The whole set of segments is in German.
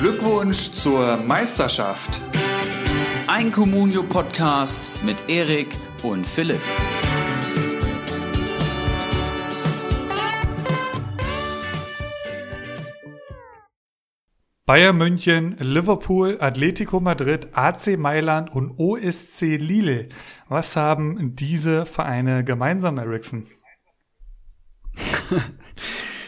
Glückwunsch zur Meisterschaft. Ein Communio-Podcast mit Erik und Philipp. Bayern München, Liverpool, Atletico Madrid, AC Mailand und OSC Lille. Was haben diese Vereine gemeinsam, Ericsson?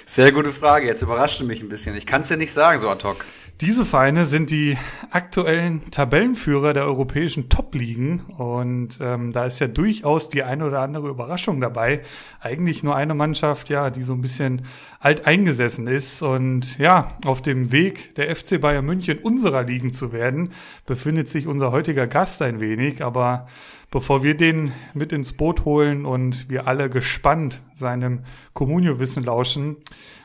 Sehr gute Frage. Jetzt überrascht du mich ein bisschen. Ich kann es dir nicht sagen, so ad hoc. Diese Vereine sind die aktuellen Tabellenführer der europäischen Top-Ligen und ähm, da ist ja durchaus die eine oder andere Überraschung dabei. Eigentlich nur eine Mannschaft, ja, die so ein bisschen alt eingesessen ist und ja, auf dem Weg der FC Bayern München unserer Ligen zu werden, befindet sich unser heutiger Gast ein wenig, aber bevor wir den mit ins Boot holen und wir alle gespannt seinem Communio-Wissen lauschen,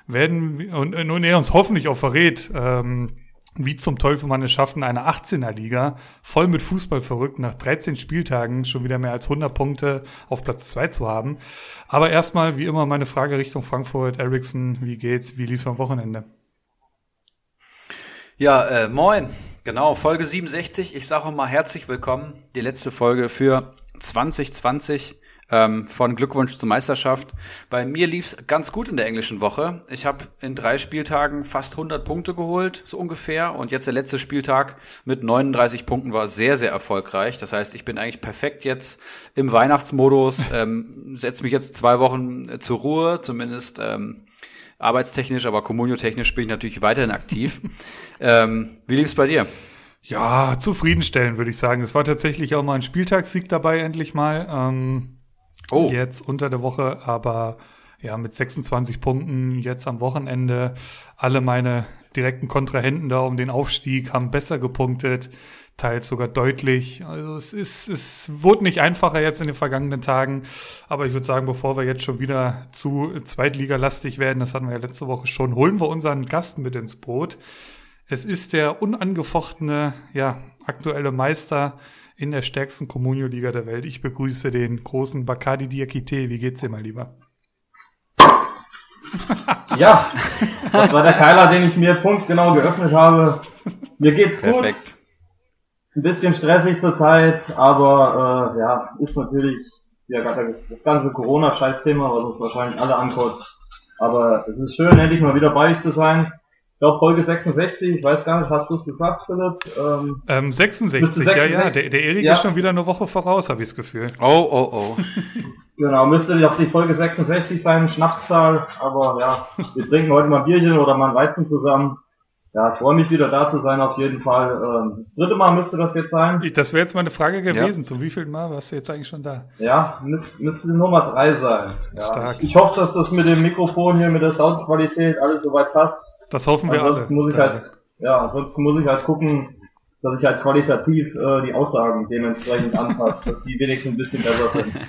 werden und, und er uns hoffentlich auch verrät, ähm, wie zum Teufel man es schafft, in einer 18er Liga voll mit Fußball verrückt nach 13 Spieltagen schon wieder mehr als 100 Punkte auf Platz 2 zu haben. Aber erstmal, wie immer, meine Frage Richtung Frankfurt. Ericsson, wie geht's? Wie lief's am Wochenende? Ja, äh, moin. Genau, Folge 67. Ich sage mal herzlich willkommen. Die letzte Folge für 2020 ähm, von Glückwunsch zur Meisterschaft. Bei mir lief's ganz gut in der englischen Woche. Ich habe in drei Spieltagen fast 100 Punkte geholt, so ungefähr. Und jetzt der letzte Spieltag mit 39 Punkten war sehr, sehr erfolgreich. Das heißt, ich bin eigentlich perfekt jetzt im Weihnachtsmodus. Ähm, Setze mich jetzt zwei Wochen äh, zur Ruhe, zumindest ähm, arbeitstechnisch, aber kommuniotechnisch bin ich natürlich weiterhin aktiv. ähm, wie lief's bei dir? Ja, zufriedenstellend würde ich sagen. Es war tatsächlich auch mal ein Spieltagssieg dabei, endlich mal. Ähm, Oh. Jetzt unter der Woche, aber ja, mit 26 Punkten jetzt am Wochenende. Alle meine direkten Kontrahenten da um den Aufstieg haben besser gepunktet, teils sogar deutlich. Also es ist, es wurde nicht einfacher jetzt in den vergangenen Tagen. Aber ich würde sagen, bevor wir jetzt schon wieder zu Zweitligalastig werden, das hatten wir ja letzte Woche schon, holen wir unseren Gast mit ins Boot. Es ist der unangefochtene, ja, aktuelle Meister in der stärksten Communio-Liga der Welt. Ich begrüße den großen Bakadi Diakite. Wie geht's dir mal lieber? Ja, das war der Keiler, den ich mir punktgenau geöffnet habe. Mir geht's gut. Perfekt. Ein bisschen stressig zurzeit, aber äh, ja, ist natürlich ja, das ganze Corona-Scheiß-Thema, was uns wahrscheinlich alle ankotzt. Aber es ist schön, endlich mal wieder bei euch zu sein. Ich glaube Folge 66, ich weiß gar nicht, hast du es gesagt, Philipp? Ähm, ähm 66, 66, ja, ja. Der, der Erik ja. ist schon wieder eine Woche voraus, habe ich das Gefühl. Oh, oh, oh. genau, müsste doch die Folge 66 sein, Schnapszahl. Aber ja, wir trinken heute mal ein Bierchen oder mal ein Weizen zusammen ja, ich freue mich wieder da zu sein, auf jeden Fall. Ähm, das dritte Mal müsste das jetzt sein. Das wäre jetzt meine Frage gewesen. Ja. Zu wie viel Mal warst du jetzt eigentlich schon da? Ja, müsste, müsste Nummer drei sein. Ja, Stark. Ich, ich, hoffe, dass das mit dem Mikrofon hier, mit der Soundqualität alles soweit passt. Das hoffen wir ansonsten alle. Muss ich halt, ja, ansonsten muss ich halt gucken, dass ich halt qualitativ äh, die Aussagen dementsprechend anpasse, dass die wenigstens ein bisschen besser sind.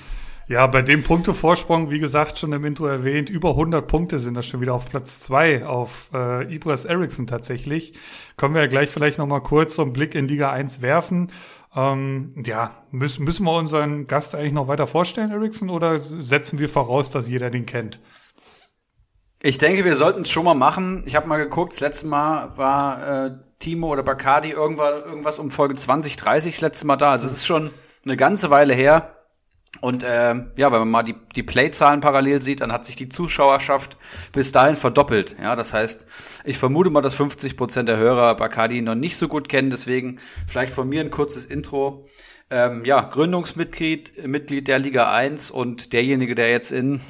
Ja, bei dem Punktevorsprung, wie gesagt, schon im Intro erwähnt, über 100 Punkte sind das schon wieder auf Platz zwei auf äh, Ibras Eriksson tatsächlich. Können wir ja gleich vielleicht nochmal kurz so einen Blick in Liga 1 werfen. Ähm, ja, müssen, müssen wir unseren Gast eigentlich noch weiter vorstellen, Eriksson, oder setzen wir voraus, dass jeder den kennt? Ich denke, wir sollten es schon mal machen. Ich habe mal geguckt, das letzte Mal war äh, Timo oder Bacardi irgendwas, irgendwas um Folge 20, 30 das letzte Mal da. Also es ist schon eine ganze Weile her. Und äh, ja, wenn man mal die, die Playzahlen parallel sieht, dann hat sich die Zuschauerschaft bis dahin verdoppelt. Ja, das heißt, ich vermute mal, dass 50 Prozent der Hörer Bacardi noch nicht so gut kennen. Deswegen vielleicht von mir ein kurzes Intro. Ähm, ja, Gründungsmitglied, Mitglied der Liga 1 und derjenige, der jetzt in,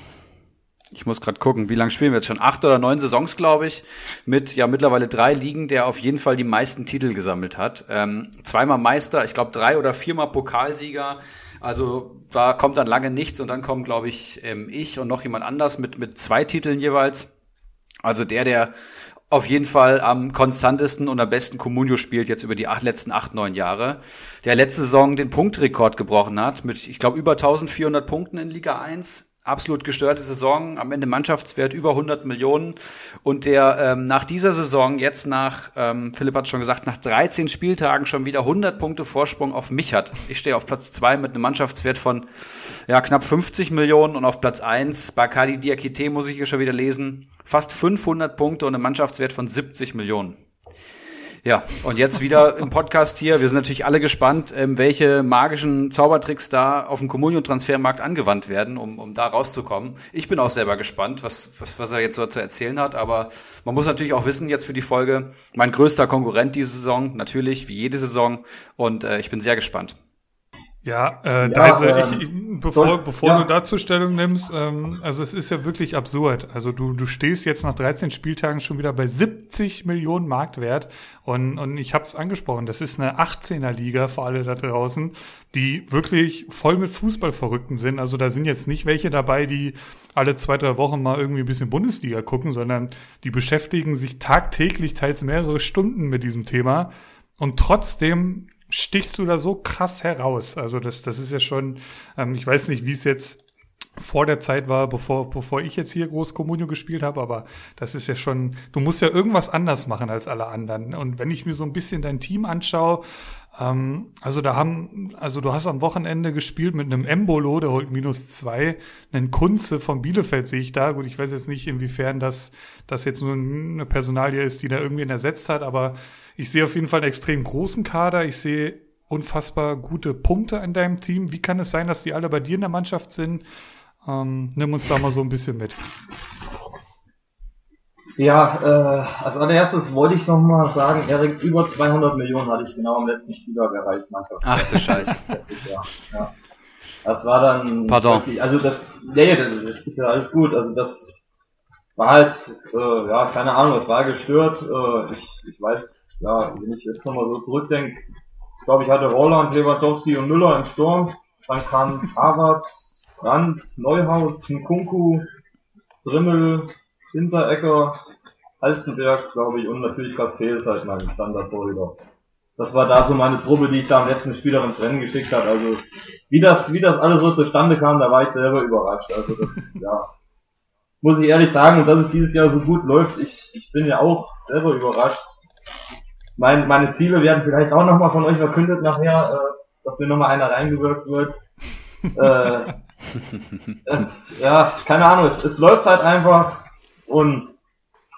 ich muss gerade gucken, wie lange spielen wir jetzt schon? Acht oder neun Saisons, glaube ich, mit ja mittlerweile drei Ligen, der auf jeden Fall die meisten Titel gesammelt hat. Ähm, zweimal Meister, ich glaube drei oder viermal Pokalsieger also da kommt dann lange nichts und dann kommen, glaube ich, ähm, ich und noch jemand anders mit, mit zwei Titeln jeweils. Also der, der auf jeden Fall am konstantesten und am besten Comunio spielt jetzt über die acht, letzten acht, neun Jahre. Der letzte Saison den Punktrekord gebrochen hat mit, ich glaube, über 1400 Punkten in Liga 1 absolut gestörte Saison, am Ende Mannschaftswert über 100 Millionen und der ähm, nach dieser Saison jetzt nach, ähm, Philipp hat schon gesagt, nach 13 Spieltagen schon wieder 100 Punkte Vorsprung auf mich hat. Ich stehe auf Platz 2 mit einem Mannschaftswert von ja, knapp 50 Millionen und auf Platz 1 Bakadi Diakite muss ich hier schon wieder lesen, fast 500 Punkte und einem Mannschaftswert von 70 Millionen. Ja, und jetzt wieder im Podcast hier. Wir sind natürlich alle gespannt, ähm, welche magischen Zaubertricks da auf dem Kommunion-Transfermarkt angewandt werden, um, um da rauszukommen. Ich bin auch selber gespannt, was, was, was er jetzt so zu erzählen hat. Aber man muss natürlich auch wissen, jetzt für die Folge, mein größter Konkurrent diese Saison, natürlich, wie jede Saison. Und äh, ich bin sehr gespannt. Ja, äh, ja, Deise, ähm, ich, ich, bevor, soll, bevor ja. du dazu Stellung nimmst, ähm, also es ist ja wirklich absurd. Also du, du stehst jetzt nach 13 Spieltagen schon wieder bei 70 Millionen Marktwert und, und ich habe es angesprochen, das ist eine 18er Liga für alle da draußen, die wirklich voll mit Fußballverrückten sind. Also da sind jetzt nicht welche dabei, die alle zwei, drei Wochen mal irgendwie ein bisschen Bundesliga gucken, sondern die beschäftigen sich tagtäglich, teils mehrere Stunden mit diesem Thema. Und trotzdem stichst du da so krass heraus. Also das, das ist ja schon, ähm, ich weiß nicht, wie es jetzt vor der Zeit war, bevor, bevor ich jetzt hier Groß Communio gespielt habe, aber das ist ja schon, du musst ja irgendwas anders machen als alle anderen. Und wenn ich mir so ein bisschen dein Team anschaue, ähm, also da haben, also du hast am Wochenende gespielt mit einem Embolo, der holt minus zwei, einen Kunze von Bielefeld sehe ich da. Gut, ich weiß jetzt nicht, inwiefern das, das jetzt nur eine Personalie ist, die da irgendwen ersetzt hat, aber ich sehe auf jeden Fall einen extrem großen Kader. Ich sehe unfassbar gute Punkte in deinem Team. Wie kann es sein, dass die alle bei dir in der Mannschaft sind? Ähm, nimm uns da mal so ein bisschen mit. Ja, äh, als allererstes wollte ich noch mal sagen, Erik, über 200 Millionen hatte ich genau am letzten Spieltag erreicht. Mannschaft. Ach du Scheiße. ja, ja. Das war dann... Pardon. Wirklich, also das, nee, das ist ja alles gut. Also das war halt, äh, ja, keine Ahnung, das war gestört. Äh, ich, ich weiß ja, wenn ich jetzt nochmal so zurückdenke, ich glaube, ich hatte Roland, Lewandowski und Müller im Sturm. Dann kam Harvard, Brandt, Neuhaus, Nkunku, Drimmel, Hinterecker, Halstenberg, glaube ich, und natürlich Kastel ist halt mein Standard-Torhüter. Das war da so meine Probe, die ich da am letzten Spieler ins Rennen geschickt habe. Also, wie das, wie das alles so zustande kam, da war ich selber überrascht. Also, das, ja, muss ich ehrlich sagen, und dass es dieses Jahr so gut läuft, ich, ich bin ja auch selber überrascht mein, meine Ziele werden vielleicht auch nochmal von euch verkündet nachher, äh, dass mir nochmal einer reingewirkt wird. äh, es, ja, keine Ahnung, es, es läuft halt einfach und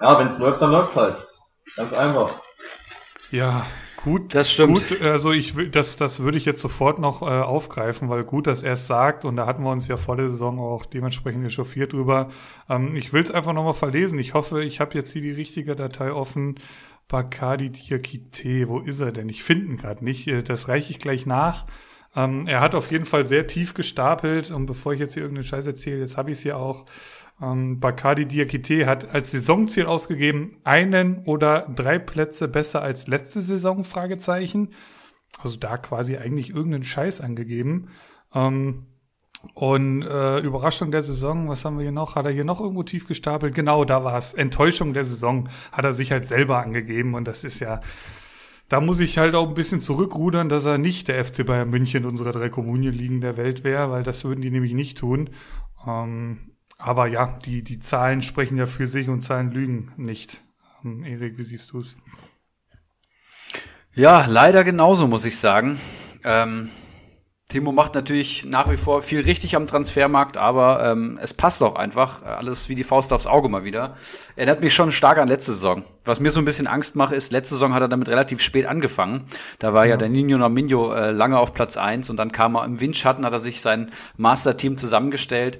ja, wenn es läuft, dann läuft halt. Ganz einfach. Ja, Gut, das stimmt. Gut, also ich will, das, das würde ich jetzt sofort noch äh, aufgreifen, weil gut, dass er es sagt und da hatten wir uns ja vor der Saison auch dementsprechend echauffiert drüber. Ähm, ich will es einfach nochmal verlesen. Ich hoffe, ich habe jetzt hier die richtige Datei offen. Bacardi Diakite, wo ist er denn? Ich finde ihn gerade nicht. Äh, das reiche ich gleich nach. Ähm, er hat auf jeden Fall sehr tief gestapelt und bevor ich jetzt hier irgendeinen Scheiß erzähle, jetzt habe ich es hier auch. Ähm, Bacardi Diakite hat als Saisonziel ausgegeben, einen oder drei Plätze besser als letzte Saison, Fragezeichen. Also da quasi eigentlich irgendeinen Scheiß angegeben. Ähm, und äh, Überraschung der Saison, was haben wir hier noch? Hat er hier noch irgendwo tief gestapelt? Genau, da war es. Enttäuschung der Saison hat er sich halt selber angegeben und das ist ja, da muss ich halt auch ein bisschen zurückrudern, dass er nicht der FC Bayern München unserer drei Kommunien-Ligen der Welt wäre, weil das würden die nämlich nicht tun. Ähm, aber ja, die, die Zahlen sprechen ja für sich und Zahlen lügen nicht. Ähm, Erik, wie siehst du es? Ja, leider genauso, muss ich sagen. Ähm Timo macht natürlich nach wie vor viel richtig am Transfermarkt, aber ähm, es passt auch einfach. Alles wie die Faust aufs Auge mal wieder. Erinnert mich schon stark an letzte Saison. Was mir so ein bisschen Angst macht, ist, letzte Saison hat er damit relativ spät angefangen. Da war ja, ja der Nino Nominio äh, lange auf Platz eins und dann kam er im Windschatten, hat er sich sein Master-Team zusammengestellt.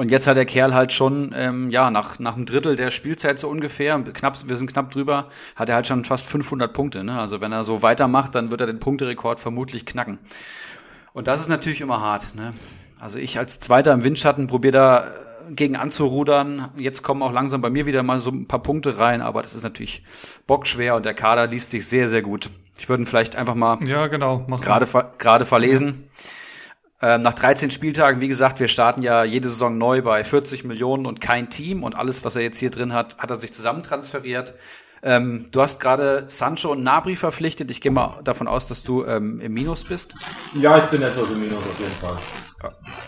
Und jetzt hat der Kerl halt schon, ähm, ja, nach, nach einem Drittel der Spielzeit so ungefähr, knapp, wir sind knapp drüber, hat er halt schon fast 500 Punkte. Ne? Also wenn er so weitermacht, dann wird er den Punkterekord vermutlich knacken. Und das ist natürlich immer hart. Ne? Also ich als Zweiter im Windschatten probiere da äh, gegen anzurudern. Jetzt kommen auch langsam bei mir wieder mal so ein paar Punkte rein, aber das ist natürlich bockschwer und der Kader liest sich sehr, sehr gut. Ich würde ihn vielleicht einfach mal ja, genau, gerade gerade verlesen. Ähm, nach 13 Spieltagen, wie gesagt, wir starten ja jede Saison neu bei 40 Millionen und kein Team und alles, was er jetzt hier drin hat, hat er sich zusammentransferiert. Ähm, du hast gerade Sancho und Nabri verpflichtet. Ich gehe mal davon aus, dass du ähm, im Minus bist. Ja, ich bin etwas im Minus auf jeden Fall.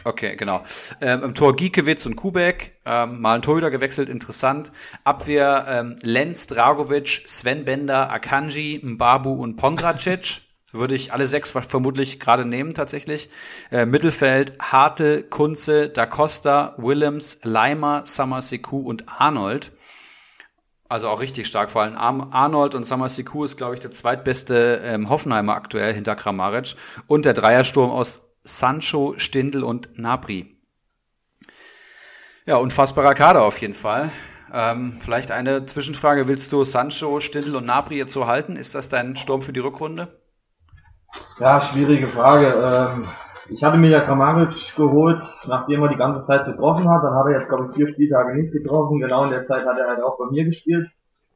Okay, genau. Ähm, Im Tor Giekewitz und Kubek, ähm, mal ein Torhüter gewechselt, interessant. Abwehr ähm, Lenz, Dragovic, Sven Bender, Akanji, Mbabu und Pongracic. Würde ich alle sechs vermutlich gerade nehmen tatsächlich. Äh, Mittelfeld Hartel, Kunze, Da Costa, Willems, Leimer, Samaseku und Arnold. Also auch richtig stark. Vor allem Arnold und Samasiku ist, glaube ich, der zweitbeste ähm, Hoffenheimer aktuell hinter Kramaric. Und der Dreiersturm aus Sancho, Stindl und Nabri. Ja, unfassbarer Kader auf jeden Fall. Ähm, vielleicht eine Zwischenfrage. Willst du Sancho, Stindl und Nabri jetzt so halten? Ist das dein Sturm für die Rückrunde? Ja, schwierige Frage. Ähm, ich hatte mir ja Kramaric geholt, nachdem er die ganze Zeit getroffen hat. Dann hat er jetzt, glaube ich, vier Spieltage nicht getroffen. Genau in der Zeit hat er halt auch bei mir gespielt.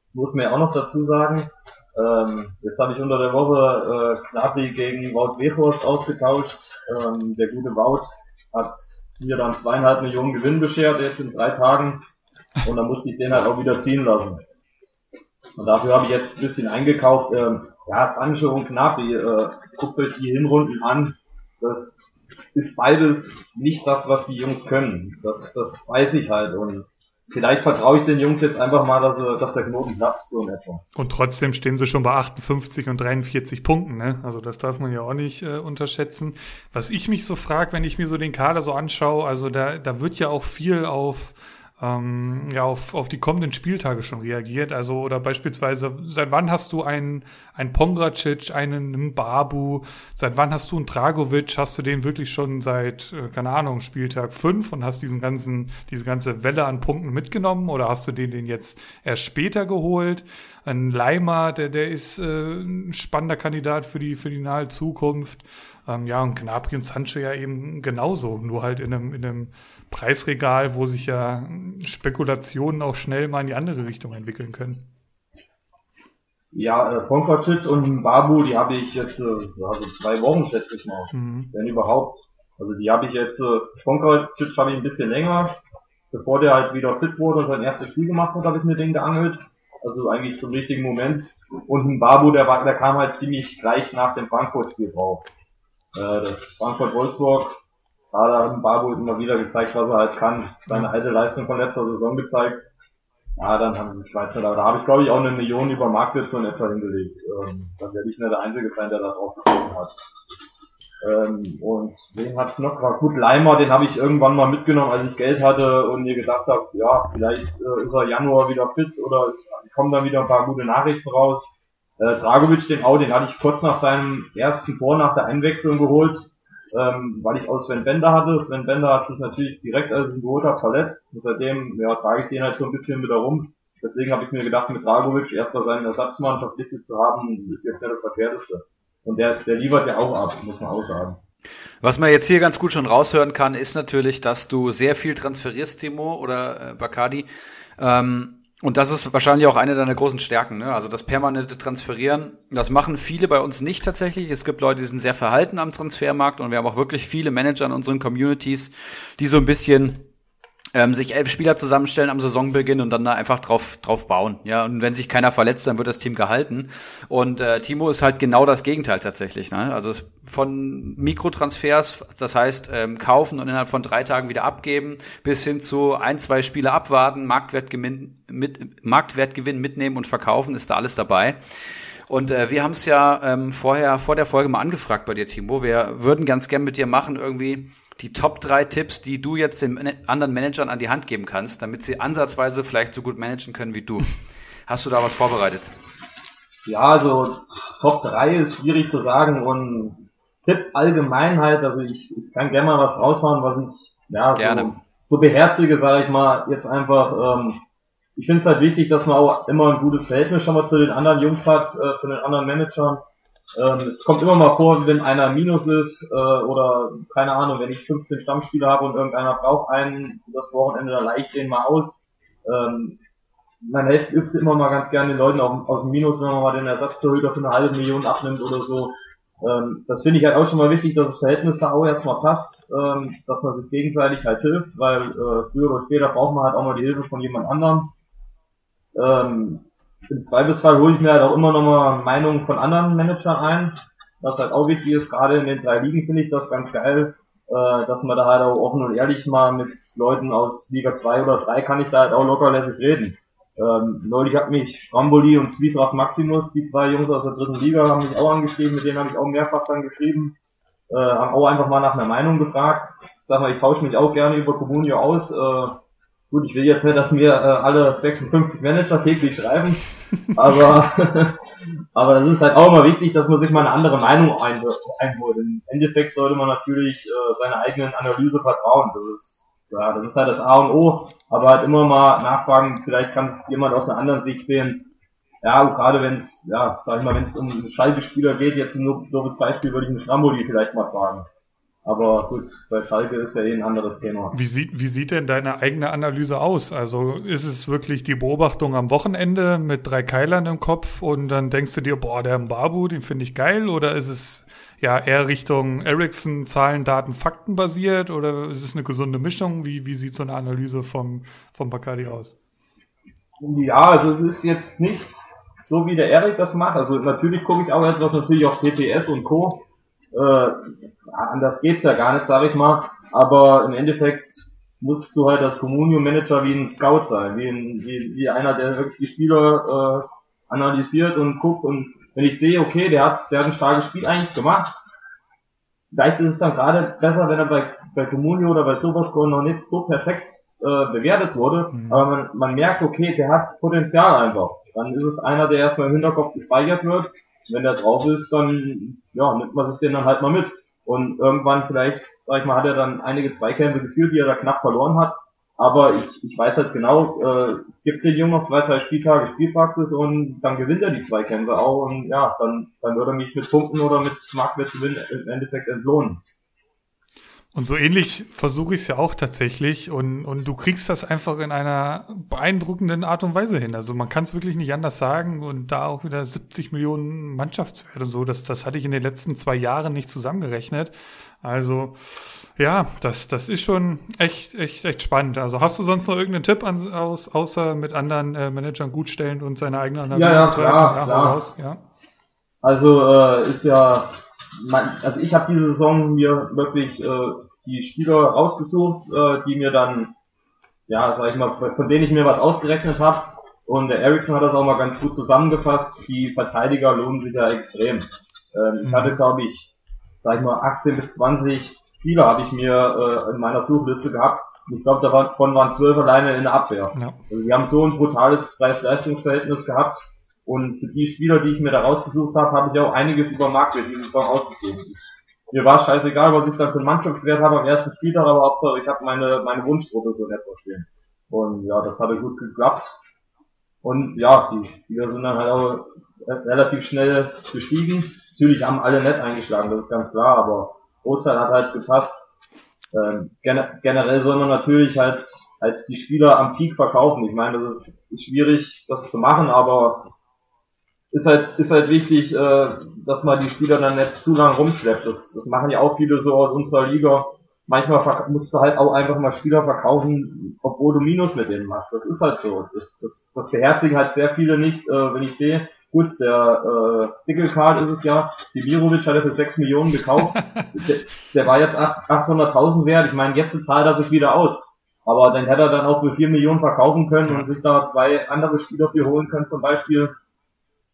Das muss man ja auch noch dazu sagen. Ähm, jetzt habe ich unter der Woche äh, gegen Wout Weghorst ausgetauscht. Ähm, der gute Wout hat mir dann zweieinhalb Millionen Gewinn beschert jetzt in drei Tagen. Und dann musste ich den halt auch wieder ziehen lassen. Und dafür habe ich jetzt ein bisschen eingekauft. Ähm, ja, Sancho und Gnabry, äh, guckt euch die Hinrunden an. Das ist beides nicht das, was die Jungs können. Das, das weiß ich halt. Und vielleicht vertraue ich den Jungs jetzt einfach mal, dass, dass der Knoten platzt, so in etwa. Und trotzdem stehen sie schon bei 58 und 43 Punkten, ne? Also das darf man ja auch nicht äh, unterschätzen. Was ich mich so frage, wenn ich mir so den Kader so anschaue, also da, da wird ja auch viel auf ähm, ja, auf, auf die kommenden Spieltage schon reagiert. Also, oder beispielsweise, seit wann hast du einen, einen Pongracic, einen Babu, seit wann hast du einen Dragovic? Hast du den wirklich schon seit, äh, keine Ahnung, Spieltag fünf und hast diesen ganzen, diese ganze Welle an Punkten mitgenommen? Oder hast du den, den jetzt erst später geholt? Ein Leimer, der, der ist äh, ein spannender Kandidat für die, für die nahe Zukunft. Ähm, ja, und Gnabry und Sancho ja eben genauso, nur halt in einem, in einem Preisregal, wo sich ja Spekulationen auch schnell mal in die andere Richtung entwickeln können. Ja, äh, Ponkacic und Babu, die habe ich jetzt, äh, also zwei Wochen schätze ich mal, mhm. wenn überhaupt. Also die habe ich jetzt, äh, Ponkacic habe ich ein bisschen länger, bevor der halt wieder fit wurde und sein erstes Spiel gemacht hat, habe ich mir den geangelt. Also eigentlich zum richtigen Moment. Und ein Babu, der war, der kam halt ziemlich gleich nach dem Frankfurt-Spiel drauf. Äh, das Frankfurt-Wolfsburg da hat Barbo immer wieder gezeigt, was er halt kann. Seine alte Leistung von letzter Saison gezeigt. Ja, dann haben die Schweizer da. Da habe ich glaube ich auch eine Million über Marktwert so in etwa hingelegt. Ähm, dann werde ich nicht der Einzige sein, der da drauf gekommen hat. Ähm, und wen hat's noch? War gut, Leimer, den habe ich irgendwann mal mitgenommen, als ich Geld hatte und mir gedacht habe, ja, vielleicht äh, ist er Januar wieder fit oder es kommen da wieder ein paar gute Nachrichten raus. Äh, Dragovic, den auch, den hatte ich kurz nach seinem ersten Tor nach der Einwechslung geholt ähm, weil ich aus Sven Bender hatte. Sven Bender hat sich natürlich direkt, als ich ihn geholt habe, verletzt. Und seitdem ja, trage ich den halt so ein bisschen wieder rum. Deswegen habe ich mir gedacht, mit Dragovic erstmal seinen Ersatzmann verpflichtet zu haben, ist jetzt nicht das Verkehrteste. Und der, der liefert ja auch ab, muss man auch sagen. Was man jetzt hier ganz gut schon raushören kann, ist natürlich, dass du sehr viel transferierst, Timo oder äh, Bacardi. Ähm, und das ist wahrscheinlich auch eine deiner großen Stärken, ne? Also das permanente Transferieren. Das machen viele bei uns nicht tatsächlich. Es gibt Leute, die sind sehr verhalten am Transfermarkt und wir haben auch wirklich viele Manager in unseren Communities, die so ein bisschen ähm, sich elf Spieler zusammenstellen am Saisonbeginn und dann da einfach drauf, drauf bauen. Ja, und wenn sich keiner verletzt, dann wird das Team gehalten. Und äh, Timo ist halt genau das Gegenteil tatsächlich. Ne? Also von Mikrotransfers, das heißt ähm, kaufen und innerhalb von drei Tagen wieder abgeben, bis hin zu ein, zwei Spiele abwarten, Marktwertgewinn, mit, Marktwertgewinn mitnehmen und verkaufen, ist da alles dabei. Und äh, wir haben es ja ähm, vorher vor der Folge mal angefragt bei dir, Timo. Wir würden ganz gern mit dir machen irgendwie die Top drei Tipps, die du jetzt den anderen Managern an die Hand geben kannst, damit sie ansatzweise vielleicht so gut managen können wie du. Hast du da was vorbereitet? Ja, also Top 3 ist schwierig zu sagen und Tipps allgemein halt, also ich, ich kann gerne mal was raushauen, was ich ja gerne. So, so beherzige, sage ich mal, jetzt einfach, ähm, ich finde es halt wichtig, dass man auch immer ein gutes Verhältnis schon mal zu den anderen Jungs hat, äh, zu den anderen Managern ähm, es kommt immer mal vor, wenn einer Minus ist äh, oder keine Ahnung, wenn ich 15 Stammspieler habe und irgendeiner braucht einen das Wochenende, dann leicht den mal aus. Ähm, man hilft immer mal ganz gerne den Leuten auch aus dem Minus, wenn man mal den Ersatztorhüter für eine halbe Million abnimmt oder so. Ähm, das finde ich halt auch schon mal wichtig, dass das Verhältnis da auch erstmal passt, ähm, dass man sich gegenseitig halt hilft, weil äh, früher oder später braucht man halt auch mal die Hilfe von jemand anderem. Ähm, im Zweifelsfall hole ich mir halt auch immer nochmal Meinungen von anderen Managern ein. Was halt auch wichtig ist, gerade in den drei Ligen finde ich das ganz geil, äh, dass man da halt auch offen und ehrlich mal mit Leuten aus Liga 2 oder 3 kann ich da halt auch locker lässig reden. Ähm, neulich hat mich Stramboli und Zwietracht Maximus, die zwei Jungs aus der dritten Liga, haben mich auch angeschrieben, mit denen habe ich auch mehrfach dann geschrieben, äh, haben auch einfach mal nach einer Meinung gefragt. Ich sag mal, ich tausche mich auch gerne über Comunio aus, äh, Gut, ich will jetzt nicht, dass mir äh, alle 56 Manager täglich schreiben, aber, aber das ist halt auch immer wichtig, dass man sich mal eine andere Meinung einholt. Im Endeffekt sollte man natürlich äh, seiner eigenen Analyse vertrauen. Das ist, ja, das ist halt das A und O, aber halt immer mal nachfragen, vielleicht kann es jemand aus einer anderen Sicht sehen. Ja, gerade wenn es, ja, sag ich mal, wenn es um Schalke-Spieler geht, jetzt ein doofes Beispiel, würde ich einen Stramboli vielleicht mal fragen. Aber gut, bei Schalke ist ja eh ein anderes Thema. Wie sieht, wie sieht denn deine eigene Analyse aus? Also ist es wirklich die Beobachtung am Wochenende mit drei Keilern im Kopf und dann denkst du dir, boah, der Mbabu, den finde ich geil? Oder ist es ja eher Richtung Ericsson, Zahlen, Daten, Fakten basiert? Oder ist es eine gesunde Mischung? Wie, wie sieht so eine Analyse vom, vom Bacardi aus? Ja, also es ist jetzt nicht so, wie der Erik das macht. Also natürlich gucke ich auch etwas natürlich auf TPS und Co äh, anders geht's ja gar nicht, sag ich mal. Aber im Endeffekt musst du halt als Communio-Manager wie ein Scout sein, wie, ein, wie, wie einer, der wirklich die Spieler äh, analysiert und guckt und wenn ich sehe, okay, der hat, der hat ein starkes Spiel eigentlich gemacht, vielleicht ist es dann gerade besser, wenn er bei, bei Comunio oder bei Superscore noch nicht so perfekt äh, bewertet wurde, mhm. aber man, man merkt, okay, der hat Potenzial einfach. Dann ist es einer, der erstmal im Hinterkopf gespeichert wird wenn der drauf ist, dann ja, nimmt man sich den dann halt mal mit. Und irgendwann vielleicht, sag ich mal, hat er dann einige Zweikämpfe geführt, die er da knapp verloren hat. Aber ich, ich weiß halt genau, äh, gibt den Jungen noch zwei, drei Spieltage Spielpraxis und dann gewinnt er die Zweikämpfe auch und ja, dann, dann würde er mich mit Punkten oder mit Marktwertgewinn im Endeffekt entlohnen. Und so ähnlich versuche ich es ja auch tatsächlich und, und du kriegst das einfach in einer beeindruckenden Art und Weise hin. Also man kann es wirklich nicht anders sagen und da auch wieder 70 Millionen Mannschaftswerte so, das, das hatte ich in den letzten zwei Jahren nicht zusammengerechnet. Also ja, das, das ist schon echt, echt, echt spannend. Also hast du sonst noch irgendeinen Tipp an, aus, außer mit anderen äh, Managern gut stellen und seine eigene Analyse ja, ja, klar, ja, klar. Raus, ja? Also äh, ist ja, man, also ich habe diese Saison mir wirklich äh, die Spieler rausgesucht, äh, die mir dann, ja, sag ich mal, von denen ich mir was ausgerechnet habe. Und der Ericsson hat das auch mal ganz gut zusammengefasst. Die Verteidiger lohnen sich ja extrem. Ähm, Ich mhm. hatte, glaube ich, sag ich mal, 18 bis 20 Spieler habe ich mir äh, in meiner Suchliste gehabt. Ich glaube, davon waren zwölf alleine in der Abwehr. Ja. Also wir haben so ein brutales Preis-Leistungs-Verhältnis gehabt. Und für die Spieler, die ich mir da rausgesucht habe, habe ich auch einiges über Marktwert diese Saison ausgegeben. Ich mir war scheißegal, was ich da für einen Mannschaftswert habe am ersten Spieltag, aber Hauptsache ich habe meine, meine Wunschgruppe so nett verstehen. Und ja, das hatte gut geklappt. Und ja, die Spieler sind dann halt auch relativ schnell gestiegen. Natürlich haben alle nett eingeschlagen, das ist ganz klar, aber Großteil hat halt gepasst. Ähm, generell soll man natürlich halt, halt die Spieler am Peak verkaufen. Ich meine, das ist schwierig, das zu machen, aber ist halt, ist halt wichtig, äh, dass man die Spieler dann nicht zu lang rumschleppt. Das, das machen ja auch viele so aus unserer Liga. Manchmal musst du halt auch einfach mal Spieler verkaufen, obwohl du Minus mit denen machst. Das ist halt so. Das, das, das beherzigen halt sehr viele nicht, äh, wenn ich sehe, gut, der äh, Dickelcard ist es ja, die Mirovic hat er für 6 Millionen gekauft. der, der war jetzt 800.000 wert. Ich meine, jetzt zahlt er sich wieder aus. Aber dann hätte er dann auch für 4 Millionen verkaufen können und sich da zwei andere Spieler für holen können, zum Beispiel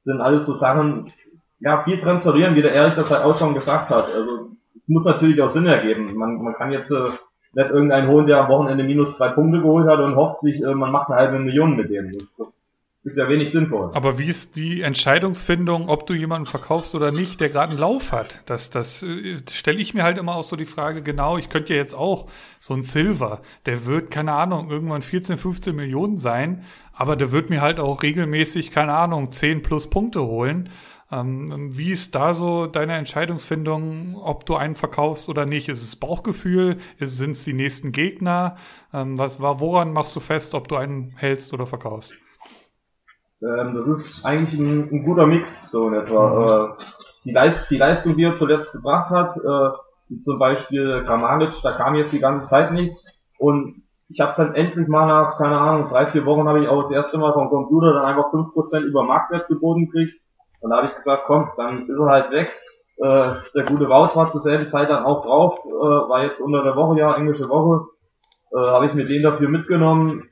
sind alles so Sachen, ja, viel transferieren, wie der Erich das halt auch schon gesagt hat. Also es muss natürlich auch Sinn ergeben. Man, man kann jetzt äh, nicht irgendeinen holen, der am Wochenende minus zwei Punkte geholt hat und hofft sich, äh, man macht eine halbe Million mit dem. Das ist ja wenig sinnvoll. Aber wie ist die Entscheidungsfindung, ob du jemanden verkaufst oder nicht, der gerade einen Lauf hat? Das, das äh, stelle ich mir halt immer auch so die Frage, genau, ich könnte ja jetzt auch so ein Silver, der wird, keine Ahnung, irgendwann 14, 15 Millionen sein, aber der wird mir halt auch regelmäßig, keine Ahnung, 10 plus Punkte holen. Ähm, wie ist da so deine Entscheidungsfindung, ob du einen verkaufst oder nicht? Ist es Bauchgefühl? Sind es die nächsten Gegner? Ähm, was, woran machst du fest, ob du einen hältst oder verkaufst? Ähm, das ist eigentlich ein, ein, guter Mix, so in etwa. Mhm. Äh, die, Leist die Leistung, die er zuletzt gebracht hat, äh, wie zum Beispiel Kramaric, da kam jetzt die ganze Zeit nichts. Und ich habe dann endlich mal nach, keine Ahnung, drei, vier Wochen habe ich auch das erste Mal vom Computer dann einfach 5% über Marktwert geboten gekriegt. Und da habe ich gesagt, komm, dann ist er halt weg. Äh, der gute Wout war zur selben Zeit dann auch drauf, äh, war jetzt unter der Woche, ja, englische Woche. Äh, habe ich mir den dafür mitgenommen.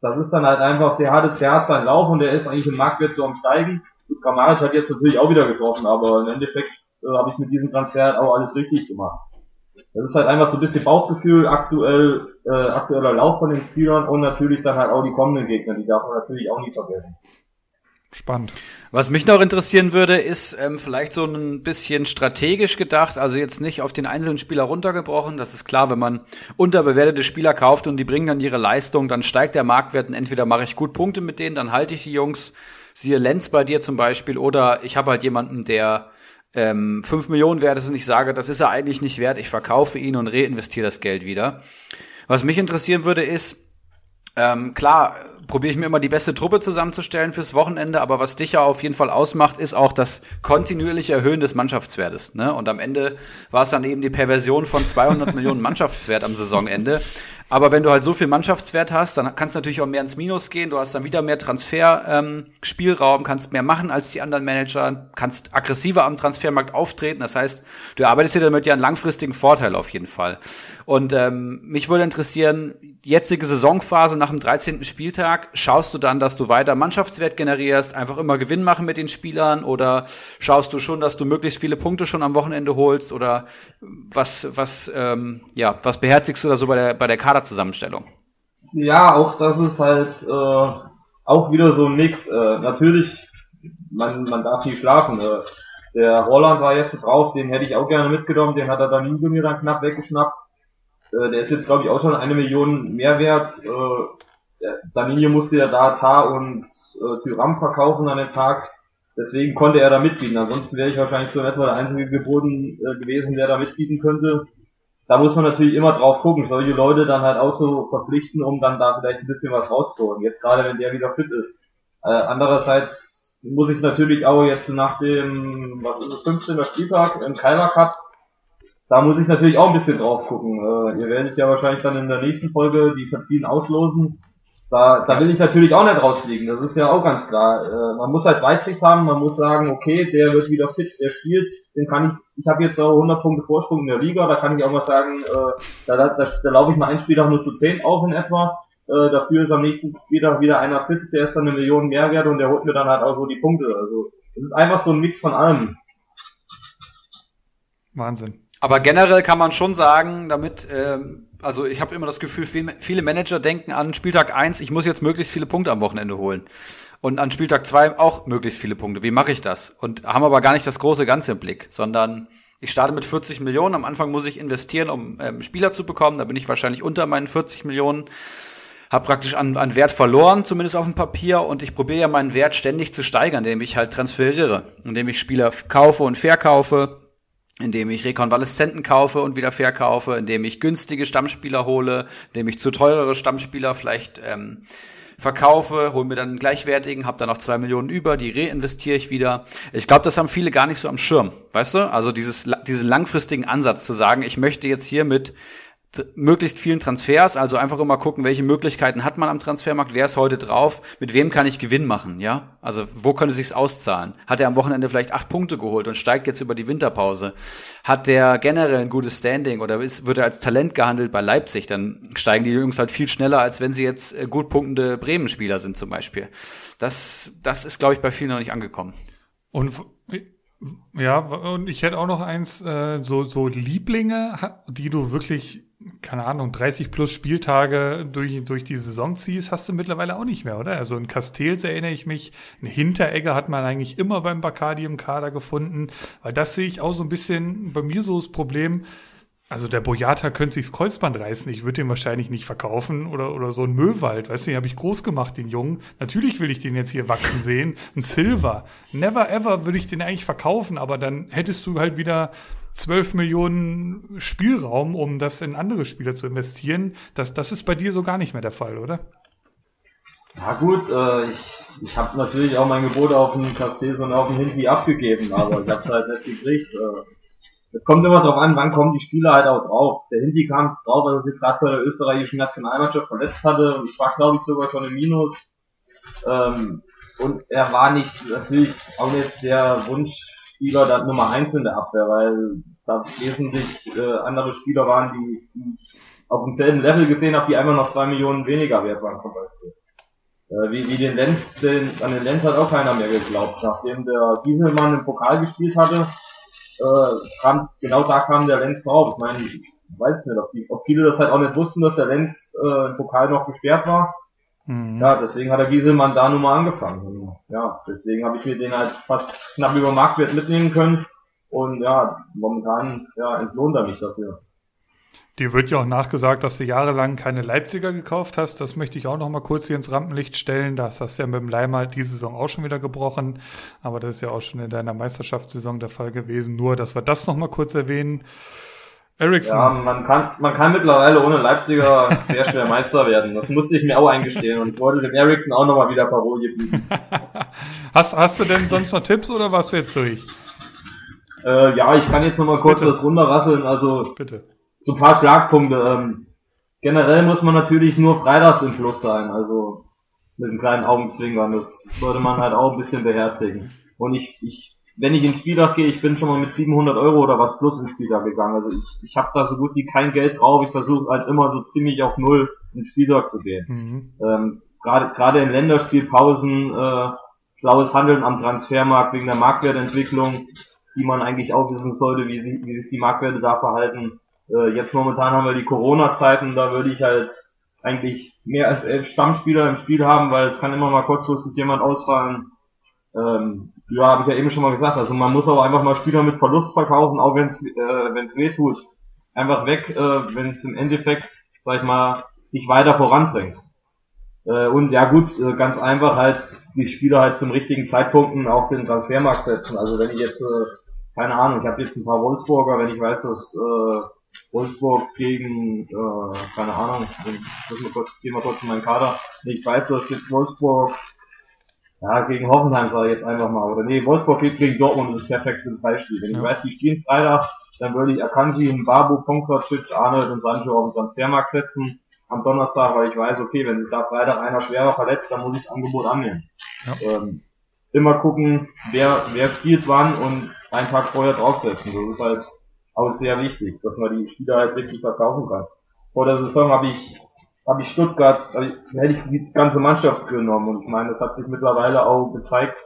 Das ist dann halt einfach, der hat, der hat seinen Lauf und der ist eigentlich im Marktwert so am Steigen. Gut, Kramaric hat jetzt natürlich auch wieder getroffen, aber im Endeffekt äh, habe ich mit diesem Transfer halt auch alles richtig gemacht. Das ist halt einfach so ein bisschen Bauchgefühl, aktuell, äh, aktueller Lauf von den Spielern und natürlich dann halt auch die kommenden Gegner, die darf man natürlich auch nie vergessen. Spannend. Was mich noch interessieren würde, ist ähm, vielleicht so ein bisschen strategisch gedacht, also jetzt nicht auf den einzelnen Spieler runtergebrochen. Das ist klar, wenn man unterbewertete Spieler kauft und die bringen dann ihre Leistung, dann steigt der Marktwert und entweder mache ich gut Punkte mit denen, dann halte ich die Jungs, siehe Lenz bei dir zum Beispiel, oder ich habe halt jemanden, der ähm, 5 Millionen wert ist und ich sage, das ist er eigentlich nicht wert, ich verkaufe ihn und reinvestiere das Geld wieder. Was mich interessieren würde, ist, ähm, klar, probiere ich mir immer die beste Truppe zusammenzustellen fürs Wochenende, aber was dich ja auf jeden Fall ausmacht, ist auch das kontinuierliche Erhöhen des Mannschaftswertes. Ne? Und am Ende war es dann eben die Perversion von 200 Millionen Mannschaftswert am Saisonende. Aber wenn du halt so viel Mannschaftswert hast, dann kannst du natürlich auch mehr ins Minus gehen. Du hast dann wieder mehr Transfer-Spielraum, ähm, kannst mehr machen als die anderen Manager, kannst aggressiver am Transfermarkt auftreten. Das heißt, du arbeitest dir damit ja einen langfristigen Vorteil auf jeden Fall. Und ähm, mich würde interessieren, jetzige Saisonphase nach dem 13. Spieltag, schaust du dann, dass du weiter Mannschaftswert generierst, einfach immer Gewinn machen mit den Spielern oder schaust du schon, dass du möglichst viele Punkte schon am Wochenende holst oder was, was, ähm, ja, was beherzigst du da so bei der, bei der Kaderzusammenstellung? Ja, auch das ist halt äh, auch wieder so ein Mix. Äh, natürlich, man, man darf nie schlafen. Äh, der Holland war jetzt drauf, den hätte ich auch gerne mitgenommen, den hat er dann mir dann knapp weggeschnappt. Äh, der ist jetzt, glaube ich, auch schon eine Million mehr wert. Äh, Danilo musste ja da Tar und äh, Tyram verkaufen an dem Tag. Deswegen konnte er da mitbieten. Ansonsten wäre ich wahrscheinlich so etwa der einzige geboten äh, gewesen, der da mitbieten könnte. Da muss man natürlich immer drauf gucken, solche Leute dann halt auch zu verpflichten, um dann da vielleicht ein bisschen was rauszuholen. Jetzt gerade, wenn der wieder fit ist. Äh, andererseits muss ich natürlich auch jetzt nach dem, was ist es, 15. Spieltag im Kalmar Cup da muss ich natürlich auch ein bisschen drauf gucken. Äh, ihr werdet ja wahrscheinlich dann in der nächsten Folge die Partien auslosen. Da, da will ich natürlich auch nicht rausfliegen, das ist ja auch ganz klar. Äh, man muss halt Weitsicht haben, man muss sagen, okay, der wird wieder fit, der spielt, den kann ich, ich habe jetzt auch 100 Punkte Vorsprung in der Liga, da kann ich auch mal sagen, äh, da, da, da, da laufe ich mal ein Spieltag nur zu 10 auf in etwa. Äh, dafür ist am nächsten Spieltag wieder einer fit, der ist dann eine Million Mehrwert und der holt mir dann halt auch so die Punkte. Also es ist einfach so ein Mix von allem. Wahnsinn. Aber generell kann man schon sagen, damit, ähm, also ich habe immer das Gefühl, viel, viele Manager denken an Spieltag eins, ich muss jetzt möglichst viele Punkte am Wochenende holen. Und an Spieltag zwei auch möglichst viele Punkte. Wie mache ich das? Und haben aber gar nicht das große Ganze im Blick, sondern ich starte mit 40 Millionen. Am Anfang muss ich investieren, um ähm, Spieler zu bekommen. Da bin ich wahrscheinlich unter meinen 40 Millionen. Hab praktisch an, an Wert verloren, zumindest auf dem Papier. Und ich probiere ja meinen Wert ständig zu steigern, indem ich halt transferiere, indem ich Spieler kaufe und verkaufe indem ich Rekonvaleszenten kaufe und wieder verkaufe, indem ich günstige Stammspieler hole, indem ich zu teurere Stammspieler vielleicht ähm, verkaufe, hole mir dann einen gleichwertigen, habe dann noch zwei Millionen über, die reinvestiere ich wieder. Ich glaube, das haben viele gar nicht so am Schirm, weißt du? Also dieses, diesen langfristigen Ansatz zu sagen, ich möchte jetzt hier mit möglichst vielen Transfers, also einfach immer gucken, welche Möglichkeiten hat man am Transfermarkt, wer ist heute drauf, mit wem kann ich Gewinn machen, ja? Also wo könnte sich's auszahlen? Hat er am Wochenende vielleicht acht Punkte geholt und steigt jetzt über die Winterpause? Hat der generell ein gutes Standing oder ist, wird er als Talent gehandelt bei Leipzig? Dann steigen die Jungs halt viel schneller, als wenn sie jetzt äh, gut punktende Bremen-Spieler sind zum Beispiel. Das, das ist, glaube ich, bei vielen noch nicht angekommen. Und ja, und ich hätte auch noch eins, äh, so, so Lieblinge, die du wirklich keine Ahnung, 30 plus Spieltage durch, durch die Saison ziehst, hast du mittlerweile auch nicht mehr, oder? Also in Castells erinnere ich mich, ein Hinteregger hat man eigentlich immer beim Bacardi im Kader gefunden, weil das sehe ich auch so ein bisschen bei mir so das Problem, also der Boyata könnte sich das Kreuzband reißen. Ich würde den wahrscheinlich nicht verkaufen oder, oder so ein Möwald. Weißt du, den habe ich groß gemacht, den Jungen. Natürlich will ich den jetzt hier wachsen sehen. Ein Silver. Never ever würde ich den eigentlich verkaufen, aber dann hättest du halt wieder 12 Millionen Spielraum, um das in andere Spieler zu investieren. Das, das ist bei dir so gar nicht mehr der Fall, oder? Ja gut, äh, ich, ich habe natürlich auch mein Gebot auf den Castells und auf den Hindi abgegeben, aber ich habe es halt nicht gekriegt. Äh, es kommt immer darauf an, wann kommen die Spieler halt auch drauf. Der Hindi kam drauf, weil er sich gerade bei der österreichischen Nationalmannschaft verletzt hatte und ich war glaube ich sogar schon im Minus. Ähm, und er war nicht natürlich auch jetzt der Wunsch Spieler da Nummer eins in der Abwehr, weil da wesentlich äh, andere Spieler waren, die, die ich auf demselben Level gesehen habe, die einfach noch zwei Millionen weniger wert waren zum Beispiel. Äh, wie, wie den Lenz, den, an den Lenz hat auch keiner mehr geglaubt. Nachdem der Gieselmann im Pokal gespielt hatte, äh, kam, genau da kam der Lenz drauf. Ich meine, weiß nicht, ob, die, ob viele das halt auch nicht wussten, dass der Lenz äh, im Pokal noch gesperrt war. Mhm. Ja, deswegen hat der Gieselmann da nun mal angefangen. Und, ja, deswegen habe ich mir den halt fast knapp über Marktwert mitnehmen können. Und ja, momentan ja, entlohnt er mich dafür. Dir wird ja auch nachgesagt, dass du jahrelang keine Leipziger gekauft hast. Das möchte ich auch noch mal kurz hier ins Rampenlicht stellen. Das hast du ja mit dem Leimer diese Saison auch schon wieder gebrochen. Aber das ist ja auch schon in deiner Meisterschaftssaison der Fall gewesen. Nur, dass wir das noch mal kurz erwähnen. Ericsson. Ja, man kann, man kann mittlerweile ohne Leipziger sehr schwer Meister werden. Das musste ich mir auch eingestehen und wollte dem Ericsson auch noch mal wieder Parole bieten. hast, hast du denn sonst noch Tipps oder warst du jetzt durch? Äh, ja, ich kann jetzt noch mal kurz Bitte. das runterrasseln. Also, Bitte so ein paar Schlagpunkte. Ähm, generell muss man natürlich nur freitags im Fluss sein, also mit einem kleinen Augenzwinkern. Das sollte man halt auch ein bisschen beherzigen. Und ich, ich, wenn ich ins Spieltag gehe, ich bin schon mal mit 700 Euro oder was plus ins Spieltag gegangen. Also ich, ich habe da so gut wie kein Geld drauf. Ich versuche halt immer so ziemlich auf Null ins Spieltag zu gehen. Mhm. Ähm, Gerade gerade in Länderspielpausen äh, schlaues Handeln am Transfermarkt wegen der Marktwertentwicklung, die man eigentlich auch wissen sollte, wie, sie, wie sich die Marktwerte da verhalten. Äh, jetzt momentan haben wir die Corona-Zeiten, da würde ich halt eigentlich mehr als elf Stammspieler im Spiel haben, weil es kann immer mal kurzfristig jemand ausfallen. Ähm, ja, habe ich ja eben schon mal gesagt. Also man muss auch einfach mal Spieler mit Verlust verkaufen, auch wenn es äh, wenn's weh tut. Einfach weg, äh, wenn es im Endeffekt, sag ich mal, nicht weiter voranbringt. Äh, und ja gut, äh, ganz einfach halt die Spieler halt zum richtigen Zeitpunkten auf den Transfermarkt setzen. Also wenn ich jetzt, äh, keine Ahnung, ich habe jetzt ein paar Wolfsburger, wenn ich weiß, dass äh, Wolfsburg gegen, äh, keine Ahnung, ich muss mal kurz, geh mal kurz in meinen Kader. Ich weiß, dass jetzt Wolfsburg, ja, gegen Hoffenheim ich jetzt einfach mal, oder nee, Wolfsburg geht gegen Dortmund, das ist perfekt für ein Beispiel. Wenn ja. ich weiß, die spielen Freitag, dann würde ich Akanji, Babu, Pongracic, Arnold und Sancho auf den Transfermarkt setzen am Donnerstag, weil ich weiß, okay, wenn sich da Freitag einer schwerer verletzt, dann muss ich das Angebot annehmen. Ja. Ähm, immer gucken, wer, wer spielt wann und einen Tag vorher draufsetzen. Das ist halt auch sehr wichtig, dass man die Spieler halt wirklich verkaufen kann. Vor der Saison habe ich habe ich Stuttgart, also hätte ich die ganze Mannschaft genommen und ich meine, das hat sich mittlerweile auch gezeigt,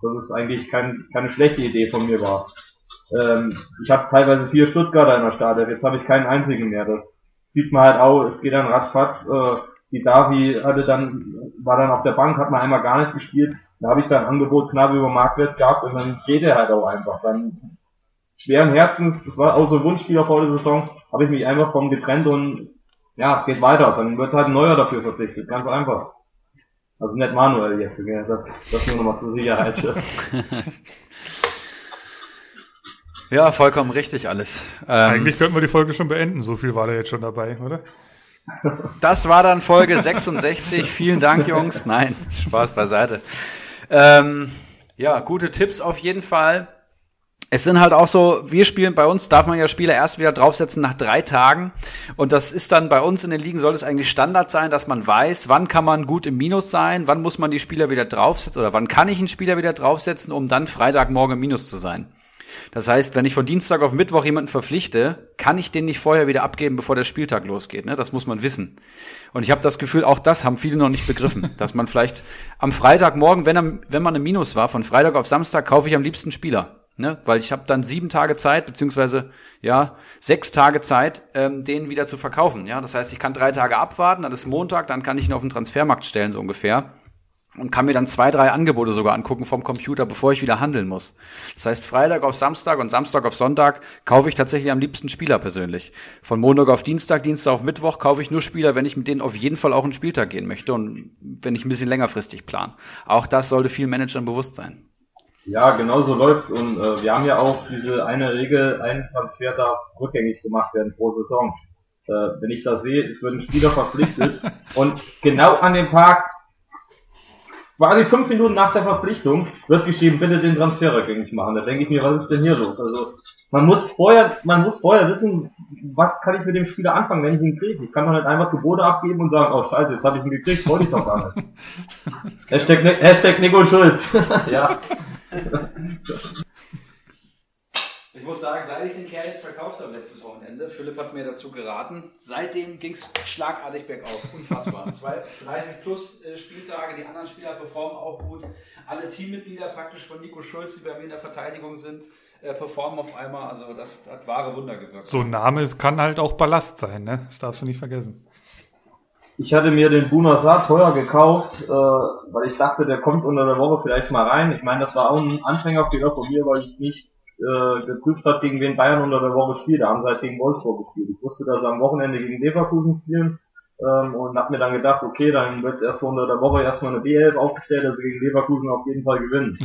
dass es eigentlich kein, keine schlechte Idee von mir war. Ähm, ich habe teilweise vier Stuttgarter in der Startelf, jetzt habe ich keinen einzigen mehr. Das sieht man halt auch, es geht dann ratzfatz. Äh, die Davi hatte dann, war dann auf der Bank, hat man einmal gar nicht gespielt. Da habe ich dann Angebot knapp über Marktwert gehabt und dann geht er halt auch einfach. Dann schweren Herzens, das war auch so ein Wunschspieler vor der Saison, habe ich mich einfach vom getrennt und ja, es geht weiter. Dann wird halt ein neuer dafür verpflichtet, ganz einfach. Also nicht Manuel jetzt, das, das nur nochmal zur Sicherheit. ja, vollkommen richtig alles. Ähm, Eigentlich könnten wir die Folge schon beenden, so viel war da jetzt schon dabei, oder? Das war dann Folge 66. Vielen Dank, Jungs. Nein, Spaß beiseite. Ähm, ja, gute Tipps auf jeden Fall es sind halt auch so, wir spielen bei uns, darf man ja Spieler erst wieder draufsetzen nach drei Tagen. Und das ist dann bei uns in den Ligen, soll es eigentlich Standard sein, dass man weiß, wann kann man gut im Minus sein, wann muss man die Spieler wieder draufsetzen oder wann kann ich einen Spieler wieder draufsetzen, um dann Freitagmorgen im Minus zu sein. Das heißt, wenn ich von Dienstag auf Mittwoch jemanden verpflichte, kann ich den nicht vorher wieder abgeben, bevor der Spieltag losgeht. Ne? Das muss man wissen. Und ich habe das Gefühl, auch das haben viele noch nicht begriffen, dass man vielleicht am Freitagmorgen, wenn, er, wenn man im Minus war, von Freitag auf Samstag kaufe ich am liebsten Spieler. Ne? Weil ich habe dann sieben Tage Zeit, beziehungsweise ja, sechs Tage Zeit, ähm, den wieder zu verkaufen. Ja, das heißt, ich kann drei Tage abwarten, dann ist Montag, dann kann ich ihn auf den Transfermarkt stellen, so ungefähr. Und kann mir dann zwei, drei Angebote sogar angucken vom Computer, bevor ich wieder handeln muss. Das heißt, Freitag auf Samstag und Samstag auf Sonntag kaufe ich tatsächlich am liebsten Spieler persönlich. Von Montag auf Dienstag, Dienstag auf Mittwoch kaufe ich nur Spieler, wenn ich mit denen auf jeden Fall auch einen Spieltag gehen möchte und wenn ich ein bisschen längerfristig plan. Auch das sollte vielen Managern bewusst sein. Ja, genau so läuft und äh, wir haben ja auch diese eine Regel, ein Transfer darf rückgängig gemacht werden pro Saison. Äh, wenn ich das sehe, es wird ein Spieler verpflichtet und genau an dem Tag, quasi fünf Minuten nach der Verpflichtung, wird geschrieben, bitte den Transfer rückgängig machen. Da denke ich mir, was ist denn hier los? Also man muss vorher, man muss vorher wissen, was kann ich mit dem Spieler anfangen, wenn ich ihn kriege. Ich kann doch nicht einfach Gebote abgeben und sagen, oh scheiße, jetzt habe ich ihn gekriegt, wollte ich doch gar nicht. Hashtag, Hashtag Nico Schulz. ja. Ich muss sagen, seit ich den Kerl jetzt verkauft habe letztes Wochenende, Philipp hat mir dazu geraten, seitdem ging es schlagartig bergauf. Unfassbar. Zwei, 30 plus äh, Spieltage, die anderen Spieler performen auch gut. Alle Teammitglieder praktisch von Nico Schulz, die bei mir in der Verteidigung sind, äh, performen auf einmal. Also das hat wahre Wunder gewirkt. So ein Name, es kann halt auch Ballast sein, ne? Das darfst du nicht vergessen. Ich hatte mir den Bunasar teuer gekauft, äh, weil ich dachte, der kommt unter der Woche vielleicht mal rein. Ich meine, das war auch ein Anfängerfehler von mir, weil ich nicht äh, geprüft hat, gegen wen Bayern unter der Woche spielt. Da haben sie halt gegen Wolfsburg gespielt. Ich wusste, dass sie am Wochenende gegen Leverkusen spielen ähm, und habe mir dann gedacht, okay, dann wird erstmal unter der Woche erstmal eine B11 aufgestellt, dass sie gegen Leverkusen auf jeden Fall gewinnen.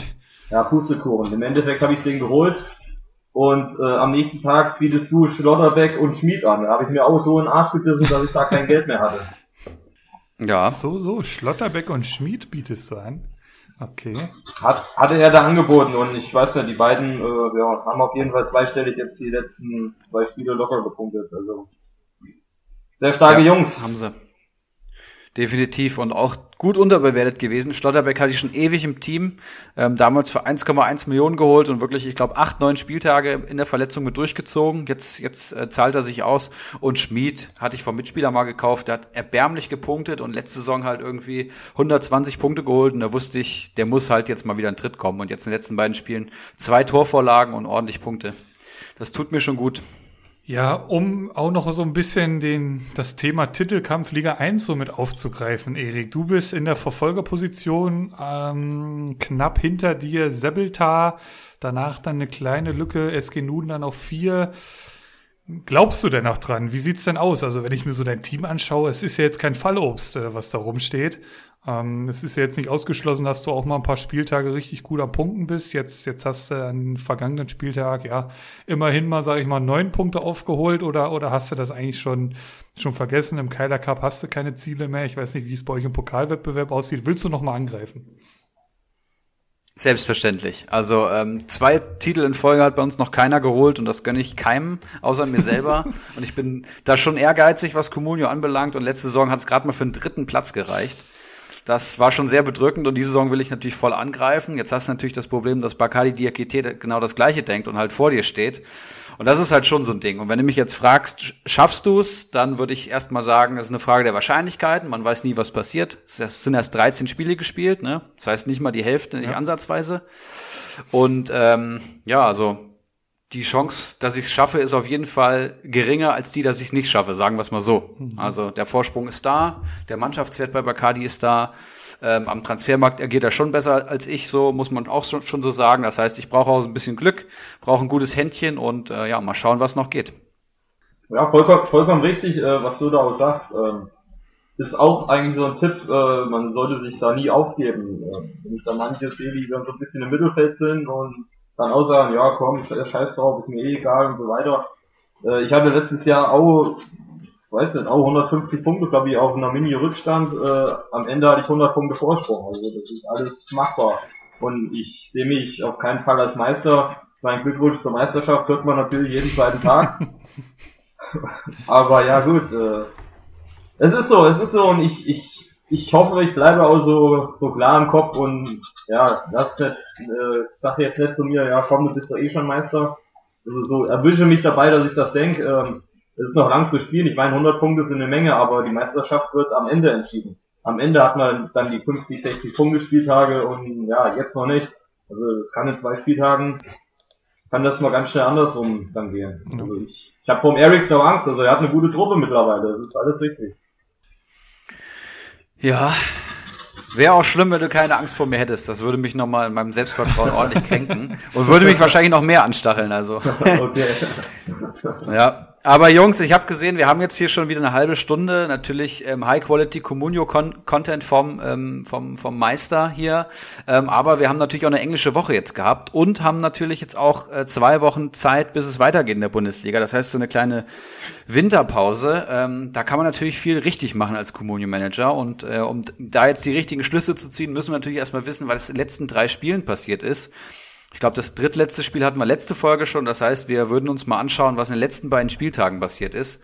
Ja, Pustekuchen. Im Endeffekt habe ich den geholt und äh, am nächsten Tag bietest du Schlotterbeck und Schmied an. Da habe ich mir auch so einen Arsch gebissen, dass ich da kein Geld mehr hatte. Ja. So, so, Schlotterbeck und Schmied bietest du an. Okay. Hat, hatte er da angeboten und ich weiß ja, die beiden äh, ja, haben auf jeden Fall zweistellig jetzt die letzten zwei Spiele locker gepunktet. Also sehr starke ja, Jungs. Haben sie. Definitiv und auch gut unterbewertet gewesen. Schlotterbeck hatte ich schon ewig im Team, ähm, damals für 1,1 Millionen geholt und wirklich, ich glaube, acht, neun Spieltage in der Verletzung mit durchgezogen. Jetzt, jetzt äh, zahlt er sich aus. Und Schmid hatte ich vom Mitspieler mal gekauft, der hat erbärmlich gepunktet und letzte Saison halt irgendwie 120 Punkte geholt und da wusste ich, der muss halt jetzt mal wieder in Tritt kommen und jetzt in den letzten beiden Spielen zwei Torvorlagen und ordentlich Punkte. Das tut mir schon gut. Ja, um auch noch so ein bisschen den, das Thema Titelkampf Liga 1 so mit aufzugreifen, Erik. Du bist in der Verfolgerposition, ähm, knapp hinter dir Sebeltar, danach dann eine kleine Lücke, SG Nuden dann auf vier. Glaubst du denn noch dran? Wie sieht's denn aus? Also wenn ich mir so dein Team anschaue, es ist ja jetzt kein Fallobst, äh, was da rumsteht. Ähm, es ist ja jetzt nicht ausgeschlossen, dass du auch mal ein paar Spieltage richtig gut am Punkten bist. Jetzt, jetzt hast du an vergangenen Spieltag ja immerhin mal, sage ich mal, neun Punkte aufgeholt oder, oder hast du das eigentlich schon, schon vergessen? Im Keiler Cup hast du keine Ziele mehr. Ich weiß nicht, wie es bei euch im Pokalwettbewerb aussieht. Willst du noch mal angreifen? Selbstverständlich. Also ähm, zwei Titel in Folge hat bei uns noch keiner geholt und das gönne ich keinem, außer mir selber. und ich bin da schon ehrgeizig, was Comunio anbelangt und letzte Saison hat es gerade mal für den dritten Platz gereicht. Das war schon sehr bedrückend und diese Saison will ich natürlich voll angreifen. Jetzt hast du natürlich das Problem, dass Bakali Diakite genau das Gleiche denkt und halt vor dir steht. Und das ist halt schon so ein Ding. Und wenn du mich jetzt fragst, schaffst du es, dann würde ich erstmal sagen, das ist eine Frage der Wahrscheinlichkeiten. Man weiß nie, was passiert. Es sind erst 13 Spiele gespielt, ne? Das heißt nicht mal die Hälfte, nicht ja. ansatzweise. Und ähm, ja, also die Chance, dass ich es schaffe, ist auf jeden Fall geringer als die, dass ich es nicht schaffe, sagen wir es mal so. Mhm. Also der Vorsprung ist da, der Mannschaftswert bei Bacardi ist da. Ähm, am Transfermarkt agiert er schon besser als ich, so muss man auch schon, schon so sagen. Das heißt, ich brauche auch ein bisschen Glück, brauche ein gutes Händchen und äh, ja, mal schauen, was noch geht. Ja, vollkommen, vollkommen richtig, äh, was du da auch sagst. Ähm, ist auch eigentlich so ein Tipp, äh, man sollte sich da nie aufgeben. Äh, wenn ich da manche sehe, die dann so ein bisschen im Mittelfeld sind und dann auch sagen, ja komm, scheiß drauf, ist mir eh egal und so weiter. Äh, ich hatte letztes Jahr auch, weiß nicht, auch 150 Punkte, glaube ich, auf einer Mini-Rückstand. Äh, am Ende hatte ich 100 Punkte Vorsprung. Also das ist alles machbar. Und ich sehe mich auf keinen Fall als Meister. Mein Glückwunsch zur Meisterschaft hört man natürlich jeden zweiten Tag. Aber ja gut, äh, es ist so, es ist so und ich, ich ich hoffe, ich bleibe auch so, so klar im Kopf und ja, das jetzt, äh, sag jetzt nicht zu mir, ja komm, du bist doch eh schon Meister. Also so erwische mich dabei, dass ich das denke. Ähm, es ist noch lang zu spielen. Ich meine, 100 Punkte sind eine Menge, aber die Meisterschaft wird am Ende entschieden. Am Ende hat man dann die 50, 60 Punkte Spieltage und ja, jetzt noch nicht. Also es kann in zwei Spieltagen, kann das mal ganz schnell andersrum dann gehen. Also ich, ich habe vom Erics noch Angst, also er hat eine gute Truppe mittlerweile, das ist alles richtig. Ja, Wäre auch schlimm, wenn du keine Angst vor mir hättest. Das würde mich nochmal in meinem Selbstvertrauen ordentlich kränken und würde mich wahrscheinlich noch mehr anstacheln. Also. Okay. ja. Aber Jungs, ich habe gesehen, wir haben jetzt hier schon wieder eine halbe Stunde natürlich ähm, High Quality Communio -Con Content vom ähm, vom vom Meister hier. Ähm, aber wir haben natürlich auch eine englische Woche jetzt gehabt und haben natürlich jetzt auch äh, zwei Wochen Zeit, bis es weitergeht in der Bundesliga. Das heißt so eine kleine Winterpause. Ähm, da kann man natürlich viel richtig machen als Communio Manager und äh, um da jetzt die richtigen Schlüsse zu ziehen, müssen wir natürlich erstmal wissen, was in den letzten drei Spielen passiert ist. Ich glaube, das drittletzte Spiel hatten wir letzte Folge schon. Das heißt, wir würden uns mal anschauen, was in den letzten beiden Spieltagen passiert ist.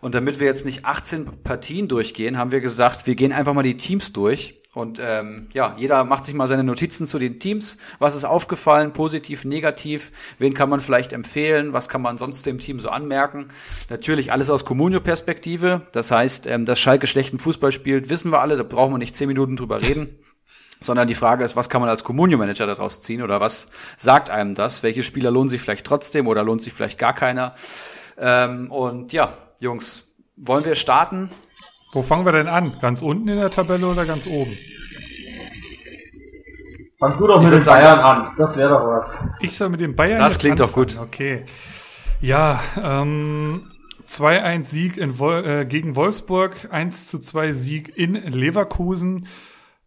Und damit wir jetzt nicht 18 Partien durchgehen, haben wir gesagt, wir gehen einfach mal die Teams durch Und ähm, ja, jeder macht sich mal seine Notizen zu den Teams. Was ist aufgefallen, positiv, negativ? Wen kann man vielleicht empfehlen? Was kann man sonst dem Team so anmerken? Natürlich alles aus Comunio-Perspektive. Das heißt, ähm, dass Schalke schlechten Fußball spielt, wissen wir alle. Da brauchen wir nicht zehn Minuten drüber reden. Sondern die Frage ist, was kann man als Comunio-Manager daraus ziehen? Oder was sagt einem das? Welche Spieler lohnen sich vielleicht trotzdem oder lohnt sich vielleicht gar keiner? Ähm, und ja, Jungs, wollen wir starten? Wo fangen wir denn an? Ganz unten in der Tabelle oder ganz oben? Fang du doch mit den Bayern an. Das wäre doch was. Ich soll mit den Bayern Das klingt anfangen. doch gut. Okay. Ja, ähm, 2-1 Sieg in Wol äh, gegen Wolfsburg, 1 zu 2 Sieg in Leverkusen.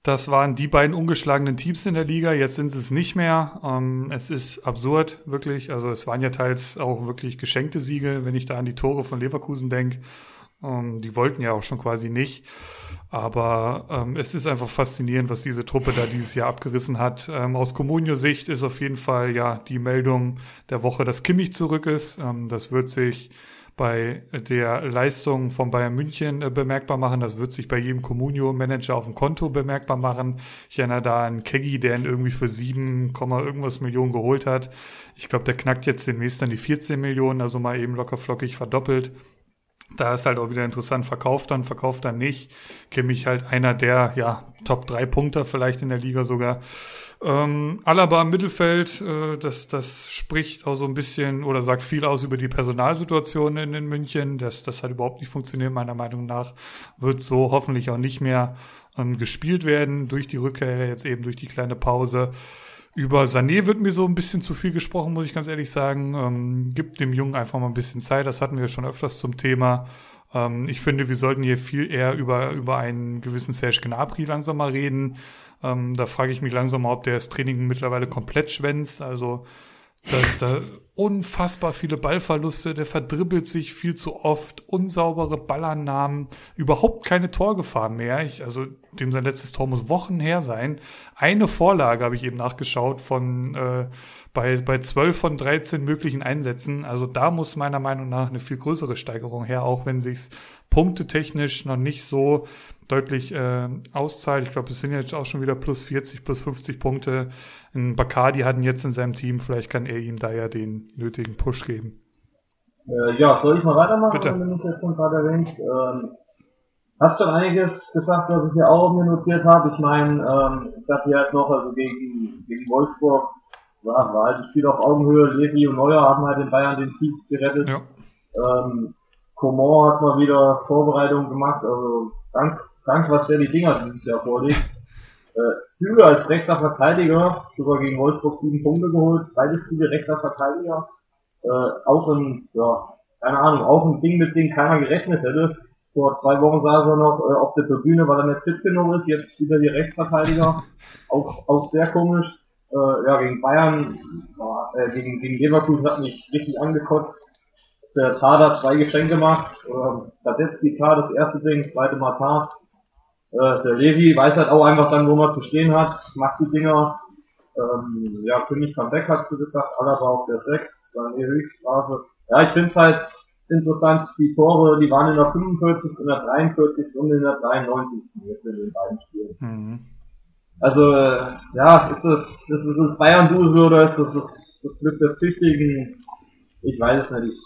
Das waren die beiden ungeschlagenen Teams in der Liga. Jetzt sind es nicht mehr. Ähm, es ist absurd, wirklich. Also es waren ja teils auch wirklich geschenkte Siege, wenn ich da an die Tore von Leverkusen denke. Ähm, die wollten ja auch schon quasi nicht. Aber ähm, es ist einfach faszinierend, was diese Truppe da dieses Jahr abgerissen hat. Ähm, aus Comunio-Sicht ist auf jeden Fall ja die Meldung der Woche, dass Kimmich zurück ist. Ähm, das wird sich bei der Leistung von Bayern München äh, bemerkbar machen. Das wird sich bei jedem Comunio-Manager auf dem Konto bemerkbar machen. Ich erinnere da an Keggy, der ihn irgendwie für 7, irgendwas Millionen geholt hat. Ich glaube, der knackt jetzt demnächst dann die 14 Millionen, also mal eben locker flockig verdoppelt. Da ist halt auch wieder interessant, verkauft dann, verkauft dann nicht. Kimmich halt einer der, ja, Top 3 Punkter vielleicht in der Liga sogar. Ähm, Alaba im Mittelfeld, äh, das, das spricht auch so ein bisschen oder sagt viel aus über die Personalsituation in, in München. Das, das hat überhaupt nicht funktioniert, meiner Meinung nach. Wird so hoffentlich auch nicht mehr ähm, gespielt werden durch die Rückkehr, jetzt eben durch die kleine Pause. Über Sané wird mir so ein bisschen zu viel gesprochen, muss ich ganz ehrlich sagen. Ähm, gibt dem Jungen einfach mal ein bisschen Zeit. Das hatten wir schon öfters zum Thema. Ähm, ich finde, wir sollten hier viel eher über, über einen gewissen Serge Gnabry langsam mal reden. Ähm, da frage ich mich langsam mal, ob der das Training mittlerweile komplett schwänzt. Also da, da unfassbar viele Ballverluste, der verdribbelt sich viel zu oft, unsaubere Ballannahmen, überhaupt keine Torgefahr mehr. Ich, also dem sein letztes Tor muss Wochen her sein. Eine Vorlage habe ich eben nachgeschaut von äh, bei, bei 12 von 13 möglichen Einsätzen. Also da muss meiner Meinung nach eine viel größere Steigerung her, auch wenn sich's punktetechnisch noch nicht so deutlich äh, auszahlt. Ich glaube, es sind jetzt auch schon wieder plus 40, plus 50 Punkte. Ein Bacardi hatten jetzt in seinem Team, vielleicht kann er ihm da ja den nötigen Push geben. Äh, ja, soll ich mal weitermachen, Bitte. wenn du mich jetzt schon gerade erwähnst? Ähm, hast schon einiges gesagt, was ich hier auch mir notiert habe. Ich meine, ähm, ich habe hier halt noch, also gegen, gegen Wolfsburg, war, war halt ein Spiel auf Augenhöhe. Levi und Neuer haben halt den Bayern den Sieg gerettet. Ja. Ähm, Coman hat mal wieder Vorbereitungen gemacht, also dank, dank was der die Dinger dieses Jahr vorlegt. Äh, Züge als rechter Verteidiger, sogar gegen Wolfsburg sieben Punkte geholt, beides Züge rechter Verteidiger. Äh, auch ein, ja, keine Ahnung, auch ein Ding, mit dem keiner gerechnet hätte. Vor zwei Wochen saß er noch äh, auf der Tribüne, weil er nicht fit genug ist, jetzt wieder die Rechtsverteidiger. auch, auch sehr komisch. Äh, ja, gegen Bayern, äh, gegen, gegen Leverkusen hat mich richtig angekotzt der Tada zwei Geschenke macht. Ähm, Radetzky klar das erste Ding, zweite Mal Tar. Äh, der Levi weiß halt auch einfach dann, wo man zu stehen hat, macht die Dinger. Ähm, ja, König van Beck hat so gesagt, Alaba auf der 6, dann die Höchststrafe. Ja, ich finde es halt interessant, die Tore, die waren in der 45., in der 43. und in der 93. jetzt in den beiden Spielen. Mhm. Also, ja, ist das, ist das das Bayern-Dusel oder ist das, das das Glück des Tüchtigen? Ich weiß es nicht.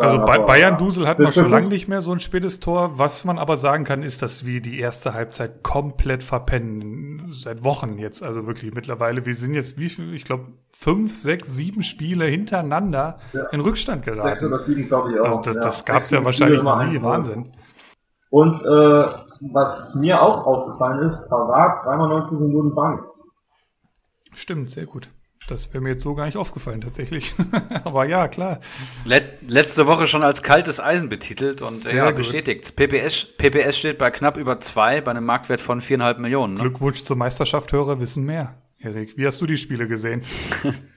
Also bei Bayern Dusel hat man schon lange nicht mehr so ein spätes Tor. Was man aber sagen kann, ist, dass wir die erste Halbzeit komplett verpennen. Seit Wochen jetzt, also wirklich mittlerweile. Wir sind jetzt, wie viel, ich glaube, fünf, sechs, sieben Spiele hintereinander ja. in Rückstand geraten. Sechs oder sieben, glaube ich auch. Also das, ja. das gab es ja wahrscheinlich noch nie. Wahnsinn. Und äh, was mir auch aufgefallen ist, Pavard zweimal 90 Minuten Bank. Stimmt, sehr gut. Das wäre mir jetzt so gar nicht aufgefallen tatsächlich. Aber ja, klar. Let letzte Woche schon als kaltes Eisen betitelt und Sehr ja, bestätigt. PPS, PPS steht bei knapp über zwei, bei einem Marktwert von viereinhalb Millionen. Ne? Glückwunsch zur Meisterschaft, Hörer wissen mehr. Erik, wie hast du die Spiele gesehen?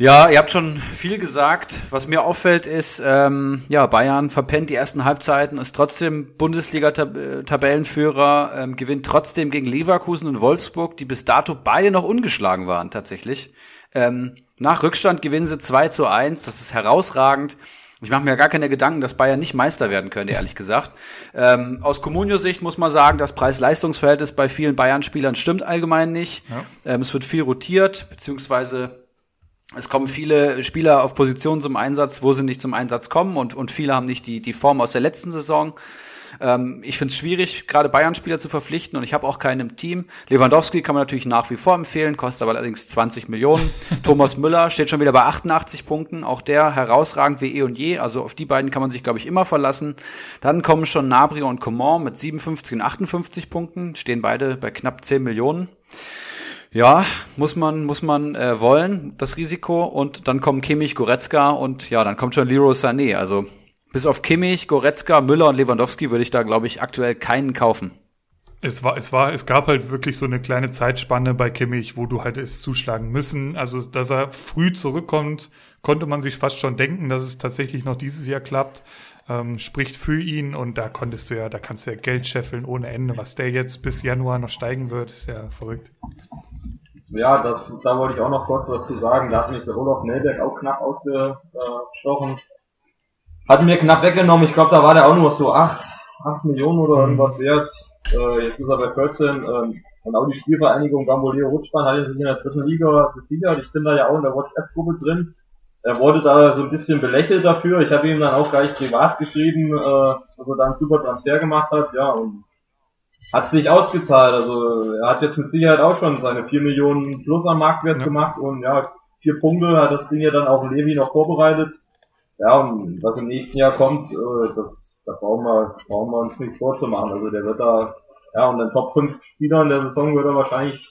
Ja, ihr habt schon viel gesagt. Was mir auffällt ist, ähm, ja, Bayern verpennt die ersten Halbzeiten, ist trotzdem Bundesliga-Tabellenführer, ähm, gewinnt trotzdem gegen Leverkusen und Wolfsburg, die bis dato beide noch ungeschlagen waren tatsächlich. Ähm, nach Rückstand gewinnen sie 2 zu 1, das ist herausragend. Ich mache mir gar keine Gedanken, dass Bayern nicht Meister werden könnte, ehrlich gesagt. Ähm, aus Comunio-Sicht muss man sagen, das Preis-Leistungs-Verhältnis bei vielen Bayern-Spielern stimmt allgemein nicht. Ja. Ähm, es wird viel rotiert, beziehungsweise es kommen viele Spieler auf Positionen zum Einsatz, wo sie nicht zum Einsatz kommen und, und viele haben nicht die, die Form aus der letzten Saison. Ähm, ich finde es schwierig, gerade Bayern-Spieler zu verpflichten und ich habe auch keinen im Team. Lewandowski kann man natürlich nach wie vor empfehlen, kostet aber allerdings 20 Millionen. Thomas Müller steht schon wieder bei 88 Punkten, auch der herausragend wie eh und je. Also auf die beiden kann man sich, glaube ich, immer verlassen. Dann kommen schon Nabri und Coman mit 57 und 58 Punkten, stehen beide bei knapp 10 Millionen. Ja, muss man, muss man äh, wollen, das Risiko. Und dann kommen Kimmich, Goretzka und ja, dann kommt schon Leroy Sané. Also bis auf Kimmich, Goretzka, Müller und Lewandowski würde ich da, glaube ich, aktuell keinen kaufen. Es war, es war, es gab halt wirklich so eine kleine Zeitspanne bei Kimmich, wo du halt es zuschlagen müssen. Also, dass er früh zurückkommt, konnte man sich fast schon denken, dass es tatsächlich noch dieses Jahr klappt. Ähm, spricht für ihn und da konntest du ja, da kannst du ja Geld scheffeln ohne Ende. Was der jetzt bis Januar noch steigen wird, ist ja verrückt. Ja, das, da wollte ich auch noch kurz was zu sagen. Da hat mich der Olaf Nelberg auch knapp ausgestochen. Hat mir knapp weggenommen, ich glaube, da war der auch nur so 8, 8 Millionen oder mhm. irgendwas wert. Äh, jetzt ist er bei 14. Ähm, und auch die Spielvereinigung Gamboleo Rutschbahn hat sich in der dritten Liga gesichert. Ich bin da ja auch in der WhatsApp-Gruppe drin. Er wurde da so ein bisschen belächelt dafür. Ich habe ihm dann auch gleich privat geschrieben, äh, dass er da einen super Transfer gemacht hat. Ja, und hat sich ausgezahlt. Also er hat jetzt mit Sicherheit auch schon seine 4 Millionen plus am Marktwert ja. gemacht und ja, vier Punkte hat das Ding ja dann auch Levi noch vorbereitet. Ja, und was im nächsten Jahr kommt, äh, das, da brauchen wir, brauchen wir uns nichts vorzumachen. Also der wird da, ja, und den Top 5 Spielern der Saison wird er wahrscheinlich,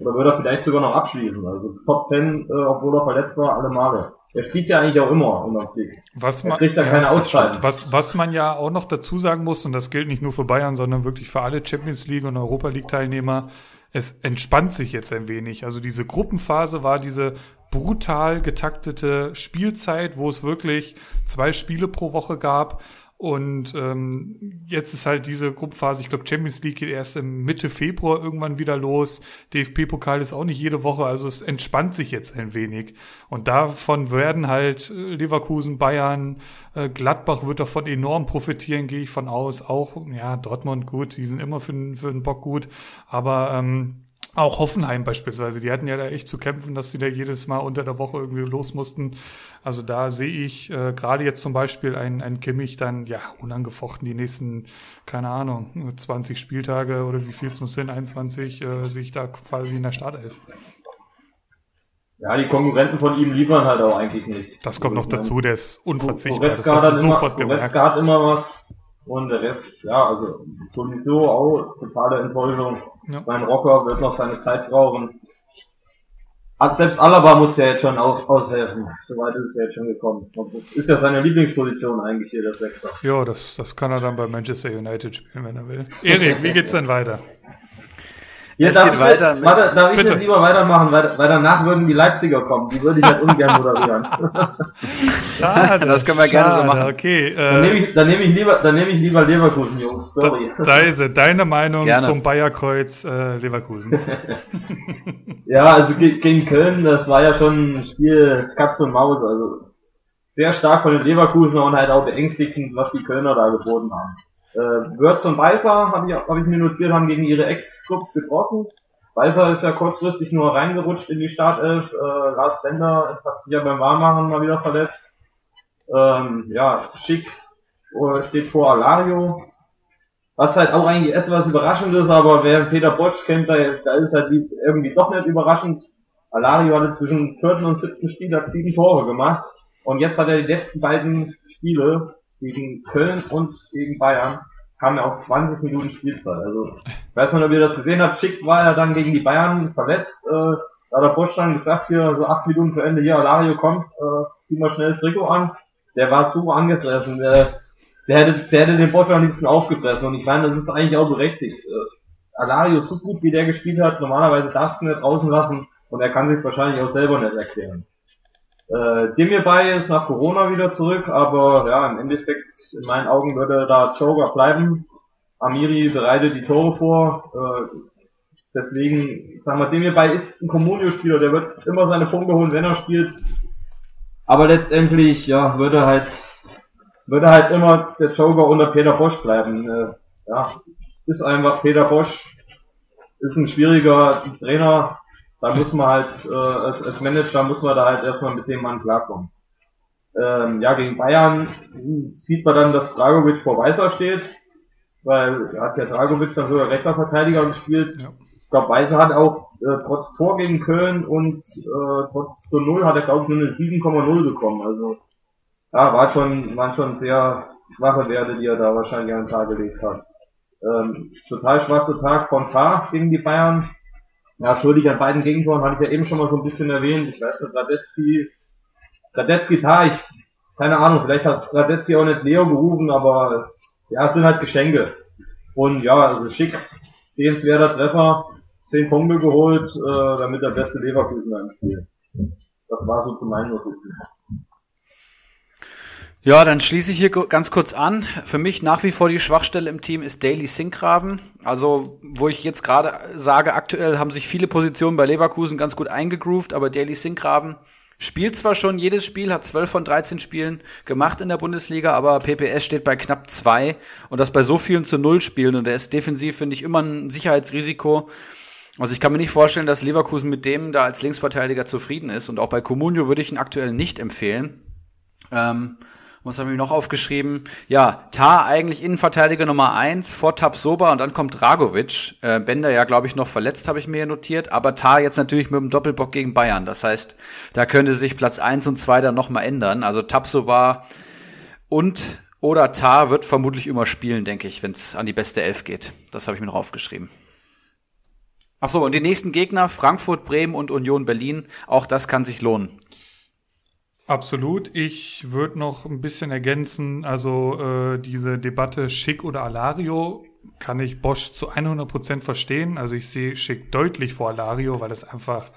oder wird er vielleicht sogar noch abschließen. Also Top 10, äh, obwohl er verletzt war, alle Male. Er spielt ja eigentlich auch immer Blick. Was man, er kriegt ja keine Auszeit. Was, was man ja auch noch dazu sagen muss, und das gilt nicht nur für Bayern, sondern wirklich für alle Champions League und Europa League Teilnehmer, es entspannt sich jetzt ein wenig. Also diese Gruppenphase war diese brutal getaktete Spielzeit, wo es wirklich zwei Spiele pro Woche gab. Und ähm, jetzt ist halt diese Gruppenphase, ich glaube, Champions League geht erst im Mitte Februar irgendwann wieder los. DFB-Pokal ist auch nicht jede Woche, also es entspannt sich jetzt ein wenig. Und davon werden halt äh, Leverkusen, Bayern, äh, Gladbach wird davon enorm profitieren, gehe ich von aus. Auch, ja, Dortmund gut, die sind immer für, für den Bock gut. Aber ähm, auch Hoffenheim beispielsweise, die hatten ja da echt zu kämpfen, dass sie da jedes Mal unter der Woche irgendwie los mussten. Also da sehe ich äh, gerade jetzt zum Beispiel ein, ein Kimmich dann ja unangefochten die nächsten, keine Ahnung, 20 Spieltage oder wie viel es noch sind, 21, äh, sehe ich da quasi in der Startelf. Ja, die Konkurrenten von ihm liefern halt auch eigentlich nicht. Das kommt also, noch dazu, der ist unverzichtbar. Das hast du sofort immer, gemerkt. hat immer was und der Rest, ja, also sowieso auch totale Enttäuschung. Ja. Mein Rocker wird noch seine Zeit brauchen. Hat selbst Alaba muss ja jetzt schon auch aushelfen. Soweit ist es ja jetzt schon gekommen. Ist ja seine Lieblingsposition eigentlich hier, der Sechser. Ja, das, das kann er dann bei Manchester United spielen, wenn er will. Erik, wie geht's denn weiter? Ja, es geht weiter. Mit, warte, darf ich bitte. jetzt lieber weitermachen, weil, weil danach würden die Leipziger kommen. Die würde ich halt ungern moderieren. Schade. Das können wir schade, gerne so machen. Okay. Äh, dann nehme ich, dann nehme ich lieber, dann nehme ich lieber Leverkusen, Jungs. Sorry. Da, Deise, deine Meinung gerne. zum Bayerkreuz äh, Leverkusen. ja, also gegen Köln, das war ja schon ein Spiel Katz und Maus. Also sehr stark von den Leverkusen und halt auch beängstigend, was die Kölner da geboten haben. Äh, Würz und Weißer, habe ich, hab ich mir notiert, haben gegen ihre Ex-Clubs getroffen. Weißer ist ja kurzfristig nur reingerutscht in die Startelf. Äh, Lars Bender hat sich ja beim Warmmachen mal wieder verletzt. Ähm, ja, Schick äh, steht vor Alario. Was halt auch eigentlich etwas überraschend ist, aber wer Peter Bosch kennt, da, da ist halt irgendwie doch nicht überraschend. Alario hatte zwischen vierten und siebten Spieltag sieben Tore gemacht. Und jetzt hat er die letzten beiden Spiele gegen Köln und gegen Bayern kam ja auch 20 Minuten Spielzeit. Also, weiß man, ob ihr das gesehen habt, Schick war ja dann gegen die Bayern verletzt, äh, da hat der dann gesagt, hier, so acht Minuten vor Ende, hier, Alario kommt, äh, zieh mal schnell das Trikot an. Der war so angefressen, der, der hätte, der hätte den Bosch am liebsten aufgefressen und ich meine, das ist eigentlich auch berechtigt. Äh, Alario, so gut wie der gespielt hat, normalerweise darfst du nicht draußen lassen und er kann sich wahrscheinlich auch selber nicht erklären. Äh, Demirbay ist nach Corona wieder zurück, aber ja, im Endeffekt, in meinen Augen würde da Joker bleiben. Amiri bereitet die Tore vor. Äh, deswegen, sagen wir, Demirbay ist ein Comunio-Spieler, der wird immer seine Punkte holen, wenn er spielt. Aber letztendlich, ja, würde halt würde halt immer der Joker unter Peter Bosch bleiben. Äh, ja, ist einfach Peter Bosch, ist ein schwieriger Trainer, da muss man halt, äh, als, als Manager muss man da halt erstmal mit dem Mann klarkommen. Ähm, ja, gegen Bayern sieht man dann, dass Dragovic vor Weißer steht, weil er hat ja Dragovic dann sogar rechter Verteidiger gespielt. Ja. Ich glaube, Weißer hat auch äh, trotz Tor gegen Köln und äh, trotz zu Null hat er glaube ich nur eine 7,0 bekommen. Also ja, war schon, waren schon sehr schwache Werte, die er da wahrscheinlich an den Tag gelegt hat. Ähm, total schwarzer Tag von Tar gegen die Bayern. Ja, schuldig an beiden Gegentoren, hatte ich ja eben schon mal so ein bisschen erwähnt. Ich weiß nicht, Radetzky, Radetzky Tar, ich, keine Ahnung, vielleicht hat Radetzky auch nicht Leo gerufen, aber es, ja, es sind halt Geschenke. Und ja, also schick, sehenswerter Treffer, zehn Punkte geholt, äh, damit der beste Leverkusen im Spiel. Das war so zu meinen Notizen. Ja, dann schließe ich hier ganz kurz an. Für mich nach wie vor die Schwachstelle im Team ist Daily Sinkgraven. Also, wo ich jetzt gerade sage, aktuell haben sich viele Positionen bei Leverkusen ganz gut eingegroovt, aber Daily Sinkgraven spielt zwar schon jedes Spiel, hat 12 von 13 Spielen gemacht in der Bundesliga, aber PPS steht bei knapp zwei und das bei so vielen zu Null Spielen und er ist defensiv, finde ich, immer ein Sicherheitsrisiko. Also ich kann mir nicht vorstellen, dass Leverkusen mit dem da als Linksverteidiger zufrieden ist und auch bei Comunio würde ich ihn aktuell nicht empfehlen. Ähm, was haben wir noch aufgeschrieben? Ja, Tar eigentlich Innenverteidiger Nummer eins vor Tabsoba und dann kommt Dragovic. Äh, Bender ja, glaube ich, noch verletzt, habe ich mir notiert. Aber Tar jetzt natürlich mit dem Doppelbock gegen Bayern. Das heißt, da könnte sich Platz eins und zwei dann nochmal ändern. Also Tabsoba und oder Tar wird vermutlich immer spielen, denke ich, wenn es an die beste Elf geht. Das habe ich mir noch aufgeschrieben. Ach so, und die nächsten Gegner, Frankfurt, Bremen und Union Berlin, auch das kann sich lohnen. Absolut. Ich würde noch ein bisschen ergänzen, also äh, diese Debatte Schick oder Alario kann ich Bosch zu 100 Prozent verstehen. Also ich sehe Schick deutlich vor Alario, weil das einfach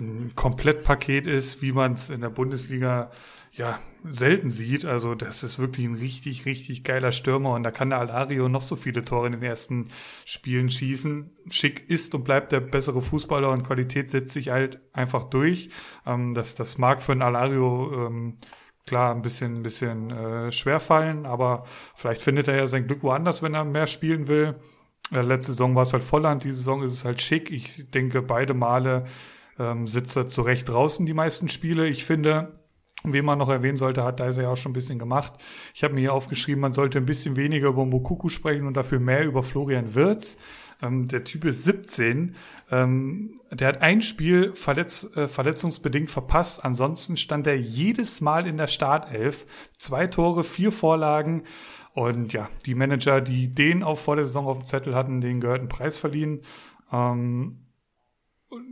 ein Komplettpaket ist, wie man es in der Bundesliga ja selten sieht. Also das ist wirklich ein richtig, richtig geiler Stürmer und da kann der Alario noch so viele Tore in den ersten Spielen schießen. Schick ist und bleibt der bessere Fußballer und Qualität setzt sich halt einfach durch. Ähm, das, das mag für einen Alario ähm, klar ein bisschen, ein bisschen äh, schwer fallen, aber vielleicht findet er ja sein Glück woanders, wenn er mehr spielen will. Äh, letzte Saison war es halt Volland, diese Saison ist es halt schick. Ich denke, beide Male ähm, sitzt er zu Recht draußen die meisten Spiele. Ich finde, Wen man noch erwähnen sollte, hat Deiser ja auch schon ein bisschen gemacht. Ich habe mir hier aufgeschrieben, man sollte ein bisschen weniger über Mokuku sprechen und dafür mehr über Florian Wirz. Ähm, der Typ ist 17. Ähm, der hat ein Spiel verletz, äh, verletzungsbedingt verpasst. Ansonsten stand er jedes Mal in der Startelf. Zwei Tore, vier Vorlagen. Und ja, die Manager, die den auch vor der Saison auf dem Zettel hatten, denen gehört ein Preis verliehen. Ähm,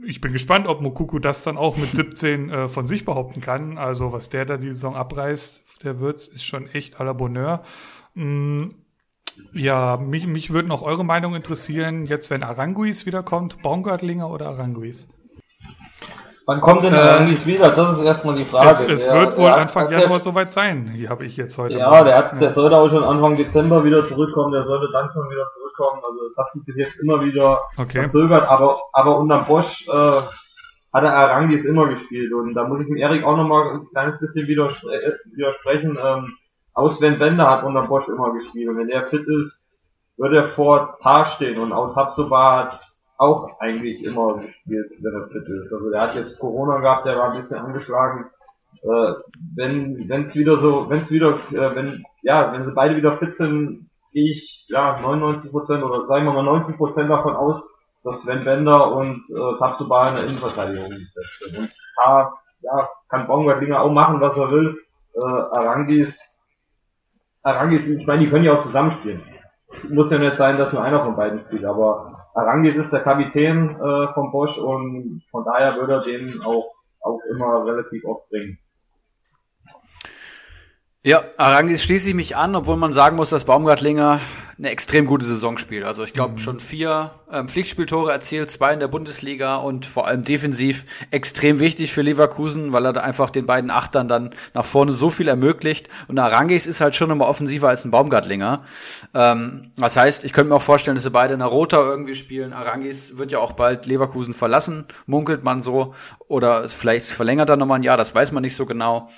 ich bin gespannt, ob Mokuku das dann auch mit 17 äh, von sich behaupten kann. Also was der da die Saison abreißt, der Würz, ist schon echt à la Bonheur. Mm, ja, mich, mich würde noch eure Meinung interessieren, jetzt wenn Aranguis wiederkommt, Baumgartlinger oder Aranguis? Wann kommt denn äh, wieder? Das ist erstmal die Frage. Es, es der, wird wohl Anfang Januar soweit sein. Hier habe ich jetzt heute. Ja, mal. der, hat, der sollte auch schon Anfang Dezember wieder zurückkommen. Der sollte dann schon wieder zurückkommen. Also es hat sich bis jetzt immer wieder okay. verzögert. Aber, aber unter Bosch äh, hat er Arangis immer gespielt. Und da muss ich dem Erik auch nochmal ein kleines bisschen äh, widersprechen. Ähm, aus Sven Bender hat unter Bosch immer gespielt. Und wenn der fit ist, wird er vor Tar stehen. Und auch Tabsoba hat auch eigentlich immer gespielt, wenn er fit ist. Also der hat jetzt Corona gehabt, der war ein bisschen angeschlagen. Äh, wenn wenn's wieder so, wenn's wieder, äh, wenn ja, wenn sie beide wieder fit sind, gehe ich ja 99 Prozent oder sagen wir mal 90 Prozent davon aus, dass Sven Bender und äh, Tabsoba in der Innenverteidigung gesetzt sind. Und da ja, kann Baumgartlinger auch machen, was er will. Äh, Arangis, Arangis, ich meine, die können ja auch zusammenspielen. Es muss ja nicht sein, dass nur einer von beiden spielt, aber Arangis ist der Kapitän äh, von Bosch und von daher würde er den auch, auch immer relativ oft bringen. Ja, Arangis schließe ich mich an, obwohl man sagen muss, dass Baumgartlinger eine extrem gute Saison spielt. Also ich glaube mhm. schon vier ähm, Pflichtspieltore erzielt, zwei in der Bundesliga und vor allem defensiv extrem wichtig für Leverkusen, weil er da einfach den beiden Achtern dann nach vorne so viel ermöglicht. Und Arangis ist halt schon immer offensiver als ein Baumgartlinger. Ähm, das heißt, ich könnte mir auch vorstellen, dass sie beide in der Rota irgendwie spielen. Arangis wird ja auch bald Leverkusen verlassen, munkelt man so. Oder vielleicht verlängert er nochmal ein Jahr, das weiß man nicht so genau.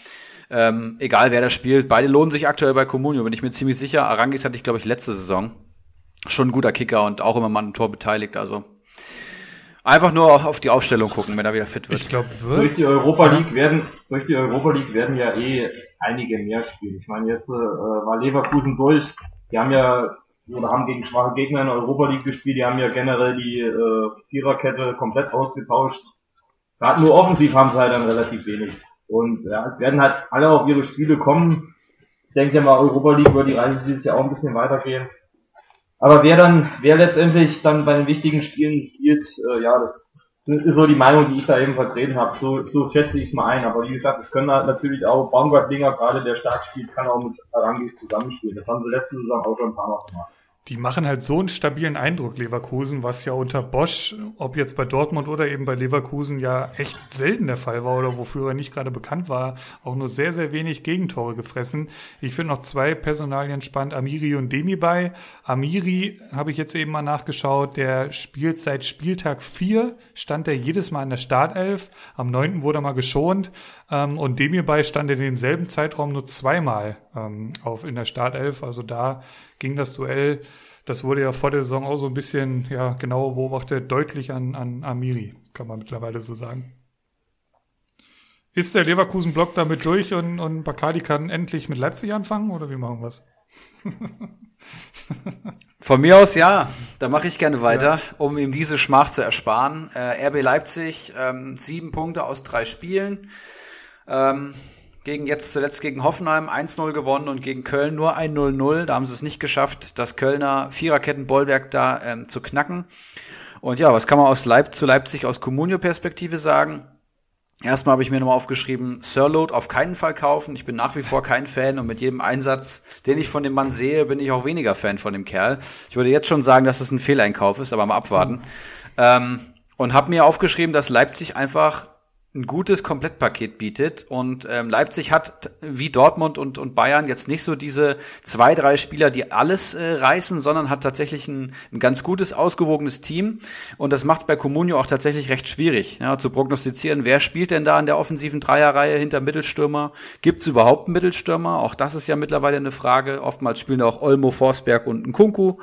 Ähm, egal wer das spielt, beide lohnen sich aktuell bei Comunio, bin ich mir ziemlich sicher. Arangis hatte ich, glaube ich, letzte Saison. Schon ein guter Kicker und auch immer mal ein Tor beteiligt. Also einfach nur auf die Aufstellung gucken, wenn er wieder fit wird. Ich glaube, durch die Europa League werden durch die Europa League werden ja eh einige mehr spielen. Ich meine, jetzt äh, war Leverkusen durch. Die haben ja oder haben gegen schwache Gegner in der Europa League gespielt. Die haben ja generell die äh, Viererkette komplett ausgetauscht. Gerade nur offensiv haben sie halt dann relativ wenig. Und ja, es werden halt alle auf ihre Spiele kommen. Ich denke mal, Europa League wird die Reise dieses Jahr auch ein bisschen weitergehen. Aber wer dann, wer letztendlich dann bei den wichtigen Spielen spielt, äh, ja, das ist so die Meinung, die ich da eben vertreten habe. So, so schätze ich es mal ein. Aber wie gesagt, es können halt natürlich auch Baumgartlinger, gerade der stark spielt, kann auch mit Arangis zusammenspielen. Das haben sie letzte Saison auch schon ein paar Mal gemacht die machen halt so einen stabilen Eindruck, Leverkusen, was ja unter Bosch, ob jetzt bei Dortmund oder eben bei Leverkusen, ja echt selten der Fall war oder wofür er nicht gerade bekannt war, auch nur sehr, sehr wenig Gegentore gefressen. Ich finde noch zwei Personalien spannend, Amiri und Demi bei. Amiri habe ich jetzt eben mal nachgeschaut, der spielt seit Spieltag 4, stand er jedes Mal in der Startelf. Am 9. wurde er mal geschont ähm, und Demi bei stand in demselben Zeitraum nur zweimal ähm, auf in der Startelf. Also da ging das Duell, das wurde ja vor der Saison auch so ein bisschen ja, genauer beobachtet, deutlich an, an Amiri, kann man mittlerweile so sagen. Ist der Leverkusen-Block damit durch und, und Bacardi kann endlich mit Leipzig anfangen oder wie machen wir es? Von mir aus ja, da mache ich gerne weiter, ja. um ihm diese Schmach zu ersparen. Äh, RB Leipzig, ähm, sieben Punkte aus drei Spielen. Ähm, gegen jetzt zuletzt gegen Hoffenheim 1-0 gewonnen und gegen Köln nur ein 0-0. Da haben sie es nicht geschafft, das Kölner Viererkettenbollwerk da ähm, zu knacken. Und ja, was kann man aus Leip zu Leipzig aus Comunio-Perspektive sagen? Erstmal habe ich mir nochmal aufgeschrieben, Sirload auf keinen Fall kaufen. Ich bin nach wie vor kein Fan und mit jedem Einsatz, den ich von dem Mann sehe, bin ich auch weniger Fan von dem Kerl. Ich würde jetzt schon sagen, dass das ein Fehleinkauf ist, aber mal abwarten. Mhm. Ähm, und habe mir aufgeschrieben, dass Leipzig einfach ein gutes Komplettpaket bietet. Und ähm, Leipzig hat wie Dortmund und, und Bayern jetzt nicht so diese zwei, drei Spieler, die alles äh, reißen, sondern hat tatsächlich ein, ein ganz gutes, ausgewogenes Team. Und das macht bei Comunio auch tatsächlich recht schwierig, ja, zu prognostizieren, wer spielt denn da in der offensiven Dreierreihe hinter Mittelstürmer? Gibt es überhaupt Mittelstürmer? Auch das ist ja mittlerweile eine Frage. Oftmals spielen auch Olmo, Forsberg und ein Kunku.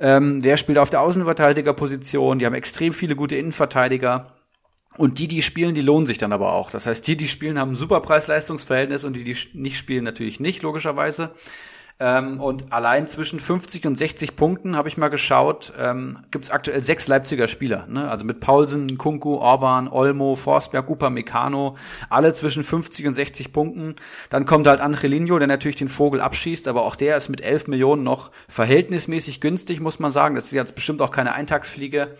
Ähm, wer spielt auf der Außenverteidigerposition? Die haben extrem viele gute Innenverteidiger. Und die, die spielen, die lohnen sich dann aber auch. Das heißt, die, die spielen, haben ein super Preis-Leistungs-Verhältnis und die, die nicht spielen, natürlich nicht, logischerweise. Ähm, und allein zwischen 50 und 60 Punkten habe ich mal geschaut, ähm, gibt es aktuell sechs Leipziger Spieler. Ne? Also mit Paulsen, Kunku, Orban, Olmo, Forsberg, Upamecano, alle zwischen 50 und 60 Punkten. Dann kommt halt Angelino, der natürlich den Vogel abschießt, aber auch der ist mit 11 Millionen noch verhältnismäßig günstig, muss man sagen. Das ist jetzt bestimmt auch keine Eintagsfliege.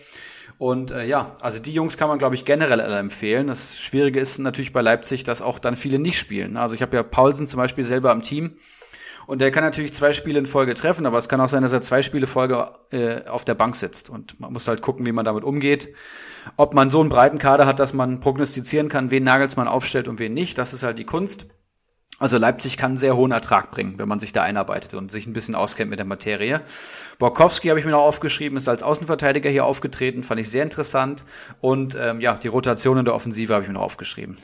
Und äh, ja, also die Jungs kann man, glaube ich, generell empfehlen. Das Schwierige ist natürlich bei Leipzig, dass auch dann viele nicht spielen. Also ich habe ja Paulsen zum Beispiel selber im Team. Und der kann natürlich zwei Spiele in Folge treffen, aber es kann auch sein, dass er zwei Spiele Folge äh, auf der Bank sitzt. Und man muss halt gucken, wie man damit umgeht. Ob man so einen breiten Kader hat, dass man prognostizieren kann, wen Nagelsmann aufstellt und wen nicht, das ist halt die Kunst. Also Leipzig kann einen sehr hohen Ertrag bringen, wenn man sich da einarbeitet und sich ein bisschen auskennt mit der Materie. Borkowski habe ich mir noch aufgeschrieben, ist als Außenverteidiger hier aufgetreten, fand ich sehr interessant. Und ähm, ja, die Rotation in der Offensive habe ich mir noch aufgeschrieben.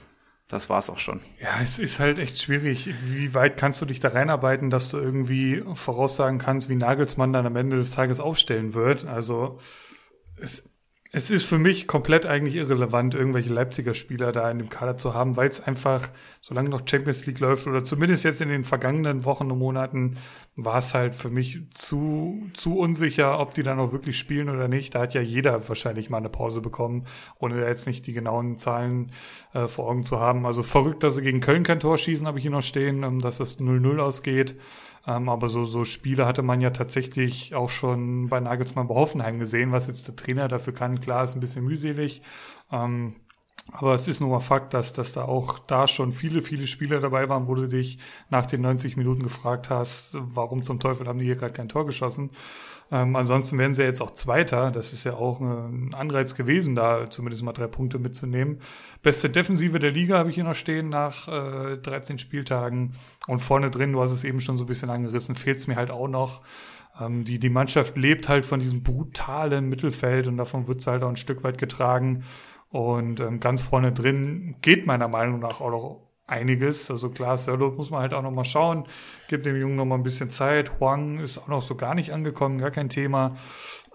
Das war's auch schon. Ja, es ist halt echt schwierig. Wie weit kannst du dich da reinarbeiten, dass du irgendwie voraussagen kannst, wie Nagelsmann dann am Ende des Tages aufstellen wird? Also es, es ist für mich komplett eigentlich irrelevant, irgendwelche Leipziger Spieler da in dem Kader zu haben, weil es einfach, solange noch Champions League läuft oder zumindest jetzt in den vergangenen Wochen und Monaten, war es halt für mich zu, zu unsicher, ob die dann auch wirklich spielen oder nicht. Da hat ja jeder wahrscheinlich mal eine Pause bekommen, ohne da jetzt nicht die genauen Zahlen äh, vor Augen zu haben. Also verrückt, dass sie gegen Köln kein Tor schießen, habe ich hier noch stehen, ähm, dass das 0-0 ausgeht. Ähm, aber so, so Spiele hatte man ja tatsächlich auch schon bei Nagelsmann bei Hoffenheim gesehen, was jetzt der Trainer dafür kann. Klar, ist ein bisschen mühselig. Ähm, aber es ist nur mal Fakt, dass, dass da auch da schon viele, viele Spieler dabei waren, wo du dich nach den 90 Minuten gefragt hast, warum zum Teufel haben die hier gerade kein Tor geschossen. Ähm, ansonsten wären sie ja jetzt auch Zweiter. Das ist ja auch ein Anreiz gewesen, da zumindest mal drei Punkte mitzunehmen. Beste Defensive der Liga habe ich hier noch stehen nach äh, 13 Spieltagen. Und vorne drin, du hast es eben schon so ein bisschen angerissen, fehlt es mir halt auch noch. Ähm, die, die Mannschaft lebt halt von diesem brutalen Mittelfeld und davon wird es halt auch ein Stück weit getragen. Und ähm, ganz vorne drin geht meiner Meinung nach auch noch einiges. Also klar, Sörlot muss man halt auch noch mal schauen. Gibt dem Jungen noch mal ein bisschen Zeit. Huang ist auch noch so gar nicht angekommen, gar kein Thema.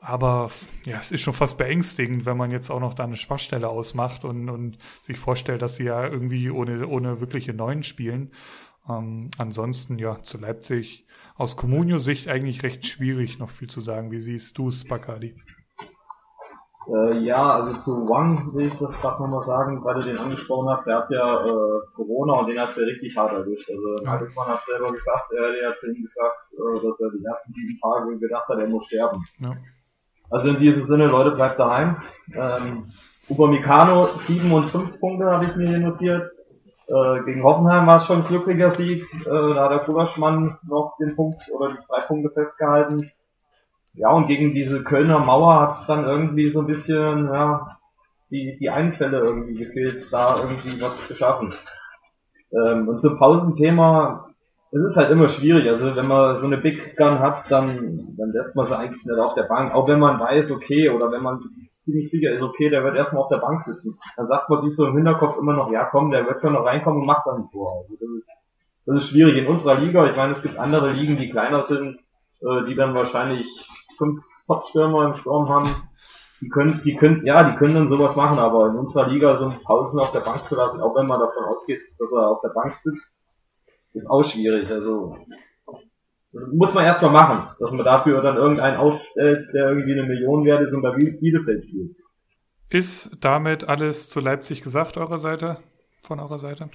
Aber ja, es ist schon fast beängstigend, wenn man jetzt auch noch da eine Schwachstelle ausmacht und, und sich vorstellt, dass sie ja irgendwie ohne, ohne wirkliche Neuen spielen. Ähm, ansonsten, ja, zu Leipzig aus Comunio-Sicht eigentlich recht schwierig, noch viel zu sagen. Wie siehst du es, Bacardi? Äh, ja, also zu Wang will ich das gerade nochmal sagen, weil du den angesprochen hast, der hat ja äh, Corona und den hat es ja richtig hart erwischt. Also ja. Nagelsmann hat selber gesagt, er hat ja ihm gesagt, äh, dass er die ersten sieben Tage gedacht hat, er muss sterben. Ja. Also in diesem Sinne, Leute, bleibt daheim. Ähm, Upamecano, sieben und fünf Punkte habe ich mir hier notiert. Äh, gegen Hoffenheim war es schon ein glücklicher Sieg. Äh, da hat der Kulaschmann noch den Punkt oder die drei Punkte festgehalten. Ja, und gegen diese Kölner Mauer hat es dann irgendwie so ein bisschen, ja, die, die Einfälle irgendwie gefehlt, da irgendwie was zu schaffen. Ähm, und zum Pausenthema, es ist halt immer schwierig. Also wenn man so eine Big Gun hat, dann, dann lässt man sie eigentlich nicht auf der Bank. Auch wenn man weiß, okay, oder wenn man ziemlich sicher ist, okay, der wird erstmal auf der Bank sitzen. Dann sagt man sich so im Hinterkopf immer noch, ja komm, der wird schon noch reinkommen und macht dann ein Tor. Also das ist, das ist schwierig. In unserer Liga, ich meine, es gibt andere Ligen, die kleiner sind, äh, die dann wahrscheinlich fünf Topstürmer im Sturm haben. Die können, die können, ja, die können dann sowas machen, aber in unserer Liga so einen Pausen auf der Bank zu lassen, auch wenn man davon ausgeht, dass er auf der Bank sitzt, ist auch schwierig. Also muss man erstmal machen, dass man dafür dann irgendeinen aufstellt, der irgendwie eine Million wert ist und bei Bielefeld spielt. Ist damit alles zu Leipzig gesagt, eurer Seite, von eurer Seite?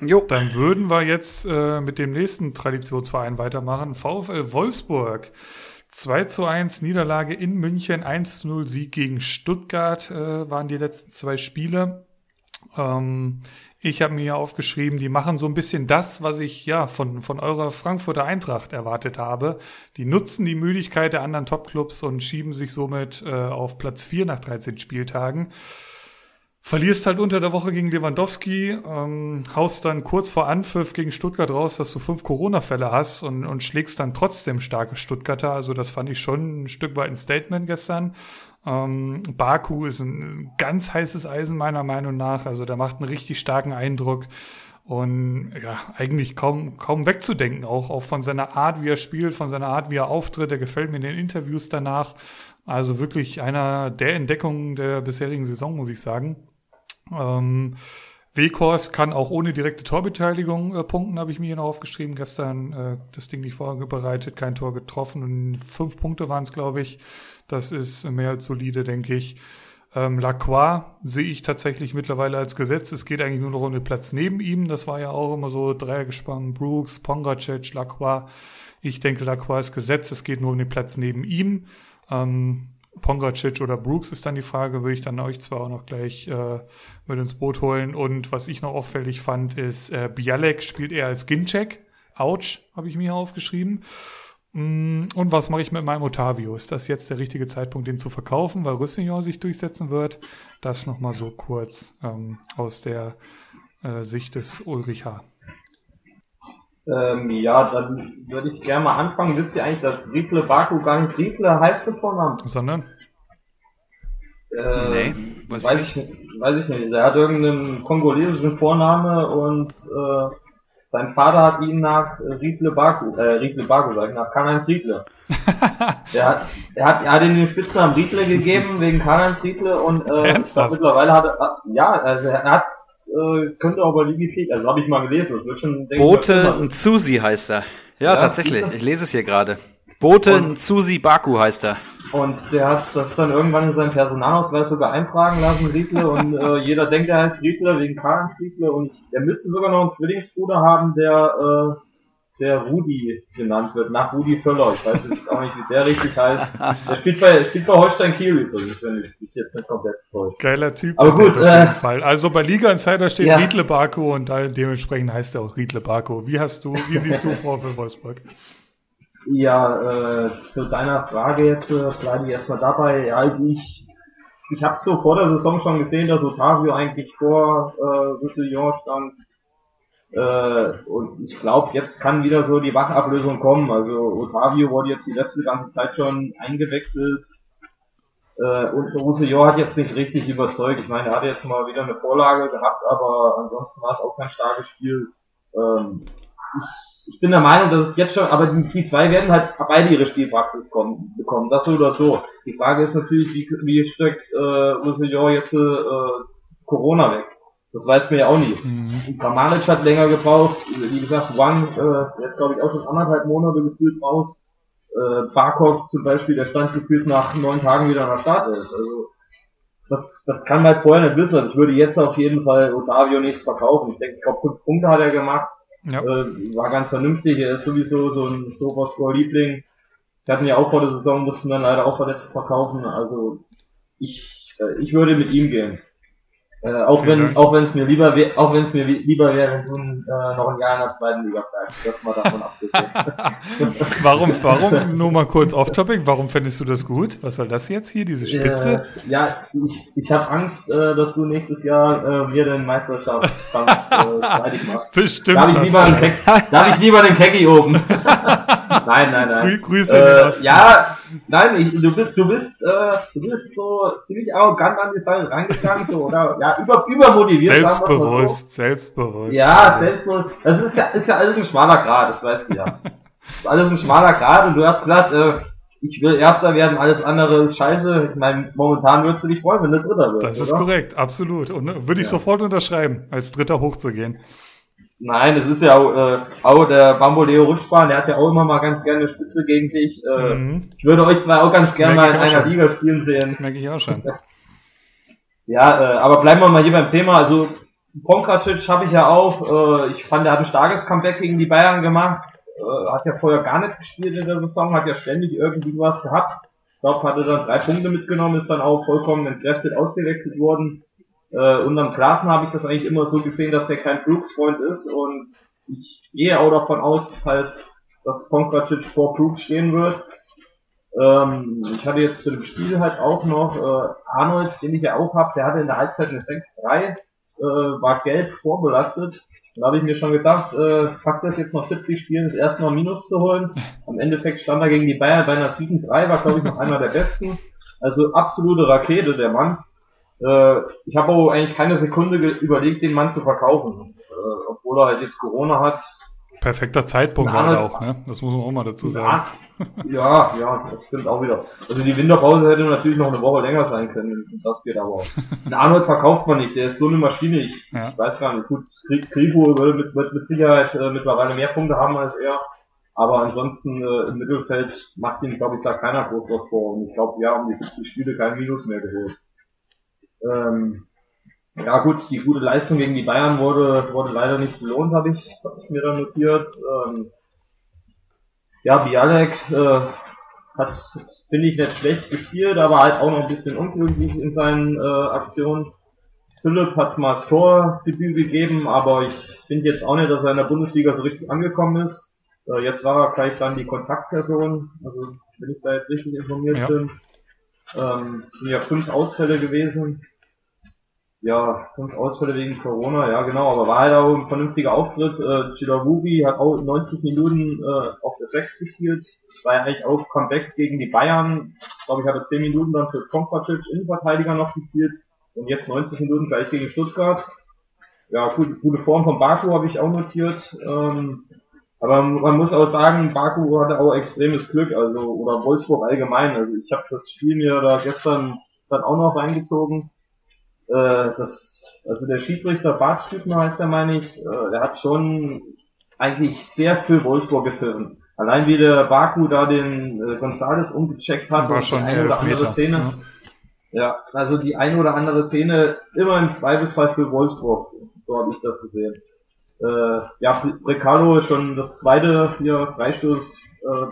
Jo. Dann würden wir jetzt äh, mit dem nächsten Traditionsverein weitermachen. VfL Wolfsburg. 2 zu 1 Niederlage in München, 1 zu 0 Sieg gegen Stuttgart äh, waren die letzten zwei Spiele. Ähm, ich habe mir aufgeschrieben, die machen so ein bisschen das, was ich ja von, von eurer Frankfurter Eintracht erwartet habe. Die nutzen die Müdigkeit der anderen Topclubs und schieben sich somit äh, auf Platz 4 nach 13 Spieltagen. Verlierst halt unter der Woche gegen Lewandowski, ähm, haust dann kurz vor Anpfiff gegen Stuttgart raus, dass du fünf Corona-Fälle hast und, und schlägst dann trotzdem starke Stuttgarter. Also das fand ich schon ein Stück weit ein Statement gestern. Ähm, Baku ist ein ganz heißes Eisen meiner Meinung nach. Also der macht einen richtig starken Eindruck und ja, eigentlich kaum, kaum wegzudenken, auch, auch von seiner Art, wie er spielt, von seiner Art, wie er auftritt. Der gefällt mir in den Interviews danach. Also wirklich einer der Entdeckungen der bisherigen Saison, muss ich sagen. Ähm, Weghorst kann auch ohne direkte Torbeteiligung äh, punkten, habe ich mir hier noch aufgeschrieben. Gestern äh, das Ding nicht vorbereitet, kein Tor getroffen und fünf Punkte waren es, glaube ich. Das ist mehr als solide, denke ich. Ähm, Lacroix sehe ich tatsächlich mittlerweile als Gesetz. Es geht eigentlich nur noch um den Platz neben ihm. Das war ja auch immer so Dreiergespann. Brooks, Pongracic, Lacroix. Ich denke, Lacroix ist Gesetz. Es geht nur um den Platz neben ihm. Ähm, Pongracic oder Brooks ist dann die Frage, würde ich dann euch zwar auch noch gleich äh, mit ins Boot holen. Und was ich noch auffällig fand, ist, äh, Bialek spielt eher als Ginczek. Ouch, habe ich mir aufgeschrieben. Mm, und was mache ich mit meinem Otavio? Ist das jetzt der richtige Zeitpunkt, den zu verkaufen, weil Rüssignon sich durchsetzen wird? Das nochmal so kurz ähm, aus der äh, Sicht des Ulrich H. Ähm, ja, dann würde ich gerne mal anfangen. Wisst ihr eigentlich, dass Riedle Baku gar nicht Riedle heißt mit Vornamen? Sondern? Äh, nee, weiß, weiß ich nicht. Weiß ich nicht. Er hat irgendeinen kongolesischen Vorname und äh, sein Vater hat ihn nach Riedle Baku, äh, Riedle Baku, sag ich, nach Karl-Heinz Riedle. er, hat, er, hat, er hat ihm den Spitznamen Riedle gegeben wegen Karl-Heinz Riedle und äh, mittlerweile hat er, ja, also er hat äh, könnte aber legitim, also habe ich mal gelesen, das wird schon... Bote Nzusi heißt er. Ja, ja tatsächlich, ich lese es hier gerade. Bote Nzusi Baku heißt er. Und der hat das dann irgendwann in seinem Personalausweis sogar eintragen lassen, Riedle, und äh, jeder denkt, er heißt Riedle wegen Karl Riedle, und er müsste sogar noch einen Zwillingsbruder haben, der äh, der Rudi genannt wird, nach Rudi Völler. Ich weiß jetzt auch nicht, wie der richtig heißt. Der spielt bei, spielt bei Holstein Kiel übrigens, wenn ich mich jetzt nicht komplett täusche. Geiler Typ. Aber gut, auf jeden äh, Fall. Also bei Liga Insider steht ja. Riedle Barco und dementsprechend heißt er auch Riedle Barco. Wie hast du, wie siehst du vor für Wolfsburg? Ja, äh, zu deiner Frage jetzt äh, bleibe ich erstmal dabei. Ja, also ich, ich habe so vor der Saison schon gesehen, dass Otavio eigentlich vor äh, Roussillon stand äh, und ich glaube, jetzt kann wieder so die Wachablösung kommen. Also Otavio wurde jetzt die letzte ganze Zeit schon eingewechselt. Äh, und Roussillon hat jetzt nicht richtig überzeugt. Ich meine, er hat jetzt mal wieder eine Vorlage gehabt, aber ansonsten war es auch kein starkes Spiel. Ähm, ich, ich bin der Meinung, dass es jetzt schon, aber die, die zwei werden halt beide ihre Spielpraxis kommen, bekommen, das so oder so. Die Frage ist natürlich, wie, wie steckt äh, Roussillon jetzt äh, Corona weg? Das weiß man ja auch nicht. Mhm. Kramaric hat länger gebraucht. Wie gesagt, Wang, äh, der ist glaube ich auch schon anderthalb Monate gefühlt raus. Äh, Barkov zum Beispiel, der stand gefühlt nach neun Tagen wieder an der Start ist. Also das, das kann man halt vorher nicht wissen. Also ich würde jetzt auf jeden Fall Otavio nicht verkaufen. Ich denke, ich glaube, fünf Punkte hat er gemacht. Ja. Äh, war ganz vernünftig. Er ist sowieso so ein Sofa-Score-Liebling. Wir hatten ja auch vor der Saison, mussten dann leider auch verletzt verkaufen. Also ich, äh, ich würde mit ihm gehen. Äh, auch wenn auch wenn es mir lieber wär, auch wenn es mir lieber wäre, wenn du äh, noch ein Jahr in der zweiten Liga bleibst, das mal davon abgesehen. warum warum nur mal kurz off topic, warum findest du das gut? Was soll das jetzt hier diese Spitze? Äh, ja, ich, ich habe Angst, äh, dass du nächstes Jahr äh, mir den Meisterschaft äh, machst. Bestimmt. Darf ich lieber einen, Keck, darf ich lieber den Kecki oben? nein, nein, nein. Grü Grüße äh, Ja, nein, ich, du bist du bist äh, du bist so ziemlich arrogant an die Sache reingegangen so oder ja über, übermotiviert. Selbstbewusst, so. selbstbewusst. Ja, selbstbewusst. Das ist ja, ist ja alles ein schmaler Grad, das weißt du ja. Das ist alles ein schmaler Grad und du hast gesagt, äh, ich will Erster werden, alles andere ist scheiße. Ich meine, momentan würdest du dich freuen, wenn du Dritter wirst. Das ist oder? korrekt, absolut. Und ne, würde ich ja. sofort unterschreiben, als Dritter hochzugehen. Nein, es ist ja auch, äh, auch der Bamboleo Rutschbahn, der hat ja auch immer mal ganz gerne Spitze gegen dich. Äh, mhm. Ich würde euch zwei auch ganz gerne mal in einer schon. Liga spielen sehen. Das merke ich auch schon. Ja, äh, aber bleiben wir mal hier beim Thema. Also Ponkracic habe ich ja auch. Äh, ich fand, er hat ein starkes Comeback gegen die Bayern gemacht. Äh, hat ja vorher gar nicht gespielt in der Saison, hat ja ständig irgendwie was gehabt. Ich glaube, hatte dann drei Punkte mitgenommen, ist dann auch vollkommen entkräftet ausgewechselt worden. Äh, unterm Klassen habe ich das eigentlich immer so gesehen, dass der kein Brooks-Freund ist und ich gehe auch davon aus, halt, dass Ponkracic vor Brooks stehen wird. Ähm, ich hatte jetzt zu dem Spiel halt auch noch äh, Arnold, den ich ja auch habe, der hatte in der Halbzeit eine 6-3, äh, war gelb vorbelastet. Da habe ich mir schon gedacht, äh, packt das jetzt noch 70 Spielen, das erste Mal Minus zu holen. Am Endeffekt stand er gegen die Bayern bei einer 7-3, war glaube ich noch einer der besten. Also absolute Rakete, der Mann. Äh, ich habe auch eigentlich keine Sekunde überlegt, den Mann zu verkaufen. Äh, obwohl er halt jetzt Corona hat, Perfekter Zeitpunkt war auch, ne? Das muss man auch mal dazu sagen. Ja, ja, das stimmt auch wieder. Also die Winterpause hätte natürlich noch eine Woche länger sein können. Das geht aber. Ein Arnold verkauft man nicht, der ist so eine Maschine. Ich, ja. ich weiß gar nicht. Gut, Grifo würde mit, mit, mit Sicherheit äh, mittlerweile mehr Punkte haben als er. Aber ansonsten äh, im Mittelfeld macht ihn, glaube ich, da keiner groß was vor. Und ich glaube, wir haben die 70 Spiele kein Minus mehr geholt. Ähm, ja gut, die gute Leistung gegen die Bayern wurde, wurde leider nicht belohnt, habe ich, hab ich mir dann notiert. Ähm, ja, Bialek äh, hat, finde ich, nicht schlecht gespielt, aber halt auch noch ein bisschen unglücklich in seinen äh, Aktionen. Philipp hat mal das Tordebüt gegeben, aber ich finde jetzt auch nicht, dass er in der Bundesliga so richtig angekommen ist. Äh, jetzt war er gleich dann die Kontaktperson, also wenn ich da jetzt richtig informiert ja. bin. Ähm, sind ja fünf Ausfälle gewesen ja, fünf Ausfälle wegen Corona, ja genau, aber war halt auch ein vernünftiger Auftritt. Äh, Chilavubi hat auch 90 Minuten äh, auf der 6 gespielt. War ja eigentlich auch Comeback gegen die Bayern. Ich glaube, ich hatte 10 Minuten dann für Konkacic Innenverteidiger noch gespielt und jetzt 90 Minuten gleich gegen Stuttgart. Ja, gut, gute Form von Baku habe ich auch notiert. Ähm, aber man muss auch sagen, Baku hatte auch extremes Glück, also oder Wolfsburg allgemein. Also ich habe das Spiel mir da gestern dann auch noch reingezogen äh, das, also der Schiedsrichter Bart Stübner heißt er, meine ich, äh, der hat schon eigentlich sehr viel Wolfsburg gefilmt. Allein wie der Baku da den äh, Gonzales umgecheckt hat, war schon eine oder andere Szene. Ja. ja. also die eine oder andere Szene immer im Zweifelsfall für Wolfsburg. So habe ich das gesehen. Äh, ja, ist schon das zweite hier Freistoß äh,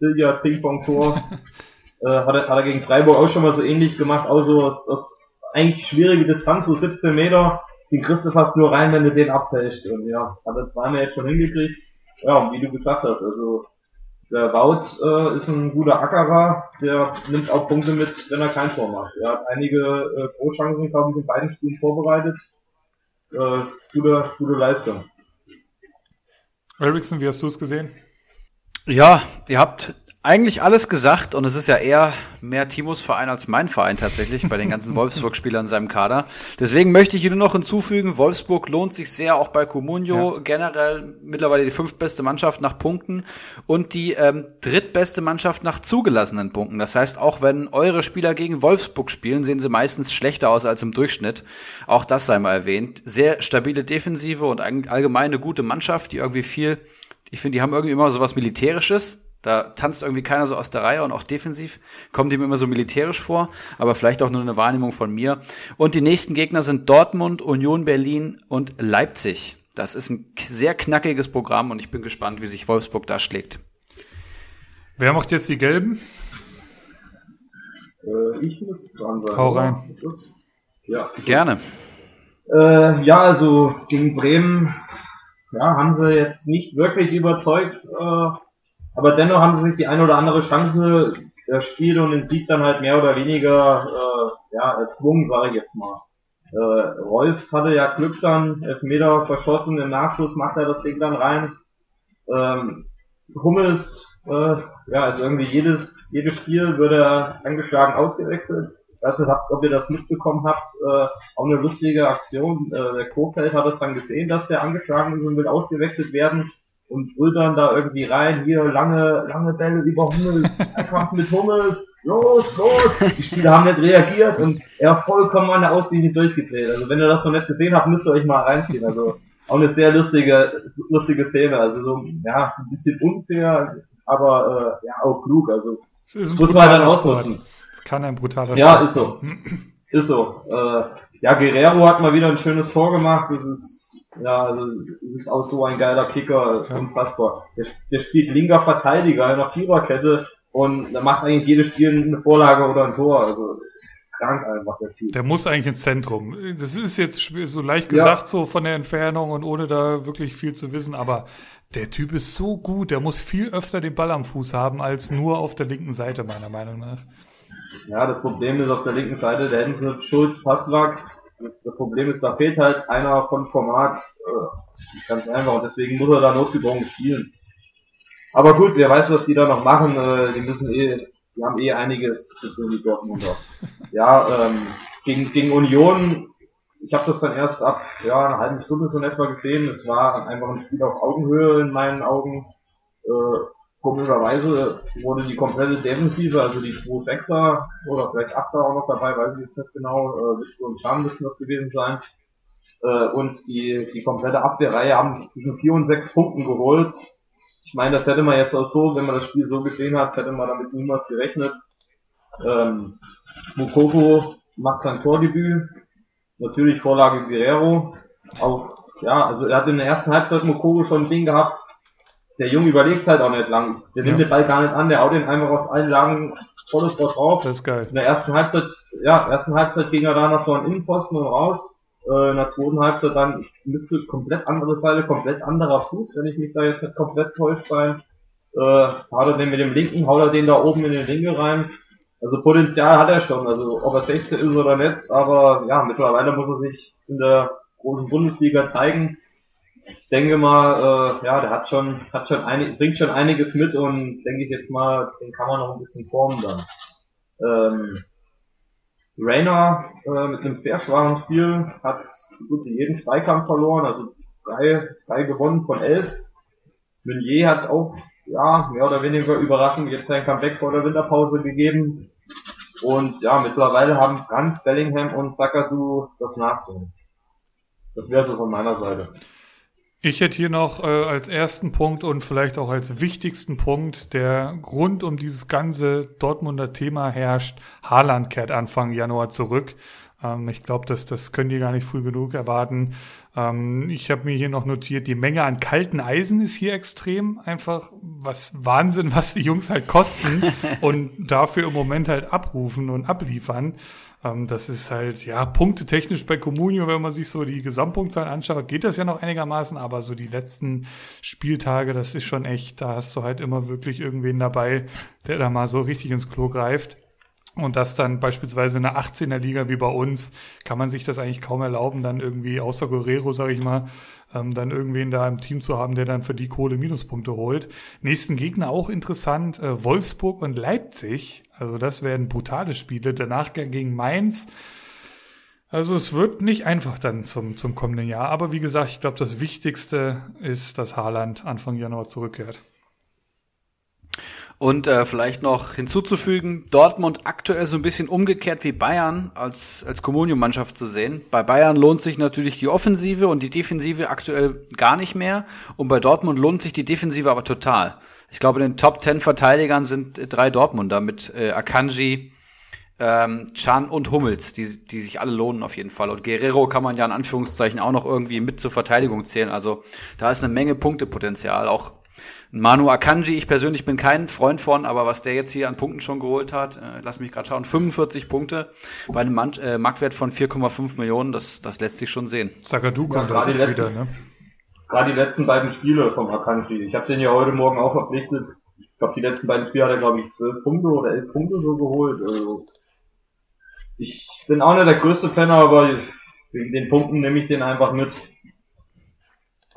Billard Ping-Pong Tor. äh, hat, er, hat er gegen Freiburg auch schon mal so ähnlich gemacht, auch so aus, aus eigentlich schwierige Distanz, so 17 Meter, den kriegst du fast nur rein, wenn du den abfällst. Und ja, hat er zweimal jetzt schon hingekriegt. Ja, und wie du gesagt hast, also der Wout äh, ist ein guter Ackerer, der nimmt auch Punkte mit, wenn er kein Tor macht. Er hat einige äh, Großchancen, glaube ich, in beiden Spielen vorbereitet. Äh, gute, gute Leistung. Ericsson, wie hast du es gesehen? Ja, ihr habt eigentlich alles gesagt und es ist ja eher mehr Timos Verein als mein Verein tatsächlich bei den ganzen Wolfsburg-Spielern in seinem Kader. Deswegen möchte ich hier nur noch hinzufügen, Wolfsburg lohnt sich sehr, auch bei Comunio ja. generell mittlerweile die fünftbeste Mannschaft nach Punkten und die ähm, drittbeste Mannschaft nach zugelassenen Punkten. Das heißt, auch wenn eure Spieler gegen Wolfsburg spielen, sehen sie meistens schlechter aus als im Durchschnitt. Auch das sei mal erwähnt. Sehr stabile Defensive und allgemein eine gute Mannschaft, die irgendwie viel, ich finde, die haben irgendwie immer so was Militärisches da tanzt irgendwie keiner so aus der Reihe und auch defensiv kommt ihm immer so militärisch vor, aber vielleicht auch nur eine Wahrnehmung von mir. Und die nächsten Gegner sind Dortmund, Union Berlin und Leipzig. Das ist ein sehr knackiges Programm und ich bin gespannt, wie sich Wolfsburg da schlägt. Wer macht jetzt die Gelben? Äh, ich muss dran sein. Hau rein. Ja. Gerne. Äh, ja, also gegen Bremen ja, haben sie jetzt nicht wirklich überzeugt. Äh, aber dennoch haben sie sich die eine oder andere Chance erspielt und den Sieg dann halt mehr oder weniger äh, ja, erzwungen, sage ich jetzt mal. Äh, Reus hatte ja Glück dann, Elfmeter verschossen, im Nachschuss macht er das Ding dann rein. Ähm, Hummels, äh, ja, also irgendwie jedes, jedes Spiel wird er angeschlagen ausgewechselt. Ich weiß nicht, ob ihr das mitbekommen habt, äh, auch eine lustige Aktion. Äh, der Kofeld hat es dann gesehen, dass der angeschlagen ist und will ausgewechselt werden und brüllt dann da irgendwie rein, hier lange, lange Bälle über Hummels, Kampf mit Hummels, los, los. Die Spieler haben nicht reagiert und er vollkommen an der Auslinie durchgedreht. Also wenn ihr das noch nicht gesehen habt, müsst ihr euch mal reinziehen. Also auch eine sehr lustige, lustige Szene. Also so, ja, ein bisschen unfair, aber äh, ja, auch klug. Also muss man dann ausnutzen. Es kann ein brutaler Ja, ist so. ist so. Äh, ja, Guerrero hat mal wieder ein schönes Tor gemacht. Das ist ja, also ist auch so ein geiler Kicker, ja. unfassbar. Der, der spielt linker Verteidiger in der Viererkette und da macht eigentlich jedes Spiel eine Vorlage oder ein Tor. Also krank einfach der Typ. Der muss eigentlich ins Zentrum. Das ist jetzt so leicht gesagt, ja. so von der Entfernung und ohne da wirklich viel zu wissen, aber der Typ ist so gut, der muss viel öfter den Ball am Fuß haben als nur auf der linken Seite, meiner Meinung nach. Ja, das Problem ist auf der linken Seite, der hätten Schulz, Passlack, das Problem ist, da fehlt halt einer von Format. Äh, ganz einfach. Und deswegen muss er da notgedrungen spielen. Aber gut, wer weiß, was die da noch machen. Äh, die müssen eh, die haben eh einiges tun, die Dortmunder. Ja, ähm, gegen, gegen Union, ich habe das dann erst ab ja, einer halben Stunde so in etwa gesehen. Es war einfach ein Spiel auf Augenhöhe in meinen Augen. Äh, Komischerweise wurde die komplette Defensive, also die 2-6er oder vielleicht 8er auch noch dabei, weiß ich jetzt nicht genau, äh, Witzel und Scham müssten das gewesen sein. Äh, und die, die komplette Abwehrreihe haben zwischen 4 und 6 Punkten geholt. Ich meine, das hätte man jetzt auch so, wenn man das Spiel so gesehen hat, hätte man damit niemals gerechnet. Ähm, Mukoko macht sein Tordebüt. Natürlich Vorlage Guerrero. Auch, ja, also er hat in der ersten Halbzeit Mukoko schon ein Ding gehabt, der Junge überlegt halt auch nicht lang. Der nimmt ja. den Ball gar nicht an, der haut den einfach aus allen Lagen volles Wort drauf. Das ist geil. In der ersten Halbzeit, ja, ersten Halbzeit ging er da noch so an Innenposten und raus. Äh, in der zweiten Halbzeit dann müsste komplett andere Seite, komplett anderer Fuß, wenn ich mich da jetzt nicht komplett täuscht sein. Äh, haut er den mit dem linken, haut er den da oben in den Linke rein. Also Potenzial hat er schon, also ob er 16 ist oder nicht, aber ja, mittlerweile muss er sich in der großen Bundesliga zeigen ich denke mal, äh, ja, der hat schon, hat schon einig, bringt schon einiges mit und denke ich jetzt mal, den kann man noch ein bisschen formen dann. Ähm, Rainer äh, mit einem sehr schwachen Spiel hat gut jeden Zweikampf verloren, also drei, drei gewonnen von elf. Meunier hat auch, ja, mehr oder weniger überraschend jetzt sein Comeback vor der Winterpause gegeben. Und ja, mittlerweile haben Franz, Bellingham und Sakadu das Nachsehen. Das wäre so von meiner Seite. Ich hätte hier noch äh, als ersten Punkt und vielleicht auch als wichtigsten Punkt, der rund um dieses ganze Dortmunder Thema herrscht. Haaland kehrt Anfang Januar zurück. Ähm, ich glaube, das, das können die gar nicht früh genug erwarten. Ähm, ich habe mir hier noch notiert, die Menge an kalten Eisen ist hier extrem. Einfach was Wahnsinn, was die Jungs halt kosten und dafür im Moment halt abrufen und abliefern. Ähm, das ist halt, ja, punktetechnisch bei Comunio, wenn man sich so die Gesamtpunktzahl anschaut, geht das ja noch einigermaßen, aber so die letzten Spieltage, das ist schon echt, da hast du halt immer wirklich irgendwen dabei, der da mal so richtig ins Klo greift. Und das dann beispielsweise in der 18er Liga wie bei uns, kann man sich das eigentlich kaum erlauben, dann irgendwie außer Guerrero, sage ich mal, ähm, dann irgendwen da im Team zu haben, der dann für die Kohle Minuspunkte holt. Nächsten Gegner auch interessant, äh, Wolfsburg und Leipzig. Also das werden brutale Spiele. Der Nachgang gegen Mainz. Also es wird nicht einfach dann zum, zum kommenden Jahr. Aber wie gesagt, ich glaube, das Wichtigste ist, dass Haaland Anfang Januar zurückkehrt. Und äh, vielleicht noch hinzuzufügen, Dortmund aktuell so ein bisschen umgekehrt wie Bayern als, als Kommunium-Mannschaft zu sehen. Bei Bayern lohnt sich natürlich die Offensive und die Defensive aktuell gar nicht mehr. Und bei Dortmund lohnt sich die Defensive aber total. Ich glaube, in den Top 10 Verteidigern sind drei Dortmunder mit äh, Akanji, ähm, Chan und Hummels, die, die sich alle lohnen auf jeden Fall. Und Guerrero kann man ja in Anführungszeichen auch noch irgendwie mit zur Verteidigung zählen. Also da ist eine Menge Punktepotenzial. Auch Manu Akanji, ich persönlich bin kein Freund von, aber was der jetzt hier an Punkten schon geholt hat, äh, lass mich gerade schauen, 45 Punkte bei einem Man äh, Marktwert von 4,5 Millionen, das, das lässt sich schon sehen. Sagadu kommt ja, jetzt wieder, ne? Gerade die letzten beiden Spiele vom Akanji. Ich habe den ja heute Morgen auch verpflichtet. Ich glaube, die letzten beiden Spiele hat er, glaube ich, 12 Punkte oder 11 Punkte so geholt. Also ich bin auch nicht der größte Fan, aber wegen den Punkten nehme ich den einfach mit.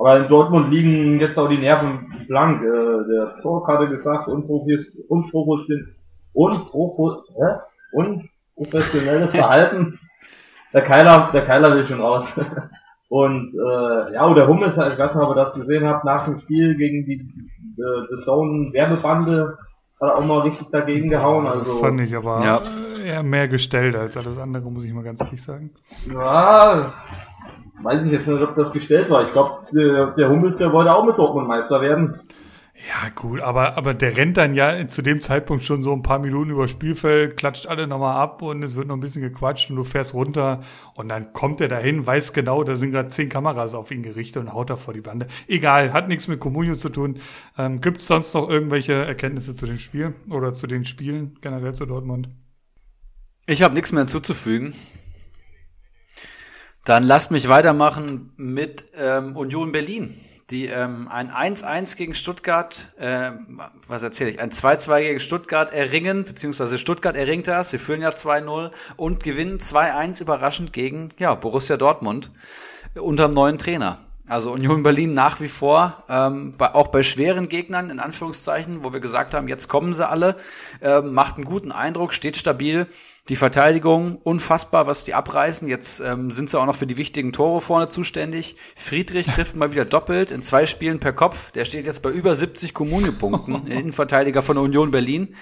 Aber in Dortmund liegen jetzt auch die Nerven blank. Äh, der Zorc hatte gesagt, unprofessionelles Verhalten. Der Keiler, der Keiler will schon raus. Und äh, ja, oder Hummels, ich weiß nicht, ob ihr das gesehen habt, nach dem Spiel gegen die äh, The Zone Werbebande hat er auch mal richtig dagegen gehauen. Also, das fand ich aber ja. eher mehr gestellt als alles andere, muss ich mal ganz ehrlich sagen. Ja, weiß ich jetzt nicht, ob das gestellt war. Ich glaube, der, der Hummels, der wollte auch mit Dortmund Meister werden. Ja, gut, aber, aber der rennt dann ja zu dem Zeitpunkt schon so ein paar Minuten über Spielfeld, klatscht alle nochmal ab und es wird noch ein bisschen gequatscht und du fährst runter und dann kommt er dahin, weiß genau, da sind gerade zehn Kameras auf ihn gerichtet und haut da vor die Bande. Egal, hat nichts mit Comunio zu tun. Ähm, Gibt es sonst noch irgendwelche Erkenntnisse zu dem Spiel oder zu den Spielen generell zu Dortmund? Ich habe nichts mehr hinzuzufügen. Dann lasst mich weitermachen mit ähm, Union Berlin, die ähm, ein 1-1 gegen Stuttgart, äh, was erzähle ich, ein 2-2 gegen Stuttgart erringen, beziehungsweise Stuttgart erringt das, sie führen ja 2-0 und gewinnen 2-1 überraschend gegen ja, Borussia Dortmund unter dem neuen Trainer. Also Union Berlin nach wie vor, ähm, bei, auch bei schweren Gegnern in Anführungszeichen, wo wir gesagt haben, jetzt kommen sie alle, äh, macht einen guten Eindruck, steht stabil die Verteidigung, unfassbar, was die abreißen. Jetzt ähm, sind sie auch noch für die wichtigen Tore vorne zuständig. Friedrich trifft mal wieder doppelt in zwei Spielen per Kopf. Der steht jetzt bei über 70 Kommunepunkten, Innenverteidiger von Union Berlin.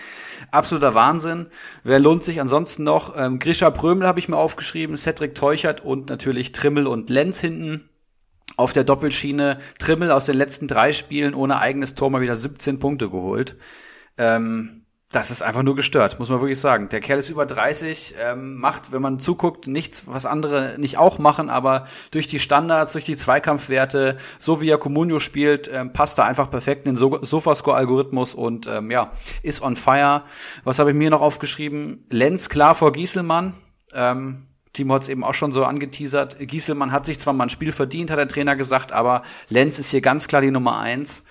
Absoluter Wahnsinn. Wer lohnt sich ansonsten noch? Ähm, Grisha Prömel habe ich mir aufgeschrieben, Cedric Teuchert und natürlich Trimmel und Lenz hinten. Auf der Doppelschiene Trimmel aus den letzten drei Spielen ohne eigenes Tor mal wieder 17 Punkte geholt. Ähm, das ist einfach nur gestört, muss man wirklich sagen. Der Kerl ist über 30, ähm, macht, wenn man zuguckt, nichts, was andere nicht auch machen, aber durch die Standards, durch die Zweikampfwerte, so wie er Comunio spielt, ähm, passt er einfach perfekt in den so Sofascore-Algorithmus und ähm, ja, ist on fire. Was habe ich mir noch aufgeschrieben? Lenz klar vor Gieselmann. Ähm, Timo hat es eben auch schon so angeteasert. Gieselmann hat sich zwar mal ein Spiel verdient, hat der Trainer gesagt, aber Lenz ist hier ganz klar die Nummer eins.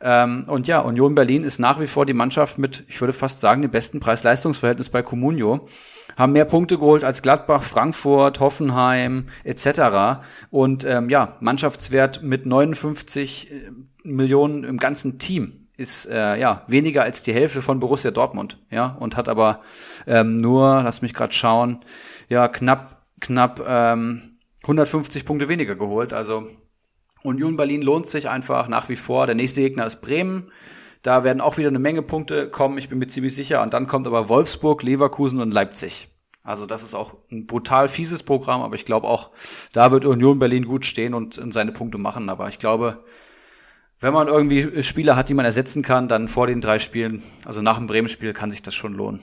Ähm, und ja, Union Berlin ist nach wie vor die Mannschaft mit, ich würde fast sagen, dem besten Preis-Leistungs-Verhältnis bei Comunio. Haben mehr Punkte geholt als Gladbach, Frankfurt, Hoffenheim etc. Und ähm, ja, Mannschaftswert mit 59 äh, Millionen im ganzen Team ist äh, ja weniger als die Hälfte von Borussia Dortmund, ja, und hat aber ähm, nur, lass mich gerade schauen, ja knapp knapp ähm, 150 Punkte weniger geholt. Also Union Berlin lohnt sich einfach nach wie vor. Der nächste Gegner ist Bremen. Da werden auch wieder eine Menge Punkte kommen, ich bin mir ziemlich sicher. Und dann kommt aber Wolfsburg, Leverkusen und Leipzig. Also das ist auch ein brutal fieses Programm, aber ich glaube auch, da wird Union Berlin gut stehen und, seine Punkte machen. Aber ich glaube, wenn man irgendwie Spieler hat, die man ersetzen kann, dann vor den drei Spielen, also nach dem Bremen-Spiel, kann sich das schon lohnen.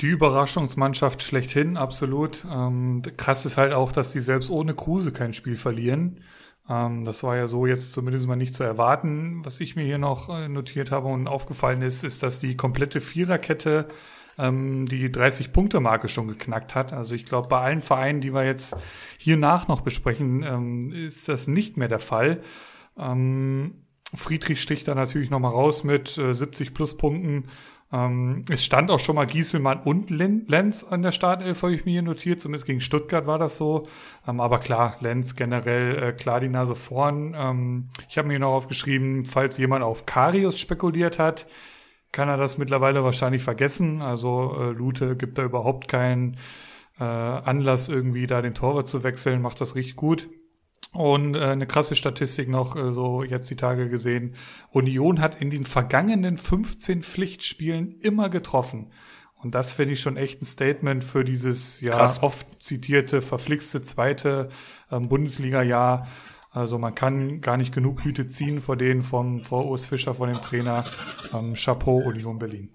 Die Überraschungsmannschaft schlechthin, absolut. Ähm, krass ist halt auch, dass die selbst ohne Kruse kein Spiel verlieren. Ähm, das war ja so jetzt zumindest mal nicht zu erwarten. Was ich mir hier noch äh, notiert habe und aufgefallen ist, ist, dass die komplette Viererkette ähm, die 30-Punkte-Marke schon geknackt hat. Also ich glaube, bei allen Vereinen, die wir jetzt hiernach noch besprechen, ähm, ist das nicht mehr der Fall. Ähm, Friedrich sticht da natürlich nochmal raus mit äh, 70 Pluspunkten. Ähm, es stand auch schon mal Gieselmann und Lenz an der Startelf, habe ich mir hier notiert. Zumindest gegen Stuttgart war das so. Ähm, aber klar, Lenz generell äh, klar die Nase vorn. Ähm, ich habe mir noch aufgeschrieben, falls jemand auf Karius spekuliert hat, kann er das mittlerweile wahrscheinlich vergessen. Also äh, Lute gibt da überhaupt keinen äh, Anlass, irgendwie da den Torwart zu wechseln, macht das richtig gut. Und äh, eine krasse Statistik noch, äh, so jetzt die Tage gesehen. Union hat in den vergangenen 15 Pflichtspielen immer getroffen. Und das finde ich schon echt ein Statement für dieses ja Krass. oft zitierte, verflixte zweite ähm, Bundesliga-Jahr. Also man kann gar nicht genug Hüte ziehen vor denen vom vor Urs Fischer, von dem Trainer. Ähm, Chapeau Union Berlin.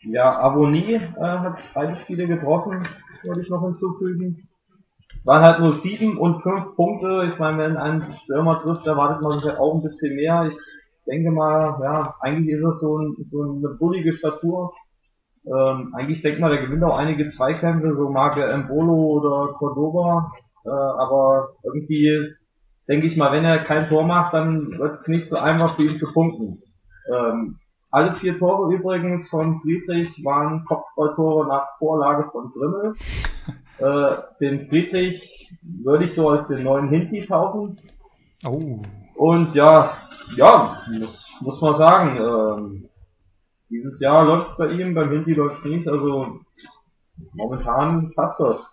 Ja, Avonie äh, hat beide Spiele getroffen, wollte ich noch hinzufügen. Waren halt nur sieben und fünf Punkte. Ich meine, wenn ein Stürmer trifft, erwartet man sich halt auch ein bisschen mehr. Ich denke mal, ja, eigentlich ist es so, ein, so eine bullige Statur. Ähm, eigentlich denkt man, der gewinnt auch einige Zweikämpfe, so Marke Embolo oder Cordoba. Äh, aber irgendwie denke ich mal, wenn er kein Tor macht, dann wird es nicht so einfach für ihn zu punkten. Ähm, alle vier Tore übrigens von Friedrich waren Kopfballtore nach Vorlage von Drimmel. Äh, den Friedrich würde ich so als den neuen Hinti taufen. Oh. Und ja, ja, muss, muss man sagen, ähm, dieses Jahr läuft es bei ihm, beim Hinti läuft es nicht, also momentan passt das.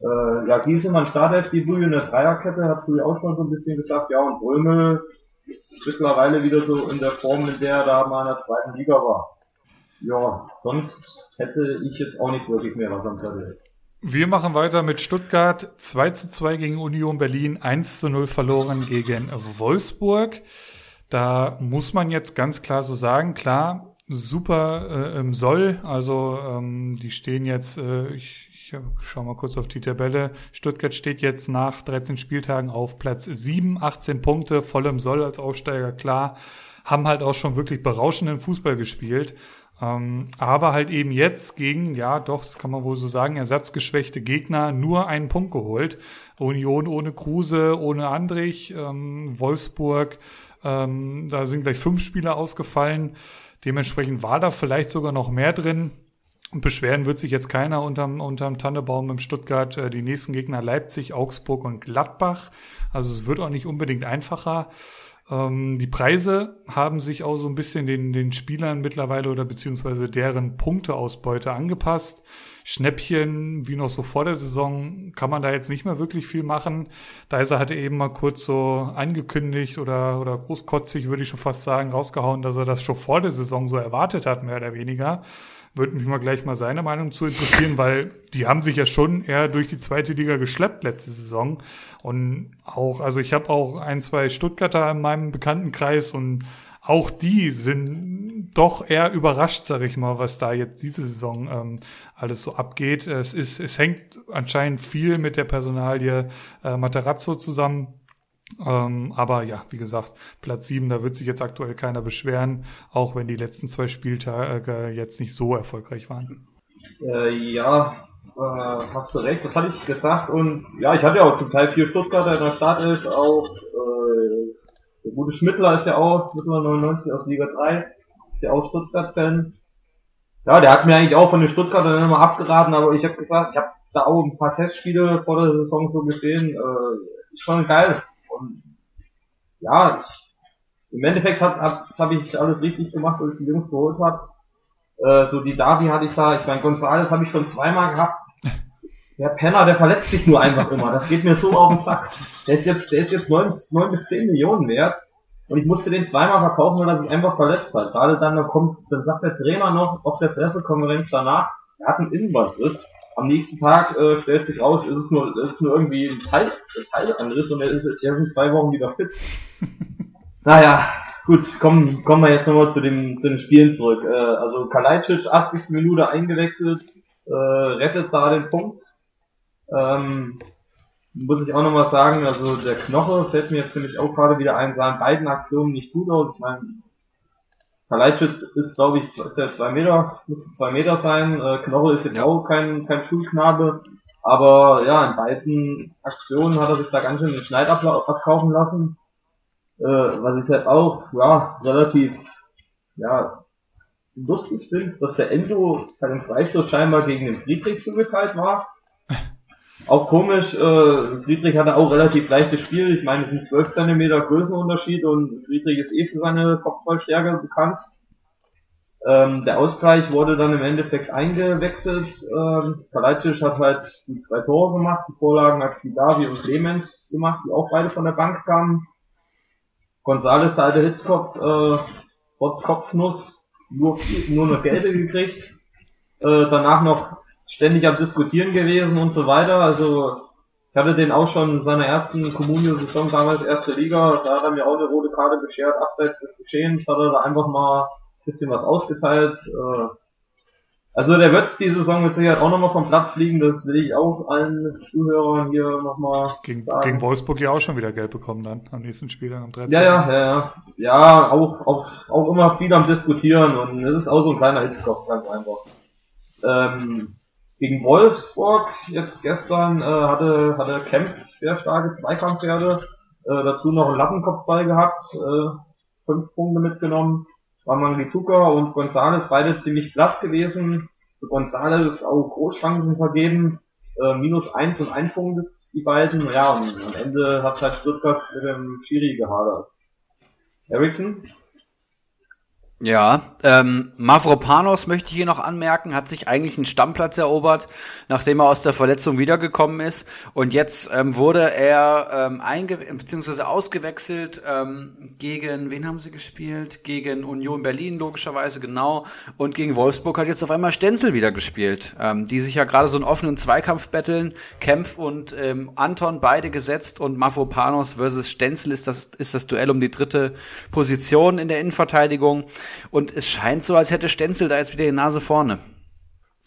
Äh, ja, Gieselmann startet die Brühe in der Dreierkette, hat früher auch schon so ein bisschen gesagt, ja, und Römel ist mittlerweile wieder so in der Form, in der er da mal in der zweiten Liga war. Ja, sonst hätte ich jetzt auch nicht wirklich mehr was am Zettel. Wir machen weiter mit Stuttgart 2 zu 2 gegen Union Berlin, 1 zu 0 verloren gegen Wolfsburg. Da muss man jetzt ganz klar so sagen, klar, super äh, im Soll. Also ähm, die stehen jetzt, äh, ich, ich schau mal kurz auf die Tabelle. Stuttgart steht jetzt nach 13 Spieltagen auf Platz 7, 18 Punkte, voll im Soll als Aufsteiger, klar. Haben halt auch schon wirklich berauschenden Fußball gespielt. Ähm, aber halt eben jetzt gegen, ja doch, das kann man wohl so sagen, ersatzgeschwächte Gegner nur einen Punkt geholt. Union ohne Kruse, ohne Andrich, ähm, Wolfsburg, ähm, da sind gleich fünf Spieler ausgefallen. Dementsprechend war da vielleicht sogar noch mehr drin. Und beschweren wird sich jetzt keiner unterm, unterm Tannebaum im Stuttgart. Äh, die nächsten Gegner Leipzig, Augsburg und Gladbach. Also es wird auch nicht unbedingt einfacher. Ähm, die Preise haben sich auch so ein bisschen den, den Spielern mittlerweile oder beziehungsweise deren Punkteausbeute angepasst. Schnäppchen, wie noch so vor der Saison, kann man da jetzt nicht mehr wirklich viel machen. Deiser hatte eben mal kurz so angekündigt oder, oder großkotzig, würde ich schon fast sagen, rausgehauen, dass er das schon vor der Saison so erwartet hat, mehr oder weniger. Würde mich mal gleich mal seine Meinung zu interessieren, weil die haben sich ja schon eher durch die zweite Liga geschleppt letzte Saison. Und auch, also ich habe auch ein, zwei Stuttgarter in meinem Bekanntenkreis und auch die sind doch eher überrascht, sag ich mal, was da jetzt diese Saison ähm, alles so abgeht. Es ist, es hängt anscheinend viel mit der Personalie äh, Materazzo zusammen ähm, aber ja, wie gesagt, Platz sieben, da wird sich jetzt aktuell keiner beschweren, auch wenn die letzten zwei Spieltage jetzt nicht so erfolgreich waren. Äh, ja, äh, hast du recht, das hatte ich gesagt und ja, ich hatte ja auch zum Teil vier Stuttgarter in der Startelf, auch äh, der gute Schmittler ist ja auch, Schmittler 99 aus Liga 3, ist ja auch Stuttgart-Fan. Ja, der hat mir eigentlich auch von den Stuttgartern immer abgeraten, aber ich habe gesagt, ich habe da auch ein paar Testspiele vor der Saison so gesehen, äh, ist schon geil und ja, ich, im Endeffekt hat, hat, habe ich alles richtig gemacht, weil ich die Jungs geholt habe. Äh, so die Davi hatte ich da, ich meine, Gonzales habe ich schon zweimal gehabt. Der Penner, der verletzt sich nur einfach immer. Das geht mir so auf den Sack. Der ist jetzt, der ist jetzt neun bis zehn Millionen wert. Und ich musste den zweimal verkaufen, weil er sich einfach verletzt hat. Gerade dann, dann kommt, dann sagt der Trainer noch auf der Pressekonferenz danach, er hat einen Innenbandriss. Am nächsten Tag äh, stellt sich raus, ist es nur, ist es nur irgendwie ein Teil, ein Teilanriss und er ist, er ist in zwei Wochen wieder fit. naja, gut, kommen, kommen wir jetzt nochmal zu dem, zu den Spielen zurück. Äh, also Kalajdzic, 80. Minute eingewechselt, äh, rettet da den Punkt. Ähm, muss ich auch nochmal sagen, also der Knoche fällt mir jetzt nämlich auch gerade wieder ein, sah in beiden Aktionen nicht gut aus. Ich meine, Kalajdzic ist, glaube ich, ist ja zwei Meter, müsste zwei Meter sein. Äh, Knoche ist jetzt ja. auch kein, kein Schulknabe. Aber ja, in beiden Aktionen hat er sich da ganz schön den Schneid abkaufen lassen. Äh, was ich halt auch, ja, relativ, ja, lustig finde, dass der Endo bei dem Freistoß scheinbar gegen den Friedrich zugeteilt war. Auch komisch, äh, Friedrich hatte auch relativ leichtes Spiel. Ich meine, es sind 12 cm Größenunterschied und Friedrich ist eh für seine Kopfballstärke bekannt. Ähm, der Ausgleich wurde dann im Endeffekt eingewechselt. Ähm, Kalajdzic hat halt die zwei Tore gemacht. Die Vorlagen hat Kidavi und Clemens gemacht, die auch beide von der Bank kamen. Gonzales, der alte Hitzkopf, äh, trotz Kopfnuss, nur, nur eine gelbe gekriegt. Äh, danach noch ständig am Diskutieren gewesen und so weiter. Also ich hatte den auch schon in seiner ersten Comunio-Saison damals erste Liga, da hat er mir auch eine rote Karte beschert, abseits des Geschehens, hat er da einfach mal ein bisschen was ausgeteilt. Äh, also der wird die Saison mit Sicherheit auch nochmal vom Platz fliegen, das will ich auch allen Zuhörern hier nochmal gegen, sagen. Gegen Wolfsburg ja auch schon wieder Geld bekommen dann, am nächsten Spiel dann am 13. Ja, ja, ja, ja. Ja, auch, auch, auch immer viel am Diskutieren und es ist auch so ein kleiner Hitzkopf, ganz einfach. Ähm, gegen Wolfsburg jetzt gestern äh, hatte, hatte Kemp sehr starke Zweikampfwerte, äh, dazu noch einen Lappenkopfball gehabt, äh, fünf Punkte mitgenommen. War Manglituka und Gonzales beide ziemlich blass gewesen. Zu Gonzales auch Großchancen vergeben, äh, minus eins und ein Punkt die beiden. Ja, und am Ende hat halt Stuttgart mit dem Schiri gehadert. Ericsson? Ja, ähm, Mavropanos möchte ich hier noch anmerken, hat sich eigentlich einen Stammplatz erobert, nachdem er aus der Verletzung wiedergekommen ist. Und jetzt ähm, wurde er ähm, einge bzw. ausgewechselt ähm, gegen, wen haben sie gespielt? Gegen Union Berlin logischerweise, genau. Und gegen Wolfsburg hat jetzt auf einmal Stenzel wieder gespielt, ähm, die sich ja gerade so einen offenen Zweikampf betteln. Kempf und ähm, Anton beide gesetzt und Mavropanos versus Stenzel ist das, ist das Duell um die dritte Position in der Innenverteidigung. Und es scheint so, als hätte Stenzel da jetzt wieder die Nase vorne.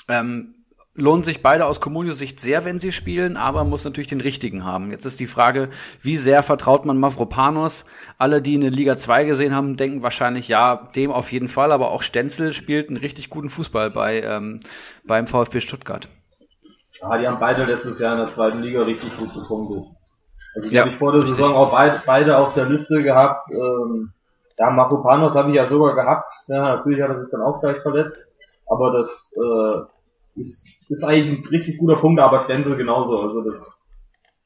Ähm, lohnen sich beide aus Comunio-Sicht sehr, wenn sie spielen, aber muss natürlich den richtigen haben. Jetzt ist die Frage, wie sehr vertraut man Mavropanos? Alle, die in der Liga 2 gesehen haben, denken wahrscheinlich, ja, dem auf jeden Fall, aber auch Stenzel spielt einen richtig guten Fußball bei, ähm, beim VfB Stuttgart. Ja, die haben beide letztes Jahr in der zweiten Liga richtig gut gefunden. Also die ja, habe ich vor der richtig. Saison auch beide, beide auf der Liste gehabt. Ähm, ja, Makopanos habe ich ja sogar gehabt. Ja, natürlich hat er sich dann auch gleich verletzt. Aber das äh, ist, ist eigentlich ein richtig guter Punkt, aber Stendel genauso. Also das,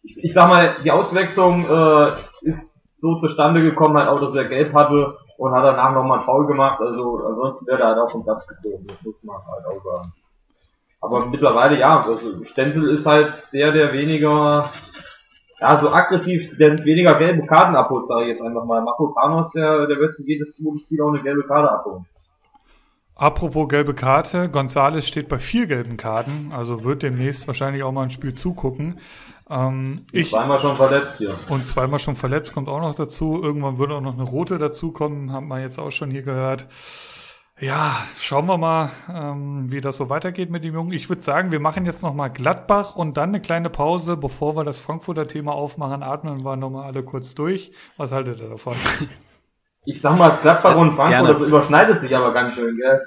ich, ich sag mal, die Auswechslung äh, ist so zustande gekommen, halt auch, dass er gelb hatte und hat danach nochmal einen Foul gemacht. Also ansonsten wäre er halt auch vom Platz geflogen. Das muss man halt auch sagen. Aber mittlerweile ja, also Stenzel ist halt der, der weniger ja, so aggressiv, der sich weniger gelbe Karten abholt, sage ich jetzt einfach mal. Marco Panos, der, der wird jedes Spiel auch eine gelbe Karte abholen. Apropos gelbe Karte, Gonzales steht bei vier gelben Karten, also wird demnächst wahrscheinlich auch mal ein Spiel zugucken. Ähm, ich, zweimal schon verletzt hier. Und zweimal schon verletzt kommt auch noch dazu. Irgendwann wird auch noch eine rote dazukommen, haben wir jetzt auch schon hier gehört. Ja, schauen wir mal, ähm, wie das so weitergeht mit dem Jungen. Ich würde sagen, wir machen jetzt noch mal Gladbach und dann eine kleine Pause, bevor wir das Frankfurter Thema aufmachen. Atmen wir nochmal alle kurz durch. Was haltet ihr davon? Ich sag mal, Gladbach und Frankfurt, das überschneidet sich aber ganz schön, gell?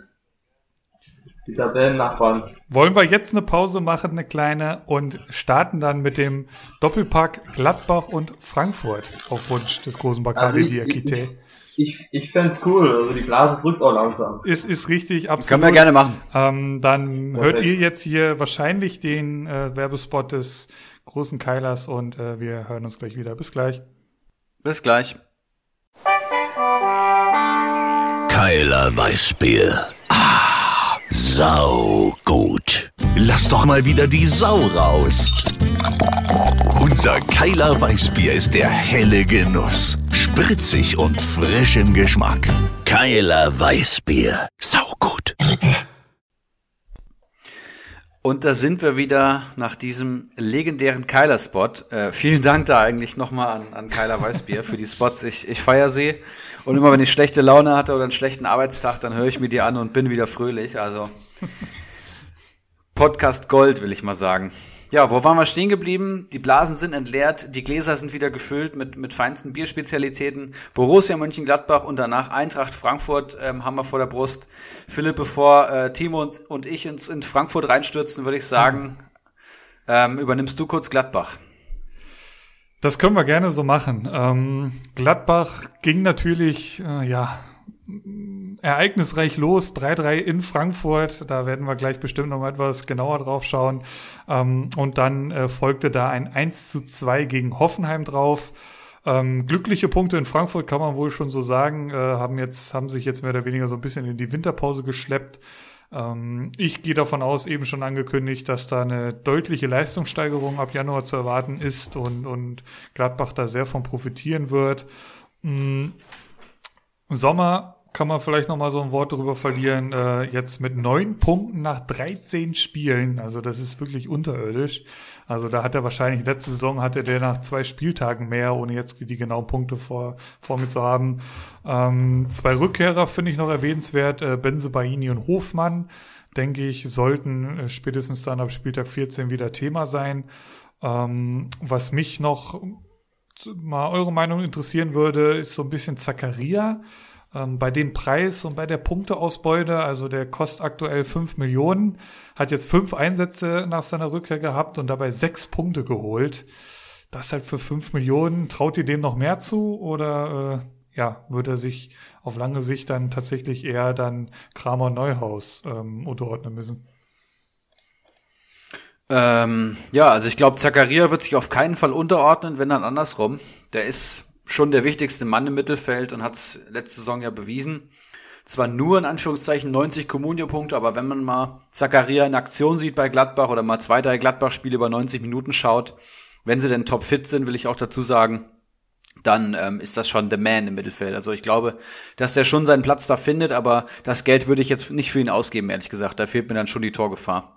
Die Tabellennachbarn. Wollen wir jetzt eine Pause machen, eine kleine, und starten dann mit dem Doppelpack Gladbach und Frankfurt auf Wunsch des großen Bacardi also Diakite ich, ich fände cool. Also die Blase drückt auch langsam. Ist, ist richtig, absolut. Können wir gerne machen. Ähm, dann Perfekt. hört ihr jetzt hier wahrscheinlich den äh, Werbespot des großen Keilers und äh, wir hören uns gleich wieder. Bis gleich. Bis gleich. Keiler Weißbier. Ah, sau gut. Lass doch mal wieder die Sau raus. Unser Keiler Weißbier ist der helle Genuss spritzig und frisch im Geschmack. Keiler Weißbier. Saugut. Und da sind wir wieder nach diesem legendären Keiler-Spot. Äh, vielen Dank da eigentlich nochmal an, an Keiler Weißbier für die Spots. Ich, ich feiere sie. Und immer wenn ich schlechte Laune hatte oder einen schlechten Arbeitstag, dann höre ich mir die an und bin wieder fröhlich. Also Podcast Gold, will ich mal sagen. Ja, wo waren wir stehen geblieben? Die Blasen sind entleert, die Gläser sind wieder gefüllt mit, mit feinsten Bierspezialitäten. Borussia Mönchengladbach und danach Eintracht Frankfurt ähm, haben wir vor der Brust. Philipp, bevor äh, Timo und, und ich uns in Frankfurt reinstürzen, würde ich sagen, ähm, übernimmst du kurz Gladbach. Das können wir gerne so machen. Ähm, Gladbach ging natürlich, äh, ja, ereignisreich los. 3-3 in Frankfurt. Da werden wir gleich bestimmt noch mal etwas genauer drauf schauen. Ähm, und dann äh, folgte da ein 1 zu 2 gegen Hoffenheim drauf. Ähm, glückliche Punkte in Frankfurt kann man wohl schon so sagen, äh, haben jetzt, haben sich jetzt mehr oder weniger so ein bisschen in die Winterpause geschleppt. Ähm, ich gehe davon aus, eben schon angekündigt, dass da eine deutliche Leistungssteigerung ab Januar zu erwarten ist und, und Gladbach da sehr von profitieren wird. Mhm. Sommer kann man vielleicht noch mal so ein Wort darüber verlieren. Äh, jetzt mit neun Punkten nach 13 Spielen, also das ist wirklich unterirdisch. Also da hat er wahrscheinlich, letzte Saison hatte der nach zwei Spieltagen mehr, ohne jetzt die genauen Punkte vor, vor mir zu haben. Ähm, zwei Rückkehrer finde ich noch erwähnenswert, äh, Benze Baini und Hofmann, denke ich, sollten äh, spätestens dann ab Spieltag 14 wieder Thema sein. Ähm, was mich noch mal eure Meinung interessieren würde, ist so ein bisschen Zacharia. Ähm, bei dem Preis und bei der Punkteausbeute, also der kostet aktuell 5 Millionen, hat jetzt fünf Einsätze nach seiner Rückkehr gehabt und dabei sechs Punkte geholt. Das halt für 5 Millionen. Traut ihr dem noch mehr zu oder äh, ja, würde er sich auf lange Sicht dann tatsächlich eher dann Kramer Neuhaus ähm, unterordnen müssen? Ähm, ja, also ich glaube, Zakaria wird sich auf keinen Fall unterordnen, wenn dann andersrum. Der ist schon der wichtigste Mann im Mittelfeld und hat es letzte Saison ja bewiesen. Zwar nur in Anführungszeichen 90 Comunio-Punkte, aber wenn man mal Zakaria in Aktion sieht bei Gladbach oder mal zwei, drei Gladbach-Spiele über 90 Minuten schaut, wenn sie denn topfit sind, will ich auch dazu sagen, dann ähm, ist das schon the man im Mittelfeld. Also ich glaube, dass er schon seinen Platz da findet, aber das Geld würde ich jetzt nicht für ihn ausgeben, ehrlich gesagt. Da fehlt mir dann schon die Torgefahr.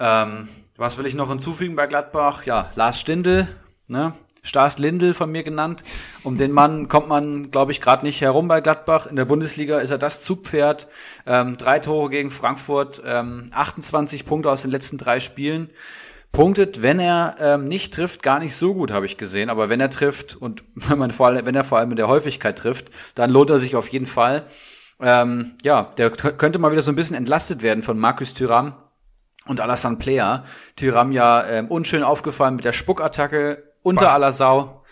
Ähm, was will ich noch hinzufügen bei Gladbach? Ja, Lars Stindl, ne? Stars Lindl von mir genannt. Um den Mann kommt man, glaube ich, gerade nicht herum bei Gladbach. In der Bundesliga ist er das Zugpferd. Ähm, drei Tore gegen Frankfurt, ähm, 28 Punkte aus den letzten drei Spielen. Punktet, wenn er ähm, nicht trifft, gar nicht so gut, habe ich gesehen. Aber wenn er trifft und wenn, man vor allem, wenn er vor allem in der Häufigkeit trifft, dann lohnt er sich auf jeden Fall. Ähm, ja, der könnte mal wieder so ein bisschen entlastet werden von Markus Thüram und Alassane Player. Thüram ja ähm, unschön aufgefallen mit der Spuckattacke unter bah. aller Sau.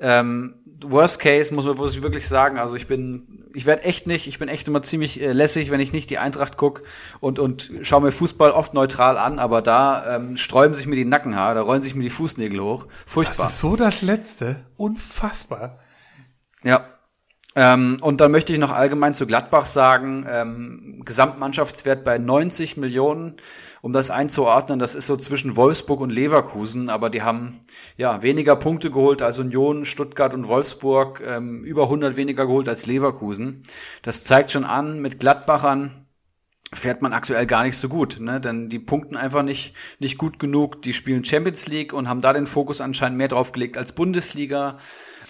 Ähm, worst case muss man muss ich wirklich sagen, also ich bin, ich werde echt nicht, ich bin echt immer ziemlich äh, lässig, wenn ich nicht die Eintracht guck und und schaue mir Fußball oft neutral an, aber da ähm, sträuben sich mir die Nackenhaare, da rollen sich mir die Fußnägel hoch. Furchtbar. Das ist so das Letzte, unfassbar. Ja, ähm, und dann möchte ich noch allgemein zu Gladbach sagen, ähm, Gesamtmannschaftswert bei 90 Millionen, um das einzuordnen, das ist so zwischen Wolfsburg und Leverkusen, aber die haben ja weniger Punkte geholt als Union, Stuttgart und Wolfsburg, ähm, über 100 weniger geholt als Leverkusen. Das zeigt schon an, mit Gladbachern fährt man aktuell gar nicht so gut, ne? denn die punkten einfach nicht, nicht gut genug. Die spielen Champions League und haben da den Fokus anscheinend mehr drauf gelegt als Bundesliga.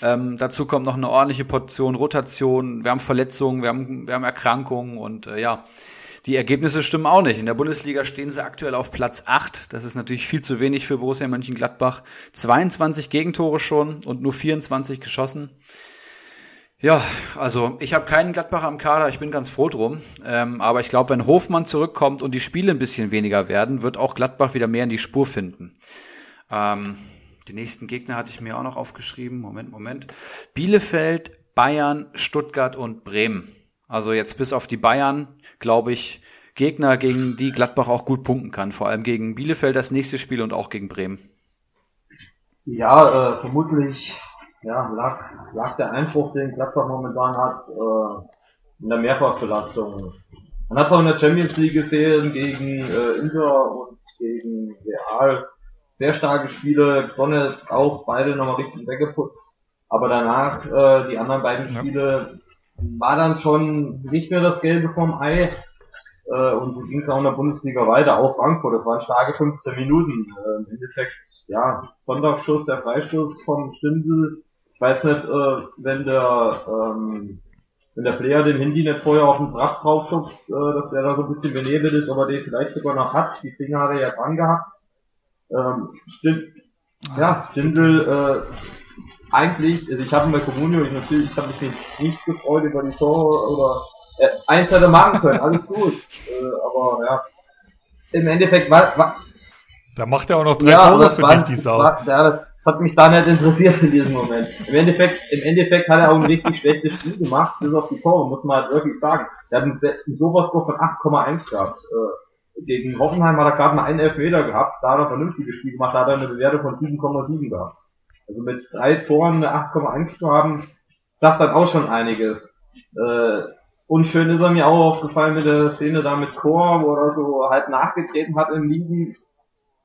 Ähm, dazu kommt noch eine ordentliche Portion Rotation. Wir haben Verletzungen, wir haben, wir haben Erkrankungen und äh, ja, die Ergebnisse stimmen auch nicht. In der Bundesliga stehen sie aktuell auf Platz 8. Das ist natürlich viel zu wenig für Borussia Mönchengladbach. 22 Gegentore schon und nur 24 geschossen. Ja, also ich habe keinen Gladbacher im Kader, ich bin ganz froh drum. Ähm, aber ich glaube, wenn Hofmann zurückkommt und die Spiele ein bisschen weniger werden, wird auch Gladbach wieder mehr in die Spur finden. Ähm, die nächsten Gegner hatte ich mir auch noch aufgeschrieben. Moment, Moment. Bielefeld, Bayern, Stuttgart und Bremen. Also jetzt bis auf die Bayern, glaube ich, Gegner, gegen die Gladbach auch gut punkten kann. Vor allem gegen Bielefeld das nächste Spiel und auch gegen Bremen. Ja, äh, vermutlich ja, lag, lag der Einbruch, den Gladbach momentan hat, äh, in der Mehrfachbelastung. Man hat es auch in der Champions League gesehen gegen äh, Inter und gegen Real sehr starke Spiele, Donald auch beide nochmal richtig weggeputzt. Aber danach, äh, die anderen beiden Spiele, ja. War dann schon nicht mehr das Gelbe vom Ei. Äh, und so ging es auch in der Bundesliga weiter, auch Frankfurt. Das waren starke 15 Minuten. Äh, Im Endeffekt, ja, Sonntagsschuss, der Freistoß vom Stindl. Ich weiß nicht, äh, wenn der, ähm, wenn der Player den Handy nicht vorher auf den Dracht draufschubst, äh, dass er da so ein bisschen benebelt ist, aber den vielleicht sogar noch hat. Die Finger hat er ja dran gehabt. Ähm, Stind, ja, Stindl, äh, eigentlich, also ich habe bei Comunio, ich natürlich, ich habe mich nicht, nicht gefreut über die Tore oder äh, eins hätte machen können, alles gut. Äh, aber ja, im Endeffekt war, war Da macht er auch noch drei ja, Tore für war, dich, die Sau. War, ja, das hat mich da nicht interessiert in diesem Moment. Im Endeffekt, im Endeffekt hat er auch ein richtig schlechtes Spiel gemacht, bis auf die Tore, muss man halt wirklich sagen. Er hat einen, einen Sofa-Score von 8,1 gehabt. Äh, gegen Hoffenheim hat er gerade mal einen Elfmeter gehabt, da hat er ein vernünftiges Spiel gemacht, da hat er eine Bewertung von 7,7 gehabt. Also mit drei Toren eine 8,1 zu haben, sagt dann auch schon einiges. Äh, unschön ist er mir auch aufgefallen mit der Szene da mit Chor, wo er so halt nachgetreten hat im Liegen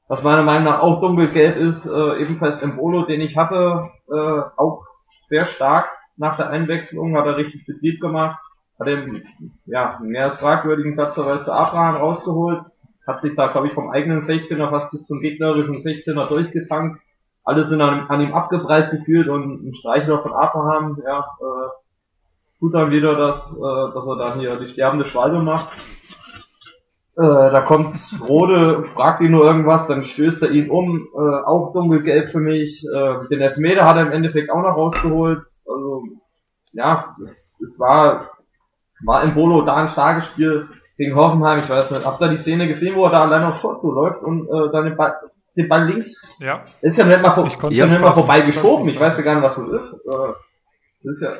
was meiner Meinung nach auch dunkelgelb ist, äh, ebenfalls Embolo, den ich hatte, äh, auch sehr stark nach der Einwechslung, hat er richtig Betrieb gemacht, hat den, ja, mehr als fragwürdigen Platzverweis für Abraham rausgeholt, hat sich da, glaube ich, vom eigenen 16er fast bis zum gegnerischen 16er durchgetankt. Alle sind an, an ihm abgeprallt gefühlt und ein Streichler von Abraham, ja, äh, tut dann wieder das, äh, dass er dann hier die sterbende Schwalbe macht. Äh, da kommt Rode, fragt ihn nur irgendwas, dann stößt er ihn um, äh, auch dunkelgelb für mich. Äh, den Elfmeter hat er im Endeffekt auch noch rausgeholt. Also ja, es, es war war im Bolo da ein starkes Spiel gegen Hoffenheim. Ich weiß nicht, habt ihr die Szene gesehen, wo er da allein aufs Tor zuläuft und äh, dann den Ball, den Ball links? Ja. Ist ja nicht mal, ist ja nicht mal vorbei geschoben. Ich weiß ja gar nicht, was das ist. Äh, das ist ja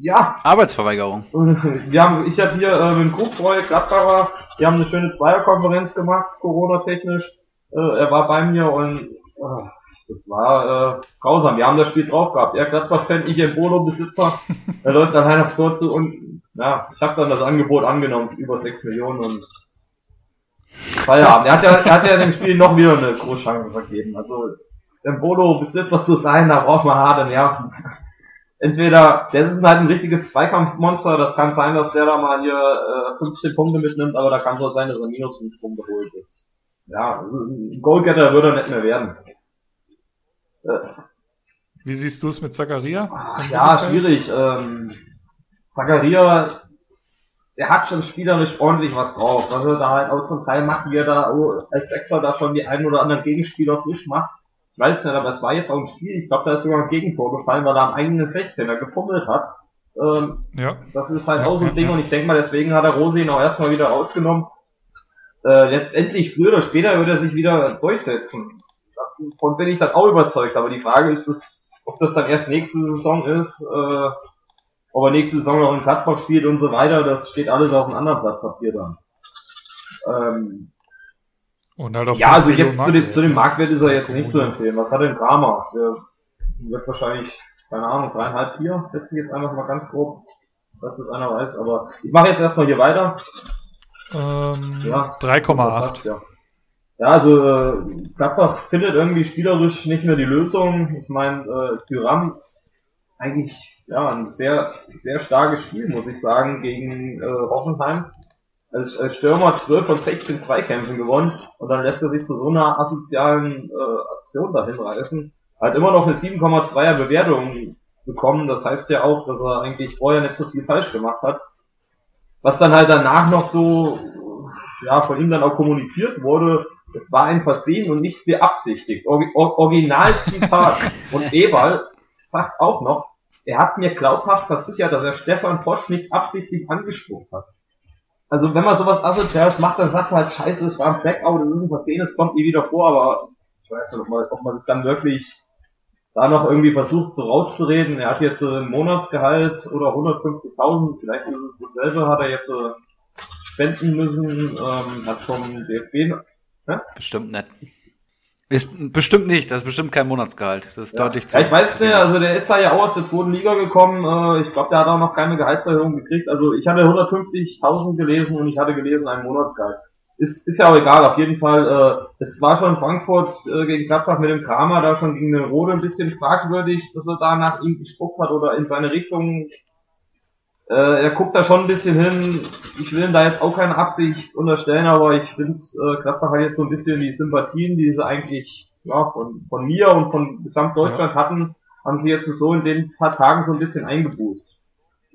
ja. Arbeitsverweigerung. Wir haben, ich habe hier äh, mit dem Krugtreu Gladbacher, wir haben eine schöne Zweierkonferenz gemacht, Corona-technisch. Äh, er war bei mir und äh, das war äh, grausam. Wir haben das Spiel drauf gehabt. Er Gladbach-Fan, ich im Polo-Besitzer. er läuft allein aufs Tor zu und ja, ich habe dann das Angebot angenommen, über 6 Millionen und Feierabend. Er hat ja, er hat ja dem Spiel noch wieder eine Großchance vergeben. Also, im Polo-Besitzer zu sein, da braucht man harte Nerven entweder, der ist halt ein richtiges Zweikampfmonster, das kann sein, dass der da mal hier äh, 15 Punkte mitnimmt, aber da kann es auch sein, dass er minus 5 Punkte holt. Das, ja, ein Goalgetter würde er nicht mehr werden. Äh, Wie siehst du es mit Zacharia? Ja, schwierig. Ähm, Zacharia, der hat schon spielerisch ordentlich was drauf. Er da halt auch zum Teil macht, wie er da als Sechser da schon die einen oder anderen Gegenspieler frisch macht ich weiß nicht, aber es war jetzt auch ein Spiel, ich glaube, da ist sogar ein Gegentor gefallen, weil er am eigenen 16er gefummelt hat. Ähm, ja. Das ist halt ja, auch so ein Ding ja. und ich denke mal, deswegen hat er Rosi ihn auch erstmal wieder rausgenommen. Äh, letztendlich, früher oder später wird er sich wieder durchsetzen. Davon bin ich dann auch überzeugt, aber die Frage ist, dass, ob das dann erst nächste Saison ist, äh, ob er nächste Saison noch in Gladbach spielt und so weiter, das steht alles auf einem anderen Blatt Papier dann. Ähm, und halt auf ja, also jetzt zu dem, zu dem Marktwert ist er jetzt nicht zu empfehlen. Was hat denn Drama? Der wird wahrscheinlich, keine Ahnung, dreieinhalb, vier, setze ich jetzt einfach mal ganz grob, dass das einer weiß. Aber ich mache jetzt erstmal hier weiter. Ähm, ja, 3,8. Ja. ja, also äh, Gladbach findet irgendwie spielerisch nicht mehr die Lösung. Ich meine, äh, Tyram eigentlich ja ein sehr sehr starkes Spiel, muss ich sagen, gegen äh, Hoffenheim als, als Stürmer 12 von 16 Zweikämpfen gewonnen und dann lässt er sich zu so einer asozialen äh, Aktion dahin reißen. Hat immer noch eine 7,2er Bewertung bekommen, das heißt ja auch, dass er eigentlich vorher nicht so viel falsch gemacht hat. Was dann halt danach noch so, ja, von ihm dann auch kommuniziert wurde, es war ein Versehen und nicht beabsichtigt. Or Originalzitat. und Eberl sagt auch noch, er hat mir glaubhaft versichert, dass er Stefan Posch nicht absichtlich angesprochen hat also wenn man sowas Asoziales macht, dann sagt man halt, scheiße, es war ein Blackout, es ist ein Versehen, es kommt nie wieder vor, aber ich weiß nicht, ob man, ob man das dann wirklich da noch irgendwie versucht, so rauszureden. Er hat jetzt äh, ein Monatsgehalt oder 150.000, vielleicht ist es dasselbe, hat er jetzt äh, spenden müssen, ähm, hat vom DFB... Ne? Bestimmt nicht. Ist bestimmt nicht, das ist bestimmt kein Monatsgehalt. Das ist ja. deutlich zu. Ja, ich weiß nicht, also der ist da ja auch aus der zweiten Liga gekommen. Äh, ich glaube, der hat auch noch keine Gehaltserhöhung gekriegt. Also ich hatte 150.000 gelesen und ich hatte gelesen ein Monatsgehalt. Ist, ist ja auch egal, auf jeden Fall. Äh, es war schon Frankfurt äh, gegen Gladbach mit dem Kramer da schon gegen den Rode ein bisschen fragwürdig, dass er da nach ihm gespuckt hat oder in seine Richtung äh, er guckt da schon ein bisschen hin. Ich will ihm da jetzt auch keine Absicht unterstellen, aber ich finde, äh, Gladbach hat jetzt so ein bisschen die Sympathien, die sie eigentlich ja, von, von mir und von Gesamtdeutschland ja. hatten, haben sie jetzt so in den paar Tagen so ein bisschen eingebußt.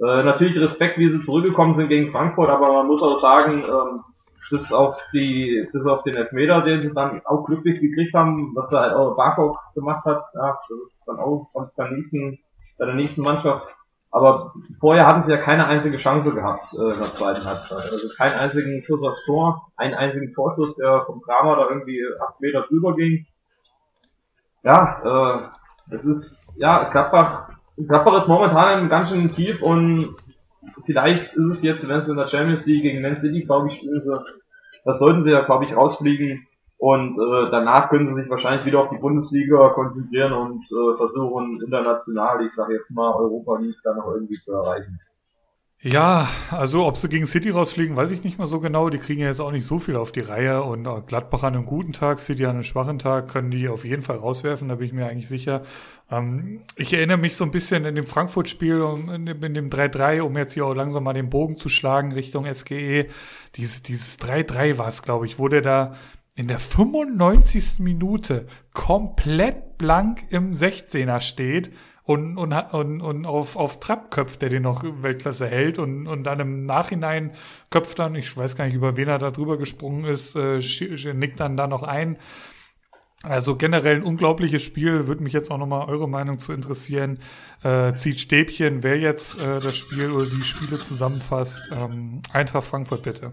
Äh, natürlich Respekt, wie sie zurückgekommen sind gegen Frankfurt, aber man muss auch sagen, ähm, bis auf die, bis auf den Elfmeter, den sie dann auch glücklich gekriegt haben, was er halt auch Barkok gemacht hat, ja, das ist dann auch bei der nächsten, bei der nächsten Mannschaft Aber vorher hatten sie ja keine einzige Chance gehabt äh, in der zweiten Halbzeit. Also keinen einzigen Schuss aufs Tor, einen einzigen Torschuss, der vom Kramer da irgendwie acht Meter drüber ging. Ja, äh, es ist, ja, Gladbach, Gladbach ist momentan ganz schön tief und vielleicht ist es jetzt, wenn sie in der Champions League gegen Man City, glaube ich, spielen sie, das sollten sie ja, glaube ich, rausfliegen. Und äh, danach können sie sich wahrscheinlich wieder auf die Bundesliga konzentrieren und äh, versuchen international, ich sage jetzt mal Europa League, dann noch irgendwie zu erreichen. Ja, also ob sie gegen City rausfliegen, weiß ich nicht mal so genau. Die kriegen ja jetzt auch nicht so viel auf die Reihe und Gladbach an einem guten Tag, City an einem schwachen Tag können die auf jeden Fall rauswerfen, da bin ich mir eigentlich sicher. Ähm, ich erinnere mich so ein bisschen in dem Frankfurt-Spiel, in dem 3-3, um jetzt hier auch langsam mal den Bogen zu schlagen Richtung SGE. Dieses, dieses 3-3 war es, glaube ich, wurde da in der 95. Minute komplett blank im 16er steht und, und, und, und auf, auf Trapp köpft, der den noch Weltklasse hält und, und dann im Nachhinein köpft dann, ich weiß gar nicht, über wen er da drüber gesprungen ist, äh, nickt dann da noch ein. Also generell ein unglaubliches Spiel, würde mich jetzt auch nochmal eure Meinung zu interessieren. Äh, zieht Stäbchen, wer jetzt äh, das Spiel oder die Spiele zusammenfasst. Ähm, Eintracht Frankfurt bitte.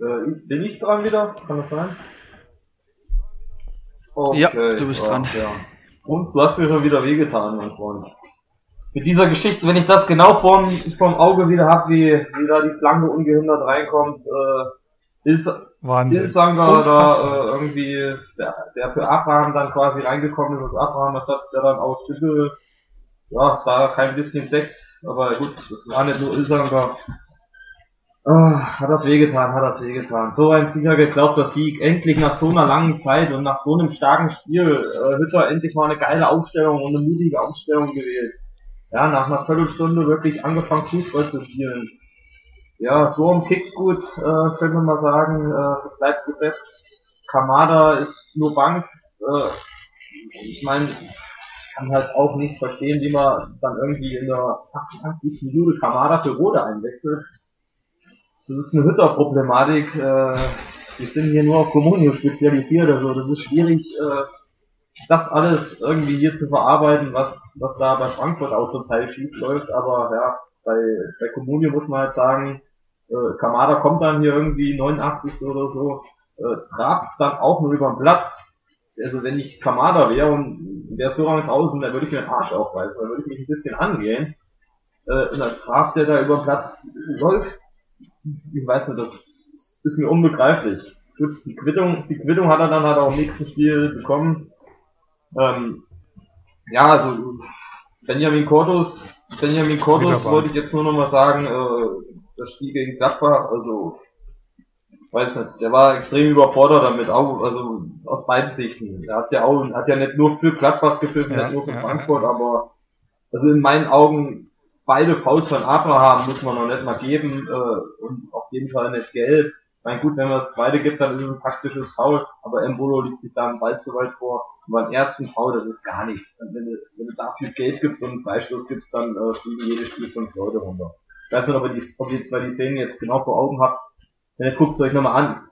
Äh, bin ich dran wieder? Kann das sein? Okay. Ja, du bist dran. Ja. Und du hast mir schon wieder wehgetan, mein Freund. Mit dieser Geschichte, wenn ich das genau vorm, vorm Auge wieder hab, wie, wie da die Flanke ungehindert reinkommt, äh, ist Ilsanger da äh, irgendwie, der, der für Abraham dann quasi reingekommen ist, als Abraham-Ersatz, der dann aus Stüttel, ja, da kein bisschen deckt, aber gut, das war nicht nur Ilsanger, Oh, hat das wehgetan, hat das wehgetan. So ein Sieger geglaubt, der Sieg. Endlich nach so einer langen Zeit und nach so einem starken Spiel. Äh, Hütter endlich mal eine geile Aufstellung und eine mutige Aufstellung gewählt. Ja, nach einer Viertelstunde wirklich angefangen Fußball zu spielen. Ja, so ein Kick gut, äh, könnte man sagen, äh, bleibt gesetzt. Kamada ist nur Bank. Äh, ich meine, kann halt auch nicht verstehen, wie man dann irgendwie in der 88. Minute Kamada für Rode einwechselt das ist eine Hütterproblematik. Äh, wir sind hier nur auf Kommunio spezialisiert, also das ist schwierig, äh, das alles irgendwie hier zu verarbeiten, was, was da bei Frankfurt auch Teil schief läuft. Aber ja, bei, bei Kommunio muss man halt sagen, äh, Kamada kommt dann hier irgendwie 89. oder so, äh, trabt dann auch nur über den Platz. Also wenn ich Kamada wäre und wäre so lange draußen, dann würde ich mir den Arsch aufreißen, dann würde ich mich ein bisschen angehen. Äh, und dann trabt der da über den Platz, läuft ich weiß nicht, das ist mir unbegreiflich. Gut, die Quittung, die Quittung hat er dann halt auch im nächsten Spiel bekommen. Ähm, ja, also Benjamin Cordos, Benjamin Cordos wollte ich jetzt nur noch mal sagen, äh, das Spiel gegen Gladbach, also weiß nicht, der war extrem überfordert damit, auch, also aus beiden Sichten. Er hat ja auch, hat ja nicht nur für Gladbach gepfiffen, ja, nicht nur für ja, Frankfurt, ja. aber also in meinen Augen beide Fouls von Abraham muss man noch nicht mal geben äh, und auf jeden Fall nicht gelb. Ich meine, gut, wenn man das zweite gibt, dann ist es ein taktisches Foul, aber Embolo liegt sich da einen Ball zu weit vor. Und beim ersten Foul, das ist gar nichts. Wenn du, wenn du dafür Geld gibst und einen Freistoß gibst, dann äh, fliegen jedes Spiel fünf Leute runter. Ich weiß nicht, ob ihr, die, ob ihr zwei die Szenen jetzt genau vor Augen habt. Dann guckt es euch nochmal an.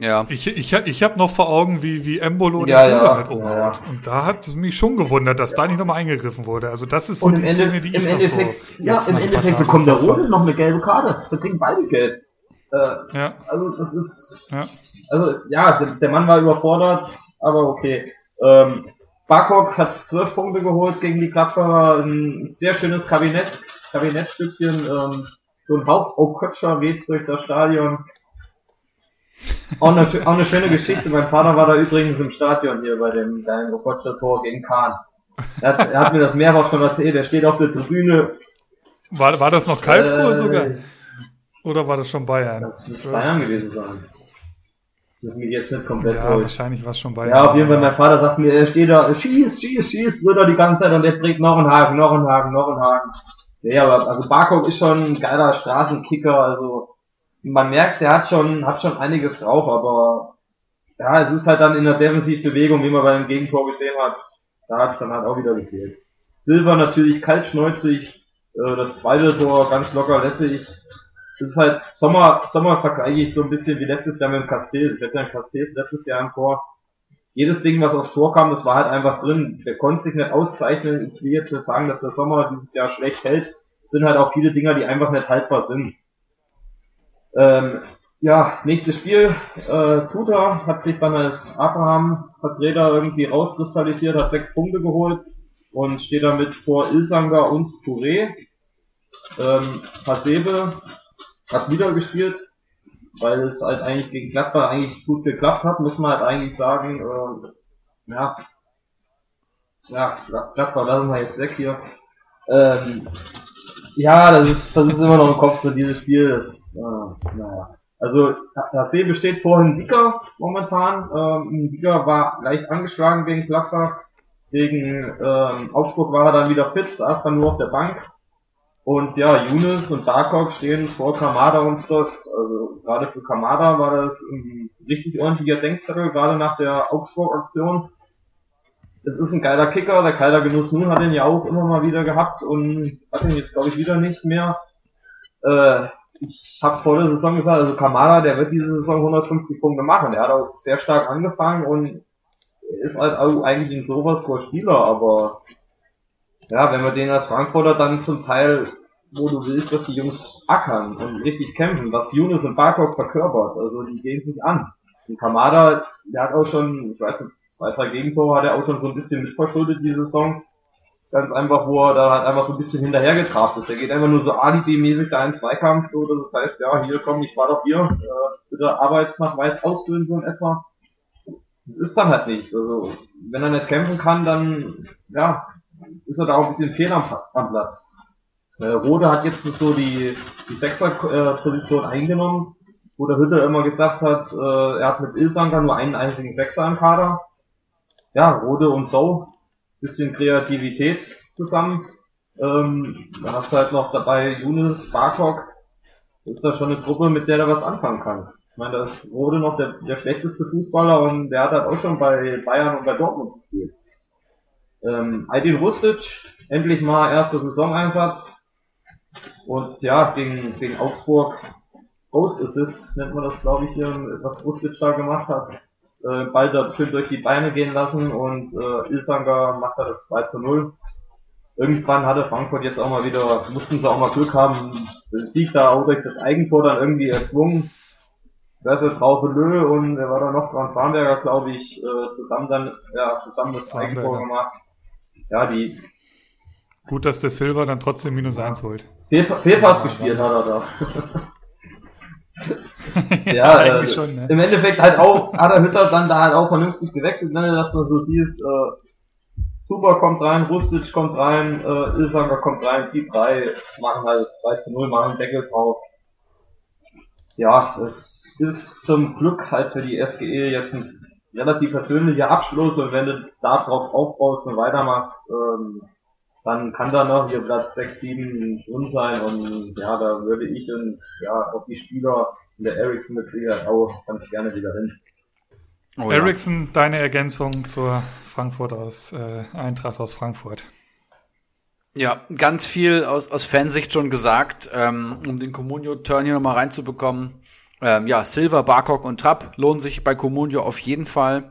Ja. Ich, ich, ich habe noch vor Augen, wie, wie Embolo ja, den ja, halt umhaut. Ja. Und da hat mich schon gewundert, dass ja. da nicht nochmal eingegriffen wurde. Also das ist so die Ende, Szene, die ich noch so Ja, im Endeffekt bekommt der Rode noch eine gelbe Karte. Wir kriegen beide gelb. Äh, ja. Also das ist... Ja. Also ja, der, der, Mann war überfordert, aber okay. Ähm, Barkok hat zwölf Punkte geholt gegen die Klappfahrer. Ein sehr schönes Kabinett, Kabinettstückchen. Ähm, so ein Hauch Kötscher weht durch das Stadion. Auch eine, auch eine schöne Geschichte. Mein Vater war da übrigens im Stadion hier bei dem kleinen Roboter Tor gegen Kahn. Er hat, er hat mir das mehrfach schon erzählt. Er steht auf der Tribüne. War, war das noch Karlsruhe äh, sogar? Oder war das schon Bayern? Das muss Bayern gewesen sein. Das mich jetzt nicht komplett Ja, durch. wahrscheinlich war es schon Bayern. Ja, auf jeden Fall, mein Vater sagt mir, er steht da, schießt, schießt, schießt, wird er die ganze Zeit und der trägt noch einen Haken, noch einen Haken, noch einen Haken. Ja, aber also Barkov ist schon ein geiler Straßenkicker, also man merkt, der hat schon, hat schon einiges drauf, aber ja, es ist halt dann in der Defensivbewegung, wie man beim Gegentor gesehen hat, da hat es dann halt auch wieder gefehlt. Silber natürlich kaltschneuzig, äh, das zweite Tor ganz locker lässig. Das ist halt Sommer, Sommer vergleiche ich so ein bisschen wie letztes Jahr mit dem Castell. Ich hatte ja Castell letztes Jahr im Tor. Jedes Ding, was aufs Tor kam, das war halt einfach drin. Der konnte sich nicht auszeichnen. Ich will jetzt nicht sagen, dass der Sommer dieses Jahr schlecht hält. sind halt auch viele Dinger, die einfach nicht haltbar sind. Ähm, ja, nächstes Spiel. Äh, Tuta hat sich dann als Abraham-Vertreter irgendwie rauskristallisiert, hat sechs Punkte geholt und steht damit vor Ilsanger und Touré. Ähm, Hasebe hat wieder gespielt, weil es halt eigentlich gegen Gladbach eigentlich gut geklappt hat, muss man halt eigentlich sagen. Äh, ja, ja, Gladbach lassen wir jetzt weg hier. Ähm, ja, das ist, das ist immer noch im Kopf für dieses Spiel. Das, äh, naja. Also HC besteht vorhin Dicker momentan. Ähm, Dicker war leicht angeschlagen wegen Gladbach. Gegen ähm, Augsburg war er dann wieder fit, saß dann nur auf der Bank. Und ja, Younes und Darkok stehen vor Kamada und Stost. Also gerade für Kamada war das ein richtig ordentlicher Denkzettel, gerade nach der Augsburg-Aktion. Es ist ein geiler Kicker, der Keiler Genuss nun hat ihn ja auch immer mal wieder gehabt und hat ihn jetzt glaube ich wieder nicht mehr. Äh, ich habe vor der Saison gesagt, also Kamada, der wird diese Saison 150 Punkte machen. Der hat auch sehr stark angefangen und ist halt auch eigentlich ein sowas vor Spieler, aber ja, wenn wir den als Frankfurter dann zum Teil, wo du willst, dass die Jungs ackern und richtig kämpfen, was Yunus und Barkov verkörpert, also die gehen sich an. Und Kamada, der hat auch schon, ich weiß nicht, zwei, drei Gegentore hat er auch schon so ein bisschen mitverschuldet diese Saison. Ganz einfach, wo er da halt einfach so ein bisschen hinterhergetraft ist. Er geht einfach nur so alibi-mäßig da in Zweikampf, so, dass es heißt, ja, hier komm, ich war doch hier, äh, bitte Arbeitsnachweis ausfüllen, so in etwa. Das ist dann halt nichts. Also, wenn er nicht kämpfen kann, dann, ja, ist er da auch ein bisschen fehl am, am Platz. Äh, Rode hat jetzt so die, die Sechser-Position eingenommen, wo der Hütte immer gesagt hat, äh, er hat mit Ilsanker nur einen einzigen Sechser im Kader. Ja, Rode und So bisschen Kreativität zusammen. Ähm, da hast du halt noch dabei Younes, Barkok. Das ist da schon eine Truppe, mit der du was anfangen kannst. Ich meine, da ist Rode noch der, der schlechteste Fußballer und der hat halt auch schon bei Bayern und bei Dortmund gespielt. Ähm, Aydin Rustic, endlich mal erster Saisoneinsatz. Und ja, gegen, gegen Augsburg Ghost Assist nennt man das, glaube ich, hier, was Rustic da gemacht hat äh, Ball dort schön durch die Beine gehen lassen und äh, Ilsanger macht da das 2 zu 0. Irgendwann hatte Frankfurt jetzt auch mal wieder, mussten sie auch mal Glück haben, den Sieg da auch durch das Eigentor dann irgendwie erzwungen. Ist Traufe Lö und er war da noch dran, Farnberger, glaube ich, äh, zusammen dann, ja, zusammen das Eigentor gemacht. Ja, die. Gut, dass der Silver dann trotzdem minus eins holt. Fehlpass gespielt hat er da. ja, äh, schon, ne? im Endeffekt halt auch, hat der Hütter dann da halt auch vernünftig gewechselt, wenn du das so siehst, äh, Super kommt rein, Rustic kommt rein, äh, Ilsanger kommt rein, die drei machen halt 2 zu 0, machen Deckel drauf. Ja, es ist zum Glück halt für die SGE jetzt ein relativ persönlicher Abschluss und wenn du da drauf aufbaust und weitermachst, ähm, dann kann da noch hier Platz 6, 7 drin sein und ja, da würde ich und ja, auch die Spieler und der Ericsson mit Sicherheit auch ganz gerne wieder hin. Oh, ja. Ericsson, deine Ergänzung zur Frankfurt aus äh, Eintracht aus Frankfurt. Ja, ganz viel aus, aus Fansicht schon gesagt, ähm, um den Comunio-Turn hier nochmal reinzubekommen. Ähm, ja, Silver, Barcock und Trapp lohnen sich bei Comunio auf jeden Fall.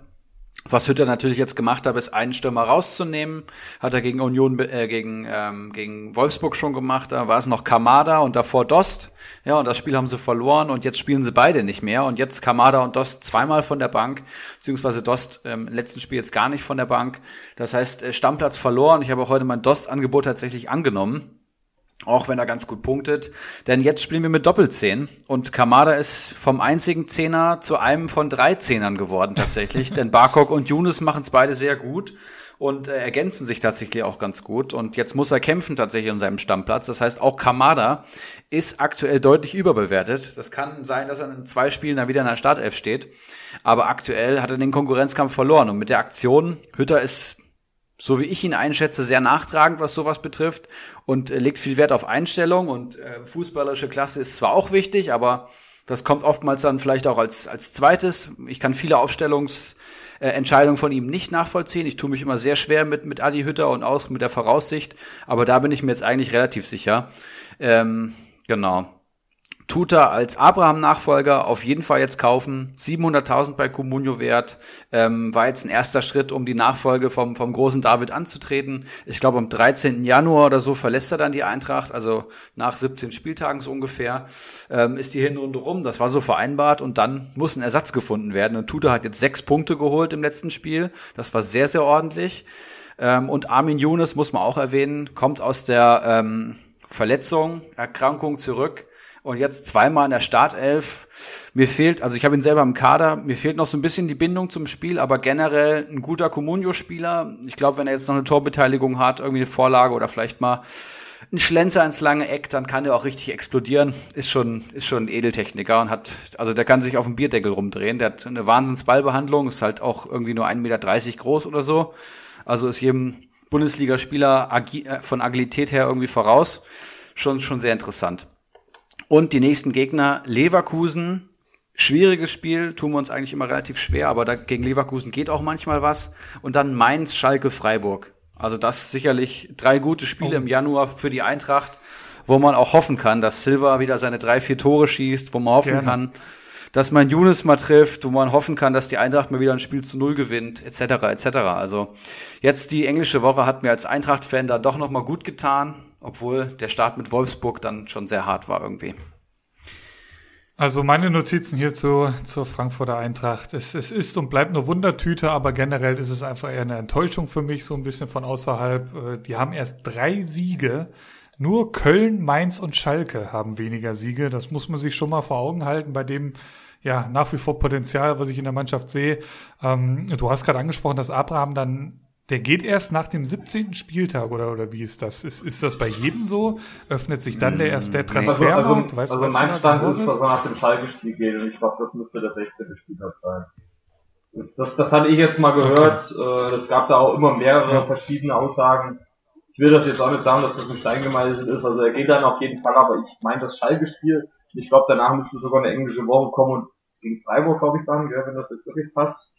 Was Hütter natürlich jetzt gemacht hat, ist einen Stürmer rauszunehmen. Hat er gegen Union, äh, gegen, ähm, gegen Wolfsburg schon gemacht. Da war es noch Kamada und davor Dost. Ja, und das Spiel haben sie verloren und jetzt spielen sie beide nicht mehr. Und jetzt Kamada und Dost zweimal von der Bank, beziehungsweise Dost ähm, im letzten Spiel jetzt gar nicht von der Bank. Das heißt, äh, Stammplatz verloren. Ich habe auch heute mein Dost-Angebot tatsächlich angenommen. Auch wenn er ganz gut punktet. Denn jetzt spielen wir mit Doppelzehn. Und Kamada ist vom einzigen Zehner zu einem von drei Zehnern geworden tatsächlich. denn Barkok und Younes machen es beide sehr gut und äh, ergänzen sich tatsächlich auch ganz gut. Und jetzt muss er kämpfen tatsächlich um seinem Stammplatz. Das heißt, auch Kamada ist aktuell deutlich überbewertet. Das kann sein, dass er in zwei Spielen dann wieder in der Startelf steht. Aber aktuell hat er den Konkurrenzkampf verloren. Und mit der Aktion, Hütter ist so wie ich ihn einschätze, sehr nachtragend, was sowas betrifft und äh, legt viel Wert auf Einstellung und äh, fußballerische Klasse ist zwar auch wichtig, aber das kommt oftmals dann vielleicht auch als, als zweites. Ich kann viele Aufstellungsentscheidungen äh, von ihm nicht nachvollziehen. Ich tue mich immer sehr schwer mit, mit Adi Hütter und auch mit der Voraussicht, aber da bin ich mir jetzt eigentlich relativ sicher. Ähm, genau. Tuta als Abraham-Nachfolger auf jeden Fall jetzt kaufen. 700.000 bei Comunio wert. Ähm, war jetzt ein erster Schritt, um die Nachfolge vom, vom großen David anzutreten. Ich glaube, am 13. Januar oder so verlässt er dann die Eintracht. Also nach 17 Spieltagen so ungefähr ähm, ist die Hinrunde rum. Das war so vereinbart. Und dann muss ein Ersatz gefunden werden. Und Tuta hat jetzt sechs Punkte geholt im letzten Spiel. Das war sehr, sehr ordentlich. Ähm, und Armin Younes, muss man auch erwähnen, kommt aus der ähm, Verletzung, Erkrankung zurück und jetzt zweimal in der Startelf. Mir fehlt, also ich habe ihn selber im Kader, mir fehlt noch so ein bisschen die Bindung zum Spiel, aber generell ein guter Comunio-Spieler. Ich glaube, wenn er jetzt noch eine Torbeteiligung hat, irgendwie eine Vorlage oder vielleicht mal ein Schlenzer ins lange Eck, dann kann er auch richtig explodieren. Ist schon, ist schon ein Edeltechniker und hat, also der kann sich auf dem Bierdeckel rumdrehen. Der hat eine Wahnsinnsballbehandlung, ist halt auch irgendwie nur 1,30 Meter groß oder so. Also ist jedem Bundesligaspieler äh, von Agilität her irgendwie voraus. Schon, schon sehr interessant. Und die nächsten Gegner, Leverkusen, schwieriges Spiel, tun wir uns eigentlich immer relativ schwer, aber da, gegen Leverkusen geht auch manchmal was. Und dann Mainz, Schalke, Freiburg. Also das sicherlich drei gute Spiele oh. im Januar für die Eintracht, wo man auch hoffen kann, dass Silva wieder seine drei, vier Tore schießt, wo man hoffen Gerne. kann, dass man Younes mal trifft, wo man hoffen kann, dass die Eintracht mal wieder ein Spiel zu Null gewinnt, etc., etc. Also jetzt die englische Woche hat mir als Eintracht-Fan da doch noch mal gut getan obwohl der Start mit Wolfsburg dann schon sehr hart war irgendwie. Also meine Notizen hierzu zur Frankfurter Eintracht. Es, es ist und bleibt eine Wundertüte, aber generell ist es einfach eher eine Enttäuschung für mich, so ein bisschen von außerhalb. Äh, die haben erst drei Siege. Nur Köln, Mainz und Schalke haben weniger Siege. Das muss man sich schon mal vor Augen halten bei dem ja nach wie vor Potenzial, was ich in der Mannschaft sehe. Ähm, du hast gerade angesprochen, dass Abraham dann der geht erst nach dem 17. Spieltag oder, oder wie ist das? Ist, ist das bei jedem so? Öffnet sich dann der erst der Transfermarkt? Also, also, weißt, also weißt mein Stand ist, dass er nach dem Schalke-Spiel geht und ich glaube, das müsste der 16. Spieltag sein. Das, das hatte ich jetzt mal gehört. Okay. Äh, es gab da auch immer mehrere ja. verschiedene Aussagen. Ich will das jetzt auch nicht sagen, dass das ein Stein gemeißelt ist. Also er geht dann auf jeden Fall, aber ich meine das Schalke-Spiel. Ich glaube, danach müsste sogar eine englische Woche kommen und gegen Freiburg, glaube ich, dann, wenn das jetzt wirklich passt.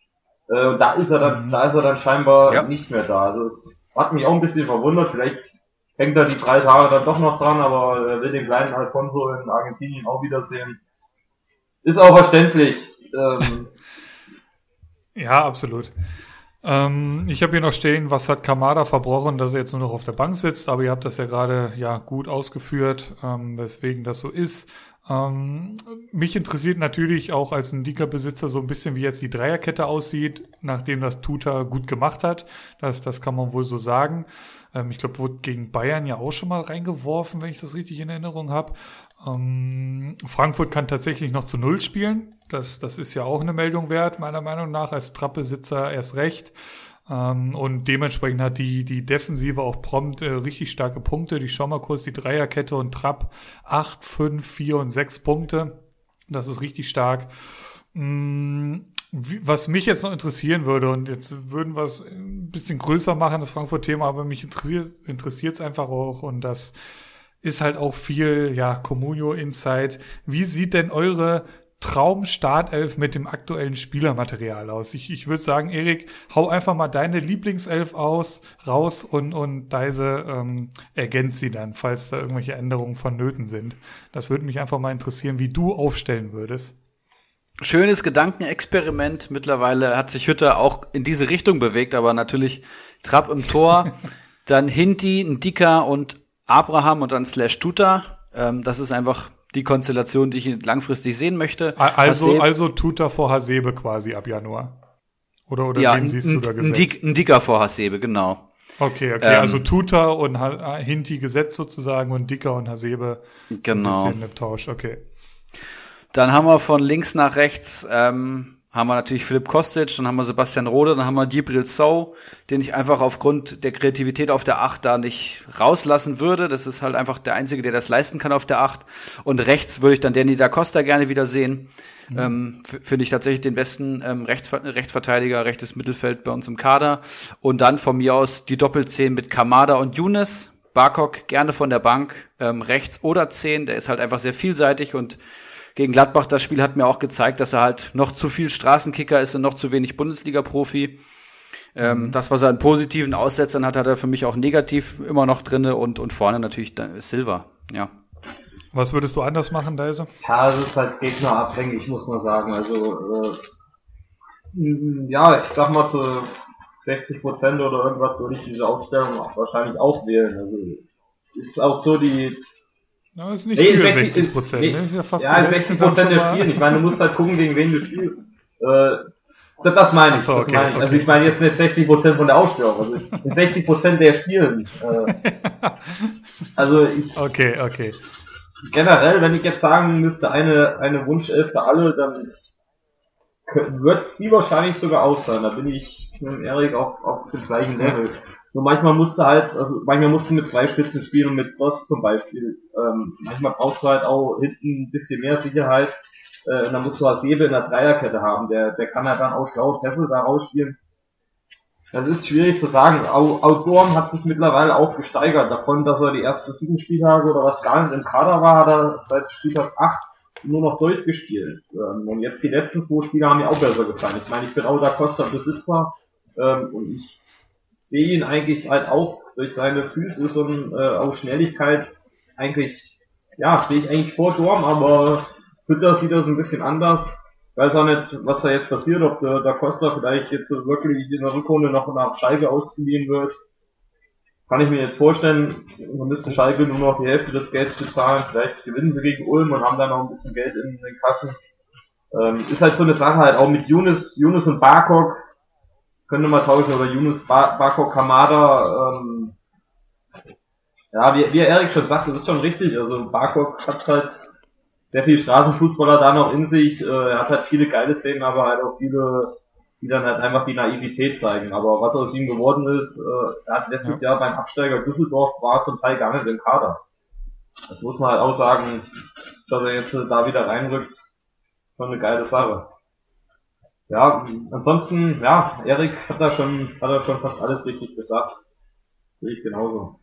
Äh, da ist er dann, mhm. da ist er dann scheinbar ja. nicht mehr da. Also es hat mich auch ein bisschen verwundert. Vielleicht hängt er die drei Tage dann doch noch dran, aber er will den kleinen Alfonso in Argentinien auch wiedersehen. Ist auch verständlich. Ähm, ja, absolut. Ähm, ich habe hier noch stehen, was hat Kamada verbrochen, dass er jetzt nur noch auf der Bank sitzt, aber ihr habt das ja gerade ja gut ausgeführt, ähm, weswegen das so ist. Ähm, mich interessiert natürlich auch als ein Dika-Besitzer so ein bisschen, wie jetzt die Dreierkette aussieht, nachdem das Tuta gut gemacht hat. Das, das kann man wohl so sagen. Ähm, ich glaube, wurde gegen Bayern ja auch schon mal reingeworfen, wenn ich das richtig in Erinnerung habe. Ähm, Frankfurt kann tatsächlich noch zu Null spielen. Das, das ist ja auch eine Meldung wert, meiner Meinung nach, als Trappbesitzer erst recht. Ähm, und dementsprechend hat die, die Defensive auch prompt äh, richtig starke Punkte. Die schau mal kurz, die Dreierkette und Trapp 8, 5, 4 und 6 Punkte. Das ist richtig stark. Mm, was mich jetzt noch interessieren würde, und jetzt würden wir es ein bisschen größer machen, das Frankfurt-Thema, aber mich interessiert es einfach auch und das ist halt auch viel, ja, Communio Insight. Wie sieht denn eure Traum-Startelf mit dem aktuellen Spielermaterial aus. Ich, ich würde sagen, Erik, hau einfach mal deine Lieblingself aus, raus und, und Deise ähm, ergänzt sie dann, falls da irgendwelche Änderungen vonnöten sind. Das würde mich einfach mal interessieren, wie du aufstellen würdest. Schönes Gedankenexperiment. Mittlerweile hat sich Hütter auch in diese Richtung bewegt, aber natürlich Trapp im Tor, dann Hinti, ein Dicker und Abraham und dann Slash Tuta. Ähm, das ist einfach die Konstellation, die ich langfristig sehen möchte. Also, Hasebe, also tut er vor Hasebe quasi ab Januar. Oder, oder ja, wen siehst du da gesetzt? Ein, Dick, ein Dicker vor Hasebe, genau. Okay, okay, ähm, also Tuta und ha Hinti gesetzt sozusagen und Dicker und Hasebe genau. ein bisschen im Tausch, okay. Dann haben wir von links nach rechts ähm, haben wir natürlich Philipp Kostic, dann haben wir Sebastian Rode, dann haben wir Gibril Sau, den ich einfach aufgrund der Kreativität auf der Acht da nicht rauslassen würde. Das ist halt einfach der Einzige, der das leisten kann auf der Acht. Und rechts würde ich dann Danny da Costa gerne wieder sehen. Mhm. Ähm, Finde ich tatsächlich den besten ähm, Rechtsver Rechtsverteidiger, rechtes Mittelfeld bei uns im Kader. Und dann von mir aus die Doppelzehn mit Kamada und Younes. Barkok gerne von der Bank, ähm, rechts oder zehn. Der ist halt einfach sehr vielseitig und gegen Gladbach, das Spiel hat mir auch gezeigt, dass er halt noch zu viel Straßenkicker ist und noch zu wenig Bundesliga-Profi. Ähm, mhm. Das, was er an positiven Aussetzern hat, hat er für mich auch negativ immer noch drinne und, und vorne natürlich Silva, ja. Was würdest du anders machen, Deise? Ja, es ist halt gegnerabhängig, muss man sagen. Also, äh, ja, ich sag mal, zu 60 Prozent oder irgendwas würde ich diese Aufstellung auch wahrscheinlich auch wählen. Also, ist auch so die, na, ist nicht nee, viel, 60 Prozent. Nee, ist ja fast ja, 60 Prozent der Spiele. Ich meine, du musst halt gucken, gegen wen du spielst. Äh, das meine ich. So, okay, meine ich. Okay. Also ich meine jetzt nicht 60 Prozent von der Ausstellung. Also in 60 Prozent der Spielen. Äh, also ich. Okay, okay. Generell, wenn ich jetzt sagen müsste, eine, eine Wunschelf für alle, dann wird es die wahrscheinlich sogar auch sein. Da bin ich mit Erik auf, auf dem gleichen Level. Nur manchmal musst du halt, also manchmal musst du mit zwei Spitzen spielen und mit Cross zum Beispiel. Ähm, manchmal brauchst du halt auch hinten ein bisschen mehr Sicherheit. Äh, und dann musst du Hasebe in der Dreierkette haben. Der, der kann halt dann auch schlau Pässe da rausspielen. Das ist schwierig zu sagen. Outdoor hat sich mittlerweile auch gesteigert. Davon, dass er die ersten sieben Spieltage oder was gar nicht im Kader war, hat er seit Spieltag 8 nur noch durchgespielt. Ähm, und jetzt die letzten zwei Spiele haben mir auch besser gefallen. Ich meine, ich bin auch da Costa Besitzer ähm, und ich sehe ihn eigentlich halt auch durch seine Füße und äh, auch Schnelligkeit eigentlich, ja, sehe ich eigentlich vor Dorm, aber Hütter sieht das ein bisschen anders. Ich weiß auch nicht, was da jetzt passiert, ob der, der Costa vielleicht jetzt wirklich in der Rückrunde noch nach Schalke ausgeliehen wird. Kann ich mir jetzt vorstellen, man müsste Schalke nur noch die Hälfte des Gelds bezahlen, vielleicht gewinnen sie gegen Ulm und haben dann noch ein bisschen Geld in den Kassen. Ähm, ist halt so eine Sache halt, auch mit Yunus, Yunus und Barkok, könnte man tauschen, oder Yunus Barkok Kamada, ähm, ja, wie, wie Erik schon sagt, das ist schon richtig, also Barkok hat halt sehr viel Straßenfußballer da noch in sich. Äh, er hat halt viele geile Szenen, aber halt auch viele, die dann halt einfach die Naivität zeigen. Aber was aus ihm geworden ist, äh, er hat letztes ja. Jahr beim Absteiger Düsseldorf war zum Teil gar nicht im Kader. Das muss man halt auch sagen, dass er jetzt da wieder reinrückt. Schon eine geile Sache. Ja, ansonsten, ja, Erik hat da schon, hat da schon fast alles richtig gesagt. Sehe ich genauso.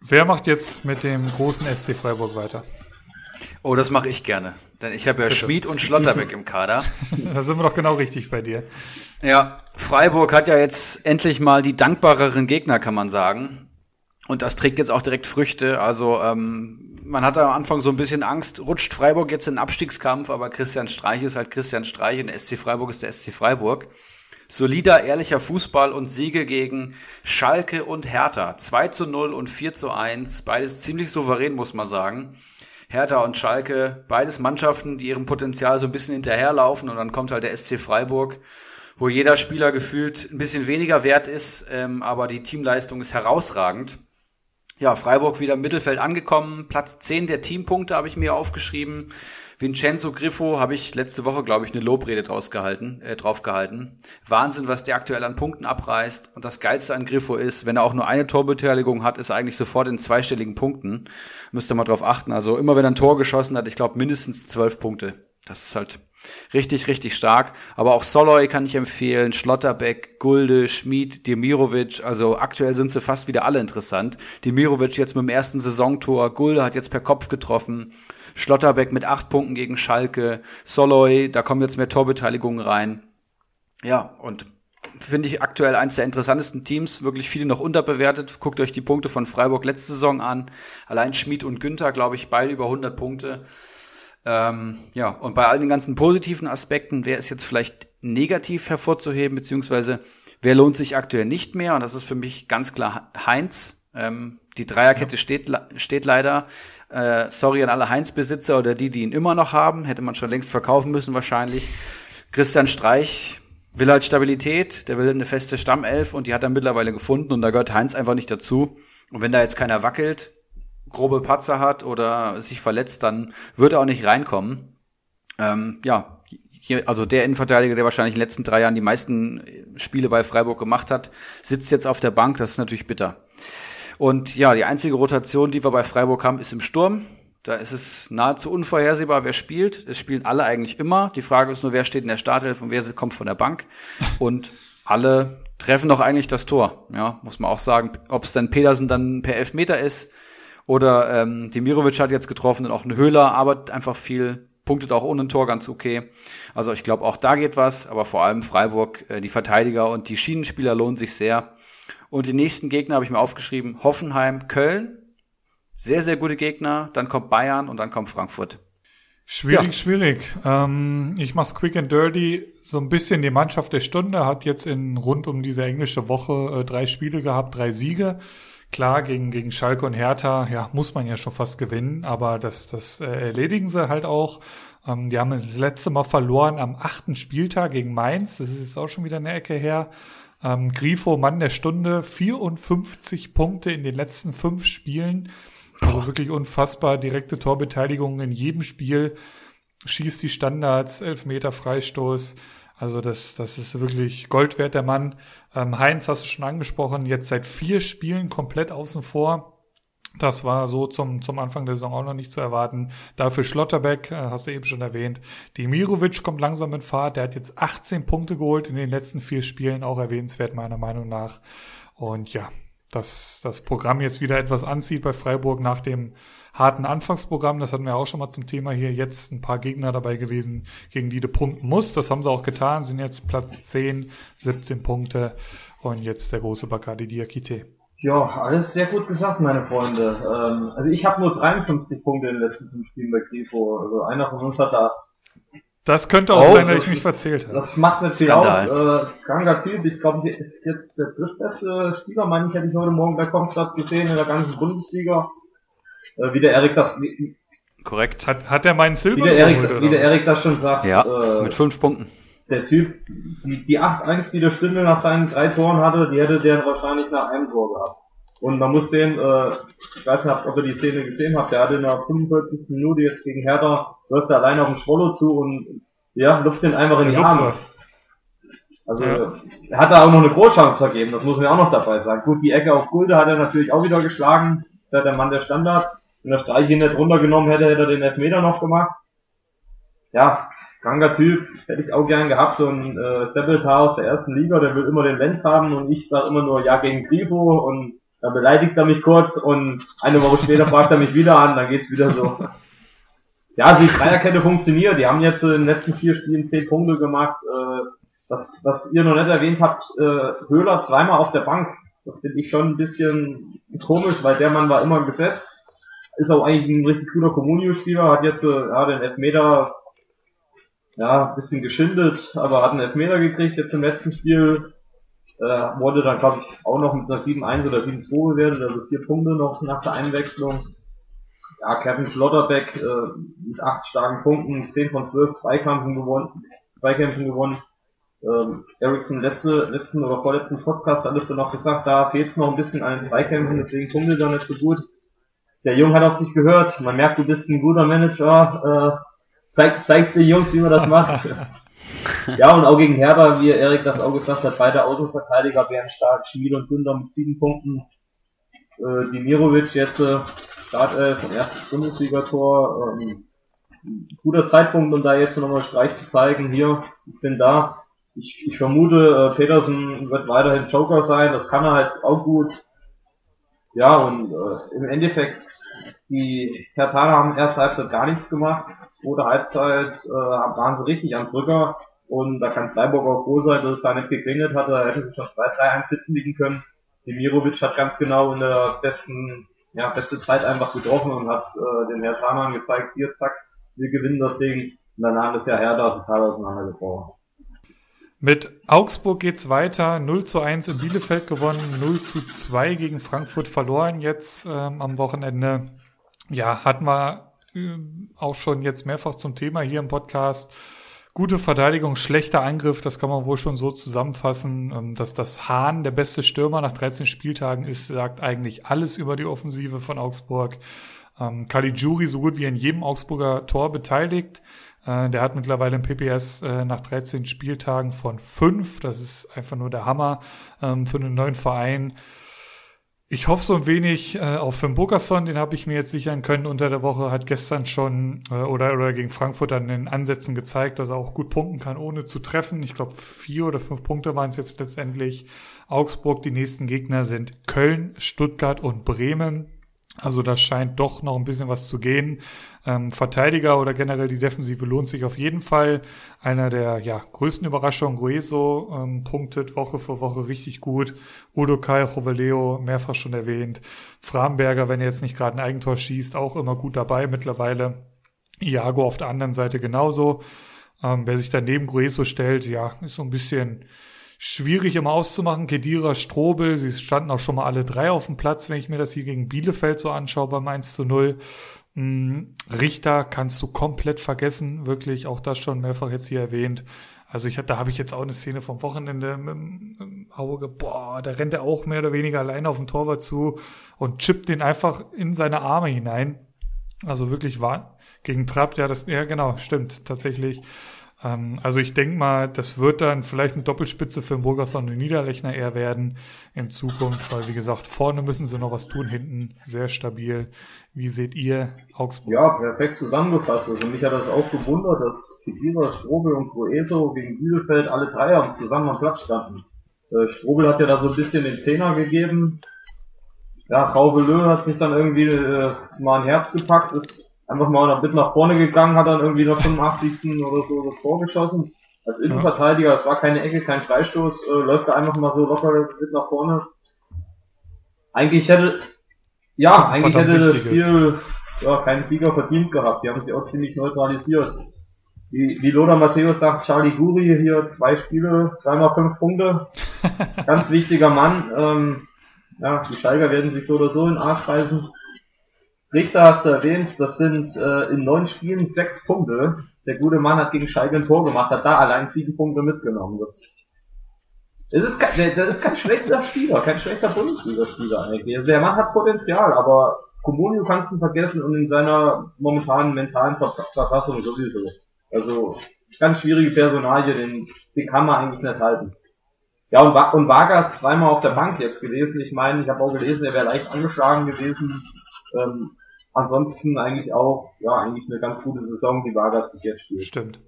Wer macht jetzt mit dem großen SC Freiburg weiter? Oh, das mache ich gerne. Denn ich habe ja Bitte. Schmid und Schlotterbeck im Kader. da sind wir doch genau richtig bei dir. Ja, Freiburg hat ja jetzt endlich mal die dankbareren Gegner, kann man sagen. Und das trägt jetzt auch direkt Früchte. Also ähm, man hatte am Anfang so ein bisschen Angst, rutscht Freiburg jetzt in den Abstiegskampf, aber Christian Streich ist halt Christian Streich und der SC Freiburg ist der SC Freiburg. Solider, ehrlicher Fußball und Siege gegen Schalke und Hertha. 2 zu 0 und 4 zu 1. Beides ziemlich souverän, muss man sagen. Hertha und Schalke, beides Mannschaften, die ihrem Potenzial so ein bisschen hinterherlaufen und dann kommt halt der SC Freiburg, wo jeder Spieler gefühlt ein bisschen weniger wert ist, ähm, aber die Teamleistung ist herausragend. Ja, Freiburg wieder im Mittelfeld angekommen, Platz 10 der Teampunkte habe ich mir aufgeschrieben. Vincenzo Griffo habe ich letzte Woche, glaube ich, eine Lobrede draus gehalten, äh, drauf gehalten. Wahnsinn, was der aktuell an Punkten abreißt. Und das Geilste an Griffo ist, wenn er auch nur eine Torbeteiligung hat, ist er eigentlich sofort in zweistelligen Punkten. Müsst ihr mal drauf achten. Also immer wenn er ein Tor geschossen hat, ich glaube mindestens zwölf Punkte. Das ist halt richtig, richtig stark. Aber auch Soloy kann ich empfehlen, Schlotterbeck, Gulde, Schmid, Demirovic. Also aktuell sind sie fast wieder alle interessant. Demirovic jetzt mit dem ersten Saisontor, Gulde hat jetzt per Kopf getroffen. Schlotterbeck mit acht Punkten gegen Schalke, Soloy, da kommen jetzt mehr Torbeteiligungen rein. Ja, und finde ich aktuell eines der interessantesten Teams, wirklich viele noch unterbewertet. Guckt euch die Punkte von Freiburg letzte Saison an. Allein Schmid und Günther, glaube ich, beide über 100 Punkte. Ähm, ja, und bei all den ganzen positiven Aspekten, wer ist jetzt vielleicht negativ hervorzuheben, beziehungsweise wer lohnt sich aktuell nicht mehr? Und das ist für mich ganz klar Heinz. Ähm, die Dreierkette ja. steht, steht leider. Äh, sorry an alle Heinz-Besitzer oder die, die ihn immer noch haben. Hätte man schon längst verkaufen müssen wahrscheinlich. Christian Streich will halt Stabilität, der will eine feste Stammelf und die hat er mittlerweile gefunden und da gehört Heinz einfach nicht dazu. Und wenn da jetzt keiner wackelt, grobe Patzer hat oder sich verletzt, dann wird er auch nicht reinkommen. Ähm, ja, hier, also der Innenverteidiger, der wahrscheinlich in den letzten drei Jahren die meisten Spiele bei Freiburg gemacht hat, sitzt jetzt auf der Bank. Das ist natürlich bitter. Und ja, die einzige Rotation, die wir bei Freiburg haben, ist im Sturm. Da ist es nahezu unvorhersehbar, wer spielt. Es spielen alle eigentlich immer. Die Frage ist nur, wer steht in der Startelf und wer kommt von der Bank. Und alle treffen doch eigentlich das Tor. Ja, muss man auch sagen. Ob es dann Pedersen dann per Elfmeter ist oder ähm, Demirovic hat jetzt getroffen und auch ein Höhler arbeitet einfach viel, punktet auch ohne ein Tor ganz okay. Also ich glaube, auch da geht was. Aber vor allem Freiburg, äh, die Verteidiger und die Schienenspieler lohnen sich sehr. Und die nächsten Gegner habe ich mir aufgeschrieben. Hoffenheim, Köln. sehr, sehr gute Gegner. Dann kommt Bayern und dann kommt Frankfurt. Schwierig, ja. schwierig. Ähm, ich mach's quick and dirty. So ein bisschen die Mannschaft der Stunde hat jetzt in rund um diese englische Woche äh, drei Spiele gehabt, drei Siege. Klar, gegen, gegen Schalke und Hertha, ja, muss man ja schon fast gewinnen, aber das, das äh, erledigen sie halt auch. Ähm, die haben das letzte Mal verloren am achten Spieltag gegen Mainz. Das ist jetzt auch schon wieder eine Ecke her. Ähm, Grifo, Mann der Stunde, 54 Punkte in den letzten fünf Spielen. Also wirklich unfassbar. Direkte Torbeteiligung in jedem Spiel. Schießt die Standards, Elfmeter, Freistoß. Also das, das ist wirklich Gold wert, der Mann. Ähm, Heinz hast du schon angesprochen, jetzt seit vier Spielen komplett außen vor. Das war so zum, zum Anfang der Saison auch noch nicht zu erwarten. Dafür Schlotterbeck, äh, hast du eben schon erwähnt. Dimirovic kommt langsam in Fahrt. Der hat jetzt 18 Punkte geholt in den letzten vier Spielen, auch erwähnenswert meiner Meinung nach. Und ja, dass das Programm jetzt wieder etwas anzieht bei Freiburg nach dem harten Anfangsprogramm. Das hatten wir auch schon mal zum Thema hier. Jetzt ein paar Gegner dabei gewesen, gegen die du punkten musst. Das haben sie auch getan, sind jetzt Platz 10, 17 Punkte und jetzt der große Bacardi Diakite. Ja, alles sehr gut gesagt, meine Freunde. Ähm, also ich habe nur 53 Punkte in den letzten fünf Spielen bei Grifo. Also einer von uns hat da das könnte auch oh, sein, dass ich mich verzählt habe. Das macht mir viel aus. Äh, kranker Typ. Ich glaube, hier ist jetzt der drittbeste Spieler, meine ich, hätte ich heute Morgen bei Comstats gesehen in der ganzen Bundesliga. Äh, wie der Erik das. Korrekt. Hat, hat er meinen Silber Wie der Erik, wie der Erik das schon sagt. Ja, äh, mit fünf Punkten. Der Typ, die, die 8-1, die der Stündel nach seinen drei Toren hatte, die hätte der wahrscheinlich nach einem Tor gehabt. Und man muss sehen, äh, ich weiß nicht, ob ihr die Szene gesehen habt, der hatte in der 45. Minute jetzt gegen Hertha, läuft er alleine auf den Schwollo zu und ja, luft den einfach in die Arme. Also ja. er hat da auch noch eine Großchance vergeben, das muss man auch noch dabei sagen. Gut, die Ecke auf Gulde hat er natürlich auch wieder geschlagen, da der Mann der Standards. Wenn der Streich ihn nicht runtergenommen hätte, hätte er den Elfmeter noch gemacht. Ja, kranker Typ, hätte ich auch gern gehabt. Und äh, Seppeltar aus der ersten Liga, der will immer den Lenz haben und ich sage immer nur ja gegen Grifo und dann beleidigt er mich kurz und eine Woche später fragt er mich wieder an, dann geht's wieder so. Ja, die Dreierkette funktioniert. Die haben jetzt in den letzten vier Spielen zehn Punkte gemacht. Äh, was, was ihr noch nicht erwähnt habt, äh, Höhler zweimal auf der Bank. Das finde ich schon ein bisschen komisch, weil der Mann war immer gesetzt. Ist auch eigentlich ein richtig guter Communio-Spieler, hat jetzt äh, ja, den Elfmeter ja, ein bisschen geschindet, aber hat einen Elfmeter gekriegt jetzt im letzten Spiel äh, wurde dann, glaube ich, auch noch mit einer 7-1 oder 7-2 bewertet, also vier Punkte noch nach der Einwechslung. Ja, Kevin Schlotterbeck äh, mit acht starken Punkten, 10 von 12 Zweikämpfen gewonnen, Zweikämpfen gewonnen. Ähm, Ericsson letzte, letzten oder vorletzten Podcast hattest du noch gesagt, da fehlt es noch ein bisschen an den Zweikämpfen, deswegen punktet er nicht so gut. Der Jung hat auf dich gehört, man merkt, du bist ein guter Manager, äh, zeig, zeigst den Jungs, wie man das macht. ja, und auch gegen Hertha, wie Erik das auch gesagt hat, beide Autoverteidiger wären stark. Schmied und Günther mit sieben Punkten. Äh, Dimirovic jetzt äh, Startelf und erstes Bundesligator. Ähm, guter Zeitpunkt, um da jetzt nochmal Streich zu zeigen. Hier, ich bin da. Ich, ich vermute, äh, Petersen wird weiterhin Joker sein. Das kann er halt auch gut. Ja, und äh, im Endeffekt, die Hertaner haben erste Halbzeit gar nichts gemacht. Zweite Halbzeit äh, waren sie richtig am Drücker. Und da kann Freiburg auch froh sein, dass es da nicht geklingelt hat. Da hätte sie schon 2-3-1 hinten liegen können. Demirovic hat ganz genau in der besten, ja, beste Zeit einfach getroffen und hat äh, den Hertanern gezeigt, hier, zack, wir gewinnen das Ding. Und danach ist ja Hertha total auseinandergebrochen. Mit Augsburg geht's weiter. 0 zu 1 in Bielefeld gewonnen, 0 zu 2 gegen Frankfurt verloren jetzt ähm, am Wochenende. Ja, hatten wir äh, auch schon jetzt mehrfach zum Thema hier im Podcast. Gute Verteidigung, schlechter Angriff, das kann man wohl schon so zusammenfassen. Ähm, dass das Hahn der beste Stürmer nach 13 Spieltagen ist, sagt eigentlich alles über die Offensive von Augsburg. Ähm, Caligiuri so gut wie in jedem Augsburger Tor beteiligt. Äh, der hat mittlerweile ein PPS äh, nach 13 Spieltagen von 5. Das ist einfach nur der Hammer ähm, für einen neuen Verein. Ich hoffe so ein wenig äh, auf Finn Burgerson, den habe ich mir jetzt sichern können unter der Woche, hat gestern schon äh, oder, oder gegen Frankfurt an den Ansätzen gezeigt, dass er auch gut punkten kann, ohne zu treffen. Ich glaube, vier oder fünf Punkte waren es jetzt letztendlich. Augsburg, die nächsten Gegner sind Köln, Stuttgart und Bremen. Also das scheint doch noch ein bisschen was zu gehen. Ähm, Verteidiger oder generell die Defensive lohnt sich auf jeden Fall. Einer der ja, größten Überraschungen, Gueso, ähm, punktet Woche für Woche richtig gut. Udo Kai, Joveleo, mehrfach schon erwähnt. Framberger, wenn er jetzt nicht gerade ein Eigentor schießt, auch immer gut dabei mittlerweile. Iago auf der anderen Seite genauso. Ähm, wer sich daneben Gueso stellt, ja, ist so ein bisschen schwierig immer auszumachen. Kedira, Strobel, sie standen auch schon mal alle drei auf dem Platz, wenn ich mir das hier gegen Bielefeld so anschaue beim 1 zu 0. Hm, Richter kannst du komplett vergessen, wirklich, auch das schon mehrfach jetzt hier erwähnt. Also ich, da habe ich jetzt auch eine Szene vom Wochenende im, Auge, boah, da rennt er auch mehr oder weniger alleine auf den Torwart zu und chippt den einfach in seine Arme hinein. Also wirklich war gegen Trapp, ja, das, ja genau, stimmt, tatsächlich. Ähm, also ich denke mal, das wird dann vielleicht eine Doppelspitze für den Burgerson und den Niederlechner eher werden in Zukunft, weil wie gesagt, vorne müssen sie noch was tun, hinten sehr stabil. Wie seht ihr Augsburg? Ja, perfekt zusammengefasst. Also mich hat das auch gewundert, dass Kedira, Strobel und Coeso gegen Bielefeld alle drei zusammen am Platz standen. Äh, Strobel hat ja da so ein bisschen den Zehner gegeben. Ja, Rauvelö hat sich dann irgendwie äh, mal ein Herz gepackt, ist einfach mal mit nach vorne gegangen, hat dann irgendwie noch 85. oder so das Tor geschossen. Als Innenverteidiger, es war keine Ecke, kein Freistoß, äh, läuft er einfach mal so locker mit nach vorne. Eigentlich hätte, ja, eigentlich hätte das Spiel ja, keinen Sieger verdient gehabt. Die haben sich auch ziemlich neutralisiert. Wie, wie Lothar Matthäus sagt, Charlie Guri hier zwei Spiele, zweimal fünf Punkte. Ganz wichtiger Mann. Ähm, ja, die Steiger werden sich so oder so in Arsch reißen. Richter hast du erwähnt, das sind äh, in neun Spielen sechs Punkte. Der gute Mann hat gegen Schalke ein Tor gemacht, hat da allein sieben Punkte mitgenommen. Das, das, ist, kein, das ist kein schlechter Spieler, kein schlechter Bundesligaspieler eigentlich. Also der Mann hat Potenzial, aber Comunio kannst du vergessen und in seiner momentanen mentalen Verfassung sowieso. Also ganz schwierige Personalie, den, den kann man eigentlich nicht halten. Ja, und, und Vargas zweimal auf der Bank jetzt gewesen. Ich meine, ich habe auch gelesen, er wäre leicht angeschlagen gewesen. Ähm, ansonsten eigentlich auch, ja, eigentlich eine ganz gute Saison, die Vargas bis jetzt spielt. Stimmt.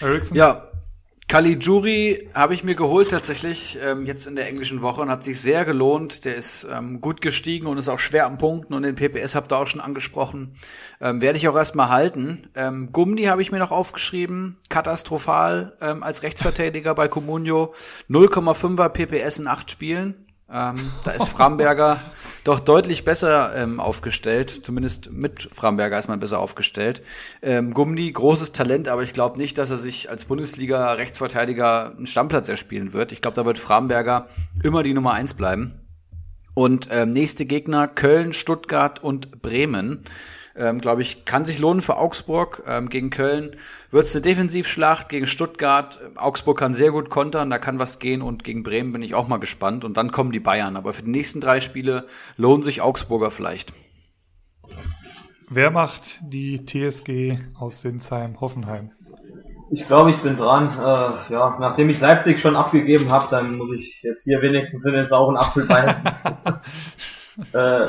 Ericsson? Ja, Caligiuri habe ich mir geholt tatsächlich ähm, jetzt in der englischen Woche und hat sich sehr gelohnt. Der ist ähm, gut gestiegen und ist auch schwer am Punkten und den PPS habt ihr auch schon angesprochen. Ähm, Werde ich auch erstmal halten. Ähm, Gumni habe ich mir noch aufgeschrieben. Katastrophal ähm, als Rechtsverteidiger bei Comunio. 0,5er PPS in acht Spielen. Ähm, da ist Framberger doch deutlich besser ähm, aufgestellt. Zumindest mit Framberger ist man besser aufgestellt. Ähm, Gumni, großes Talent, aber ich glaube nicht, dass er sich als Bundesliga-Rechtsverteidiger einen Stammplatz erspielen wird. Ich glaube, da wird Framberger immer die Nummer eins bleiben. Und ähm, nächste Gegner Köln, Stuttgart und Bremen ähm, glaube ich, kann sich lohnen für Augsburg. Ähm, gegen Köln wird es eine Defensivschlacht, gegen Stuttgart. Augsburg kann sehr gut kontern, da kann was gehen und gegen Bremen bin ich auch mal gespannt. Und dann kommen die Bayern. Aber für die nächsten drei Spiele lohnen sich Augsburger vielleicht. Wer macht die TSG aus Sinsheim Hoffenheim? Ich glaube, ich bin dran. Äh, ja, nachdem ich Leipzig schon abgegeben habe, dann muss ich jetzt hier wenigstens in den sauren Apfel beißen. äh,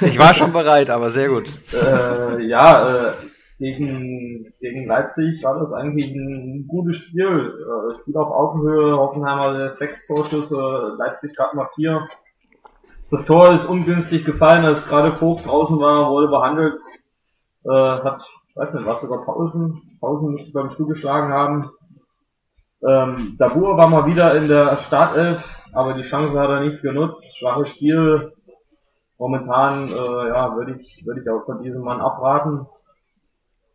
ich war schon bereit, aber sehr gut. Äh, ja, äh, gegen, gegen Leipzig war das eigentlich ein gutes Spiel. Äh, Spiel auf Augenhöhe, Hoffenheimer sechs Torschüsse, Leipzig gerade mal vier. Das Tor ist ungünstig gefallen, als gerade Vogt draußen war, wurde behandelt. Äh, hat, weiß nicht, was sogar Pausen. Pausen müsste beim zugeschlagen haben. Ähm, Dabur war mal wieder in der Startelf, aber die Chance hat er nicht genutzt. Schwaches Spiel, Momentan äh, ja, würde ich, würde ich auch von diesem Mann abraten.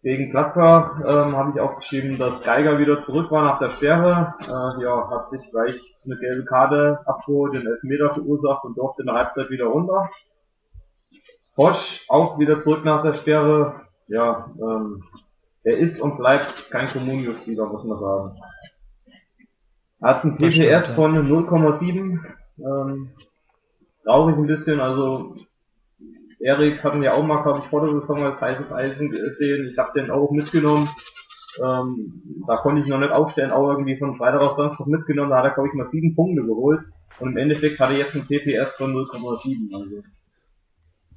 Gegen Gladbach ähm, habe ich auch geschrieben, dass Geiger wieder zurück war nach der Sperre. Äh, ja, hat sich gleich eine gelbe Karte abgeholt, den Elfmeter verursacht und durfte in der Halbzeit wieder runter. Bosch auch wieder zurück nach der Sperre. Ja, ähm, er ist und bleibt kein Communio-Spieler, muss man sagen. Er hat ein PPS von 0,7. Ähm, traurig ein bisschen. Also Erik hatten ja auch mal, glaube ich, vor der Saison als heißes Eisen gesehen. Ich habe den auch mitgenommen. Ähm, da konnte ich noch nicht aufstellen, auch irgendwie von Freitag auf Samstag mitgenommen. Da hat er, glaube ich, mal sieben Punkte geholt. Und im Endeffekt hat er jetzt ein PPS von 0,7. Also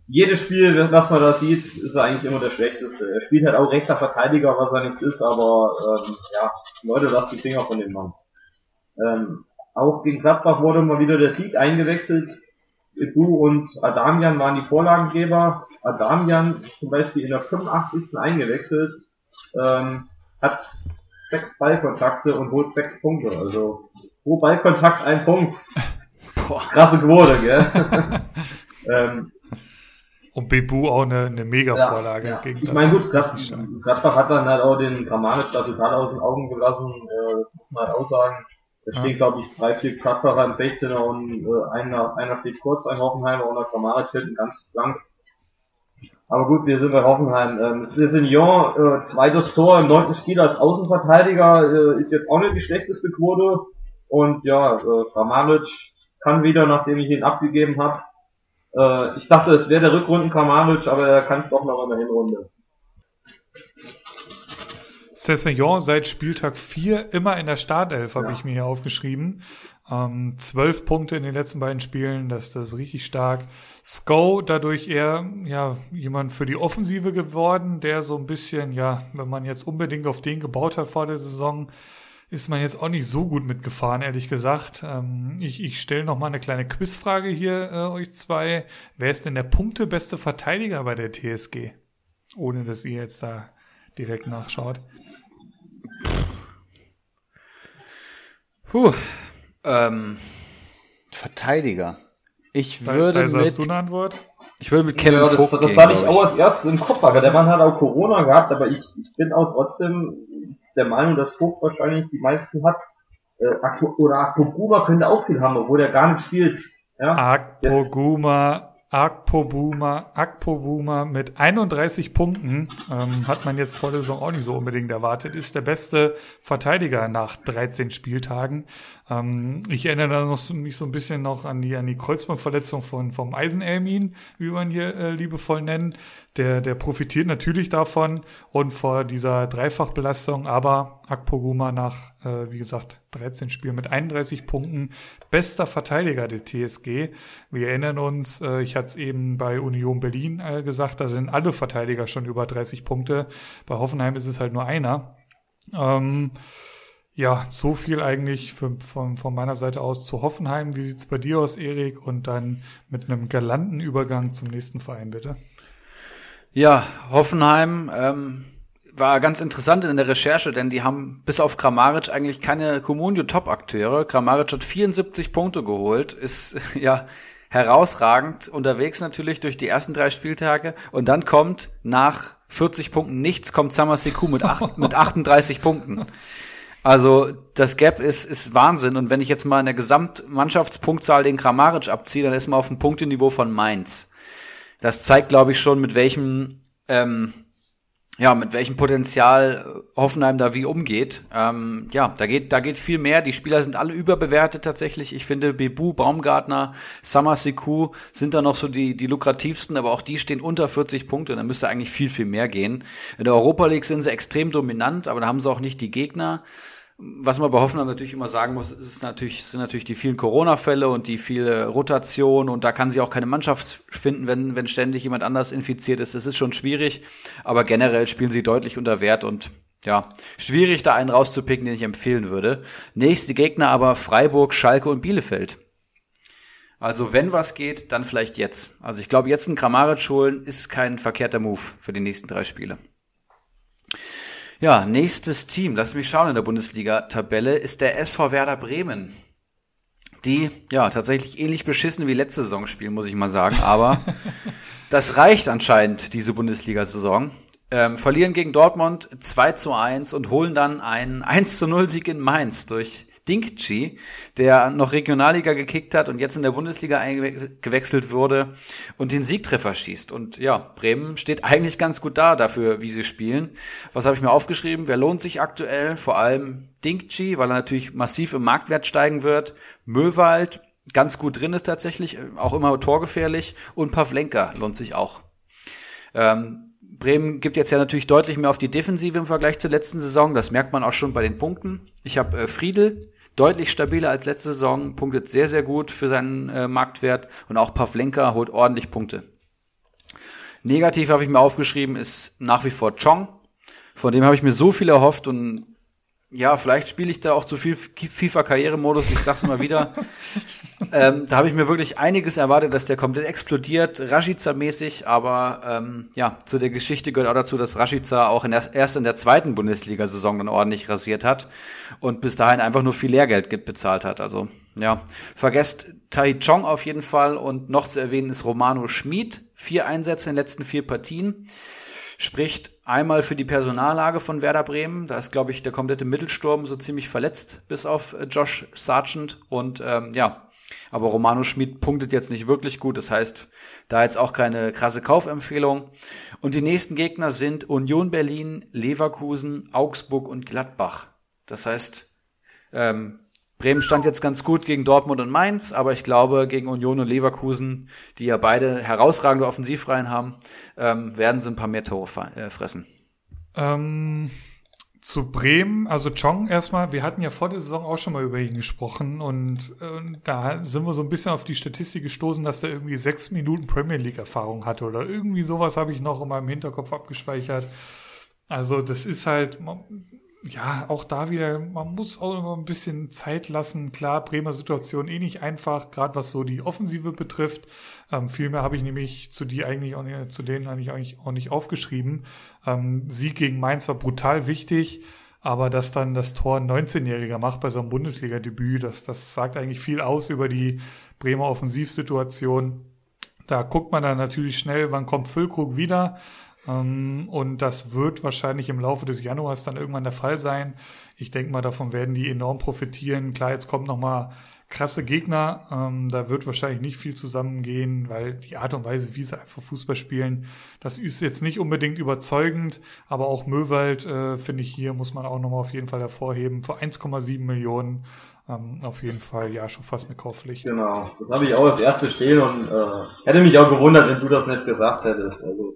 jedes Spiel, was man da sieht, ist er eigentlich immer der schlechteste. Er spielt halt auch rechter Verteidiger, was er nicht ist, aber ähm, ja, Leute, lasst die Finger von dem Mann. Ähm, auch gegen Gladbach wurde mal wieder der Sieg eingewechselt Du und Adamian waren die Vorlagengeber. Adamian zum Beispiel in der 85. eingewechselt, ähm, hat sechs Ballkontakte und holt sechs Punkte. Also pro Ballkontakt ein Punkt. Boah. Krasse Quote, gell? ähm, und Bebu auch eine, eine Mega-Vorlage. Ja, ja. Ich meine, gut, Gladbach hat dann halt auch den Kramanic da total aus den Augen gelassen. Äh, das muss man halt auch sagen. Da stehen, glaube ich, drei, vier Gladbacher im 16er und äh, einer, einer steht kurz, ein Hoffenheimer und der Kramanic hinten ganz blank. Aber gut, wir sind bei Hoffenheim. Ähm, Sessignon, äh, zweites Tor im neunten Spiel als Außenverteidiger, äh, ist jetzt auch nicht die schlechteste Quote. Und ja, äh, Kramanic kann wieder, nachdem ich ihn abgegeben habe, äh, ich dachte, es wäre der Rückrunden Kramaric, aber er kann es doch noch in der Hinrunde. Cessignon seit Spieltag 4 immer in der Startelf, habe ja. ich mir hier aufgeschrieben. Ähm, zwölf Punkte in den letzten beiden Spielen, das, das ist richtig stark. Sko dadurch eher ja jemand für die Offensive geworden, der so ein bisschen, ja, wenn man jetzt unbedingt auf den gebaut hat vor der Saison, ist man jetzt auch nicht so gut mitgefahren, ehrlich gesagt. Ähm, ich ich stelle noch mal eine kleine Quizfrage hier äh, euch zwei. Wer ist denn der punktebeste Verteidiger bei der TSG? Ohne dass ihr jetzt da direkt nachschaut. Puh. Ähm, Verteidiger. Ich würde also mit... Hast du eine Antwort? Ich würde mit Kevin ja, das, Vogt das hatte ich auch als erstes im Kopf, aber der Mann hat auch Corona gehabt, aber ich, ich bin auch trotzdem der Meinung, dass Vogt wahrscheinlich die meisten hat. Äh, oder Akpoguma könnte auch viel haben, obwohl er gar nicht spielt. Ja? Akpoguma Akpobuma, Akpobuma mit 31 Punkten ähm, hat man jetzt vor der Saison auch nicht so unbedingt erwartet, ist der beste Verteidiger nach 13 Spieltagen. Ähm, ich erinnere noch, mich so ein bisschen noch an die, an die Kreuzbandverletzung von, vom Eisenelmin, wie man hier äh, liebevoll nennen. Der, der profitiert natürlich davon und vor dieser Dreifachbelastung, aber Akpoguma nach, äh, wie gesagt, 13 Spielen mit 31 Punkten, bester Verteidiger der TSG. Wir erinnern uns, äh, ich hatte es eben bei Union Berlin äh, gesagt, da sind alle Verteidiger schon über 30 Punkte. Bei Hoffenheim ist es halt nur einer. Ähm, ja, so viel eigentlich für, von, von meiner Seite aus zu Hoffenheim. Wie sieht's bei dir aus, Erik? Und dann mit einem galanten Übergang zum nächsten Verein, bitte. Ja, Hoffenheim ähm, war ganz interessant in der Recherche, denn die haben bis auf Kramaric eigentlich keine Comunio-Top-Akteure. Kramaric hat 74 Punkte geholt, ist ja herausragend unterwegs natürlich durch die ersten drei Spieltage und dann kommt nach 40 Punkten nichts, kommt Samasiku mit, acht, mit 38 Punkten. Also das Gap ist, ist Wahnsinn und wenn ich jetzt mal in der Gesamtmannschaftspunktzahl den Kramaric abziehe, dann ist man auf dem Punkteniveau von Mainz. Das zeigt, glaube ich, schon, mit welchem ähm, ja, mit welchem Potenzial Hoffenheim da wie umgeht. Ähm, ja, da geht, da geht viel mehr. Die Spieler sind alle überbewertet tatsächlich. Ich finde, Bebu, Baumgartner, Samasiku sind da noch so die, die lukrativsten, aber auch die stehen unter 40 Punkte. Da müsste eigentlich viel, viel mehr gehen. In der Europa League sind sie extrem dominant, aber da haben sie auch nicht die Gegner was man bei Hoffenheim natürlich immer sagen muss, ist natürlich, sind natürlich die vielen Corona-Fälle und die viele Rotation und da kann sie auch keine Mannschaft finden, wenn, wenn ständig jemand anders infiziert ist. Das ist schon schwierig, aber generell spielen sie deutlich unter Wert und ja, schwierig da einen rauszupicken, den ich empfehlen würde. Nächste Gegner aber Freiburg, Schalke und Bielefeld. Also wenn was geht, dann vielleicht jetzt. Also ich glaube, jetzt einen Kramaric holen ist kein verkehrter Move für die nächsten drei Spiele. Ja, nächstes Team, lass mich schauen in der Bundesliga-Tabelle, ist der SV Werder Bremen. Die, ja, tatsächlich ähnlich beschissen wie letzte Saison spielen, muss ich mal sagen. Aber das reicht anscheinend, diese Bundesliga-Saison. Ähm, verlieren gegen Dortmund 2 zu 1 und holen dann einen 1 zu 0 Sieg in Mainz durch Dinkchi, der noch Regionalliga gekickt hat und jetzt in der Bundesliga eingewechselt wurde und den Siegtreffer schießt. Und ja, Bremen steht eigentlich ganz gut da dafür, wie sie spielen. Was habe ich mir aufgeschrieben? Wer lohnt sich aktuell? Vor allem Dinkchi, weil er natürlich massiv im Marktwert steigen wird. Möwald, ganz gut drin ist tatsächlich, auch immer torgefährlich. Und Pavlenka lohnt sich auch. Ähm, Bremen gibt jetzt ja natürlich deutlich mehr auf die Defensive im Vergleich zur letzten Saison. Das merkt man auch schon bei den Punkten. Ich habe äh, Friedel deutlich stabiler als letzte Saison, punktet sehr, sehr gut für seinen äh, Marktwert und auch Pavlenka holt ordentlich Punkte. Negativ habe ich mir aufgeschrieben, ist nach wie vor Chong. Von dem habe ich mir so viel erhofft und ja, vielleicht spiele ich da auch zu viel FIFA-Karrieremodus, ich sag's immer wieder. ähm, da habe ich mir wirklich einiges erwartet, dass der komplett explodiert, Rashica-mäßig, aber ähm, ja, zu der Geschichte gehört auch dazu, dass Rashica auch in der, erst in der zweiten Bundesliga-Saison dann ordentlich rasiert hat und bis dahin einfach nur viel Lehrgeld bezahlt hat. Also ja, vergesst Tai Chong auf jeden Fall und noch zu erwähnen ist Romano Schmid, vier Einsätze in den letzten vier Partien spricht einmal für die Personallage von Werder Bremen. Da ist, glaube ich, der komplette Mittelsturm so ziemlich verletzt, bis auf äh, Josh Sargent. Und ähm, ja, aber Romano Schmid punktet jetzt nicht wirklich gut. Das heißt, da jetzt auch keine krasse Kaufempfehlung. Und die nächsten Gegner sind Union Berlin, Leverkusen, Augsburg und Gladbach. Das heißt, ähm, Bremen stand jetzt ganz gut gegen Dortmund und Mainz, aber ich glaube, gegen Union und Leverkusen, die ja beide herausragende Offensivreihen haben, ähm, werden sie ein paar mehr Tore äh, fressen. Ähm, zu Bremen, also Chong erstmal, wir hatten ja vor der Saison auch schon mal über ihn gesprochen und äh, da sind wir so ein bisschen auf die Statistik gestoßen, dass der irgendwie sechs Minuten Premier League Erfahrung hatte oder irgendwie sowas habe ich noch in meinem Hinterkopf abgespeichert. Also das ist halt, ja, auch da wieder, man muss auch immer ein bisschen Zeit lassen. Klar, Bremer Situation eh nicht einfach, gerade was so die Offensive betrifft. Ähm, viel mehr habe ich nämlich zu die eigentlich auch nicht, zu denen eigentlich eigentlich auch nicht aufgeschrieben. Ähm, Sieg gegen Mainz war brutal wichtig, aber dass dann das Tor ein 19-Jähriger macht bei so einem Bundesliga-Debüt, das, das sagt eigentlich viel aus über die Bremer Offensivsituation. Da guckt man dann natürlich schnell, wann kommt Füllkrug wieder. Ähm, und das wird wahrscheinlich im Laufe des Januars dann irgendwann der Fall sein. Ich denke mal, davon werden die enorm profitieren. Klar, jetzt kommen nochmal krasse Gegner. Ähm, da wird wahrscheinlich nicht viel zusammengehen, weil die Art und Weise, wie sie einfach Fußball spielen, das ist jetzt nicht unbedingt überzeugend. Aber auch Möwald, äh, finde ich hier, muss man auch nochmal auf jeden Fall hervorheben. Für 1,7 Millionen ähm, auf jeden Fall ja schon fast eine Kaufpflicht. Genau, das habe ich auch als erste stehen und äh, hätte mich auch gewundert, wenn du das nicht gesagt hättest. Also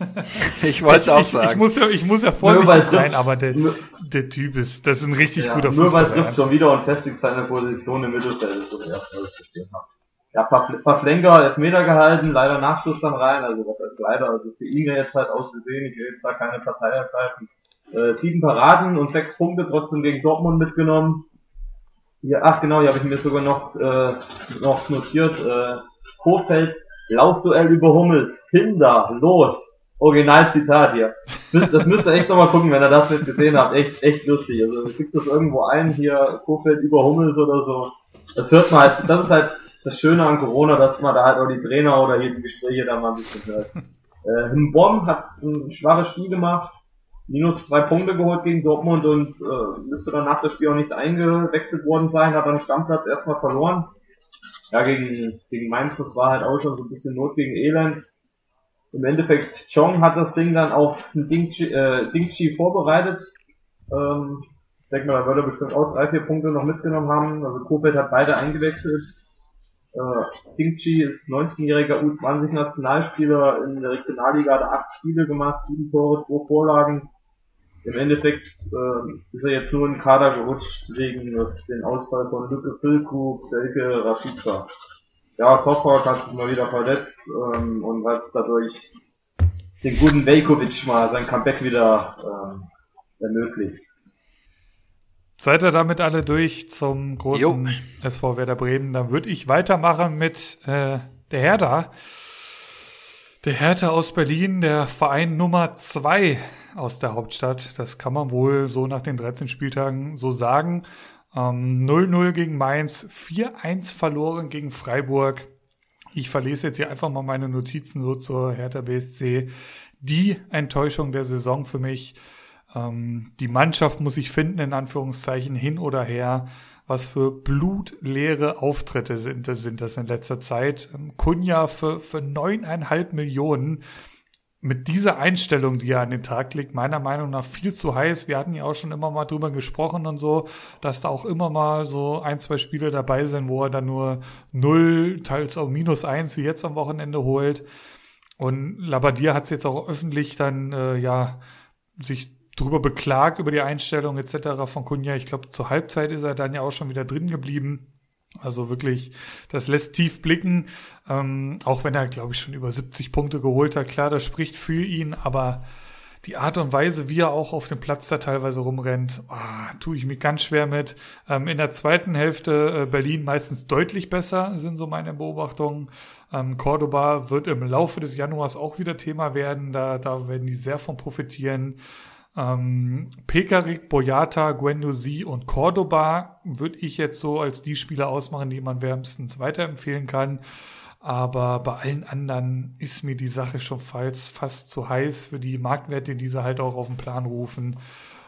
ich wollte es auch sagen. Ich, ich, muss ja, ich muss ja vorsichtig sein, aber der, der Typ ist, das ist ein richtig ja, guter Fußballer. Nur weil trifft schon wieder und festigt seine Position im Mittelfeld, ist das erste, was ich verstehen habe. Ja, Flenker, Elfmeter gehalten, leider Nachschuss dann rein, also was heißt leider, also für ihn jetzt halt ausgesehen, ich will jetzt da keine Partei ergreifen. Äh, sieben Paraden und sechs Punkte trotzdem gegen Dortmund mitgenommen. Ja, ach genau, hier habe ich mir sogar noch, äh, noch notiert, äh, Kofeld, Laufduell über Hummels, Kinder, los, Originalzitat hier. Das müsst ihr echt nochmal gucken, wenn ihr das nicht gesehen habt. Echt, echt lustig. Also kriegt das irgendwo ein, hier Kofeld über Hummels oder so. Das hört man halt, das ist halt das Schöne an Corona, dass man da halt auch die Trainer oder hier die Gespräche da mal ein bisschen hört. Äh, Himbom hat ein schwaches Spiel gemacht, minus zwei Punkte geholt gegen Dortmund und äh, müsste dann nach dem Spiel auch nicht eingewechselt worden sein, hat dann Stammplatz erstmal verloren. Ja, gegen, gegen Mainz, das war halt auch schon so ein bisschen Not gegen Elend im Endeffekt, Chong hat das Ding dann auf Dingchi, äh, Dingchi vorbereitet. Ähm, ich denke mal, da würde er bestimmt auch drei, vier Punkte noch mitgenommen haben. Also Kofeld hat beide eingewechselt. Äh, Dingchi ist 19-jähriger U20-Nationalspieler in der Regionalliga, hat acht Spiele gemacht, sieben Tore, zwei Vorlagen. Im Endeffekt äh, ist er jetzt nur in den Kader gerutscht wegen den Ausfall von Lücke Füllkrug, Selke, Rashica ja, Koffer hat sich mal wieder verletzt ähm, und hat dadurch den guten Velkovic mal sein Comeback wieder ähm, ermöglicht. Seid ihr damit alle durch zum großen jo. SV Werder Bremen? Dann würde ich weitermachen mit äh, der Hertha. Der Hertha aus Berlin, der Verein Nummer zwei aus der Hauptstadt. Das kann man wohl so nach den 13 Spieltagen so sagen. 0-0 ähm, gegen Mainz, 4-1 verloren gegen Freiburg. Ich verlese jetzt hier einfach mal meine Notizen so zur Hertha BSC. Die Enttäuschung der Saison für mich. Ähm, die Mannschaft muss sich finden, in Anführungszeichen, hin oder her. Was für blutleere Auftritte sind das, sind das in letzter Zeit. Ähm, Kunja für, für neuneinhalb Millionen mit dieser Einstellung, die er an den Tag legt, meiner Meinung nach viel zu heiß. Wir hatten ja auch schon immer mal drüber gesprochen und so, dass da auch immer mal so ein, zwei Spiele dabei sind, wo er dann nur null, teils auch minus eins, wie jetzt am Wochenende holt. Und Labadier hat es jetzt auch öffentlich dann, äh, ja, sich drüber beklagt über die Einstellung etc. von Kunja. Ich glaube, zur Halbzeit ist er dann ja auch schon wieder drin geblieben. Also wirklich, das lässt tief blicken, ähm, auch wenn er, glaube ich, schon über 70 Punkte geholt hat. Klar, das spricht für ihn, aber die Art und Weise, wie er auch auf dem Platz da teilweise rumrennt, oh, tue ich mir ganz schwer mit. Ähm, in der zweiten Hälfte äh, Berlin meistens deutlich besser, sind so meine Beobachtungen. Ähm, Cordoba wird im Laufe des Januars auch wieder Thema werden. Da, da werden die sehr von profitieren. Ähm, Pekarik, Boyata, Guendouzi und Cordoba würde ich jetzt so als die Spieler ausmachen, die man wärmstens weiterempfehlen kann. Aber bei allen anderen ist mir die Sache schon fast, fast zu heiß für die Marktwerte, die sie halt auch auf den Plan rufen.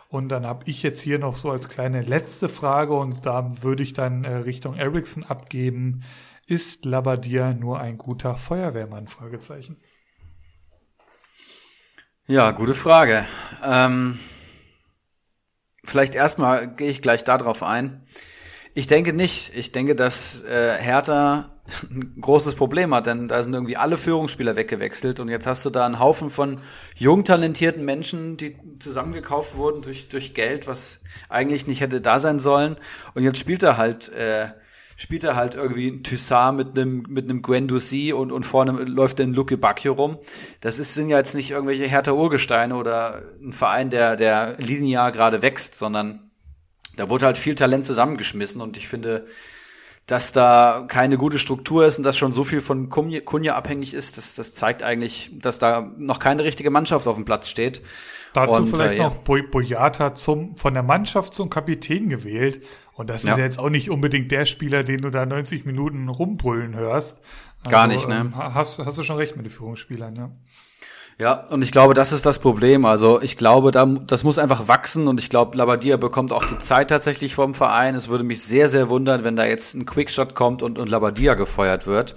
Und dann habe ich jetzt hier noch so als kleine letzte Frage und da würde ich dann äh, Richtung Ericsson abgeben. Ist Labadier nur ein guter Feuerwehrmann? Fragezeichen. Ja, gute Frage. Ähm, vielleicht erstmal gehe ich gleich darauf ein. Ich denke nicht. Ich denke, dass äh, Hertha ein großes Problem hat, denn da sind irgendwie alle Führungsspieler weggewechselt und jetzt hast du da einen Haufen von jung talentierten Menschen, die zusammengekauft wurden durch, durch Geld, was eigentlich nicht hätte da sein sollen. Und jetzt spielt er halt äh, spielt er halt irgendwie ein Toussaint mit einem mit einem Guendouzi und und vorne läuft dann Luke Bacchio rum. Das ist sind ja jetzt nicht irgendwelche härter Urgesteine oder ein Verein, der der linear gerade wächst, sondern da wurde halt viel Talent zusammengeschmissen und ich finde, dass da keine gute Struktur ist und dass schon so viel von Kunja abhängig ist, das, das zeigt eigentlich, dass da noch keine richtige Mannschaft auf dem Platz steht. Dazu und, vielleicht äh, noch Boyata zum, von der Mannschaft zum Kapitän gewählt. Und das ist ja. jetzt auch nicht unbedingt der Spieler, den du da 90 Minuten rumbrüllen hörst. Also, Gar nicht, ne? Ähm, hast, hast du schon recht mit den Führungsspielern, ja. Ja, und ich glaube, das ist das Problem. Also ich glaube, da, das muss einfach wachsen und ich glaube, Labadia bekommt auch die Zeit tatsächlich vom Verein. Es würde mich sehr, sehr wundern, wenn da jetzt ein Quickshot kommt und, und Labadia gefeuert wird.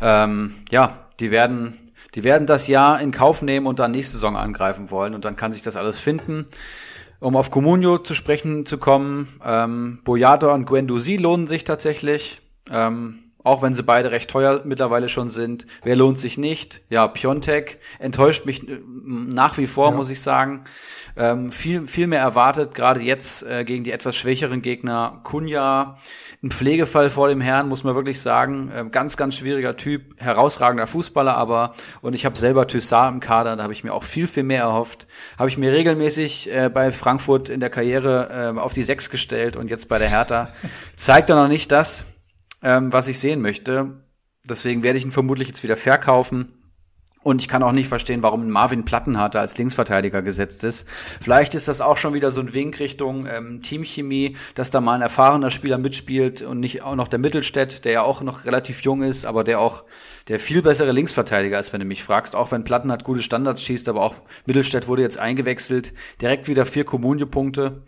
Ähm, ja, die werden, die werden das Jahr in Kauf nehmen und dann nächste Saison angreifen wollen und dann kann sich das alles finden. Um auf Comunio zu sprechen zu kommen, ähm, Boyata und Guendouzi lohnen sich tatsächlich. Ähm, auch wenn sie beide recht teuer mittlerweile schon sind. Wer lohnt sich nicht? Ja, Piontek enttäuscht mich äh, nach wie vor, ja. muss ich sagen. Ähm, viel, viel mehr erwartet, gerade jetzt äh, gegen die etwas schwächeren Gegner. Kunja, ein Pflegefall vor dem Herrn, muss man wirklich sagen. Ähm, ganz, ganz schwieriger Typ, herausragender Fußballer, aber, und ich habe selber Thyssar im Kader, da habe ich mir auch viel, viel mehr erhofft. Habe ich mir regelmäßig äh, bei Frankfurt in der Karriere äh, auf die Sechs gestellt und jetzt bei der Hertha. Zeigt er noch nicht das ähm, was ich sehen möchte. Deswegen werde ich ihn vermutlich jetzt wieder verkaufen. Und ich kann auch nicht verstehen, warum Marvin Plattenharter als Linksverteidiger gesetzt ist. Vielleicht ist das auch schon wieder so ein Wink Richtung ähm, Teamchemie, dass da mal ein erfahrener Spieler mitspielt und nicht auch noch der Mittelstädt, der ja auch noch relativ jung ist, aber der auch der viel bessere Linksverteidiger ist, wenn du mich fragst. Auch wenn Plattenhardt gute Standards schießt, aber auch Mittelstädt wurde jetzt eingewechselt. Direkt wieder vier Kommunie-Punkte.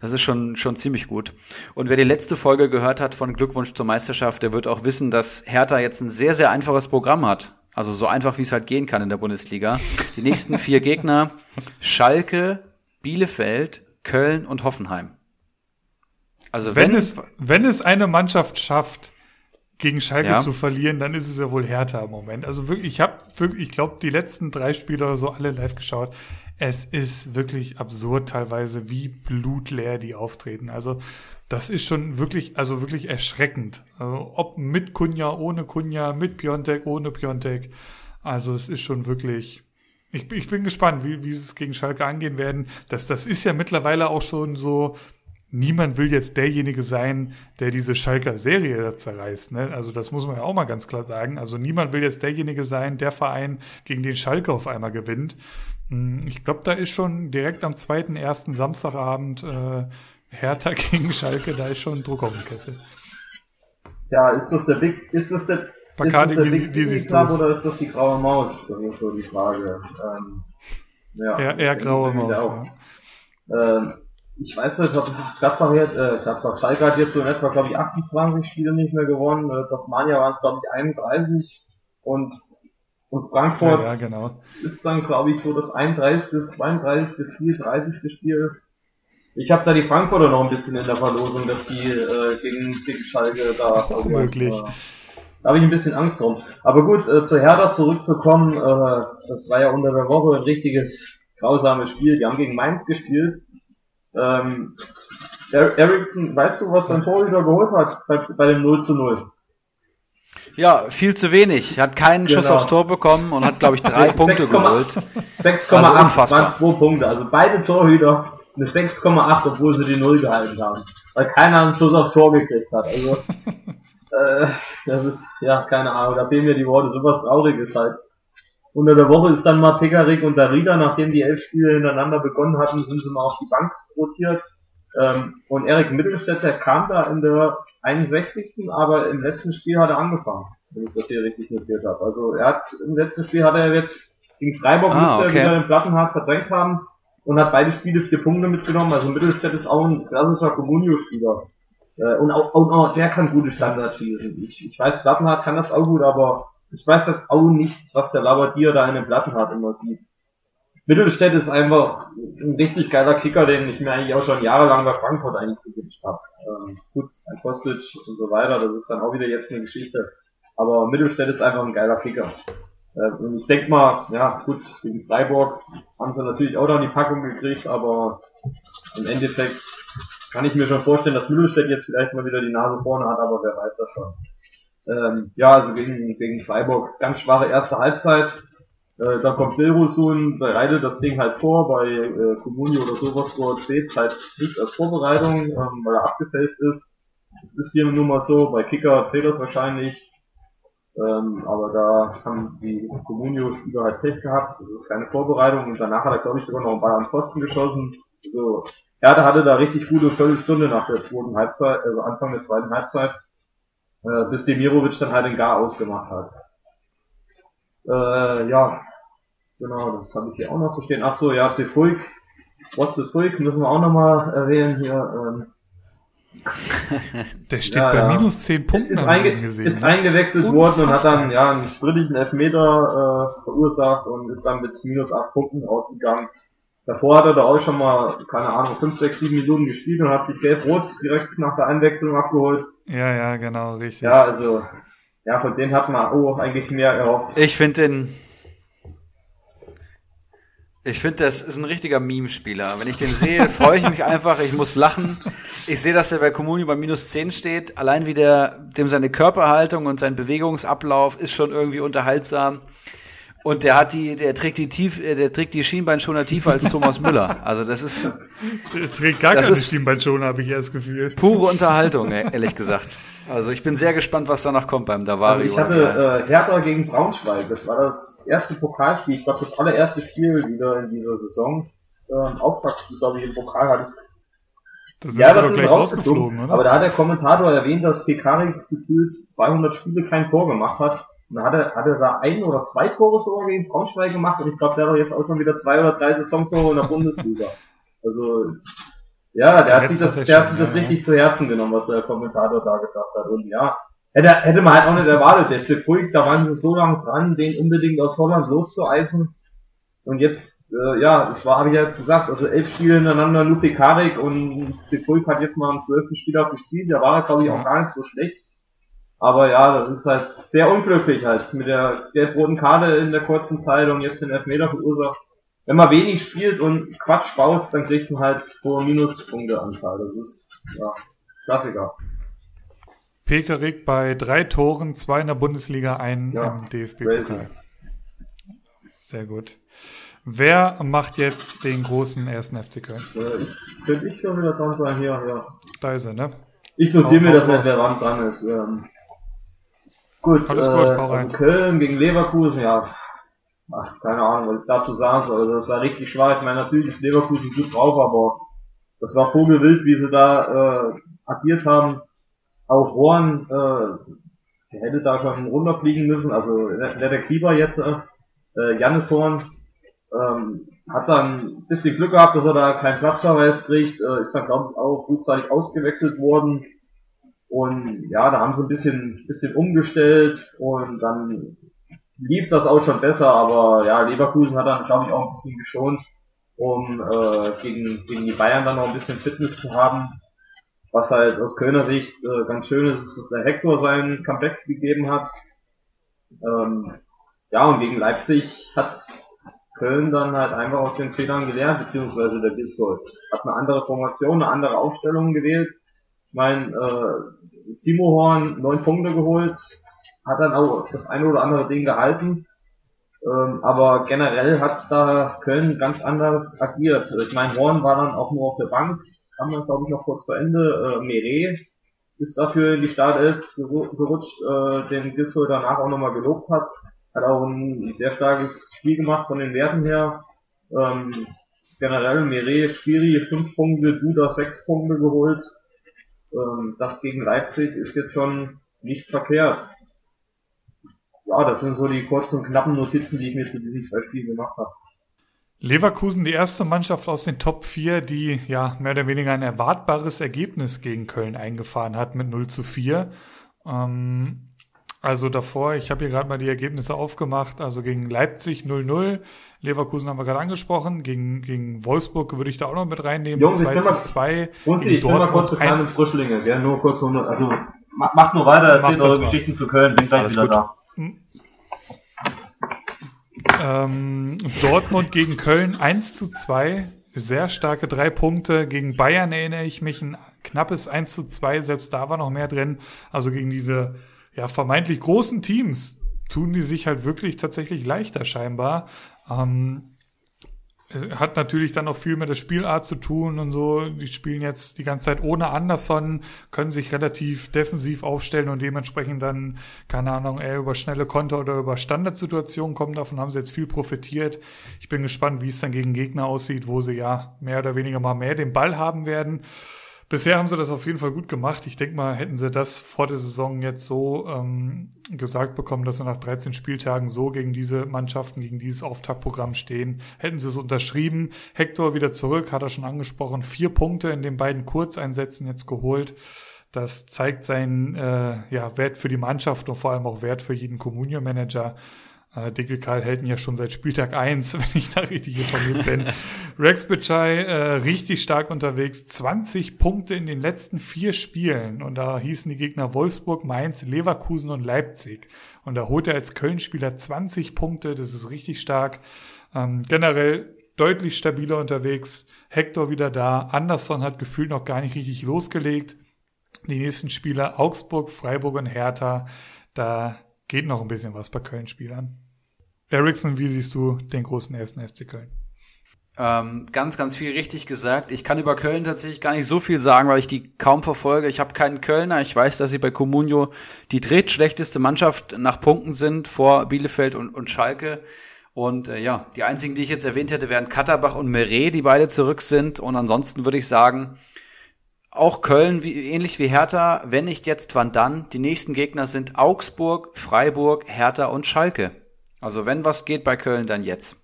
Das ist schon, schon ziemlich gut. Und wer die letzte Folge gehört hat von Glückwunsch zur Meisterschaft, der wird auch wissen, dass Hertha jetzt ein sehr, sehr einfaches Programm hat. Also so einfach, wie es halt gehen kann in der Bundesliga. Die nächsten vier Gegner, Schalke, Bielefeld, Köln und Hoffenheim. Also wenn, wenn es, wenn es eine Mannschaft schafft, gegen Schalke ja. zu verlieren, dann ist es ja wohl härter im Moment. Also wirklich, ich habe wirklich, ich glaube, die letzten drei Spiele oder so alle live geschaut. Es ist wirklich absurd teilweise, wie blutleer die auftreten. Also das ist schon wirklich, also wirklich erschreckend. Also ob mit Kunja, ohne Kunja, mit Piontek, ohne Piontek. Also es ist schon wirklich. Ich, ich bin gespannt, wie, wie sie es gegen Schalke angehen werden. Das, das ist ja mittlerweile auch schon so niemand will jetzt derjenige sein, der diese Schalker Serie zerreißt. Ne? Also das muss man ja auch mal ganz klar sagen. Also niemand will jetzt derjenige sein, der Verein, gegen den Schalke auf einmal gewinnt. Hm, ich glaube, da ist schon direkt am zweiten, ersten Samstagabend äh, Hertha gegen Schalke, da ist schon Druck auf dem Kessel. Ja, ist das der Big, ist das der, Bacardi, ist das der wie, Big wie siehst Club oder ist das die graue Maus? Das ist so die Frage. Ähm, ja, eher, eher graue Maus. Ja. Ähm, ich weiß nicht, ob Gladbach, jetzt, äh, Gladbach Schalke hat jetzt so in etwa, glaube ich, 28 Spiele nicht mehr gewonnen. Äh, Tasmania waren es, glaube ich, 31 und und Frankfurt ja, ja, genau. ist dann, glaube ich, so das 31., 32., 34. Spiel. Ich habe da die Frankfurter noch ein bisschen in der Verlosung, dass die äh, gegen, gegen Schalke da. Auch möglich. Äh, da habe ich ein bisschen Angst drum. Aber gut, äh, zu Hertha zurückzukommen, äh, das war ja unter der Woche ein richtiges grausames Spiel. Die haben gegen Mainz gespielt ähm, Ericsson, weißt du, was dein Torhüter geholt hat bei, bei dem 0 zu 0? Ja, viel zu wenig. Hat keinen genau. Schuss aufs Tor bekommen und hat, glaube ich, drei Punkte 6, geholt. 6,8 also waren zwei Punkte. Also beide Torhüter eine 6,8, obwohl sie die Null gehalten haben. Weil keiner einen Schuss aufs Tor gekriegt hat. Also, äh, das ist, ja, keine Ahnung, da fehlen mir die Worte. Sowas Trauriges halt. Unter der Woche ist dann mal Pekarik und Darida, nachdem die elf Spiele hintereinander begonnen hatten, sind sie mal auf die Bank rotiert. Ähm, und Erik Mittelstädter kam da in der 61. aber im letzten Spiel hat er angefangen, wenn ich das hier richtig notiert habe. Also er hat im letzten Spiel hat er jetzt gegen Freiburg ah, okay. er wieder den Plattenhardt verdrängt haben und hat beide Spiele vier Punkte mitgenommen. Also Mittelstädt ist auch ein klassischer Comunio-Spieler. Äh, und auch, auch, auch der kann gute Standards schießen. Ich, ich weiß, Plattenhardt kann das auch gut, aber ich weiß das auch nichts, was der Labadier da in den Plattenhardt immer sieht. Mittelstädt ist einfach ein richtig geiler Kicker, den ich mir eigentlich auch schon jahrelang bei Frankfurt eigentlich gewünscht habe. Ähm, gut, ein Kostic und so weiter, das ist dann auch wieder jetzt eine Geschichte. Aber Mittelstädt ist einfach ein geiler Kicker. Äh, und ich denke mal, ja gut, gegen Freiburg haben sie natürlich auch noch die Packung gekriegt, aber im Endeffekt kann ich mir schon vorstellen, dass Mittelstädt jetzt vielleicht mal wieder die Nase vorne hat, aber wer weiß das schon. Ähm, ja, also gegen, gegen Freiburg ganz schwache erste Halbzeit. Äh, dann kommt Dilrosun, bereitet das Ding halt vor, bei äh, Comunio oder sowas, wo steht halt nicht als Vorbereitung, ähm, weil er abgefälscht ist. Ist hier nur mal so, bei Kicker zählt das wahrscheinlich. Ähm, aber da haben die Comunio-Spieler halt Pech gehabt, das ist keine Vorbereitung und danach hat er glaube ich sogar noch einen Ball am Posten geschossen. Also, Hertha hatte da richtig gute Viertelstunde nach der zweiten Halbzeit, also Anfang der zweiten Halbzeit, äh, bis Demirovic dann halt den Gar ausgemacht hat. Äh, ja, genau, das habe ich hier auch noch zu stehen. Ach so, ja, Zefulk, What's the Fulk müssen wir auch nochmal erwähnen hier. Ähm, Der steht ja, bei ja. minus 10 Punkten, ist, einge gesehen, ist ne? eingewechselt Unfassbar. worden und hat dann ja einen sprittigen Elfmeter äh, verursacht und ist dann mit minus 8 Punkten rausgegangen. Davor hat er da auch schon mal, keine Ahnung, 5, 6, 7 Minuten gespielt und hat sich gelb-rot direkt nach der Einwechslung abgeholt. Ja, ja, genau, richtig. Ja, also ja, von denen hat man auch eigentlich mehr erhofft. Ich finde den. Ich finde, das ist ein richtiger Meme-Spieler. Wenn ich den sehe, freue ich mich einfach. Ich muss lachen. Ich sehe, dass der bei Communio bei minus 10 steht. Allein wie der, dem seine Körperhaltung und sein Bewegungsablauf ist schon irgendwie unterhaltsam. Und der hat die, der trägt die tief, äh, der trägt die Schienbeinschoner tiefer als Thomas Müller. Also das ist. Der trägt gar keine Schienbeinschoner, habe ich erst das Gefühl. Pure Unterhaltung, e-, ehrlich gesagt. Also ich bin sehr gespannt, was danach kommt beim Davario. Also ich hatte äh, Hertha gegen Braunschweig. Das war das erste Pokalspiel. Ich glaube, das allererste Spiel wieder in dieser Saison. Ähm, Auftaktspiel, glaube ich, im Pokal hatte das ja, das ist gleich rausgeflogen, oder? Aber da hat der Kommentator erwähnt, dass Pekarik gefühlt 200 Spiele kein Tor gemacht hat. Und dann hat er, hat er da ein oder zwei Tore sogar gegen Braunschweig gemacht und ich glaube, der hat jetzt auch schon wieder zwei oder drei Saisontore in der Bundesliga. Also, ja, der, hat sich das, der hat sich das richtig zu Herzen genommen, was der Kommentator da gesagt hat. Und ja, hätte, hätte man halt auch nicht erwartet. Der Zepulk, da waren sie so lange dran, den unbedingt aus Holland loszueisen. Und jetzt, äh, ja, das war, habe ich ja jetzt gesagt, also elf Spiele hintereinander, Lupe Karik und Zepulk hat jetzt mal am zwölften Spiel auch gespielt, der war, glaube ich, auch gar nicht so schlecht. Aber ja, das ist halt sehr unglücklich halt mit der gelb-roten Karte in der kurzen Zeit und jetzt den Elfmeter verursacht. Wenn man wenig spielt und Quatsch baut, dann kriegt man halt vor Minuspunkteanzahl. Das ist, ja, Klassiker. Pekarik bei drei Toren, zwei in der Bundesliga, ein ja, im DFB-Pokal. Sehr gut. Wer macht jetzt den großen ersten FC Köln? Äh, ich, könnte ich schon wieder dran sein, hier, ja. Da ist er, ne? Ich notiere mir, dass nicht, wer dran ist. Ähm, Gut, Alles gut, äh, Köln gegen Leverkusen, ja, ach, keine Ahnung, was ich dazu sagen soll. Also das war richtig schwach. Ich meine, natürlich ist Leverkusen gut drauf, aber das war vogelwild, wie sie da äh, agiert haben. Auch Horn, äh, der hätte da schon runterfliegen müssen. Also der Keeper jetzt, äh, Jannis Horn, ähm, hat dann ein bisschen Glück gehabt, dass er da keinen Platzverweis kriegt, äh, ist dann glaube ich auch gutzeitig ausgewechselt worden. Und ja, da haben sie ein bisschen, bisschen umgestellt und dann lief das auch schon besser, aber ja, Leverkusen hat dann, glaube ich, auch ein bisschen geschont, um äh, gegen, gegen die Bayern dann noch ein bisschen Fitness zu haben. Was halt aus Kölner Sicht äh, ganz schön ist, ist, dass der Hector sein Comeback gegeben hat. Ähm, ja, und gegen Leipzig hat Köln dann halt einfach aus den Fehlern gelernt, beziehungsweise der Biscold hat eine andere Formation, eine andere Aufstellung gewählt. Ich meine, äh, Timo Horn neun Punkte geholt, hat dann auch das eine oder andere Ding gehalten. Ähm, aber generell hat da Köln ganz anders agiert. Ich meine, Horn war dann auch nur auf der Bank, kam dann glaube ich noch kurz vor Ende. Äh, Meret ist dafür in die Startelf gerutscht, äh, den Gistel danach auch nochmal gelobt hat. Hat auch ein sehr starkes Spiel gemacht von den Werten her. Ähm, generell Meret, Spiri 5 Punkte, Duda 6 Punkte geholt. Ähm, das gegen Leipzig ist jetzt schon nicht verkehrt. Ja, das sind so die kurzen, knappen Notizen, die ich mir zu diesen zwei Spielen gemacht habe. Leverkusen, die erste Mannschaft aus den Top 4, die ja mehr oder weniger ein erwartbares Ergebnis gegen Köln eingefahren hat mit 0 zu 4. Ähm, also davor, ich habe hier gerade mal die Ergebnisse aufgemacht, also gegen Leipzig 0-0, Leverkusen haben wir gerade angesprochen, gegen, gegen Wolfsburg würde ich da auch noch mit reinnehmen, Jungs, 2 zu 2. Und ich bin mal kurz zu kleinen Frischlinge, gell? nur kurz, also macht nur weiter, erzählt eure Geschichten zu Köln, bin gleich wieder gut. da. Ähm, Dortmund gegen Köln 1 zu 2. Sehr starke drei Punkte. Gegen Bayern erinnere ich mich ein knappes 1 zu 2. Selbst da war noch mehr drin. Also gegen diese ja, vermeintlich großen Teams tun die sich halt wirklich tatsächlich leichter scheinbar. Ähm, hat natürlich dann auch viel mit der Spielart zu tun und so. Die spielen jetzt die ganze Zeit ohne Anderson, können sich relativ defensiv aufstellen und dementsprechend dann, keine Ahnung, eher über schnelle Konter oder über Standardsituationen kommen. Davon haben sie jetzt viel profitiert. Ich bin gespannt, wie es dann gegen Gegner aussieht, wo sie ja mehr oder weniger mal mehr den Ball haben werden. Bisher haben sie das auf jeden Fall gut gemacht. Ich denke mal, hätten sie das vor der Saison jetzt so ähm, gesagt bekommen, dass sie nach 13 Spieltagen so gegen diese Mannschaften, gegen dieses Auftaktprogramm stehen, hätten sie es unterschrieben. Hector wieder zurück, hat er schon angesprochen. Vier Punkte in den beiden Kurzeinsätzen jetzt geholt. Das zeigt seinen äh, ja, Wert für die Mannschaft und vor allem auch Wert für jeden Communio-Manager. Äh, Dicke Karl hält ihn ja schon seit Spieltag eins, wenn ich da richtig informiert bin. Rex Bitschei äh, richtig stark unterwegs. 20 Punkte in den letzten vier Spielen. Und da hießen die Gegner Wolfsburg, Mainz, Leverkusen und Leipzig. Und da holt er als Köln-Spieler 20 Punkte. Das ist richtig stark. Ähm, generell deutlich stabiler unterwegs. Hector wieder da. Anderson hat gefühlt noch gar nicht richtig losgelegt. Die nächsten Spieler Augsburg, Freiburg und Hertha. Da geht noch ein bisschen was bei Köln-Spielern. Ericsson, wie siehst du den großen ersten FC Köln? Ähm, ganz, ganz viel richtig gesagt. Ich kann über Köln tatsächlich gar nicht so viel sagen, weil ich die kaum verfolge. Ich habe keinen Kölner. Ich weiß, dass sie bei Comunio die drittschlechteste Mannschaft nach Punkten sind vor Bielefeld und, und Schalke. Und äh, ja, die einzigen, die ich jetzt erwähnt hätte, wären Katterbach und Meret, die beide zurück sind. Und ansonsten würde ich sagen, auch Köln, wie, ähnlich wie Hertha, wenn nicht jetzt, wann dann? Die nächsten Gegner sind Augsburg, Freiburg, Hertha und Schalke. Also wenn was geht bei Köln, dann jetzt.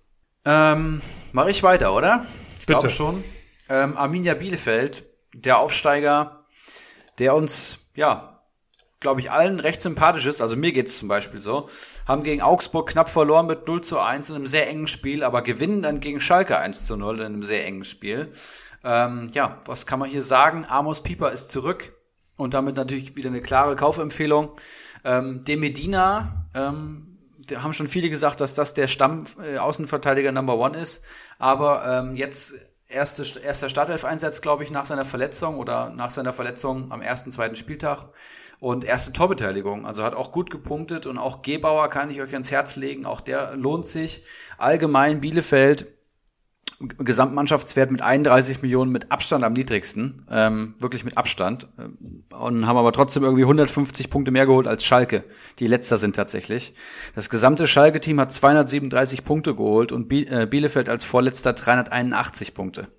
Ähm, Mache ich weiter, oder? Ich glaube schon. Ähm, Arminia Bielefeld, der Aufsteiger, der uns, ja, glaube ich, allen recht sympathisch ist. Also mir geht's zum Beispiel so. Haben gegen Augsburg knapp verloren mit 0 zu 1 in einem sehr engen Spiel, aber gewinnen dann gegen Schalke 1 zu 0 in einem sehr engen Spiel. Ähm, ja, was kann man hier sagen? Amos Pieper ist zurück und damit natürlich wieder eine klare Kaufempfehlung. Ähm, De Medina, ähm, da haben schon viele gesagt, dass das der Stamm-Außenverteidiger äh, Number One ist, aber ähm, jetzt erste, erster Startelf-Einsatz, glaube ich, nach seiner Verletzung oder nach seiner Verletzung am ersten, zweiten Spieltag und erste Torbeteiligung. Also hat auch gut gepunktet und auch Gebauer kann ich euch ans Herz legen. Auch der lohnt sich. Allgemein Bielefeld Gesamtmannschaftswert mit 31 Millionen mit Abstand am niedrigsten, ähm, wirklich mit Abstand ähm, und haben aber trotzdem irgendwie 150 Punkte mehr geholt als Schalke, die letzter sind tatsächlich. Das gesamte Schalke-Team hat 237 Punkte geholt und äh, Bielefeld als vorletzter 381 Punkte.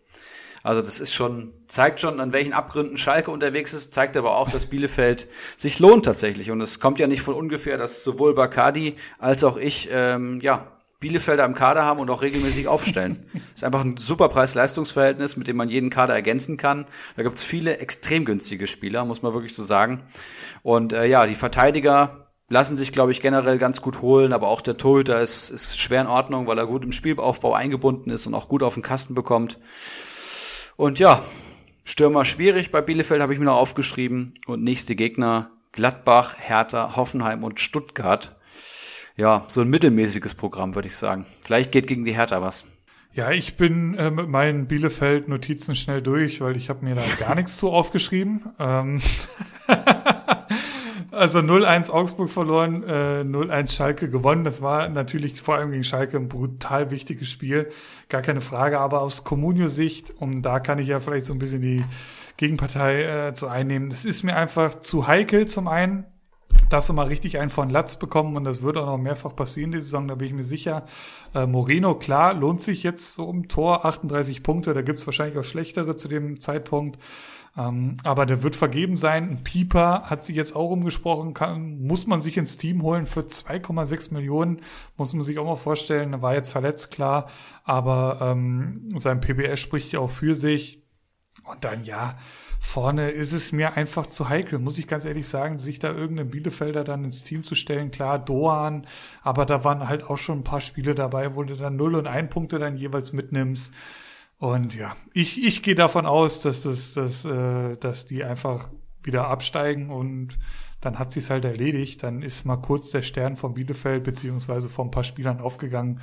Also das ist schon, zeigt schon, an welchen Abgründen Schalke unterwegs ist, zeigt aber auch, dass Bielefeld sich lohnt tatsächlich. Und es kommt ja nicht von ungefähr, dass sowohl Bacardi als auch ich ähm, ja Bielefelder im Kader haben und auch regelmäßig aufstellen. ist einfach ein super Preis-Leistungs-Verhältnis, mit dem man jeden Kader ergänzen kann. Da gibt es viele extrem günstige Spieler, muss man wirklich so sagen. Und äh, ja, die Verteidiger lassen sich, glaube ich, generell ganz gut holen, aber auch der Torhüter ist, ist schwer in Ordnung, weil er gut im Spielaufbau eingebunden ist und auch gut auf den Kasten bekommt. Und ja, Stürmer schwierig bei Bielefeld habe ich mir noch aufgeschrieben. Und nächste Gegner Gladbach, Hertha, Hoffenheim und Stuttgart ja, so ein mittelmäßiges Programm, würde ich sagen. Vielleicht geht gegen die Hertha was. Ja, ich bin äh, mit meinen Bielefeld-Notizen schnell durch, weil ich habe mir da gar nichts zu aufgeschrieben. Ähm Also 0-1 Augsburg verloren, äh, 0-1 Schalke gewonnen. Das war natürlich vor allem gegen Schalke ein brutal wichtiges Spiel. Gar keine Frage. Aber aus Comunio-Sicht, und da kann ich ja vielleicht so ein bisschen die Gegenpartei äh, zu einnehmen, das ist mir einfach zu heikel zum einen dass sie mal richtig einen von Latz bekommen und das wird auch noch mehrfach passieren die Saison, da bin ich mir sicher. Äh, Moreno, klar, lohnt sich jetzt so um Tor, 38 Punkte, da gibt's wahrscheinlich auch schlechtere zu dem Zeitpunkt. Ähm, aber der wird vergeben sein. Ein Pieper hat sich jetzt auch umgesprochen, kann, muss man sich ins Team holen für 2,6 Millionen, muss man sich auch mal vorstellen. Er war jetzt verletzt, klar, aber ähm, sein PBS spricht ja auch für sich. Und dann, ja, vorne ist es mir einfach zu heikel, muss ich ganz ehrlich sagen, sich da irgendeinen Bielefelder dann ins Team zu stellen. Klar, Doan, aber da waren halt auch schon ein paar Spiele dabei, wo du dann 0 und 1 Punkte dann jeweils mitnimmst. Und ja, ich, ich gehe davon aus, dass, das, dass, äh, dass die einfach wieder absteigen und dann hat sich's halt erledigt. Dann ist mal kurz der Stern von Bielefeld beziehungsweise von ein paar Spielern aufgegangen.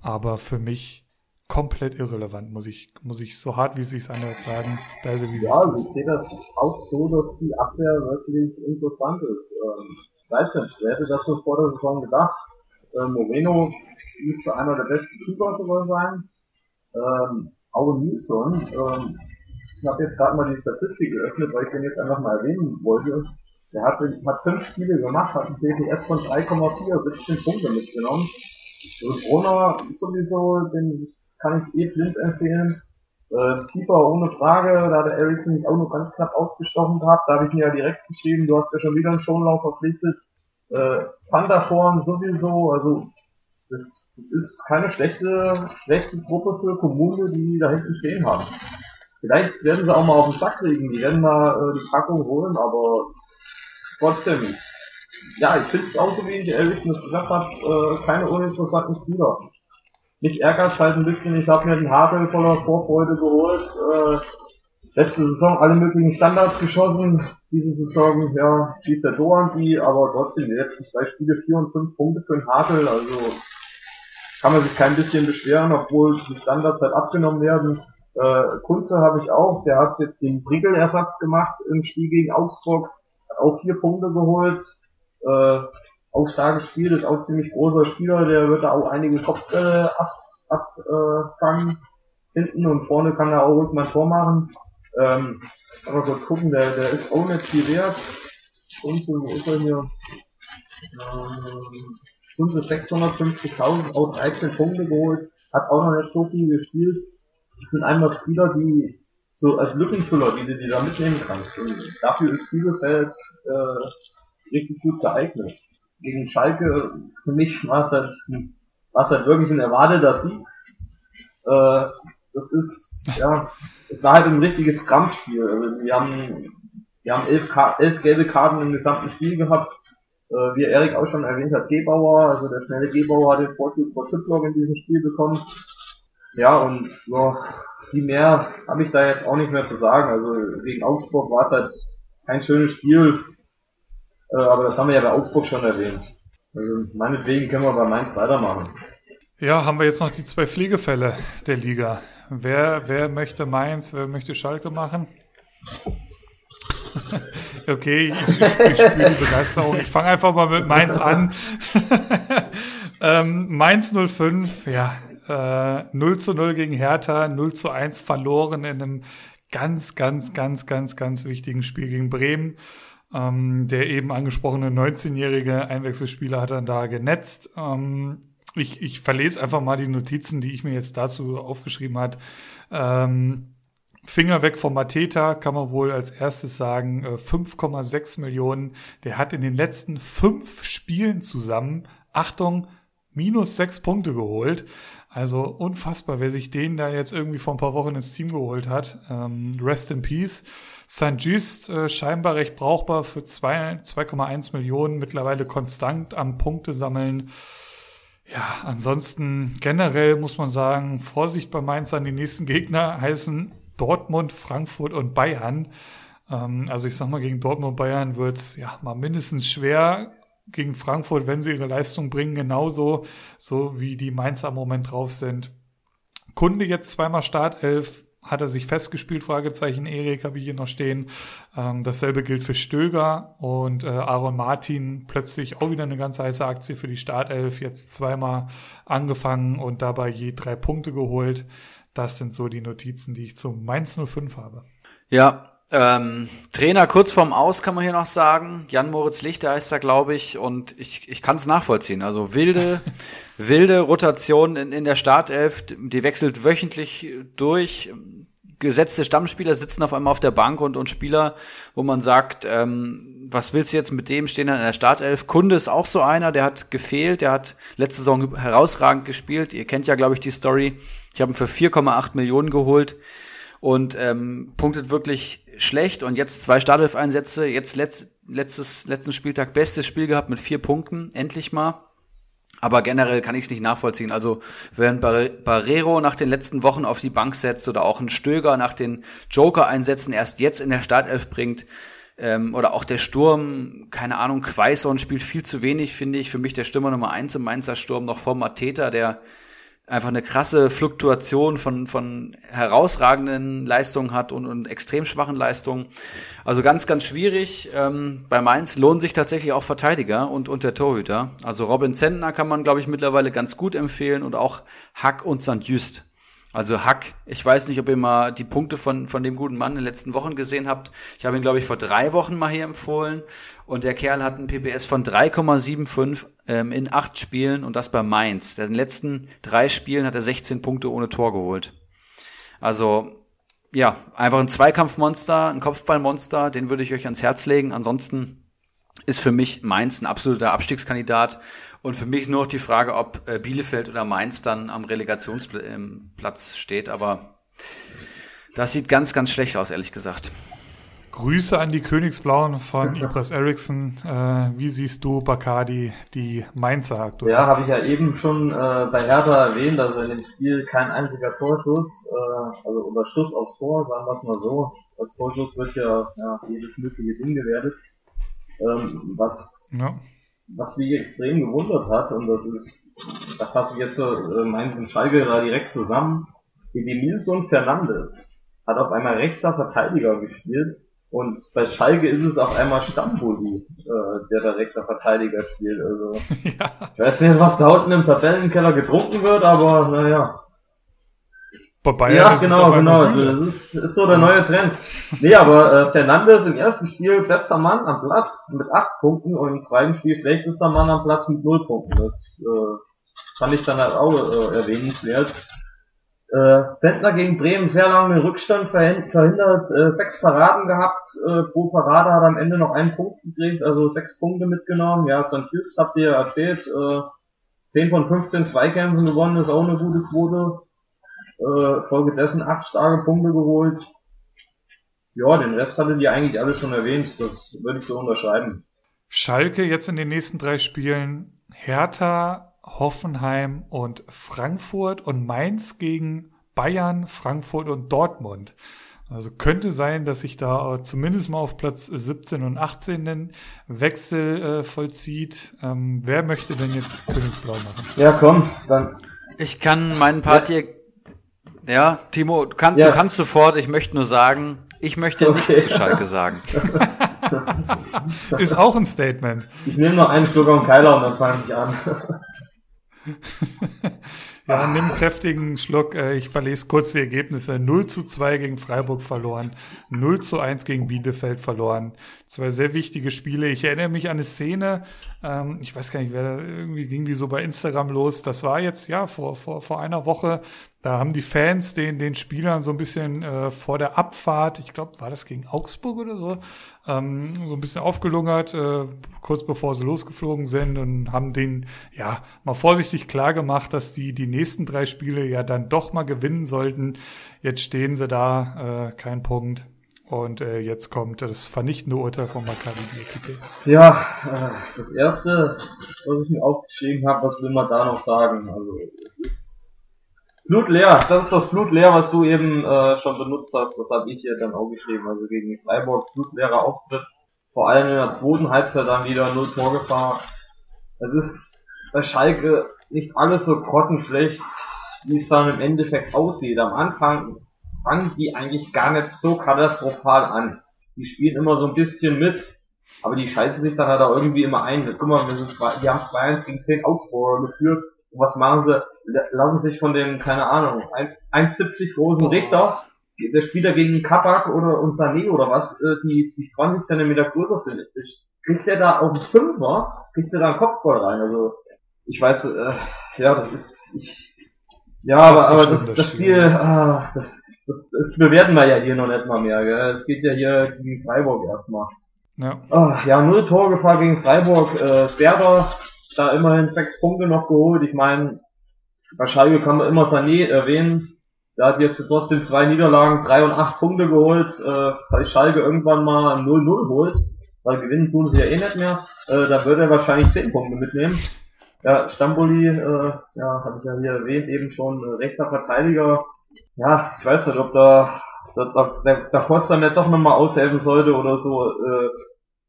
Aber für mich komplett irrelevant, muss ich, muss ich so hart wie es sich anhört sagen. Da ist wie ja, also ich sehe das auch so, dass die Abwehr wirklich interessant ist. Ähm, weiß nicht, wer hätte das so vor der Saison gedacht? Ähm, Moreno müsste einer der besten Keeper sogar sein. Ähm, Aue Nilsson, ähm, ich habe jetzt gerade mal die Statistik geöffnet, weil ich den jetzt einfach mal erwähnen wollte. Der hat, hat fünf Spiele gemacht, hat ein DPS von 3,4, 17 Punkte mitgenommen. Und Brunner sowieso, den kann ich eh blind empfehlen. Äh, Keeper ohne Frage, da hat der Ericsson mich auch nur ganz knapp ausgestochen gehabt. Da habe ich mir ja direkt geschrieben, du hast ja schon wieder einen Schonlauf verpflichtet. Äh, Thunderform sowieso, also das, das ist keine schlechte, schlechte Gruppe für Kommune, die da hinten stehen haben. Vielleicht werden sie auch mal auf den Sack kriegen, die werden mal äh, die Packung holen, aber trotzdem, ja, ich finde es auch so, wie ich ehrlich das gesagt habe, äh, keine uninteressanten Spieler. Mich ärgert halt ein bisschen, ich habe mir den Havel voller Vorfreude geholt, äh, letzte Saison alle möglichen Standards geschossen, diese Saison, ja, schießt der Doan die, aber trotzdem die letzten zwei Spiele vier und fünf Punkte für den Havel, also kann man sich kein bisschen beschweren, obwohl die Standards halt abgenommen werden. Äh, Kunze habe ich auch, der hat jetzt den Briegel-Ersatz gemacht im Spiel gegen Augsburg, hat auch vier Punkte geholt. Äh, auch starkes Spiel, ist auch ziemlich großer Spieler, der wird da auch einige Kopfbälle abfangen ab, äh, hinten und vorne kann er auch ruhig mal Tor machen. Ähm, aber kurz gucken, der, der ist auch nicht viel wert. Kunze, wo ist er hier? Ähm, Kunze 650.000 aus 13 Punkte geholt, hat auch noch nicht so viel gespielt. Das sind einfach Spieler, die so als Lückenfüller, die du dir da mitnehmen kannst. Und dafür ist Bielefeld äh, richtig gut geeignet. Gegen Schalke, für mich war es halt, war es halt wirklich ein erwarteter Sieg. Äh, das ist, ja, es war halt ein richtiges Krampfspiel. Also wir haben, wir haben elf, elf gelbe Karten im gesamten Spiel gehabt. Äh, wie Erik auch schon erwähnt hat, Gebauer, also der schnelle Gebauer hat den Vorzug vor Schüttlock in diesem Spiel bekommen. Ja, und so, viel mehr habe ich da jetzt auch nicht mehr zu sagen. Also gegen Augsburg war es halt kein schönes Spiel, äh, aber das haben wir ja bei Augsburg schon erwähnt. Also meinetwegen können wir bei Mainz weitermachen. Ja, haben wir jetzt noch die zwei Pflegefälle der Liga. Wer, wer möchte Mainz, wer möchte Schalke machen? okay, ich, ich, ich spiele die Begeisterung. Ich fange einfach mal mit Mainz an. ähm, Mainz 05, ja, äh, 0 zu 0 gegen Hertha, 0 zu 1 verloren in einem ganz, ganz, ganz, ganz, ganz wichtigen Spiel gegen Bremen. Ähm, der eben angesprochene 19-jährige Einwechselspieler hat dann da genetzt. Ähm, ich, ich verlese einfach mal die Notizen, die ich mir jetzt dazu aufgeschrieben hat. Ähm, Finger weg vom Mateta, kann man wohl als erstes sagen, 5,6 äh, Millionen. Der hat in den letzten fünf Spielen zusammen, Achtung, minus sechs Punkte geholt. Also unfassbar, wer sich den da jetzt irgendwie vor ein paar Wochen ins Team geholt hat. Ähm, rest in Peace. St. Just äh, scheinbar recht brauchbar für 2,1 Millionen, mittlerweile konstant am Punkte sammeln. Ja, ansonsten generell muss man sagen, Vorsicht bei Mainz an die nächsten Gegner heißen Dortmund, Frankfurt und Bayern. Ähm, also ich sag mal, gegen Dortmund und Bayern wird's ja mal mindestens schwer. Gegen Frankfurt, wenn sie ihre Leistung bringen, genauso, so wie die Mainzer im Moment drauf sind. Kunde jetzt zweimal Startelf, hat er sich festgespielt? Fragezeichen. Erik habe ich hier noch stehen. Ähm, dasselbe gilt für Stöger und äh, Aaron Martin. Plötzlich auch wieder eine ganz heiße Aktie für die Startelf. Jetzt zweimal angefangen und dabei je drei Punkte geholt. Das sind so die Notizen, die ich zum Mainz 05 habe. Ja, ähm, Trainer kurz vorm Aus kann man hier noch sagen. Jan Moritz Lichter heißt er, glaube ich, und ich, ich kann es nachvollziehen. Also wilde, wilde Rotation in, in der Startelf, die wechselt wöchentlich durch. Gesetzte Stammspieler sitzen auf einmal auf der Bank und, und Spieler, wo man sagt, ähm, was willst du jetzt mit dem stehen dann in der Startelf? Kunde ist auch so einer, der hat gefehlt, der hat letzte Saison herausragend gespielt. Ihr kennt ja, glaube ich, die Story. Ich habe ihn für 4,8 Millionen geholt und ähm, punktet wirklich schlecht und jetzt zwei Startelf-Einsätze, jetzt letzt, letztes, letzten Spieltag bestes Spiel gehabt mit vier Punkten, endlich mal. Aber generell kann ich es nicht nachvollziehen. Also wenn Barrero nach den letzten Wochen auf die Bank setzt oder auch ein Stöger nach den Joker-Einsätzen erst jetzt in der Startelf bringt, ähm, oder auch der Sturm, keine Ahnung, Quaison spielt viel zu wenig, finde ich. Für mich der Stürmer Nummer eins im Mainzer Sturm noch vor Mateta, der einfach eine krasse Fluktuation von, von herausragenden Leistungen hat und, und extrem schwachen Leistungen. Also ganz, ganz schwierig. Ähm, bei Mainz lohnen sich tatsächlich auch Verteidiger und, und der Torhüter. Also Robin Zentner kann man, glaube ich, mittlerweile ganz gut empfehlen und auch Hack und St. Just. Also Hack, ich weiß nicht, ob ihr mal die Punkte von, von dem guten Mann in den letzten Wochen gesehen habt. Ich habe ihn, glaube ich, vor drei Wochen mal hier empfohlen. Und der Kerl hat einen PPS von 3,75 ähm, in acht Spielen und das bei Mainz. In den letzten drei Spielen hat er 16 Punkte ohne Tor geholt. Also, ja, einfach ein Zweikampfmonster, ein Kopfballmonster, den würde ich euch ans Herz legen. Ansonsten ist für mich Mainz ein absoluter Abstiegskandidat. Und für mich nur noch die Frage, ob äh, Bielefeld oder Mainz dann am Relegationsplatz steht. Aber das sieht ganz, ganz schlecht aus, ehrlich gesagt. Grüße an die Königsblauen von Ibras Eriksson. Äh, wie siehst du, Bacardi, die Mainzer aktuell? Ja, habe ich ja eben schon äh, bei Hertha erwähnt, also in dem Spiel kein einziger Torschuss, äh, also oder Schuss aufs Tor, sagen wir es mal so. Als Torschuss wird ja, ja jedes mögliche Ding gewertet. Ähm, was, ja. Was mich extrem gewundert hat, und das ist, da fasse ich jetzt äh, Mainz und Schalke da direkt zusammen, Edemilson Fernandes hat auf einmal rechter Verteidiger gespielt und bei Schalke ist es auf einmal Stambuli, äh, der da rechter Verteidiger spielt. Also ja. ich weiß nicht, was da unten im Tabellenkeller getrunken wird, aber naja. Bei Bayern ja, genau, genau. Also, das ist, ist so der neue Trend. Nee, aber äh, Fernandes im ersten Spiel bester Mann am Platz mit acht Punkten und im zweiten Spiel schlechtester Mann am Platz mit null Punkten. Das äh, fand ich dann halt auch äh, erwähnenswert. Äh, Zentner gegen Bremen sehr lange den Rückstand verhindert, äh, sechs Paraden gehabt, äh, pro Parade hat am Ende noch einen Punkt gekriegt, also sechs Punkte mitgenommen. Ja, dann Tübs habt ihr ja erzählt, äh, 10 von 15 Zweikämpfen gewonnen, ist auch eine gute Quote. Äh, folgedessen acht starke Punkte geholt. Ja, den Rest hattet ihr eigentlich alle schon erwähnt, das würde ich so unterschreiben. Schalke jetzt in den nächsten drei Spielen Hertha, Hoffenheim und Frankfurt und Mainz gegen Bayern, Frankfurt und Dortmund. Also könnte sein, dass sich da zumindest mal auf Platz 17 und 18 den Wechsel äh, vollzieht. Ähm, wer möchte denn jetzt Königsblau machen? Ja, komm, dann. Ich kann meinen Part hier. Ja, Timo, du, kann, ja. du kannst sofort. Ich möchte nur sagen, ich möchte okay. nichts zu Schalke sagen. Ist auch ein Statement. Ich nehme noch einen Schluck auf Keiler und dann fange ich an. ja, ah. nimm einen kräftigen Schluck. Äh, ich verlese kurz die Ergebnisse. 0 zu 2 gegen Freiburg verloren, 0 zu 1 gegen Bielefeld verloren. Zwei sehr wichtige Spiele. Ich erinnere mich an eine Szene, ähm, ich weiß gar nicht, wer da, irgendwie ging die so bei Instagram los. Das war jetzt, ja, vor, vor, vor einer Woche. Da haben die Fans den, den Spielern so ein bisschen äh, vor der Abfahrt, ich glaube, war das gegen Augsburg oder so, ähm, so ein bisschen aufgelungert, äh, kurz bevor sie losgeflogen sind und haben denen, ja, mal vorsichtig klar gemacht, dass die die nächsten drei Spiele ja dann doch mal gewinnen sollten. Jetzt stehen sie da, äh, kein Punkt. Und äh, jetzt kommt das vernichtende Urteil von Maccabi Diakite. Ja, äh, das erste, was ich mir aufgeschrieben habe, was will man da noch sagen? Also, ist blutleer. Das ist das blutleer, was du eben äh, schon benutzt hast. Das habe ich hier dann auch geschrieben. Also gegen Freiburg blutleerer Auftritt. Vor allem in der zweiten Halbzeit dann wieder null Torgefahr. Es ist bei Schalke nicht alles so grottenschlecht, wie es dann im Endeffekt aussieht. Am Anfang fangen die eigentlich gar nicht so katastrophal an. Die spielen immer so ein bisschen mit, aber die scheißen sich dann halt auch irgendwie immer ein. Guck mal, wir sind zwei, die haben 2-1 gegen 10 Augsburger geführt. Und was machen sie? Lassen sich von dem, keine Ahnung, 1,70 großen Richter, der Spieler gegen Kabak oder und Sané oder was, äh, die, die 20 Zentimeter größer sind. Kriegt der da auf den Fünfer, kriegt der da einen Kopfball rein. Also, ich weiß, äh, ja, das ist, ich, ja, aber, aber das, das Spiel, ah, das, das, das bewerten wir ja hier noch nicht mal mehr, gell. Es geht ja hier gegen Freiburg erstmal. Ja. Ah, ja, null Torgefahr gegen Freiburg. Äh, Serda da immerhin sechs Punkte noch geholt. Ich meine, bei Schalke kann man immer Sané erwähnen. Der hat jetzt trotzdem zwei Niederlagen, drei und acht Punkte geholt. Äh, falls Schalke irgendwann mal 0-0 holt, weil gewinnen tun sie ja eh nicht mehr, äh, da wird er wahrscheinlich zehn Punkte mitnehmen. Ja, Stamboli, äh, ja, habe ich ja hier erwähnt, eben schon äh, rechter Verteidiger. Ja, ich weiß nicht, ob da, da, der, der Costa nicht doch nochmal aushelfen sollte oder so. Äh,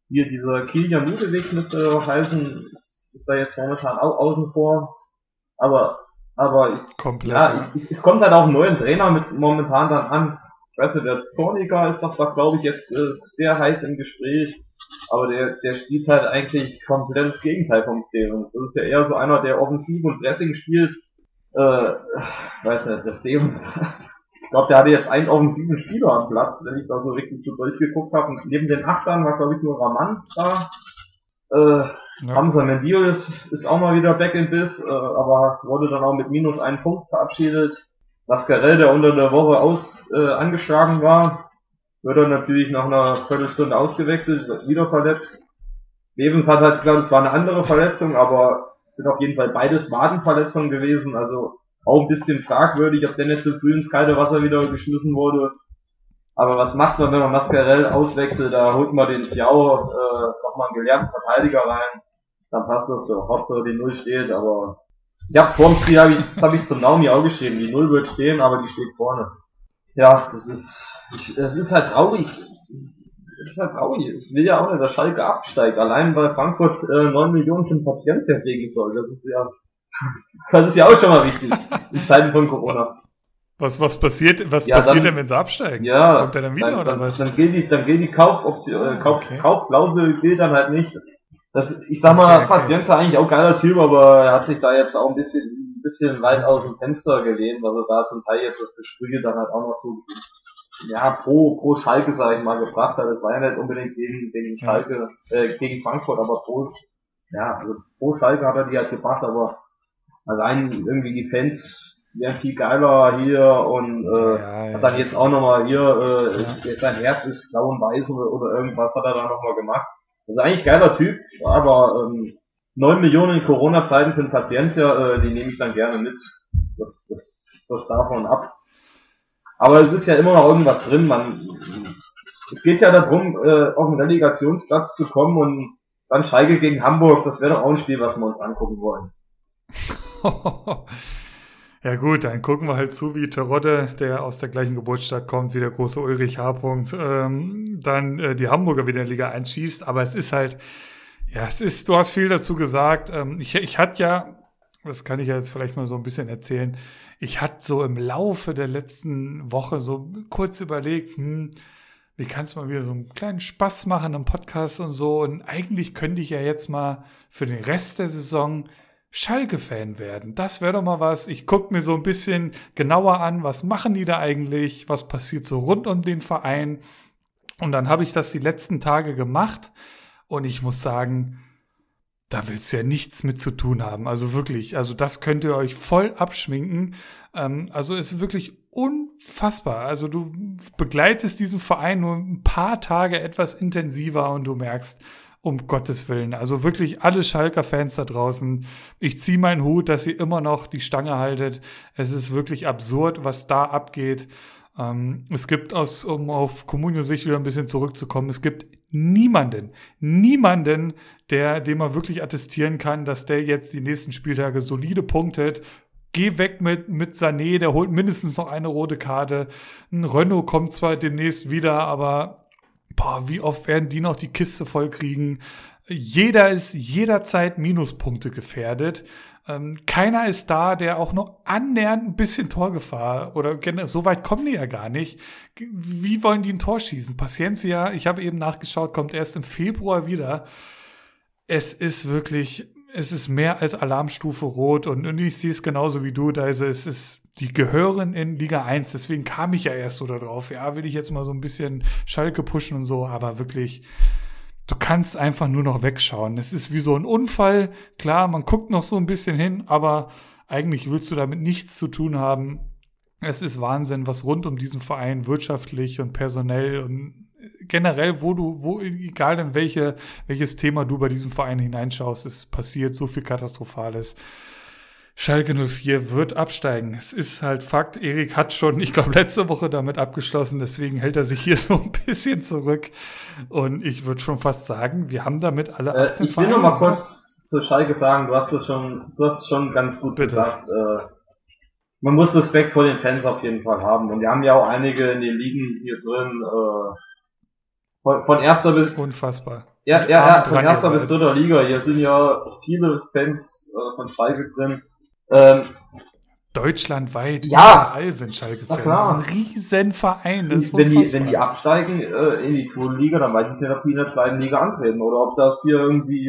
hier dieser Kilian Ludewig müsste doch heißen, ist da jetzt momentan auch außen vor. Aber, aber ich, Komplett, ja, ich, es kommt halt auch ein neuer Trainer mit momentan dann an. Ich weiß nicht, der Zorniger ist doch da, glaube ich, jetzt äh, sehr heiß im Gespräch. Aber der, der spielt halt eigentlich komplett das Gegenteil vom Stevens. Das ist ja eher so einer, der offensiv und Pressing spielt. Äh, weiß nicht, der Stevens. ich glaube, der hatte jetzt einen offensiven Spieler am Platz, wenn ich da so wirklich so durchgeguckt habe. Und neben den Achtern war, glaube ich, nur Raman da. Äh, ja. Hamza Mendio ist, ist auch mal wieder back in Biss, äh, aber wurde dann auch mit minus einen Punkt verabschiedet. Lascarell, der unter der Woche aus äh, angeschlagen war, wird dann natürlich nach einer Viertelstunde ausgewechselt, wird wieder verletzt. Levens hat halt gesagt, es war eine andere Verletzung, aber sind auf jeden Fall beides Wadenverletzungen gewesen, also auch ein bisschen fragwürdig, ob der nicht so früh ins kalte Wasser wieder geschmissen wurde. Aber was macht man, wenn man Mascarell auswechselt? Da holt man den Tiao, äh, nochmal einen gelernten Verteidiger rein dann passt das doch. Hauptsache die Null steht, aber ich hab's vor dem Spiel, hab ich's, hab ich's zum Naumi auch geschrieben. Die Null wird stehen, aber die steht vorne. Ja, das ist, ich, das ist halt traurig. Das ist halt traurig. Ich will ja auch nicht, dass Schalke absteigt. Allein weil Frankfurt äh, 9 Millionen für den Patienten herkriegen soll. Das ist ja, das ist ja auch schon mal wichtig. in Zeiten von Corona. Was, was passiert, was ja, passiert dann, denn, wenn sie absteigen? Ja, Kommt er dann wieder dann, oder was? Dann gilt die, dann gilt die Kaufoption, äh, Kauf, okay. Kaufklausel gilt dann halt nicht. Das, ich sag mal, okay, okay. ist eigentlich auch geiler Typ, aber er hat sich da jetzt auch ein bisschen, ein bisschen weit aus dem Fenster gelehnt, weil er da zum Teil jetzt das Gespräche dann halt auch noch so, ja, pro, pro Schalke, sag ich mal, gebracht hat. Das war ja nicht unbedingt gegen, gegen Schalke, äh, gegen Frankfurt, aber pro, ja, also pro Schalke hat er die halt gebracht, aber allein irgendwie die Fans wären viel geiler hier und äh, ja, ja, hat dann jetzt auch nochmal hier, äh, ja. sein Herz ist blau und weiß oder, oder irgendwas hat er da nochmal gemacht. Also eigentlich geiler Typ, aber ähm, 9 Millionen in Corona-Zeiten für einen Patientia, äh, die nehme ich dann gerne mit. Das, das, das davon ab. Aber es ist ja immer noch irgendwas drin. Man, es geht ja darum, äh, auf den Relegationsplatz zu kommen und dann Schalke gegen Hamburg. Das wäre doch auch ein Spiel, was wir uns angucken wollen. Ja gut, dann gucken wir halt zu, wie Terodde, der aus der gleichen Geburtsstadt kommt, wie der große Ulrich H. Ähm, dann äh, die Hamburger wieder in Liga einschießt. Aber es ist halt, ja, es ist, du hast viel dazu gesagt. Ähm, ich, ich hatte ja, das kann ich ja jetzt vielleicht mal so ein bisschen erzählen, ich hatte so im Laufe der letzten Woche so kurz überlegt, hm, wie kannst du mal wieder so einen kleinen Spaß machen im Podcast und so. Und eigentlich könnte ich ja jetzt mal für den Rest der Saison Schalke-Fan werden. Das wäre doch mal was. Ich gucke mir so ein bisschen genauer an, was machen die da eigentlich, was passiert so rund um den Verein. Und dann habe ich das die letzten Tage gemacht und ich muss sagen, da willst du ja nichts mit zu tun haben. Also wirklich, also das könnt ihr euch voll abschminken. Ähm, also es ist wirklich unfassbar. Also du begleitest diesen Verein nur ein paar Tage etwas intensiver und du merkst, um Gottes Willen. Also wirklich alle Schalker-Fans da draußen. Ich ziehe meinen Hut, dass ihr immer noch die Stange haltet. Es ist wirklich absurd, was da abgeht. Ähm, es gibt, aus, um auf Kommunio-Sicht wieder ein bisschen zurückzukommen, es gibt niemanden, niemanden, der, dem man wirklich attestieren kann, dass der jetzt die nächsten Spieltage solide punktet. Geh weg mit, mit Sané, der holt mindestens noch eine rote Karte. Ein Renault kommt zwar demnächst wieder, aber boah, wie oft werden die noch die Kiste voll kriegen? jeder ist jederzeit Minuspunkte gefährdet. Ähm, keiner ist da, der auch nur annähernd ein bisschen Torgefahr oder so weit kommen die ja gar nicht. Wie wollen die ein Tor schießen? Paciencia, ich habe eben nachgeschaut, kommt erst im Februar wieder. Es ist wirklich, es ist mehr als Alarmstufe rot und, und ich sehe es genauso wie du, da ist es ist, die gehören in Liga 1, deswegen kam ich ja erst so da drauf. Ja, will ich jetzt mal so ein bisschen Schalke pushen und so, aber wirklich, du kannst einfach nur noch wegschauen. Es ist wie so ein Unfall. Klar, man guckt noch so ein bisschen hin, aber eigentlich willst du damit nichts zu tun haben. Es ist Wahnsinn, was rund um diesen Verein wirtschaftlich und personell und generell, wo du, wo, egal in welche, welches Thema du bei diesem Verein hineinschaust, es passiert so viel Katastrophales. Schalke 04 wird absteigen. Es ist halt Fakt. Erik hat schon, ich glaube, letzte Woche damit abgeschlossen. Deswegen hält er sich hier so ein bisschen zurück. Und ich würde schon fast sagen, wir haben damit alle 18 äh, Ich will nur mal kurz zu Schalke sagen, du hast es schon, du hast es schon ganz gut Bitte. gesagt. Äh, man muss Respekt vor den Fans auf jeden Fall haben. Und wir haben ja auch einige in den Ligen hier drin, äh, von, von erster bis. Unfassbar. Ja, ja, ja, von erster bis dritter Liga. Hier sind ja viele Fans äh, von Schalke drin. Ähm, Deutschlandweit, ja, überall sind Schalke-Fans. Das ist ein Riesenverein. Das ist wenn, die, wenn die absteigen äh, in die zweite Liga, dann weiß ich nicht, ob die in der zweiten Liga antreten oder ob das hier irgendwie,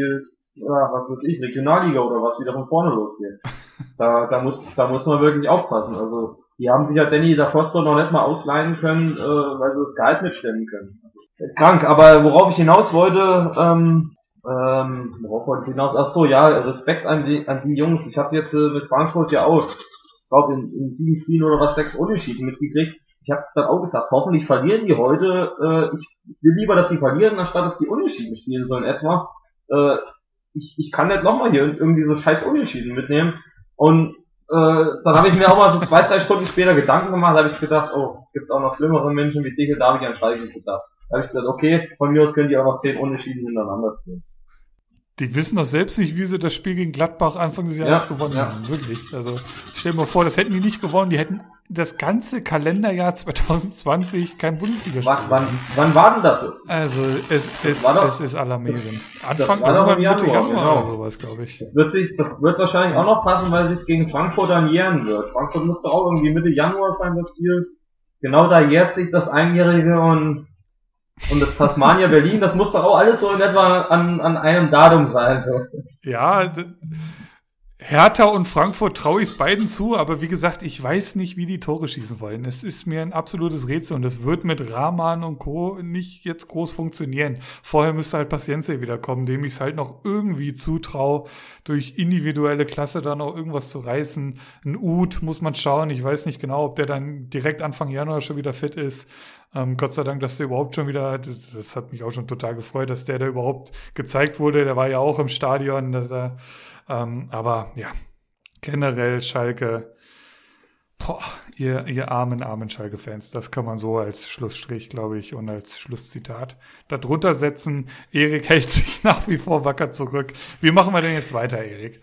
ja, was weiß ich, Regionalliga oder was wieder von vorne losgeht. da, da, muss, da muss man wirklich aufpassen. Also, die haben sich ja Danny da Foster noch nicht mal ausleihen können, äh, weil sie das Gehalt mitstemmen können. Krank, aber worauf ich hinaus wollte, ähm, ähm, worauf wollte ich hinaus? Ach so, ja, Respekt an die, an die Jungs. Ich habe jetzt äh, mit Frankfurt ja auch, ich glaube in, in sieben Spielen oder was sechs Unentschieden mitgekriegt. Ich habe dann auch gesagt, hoffentlich verlieren die heute. Äh, ich, will lieber, dass sie verlieren, anstatt dass die Unentschieden spielen sollen etwa. Äh, ich, ich kann nicht nochmal hier irgendwie so scheiß Unentschieden mitnehmen. Und äh, dann habe ich mir auch mal so zwei, drei Stunden später Gedanken gemacht, habe ich gedacht, oh, es gibt auch noch schlimmere Menschen wie dich, da habe ich an Schalke gedacht. Da habe ich gesagt, okay, von mir aus können die auch noch zehn Unentschieden hintereinander spielen. Die wissen doch selbst nicht, wie sie das Spiel gegen Gladbach Anfang des Jahres ja, gewonnen ja. haben. Wirklich. Also stell dir mal vor, das hätten die nicht gewonnen. Die hätten das ganze Kalenderjahr 2020 kein Bundesligaspiel. Wann, wann, wann war denn das? Also es, es, doch, es ist alarmierend. Anfang irgendwann Mitte Januar genau. oder sowas, glaube ich. Das wird sich, das wird wahrscheinlich auch noch passen, weil es gegen Frankfurt dann jähren wird. Frankfurt müsste auch irgendwie Mitte Januar sein, das Spiel. Genau da jährt sich das Einjährige und und das Tasmania Berlin, das muss doch auch alles so in etwa an, an einem Datum sein. Ja, Hertha und Frankfurt traue ich es beiden zu, aber wie gesagt, ich weiß nicht, wie die Tore schießen wollen. Es ist mir ein absolutes Rätsel und es wird mit Rahman und Co. nicht jetzt groß funktionieren. Vorher müsste halt Paciencia wiederkommen, dem ich es halt noch irgendwie zutraue, durch individuelle Klasse da noch irgendwas zu reißen. Ein Ut muss man schauen. Ich weiß nicht genau, ob der dann direkt Anfang Januar schon wieder fit ist. Ähm, Gott sei Dank, dass der überhaupt schon wieder, das, das, hat mich auch schon total gefreut, dass der da überhaupt gezeigt wurde. Der war ja auch im Stadion. Da, ähm, aber ja, generell Schalke, boah, ihr, ihr armen, armen Schalke-Fans, das kann man so als Schlussstrich, glaube ich, und als Schlusszitat darunter setzen. Erik hält sich nach wie vor wacker zurück. Wie machen wir denn jetzt weiter, Erik?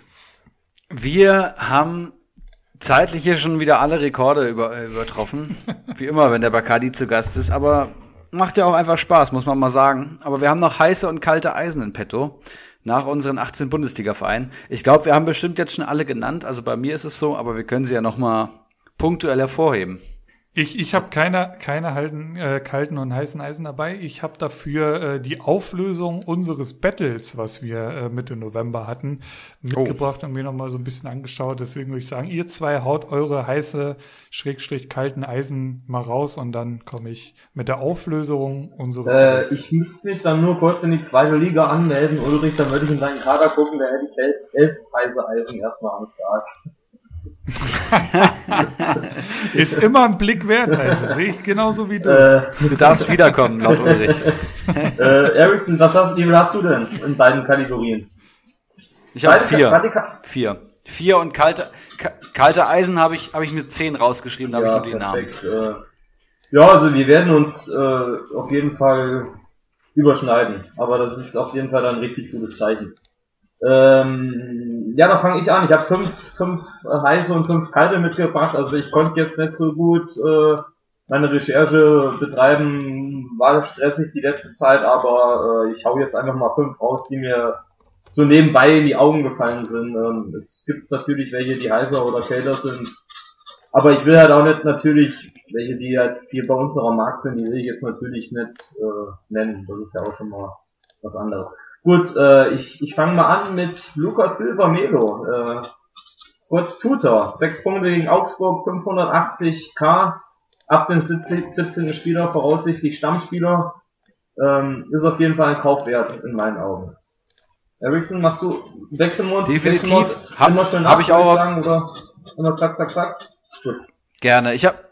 Wir haben zeitlich hier schon wieder alle Rekorde über, äh, übertroffen. Wie immer, wenn der Bacardi zu Gast ist. Aber macht ja auch einfach Spaß, muss man mal sagen. Aber wir haben noch heiße und kalte Eisen in petto. Nach unseren 18 Bundesliga-Vereinen. Ich glaube, wir haben bestimmt jetzt schon alle genannt. Also bei mir ist es so, aber wir können sie ja noch mal punktuell hervorheben. Ich, ich habe keine, keine halten, äh, kalten und heißen Eisen dabei. Ich habe dafür äh, die Auflösung unseres Battles, was wir äh, Mitte November hatten, mitgebracht oh. und mir nochmal so ein bisschen angeschaut. Deswegen würde ich sagen, ihr zwei haut eure heiße, schrägstrich kalten Eisen mal raus und dann komme ich mit der Auflösung unseres äh, Battles. Ich müsste mich dann nur kurz in die zweite Liga anmelden, Ulrich, dann würde ich in deinen Kader gucken, da hätte ich elf, elf heiße Eisen erstmal am Start. ist immer ein Blick wert, also sehe ich genauso wie du. Äh, du darfst wiederkommen, laut Ulrich. äh, Ericsson, was hast, wie hast du denn in beiden Kategorien? Ich habe vier. Vier. Vier und kalte, kalte Eisen habe ich, hab ich mit zehn rausgeschrieben, da ja, habe ich nur die perfekt. Namen. Äh, ja, also wir werden uns äh, auf jeden Fall überschneiden, aber das ist auf jeden Fall ein richtig gutes Zeichen. Ähm, ja, da fange ich an. Ich habe fünf, fünf heiße und fünf kalte mitgebracht. Also ich konnte jetzt nicht so gut äh, meine Recherche betreiben, war stressig die letzte Zeit, aber äh, ich hau jetzt einfach mal fünf raus, die mir so nebenbei in die Augen gefallen sind. Ähm, es gibt natürlich welche, die heißer oder kälter sind. Aber ich will halt auch nicht natürlich, welche, die halt hier bei uns noch am Markt sind, die will ich jetzt natürlich nicht äh, nennen. Das ist ja auch schon mal was anderes. Gut, äh, ich, ich fange mal an mit Lukas Silva Melo. Äh, kurz Tutor. Sechs Punkte gegen Augsburg, 580k. Ab dem 17. 17. Spieler, voraussichtlich Stammspieler. Ähm, ist auf jeden Fall ein Kaufwert in meinen Augen. Ericsson, machst du Wechselmod? Definitiv. Habe hab ich auch. Sagen, oder? Immer zack, zack, zack. Gut. Gerne. Ich habe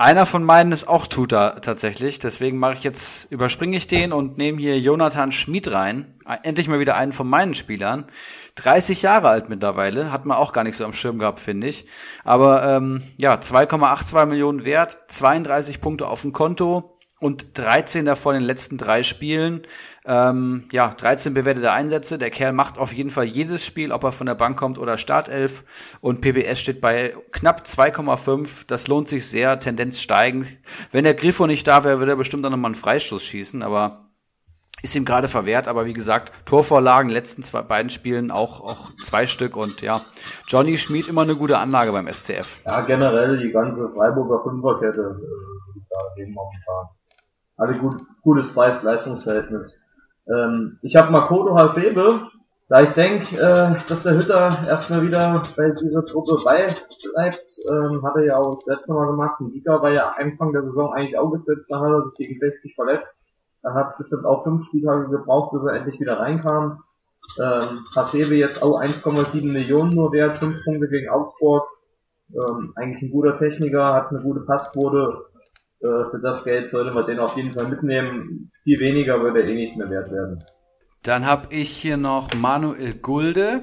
einer von meinen ist auch Tutor tatsächlich. Deswegen mache ich jetzt, überspringe ich den und nehme hier Jonathan Schmid rein. Endlich mal wieder einen von meinen Spielern. 30 Jahre alt mittlerweile, hat man auch gar nicht so am Schirm gehabt, finde ich. Aber ähm, ja, 2,82 Millionen wert, 32 Punkte auf dem Konto und 13 davon in den letzten drei Spielen. Ähm, ja, 13 bewertete Einsätze. Der Kerl macht auf jeden Fall jedes Spiel, ob er von der Bank kommt oder Startelf. Und PBS steht bei knapp 2,5. Das lohnt sich sehr. Tendenz steigen. Wenn der Griffo nicht da wäre, würde er bestimmt dann nochmal einen Freistoß schießen. Aber ist ihm gerade verwehrt. Aber wie gesagt, Torvorlagen, letzten zwei, beiden Spielen auch, auch zwei Stück. Und ja, Johnny Schmid immer eine gute Anlage beim SCF. Ja, generell die ganze Freiburger Fünferkette äh, da eben momentan. Hatte gut, gutes Preis-Leistungsverhältnis. Ähm, ich habe Makoto Hasebe, da ich denke, äh, dass der Hütter erstmal wieder bei dieser Truppe bleibt, ähm, hat er ja auch das letzte Mal gemacht. Ein Giga war ja Anfang der Saison eigentlich auch gesetzt, dann hat er sich gegen 60 verletzt. Dann hat bestimmt auch fünf Spieltage gebraucht, bis er endlich wieder reinkam. Ähm, Hasebe jetzt auch 1,7 Millionen nur wert, fünf Punkte gegen Augsburg. Ähm, eigentlich ein guter Techniker, hat eine gute Passquote, für das Geld sollte man den auf jeden Fall mitnehmen. Viel weniger würde er eh nicht mehr wert werden. Dann habe ich hier noch Manuel Gulde.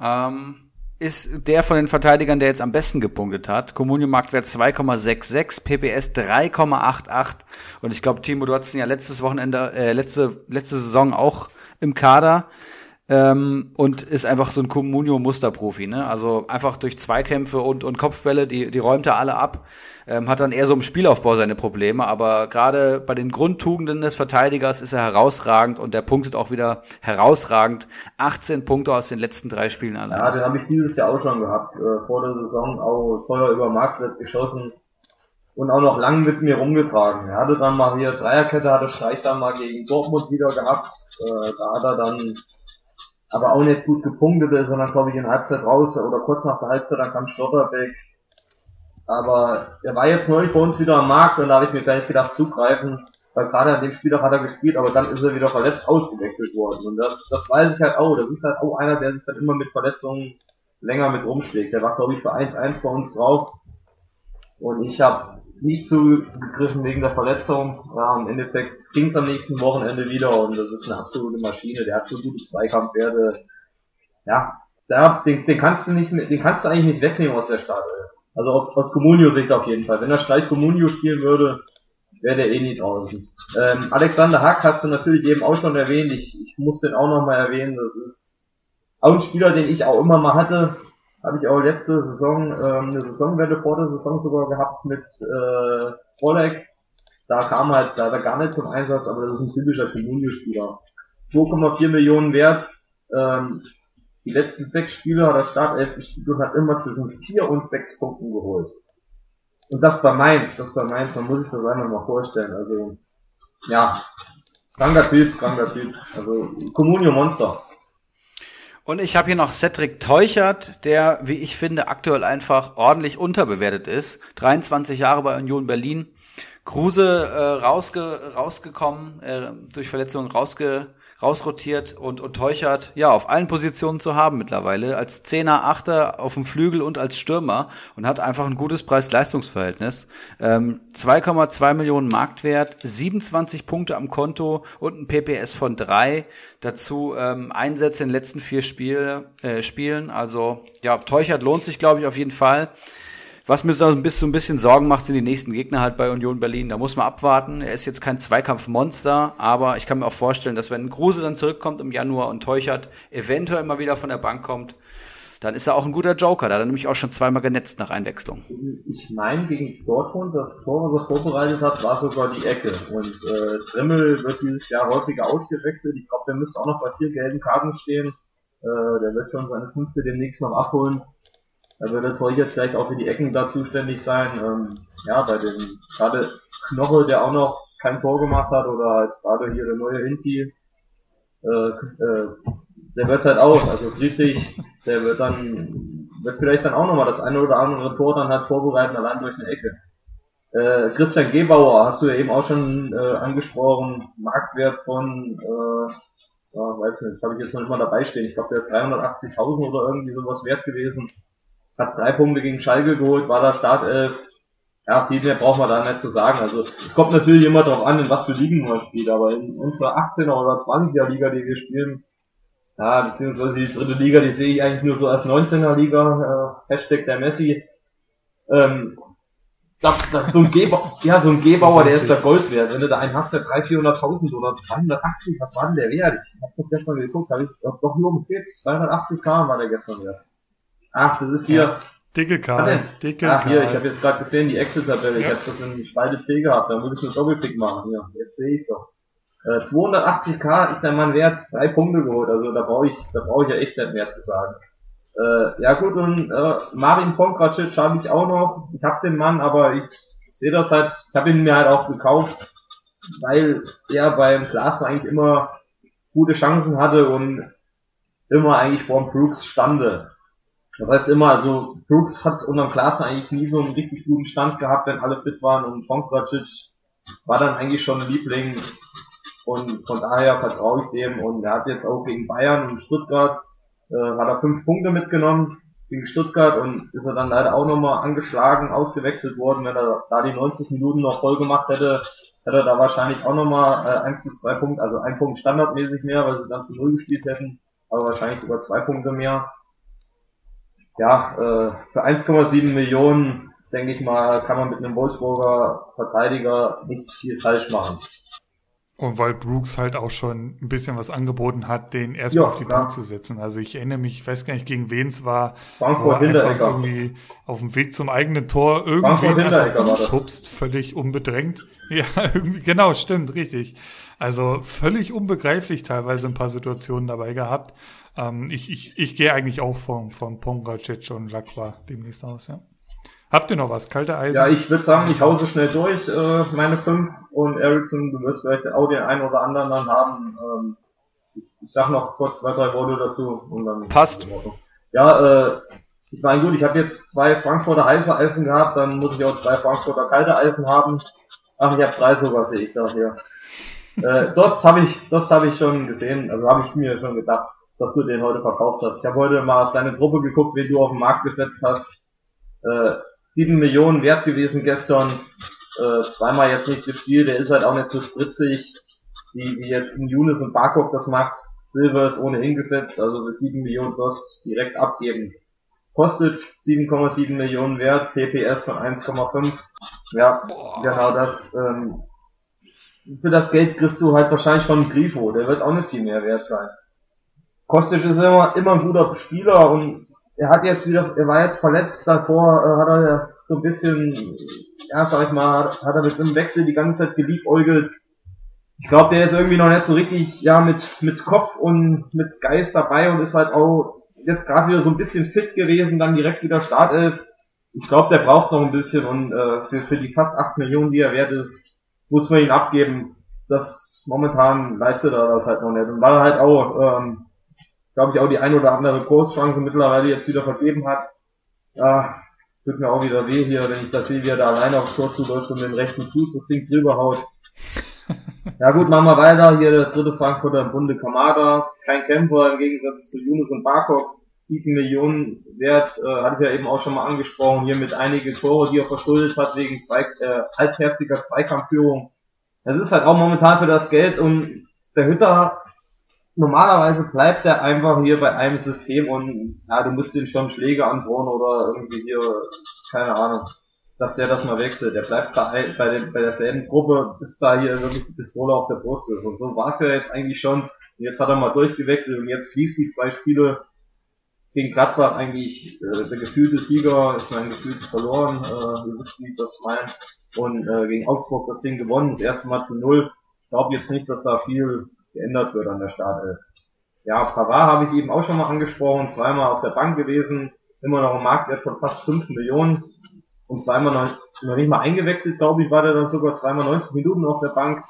Ähm, ist der von den Verteidigern, der jetzt am besten gepunktet hat. Kommunio-Marktwert 2,66, PPS 3,88. Und ich glaube, Timo, du hattest ihn ja letztes Wochenende, äh, letzte, letzte Saison auch im Kader ähm, und ist einfach so ein Comunio-Musterprofi. Ne? Also einfach durch Zweikämpfe und, und Kopfbälle, die, die räumt er alle ab. Ähm, hat dann eher so im Spielaufbau seine Probleme, aber gerade bei den Grundtugenden des Verteidigers ist er herausragend und der punktet auch wieder herausragend. 18 Punkte aus den letzten drei Spielen an. Ja, den habe ich dieses Jahr auch schon gehabt. Äh, vor der Saison auch teuer über Marktwert geschossen und auch noch lang mit mir rumgetragen. Er hatte dann mal hier Dreierkette, hatte Streich dann mal gegen Dortmund wieder gehabt. Äh, da hat er dann aber auch nicht gut gepunktet ist, sondern glaube ich in Halbzeit raus oder kurz nach der Halbzeit, dann kam Stotterbeck. Aber er war jetzt neulich bei uns wieder am Markt und da habe ich mir gleich gedacht, zugreifen, weil gerade an dem Spieltag hat er gespielt, aber dann ist er wieder verletzt ausgewechselt worden. Und das, das weiß ich halt auch. Das ist halt auch einer, der sich dann immer mit Verletzungen länger mit rumschlägt. Der war, glaube ich, für 1-1 bei uns drauf. Und ich habe nicht zugegriffen wegen der Verletzung. Ja, im Endeffekt ging es am nächsten Wochenende wieder und das ist eine absolute Maschine. Der hat so gute Zweikampfwerte. Ja, der, den, den kannst du nicht, den kannst du eigentlich nicht wegnehmen aus der Startelf. Also aus Comunio-Sicht auf jeden Fall. Wenn er Streich Comunio spielen würde, wäre der eh nicht draußen. Ähm, Alexander Hack hast du natürlich eben auch schon erwähnt. Ich, ich muss den auch nochmal erwähnen. Das ist auch ein Spieler, den ich auch immer mal hatte. Habe ich auch letzte Saison ähm, eine Saisonwelle vor der Saison sogar gehabt mit äh, Oleg. Da kam halt leider gar nicht zum Einsatz, aber das ist ein typischer Comunio-Spieler. 2,4 Millionen wert. Ähm, die letzten sechs Spiele hat er Startelf gespielt und hat immer zwischen vier und sechs Punkten geholt. Und das bei Mainz, das bei Mainz, man muss sich das einfach mal vorstellen. Also, ja, kranker Typ, kranker Typ. Also, Comunio Monster. Und ich habe hier noch Cedric Teuchert, der, wie ich finde, aktuell einfach ordentlich unterbewertet ist. 23 Jahre bei Union Berlin. Kruse äh, rausge rausgekommen, äh, durch Verletzungen rausge rausrotiert und, und Teuchert, ja, auf allen Positionen zu haben mittlerweile, als Zehner, Achter auf dem Flügel und als Stürmer und hat einfach ein gutes Preis-Leistungs-Verhältnis. Ähm, 2,2 Millionen Marktwert, 27 Punkte am Konto und ein PPS von drei. Dazu ähm, Einsätze in den letzten vier Spiele, äh, Spielen. Also ja, Teuchert lohnt sich, glaube ich, auf jeden Fall. Was mir so ein bisschen, Sorgen macht, sind die nächsten Gegner halt bei Union Berlin. Da muss man abwarten. Er ist jetzt kein Zweikampfmonster, aber ich kann mir auch vorstellen, dass wenn Kruse dann zurückkommt im Januar und Teuchert eventuell mal wieder von der Bank kommt, dann ist er auch ein guter Joker. Da hat er nämlich auch schon zweimal genetzt nach Einwechslung. Ich meine, gegen Dortmund, das Tor, was er vorbereitet hat, war sogar die Ecke. Und äh, Trimmel wird dieses Jahr häufiger ausgewechselt. Ich glaube, der müsste auch noch bei vier gelben Karten stehen. Äh, der wird schon seine fünfte demnächst noch abholen. Da wird der Torhüter vielleicht auch für die Ecken da zuständig sein. Ähm, ja, bei dem gerade Knoche, der auch noch kein Tor gemacht hat, oder halt gerade hier der neue Hinti, äh, äh, der wird halt auch, also Friedrich, der wird dann, wird vielleicht dann auch nochmal das eine oder andere Tor dann halt vorbereiten, allein durch eine Ecke. Äh, Christian Gebauer hast du ja eben auch schon äh, angesprochen, Marktwert von, äh, ja, weiß nicht, habe ich jetzt noch nicht mal dabei stehen, ich glaube der ist 380.000 oder irgendwie sowas wert gewesen, hat drei Punkte gegen Schalke geholt, war da Startelf, ja, viel mehr braucht man da nicht zu sagen. Also es kommt natürlich immer darauf an, in was für Ligen man spielt, aber in unserer 18er oder 20er Liga, die wir spielen, ja, beziehungsweise die dritte Liga, die sehe ich eigentlich nur so als 19er Liga, äh, Hashtag der Messi. Ähm, das, das, so ein Gebauer, ja, so ein Gebauer, der ist der Gold wert. Wenn du da einen hast, der 300.000, 400.000 oder 280, was war denn der wert? Ich hab doch gestern geguckt, hab ich doch, nur umgekehrt, 280 K war der gestern wert. Ach, das ist hier, ja. Dicke K. Dicke Ach, hier, ich habe jetzt gerade gesehen, die Excel-Tabelle. Ja. Ich habe das in Spalte C gehabt. Da muss ich einen Doppelklick machen. Hier, jetzt sehe ich doch. Äh, 280k ist der Mann wert. Drei Punkte geholt. Also da brauche ich, da brauche ich ja echt nicht mehr zu sagen. Äh, ja gut, und äh, Marin Pongracic habe ich auch noch. Ich habe den Mann, aber ich sehe das halt, ich habe ihn mir halt auch gekauft, weil er beim Glas eigentlich immer gute Chancen hatte und immer eigentlich vorm Brooks stande. Das heißt immer, also Brooks hat unterm Klassen eigentlich nie so einen richtig guten Stand gehabt, wenn alle fit waren und Pongracic war dann eigentlich schon ein Liebling. Und von daher vertraue ich dem. Und er hat jetzt auch gegen Bayern und Stuttgart äh, hat er fünf Punkte mitgenommen gegen Stuttgart und ist er dann leider auch nochmal angeschlagen, ausgewechselt worden. Wenn er da die 90 Minuten noch voll gemacht hätte, hätte er da wahrscheinlich auch nochmal äh, eins bis zwei Punkte, also ein Punkt standardmäßig mehr, weil sie dann zu null gespielt hätten, aber wahrscheinlich sogar zwei Punkte mehr ja, äh, für 1,7 Millionen, denke ich mal, kann man mit einem Wolfsburger Verteidiger nicht viel falsch machen. Und weil Brooks halt auch schon ein bisschen was angeboten hat, den erstmal ja, auf die Bank zu setzen. Also ich erinnere mich, ich weiß gar nicht, gegen wen es war, Frankfurt wo er einfach irgendwie auf dem Weg zum eigenen Tor irgendwie einfach schubst, völlig unbedrängt. Ja, irgendwie, genau, stimmt, richtig. Also völlig unbegreiflich teilweise ein paar Situationen dabei gehabt. Ähm, ich ich, ich gehe eigentlich auch von, von Pongracic und Lacroix demnächst aus, ja. Habt ihr noch was? Kalte Eisen? Ja, ich würde sagen, ich hause schnell durch, äh, meine fünf. Und Ericsson, du wirst vielleicht auch den einen oder anderen dann haben. Ähm, ich, ich sag noch kurz zwei, drei Worte dazu. Und dann Passt. Ja, äh, ich meine, gut, ich habe jetzt zwei Frankfurter heiße Eisen gehabt, dann muss ich auch zwei Frankfurter kalte Eisen haben. Ach, ich habe drei sogar, sehe ich da hier. Äh, Dost habe ich, Dost habe ich schon gesehen, also habe ich mir schon gedacht dass du den heute verkauft hast. Ich habe heute mal auf deine Truppe geguckt, wie du auf den Markt gesetzt hast. Äh, 7 Millionen wert gewesen gestern. Äh, zweimal jetzt nicht gespielt. Der ist halt auch nicht so spritzig, wie, wie jetzt ein Younes und Barkov das macht. Silver ist ohnehin gesetzt, also mit 7 Millionen Kost direkt abgeben. Kostet 7,7 Millionen wert, PPS von 1,5. Ja, Boah. genau das. Ähm, für das Geld kriegst du halt wahrscheinlich schon einen Grifo, der wird auch nicht viel mehr wert sein. Kostic ist immer, immer ein guter Spieler und er hat jetzt wieder, er war jetzt verletzt, davor äh, hat er ja so ein bisschen, ja, sag ich mal, hat, er mit einem Wechsel die ganze Zeit geliebäugelt. Ich glaube, der ist irgendwie noch nicht so richtig, ja, mit, mit Kopf und mit Geist dabei und ist halt auch jetzt gerade wieder so ein bisschen fit gewesen, dann direkt wieder Startelf. Ich glaube, der braucht noch ein bisschen und äh, für, für die fast 8 Millionen, die er wert ist, muss man ihn abgeben. Das momentan leistet er das halt noch nicht. Und er halt auch ähm, glaube ich, auch die ein oder andere Kurschance mittlerweile jetzt wieder vergeben hat. Ja, tut mir auch wieder weh hier, wenn ich das sehe, wie er da alleine aufs Tor zuläuft und mit dem rechten Fuß das Ding drüber haut. Ja gut, machen wir weiter. Hier der dritte Frankfurter im Bunde Kamada. Kein Kämpfer im Gegensatz zu Yunus und Barkok. 7 Millionen wert, äh, hatte ich ja eben auch schon mal angesprochen, hier mit einige Tore, die er verschuldet hat wegen zwei, äh, halbherziger Zweikampfführung. Das ist halt auch momentan für das Geld und der Hütter normalerweise bleibt er einfach hier bei einem System und ja, du musst ihm schon Schläge androhen oder irgendwie hier, keine Ahnung, dass der das mal wechselt. Der bleibt bei, bei, dem, bei derselben Truppe, bis da hier wirklich die Pistole auf der Brust ist. Und so war es ja jetzt eigentlich schon. Und jetzt hat er mal durchgewechselt und jetzt fließt die zwei Spiele gegen Gladbach eigentlich äh, der gefühlte Sieger, ich meine gefühlt verloren, äh, ihr wisst, wie das meine, und äh, gegen Augsburg das Ding gewonnen, das erste Mal zu null. Ich glaube jetzt nicht, dass da viel geändert wird an der Startelf. Ja, Pavard habe ich eben auch schon mal angesprochen, zweimal auf der Bank gewesen, immer noch ein Marktwert von fast 5 Millionen und zweimal noch, noch nicht mal eingewechselt, glaube ich, war der dann sogar zweimal 90 Minuten auf der Bank.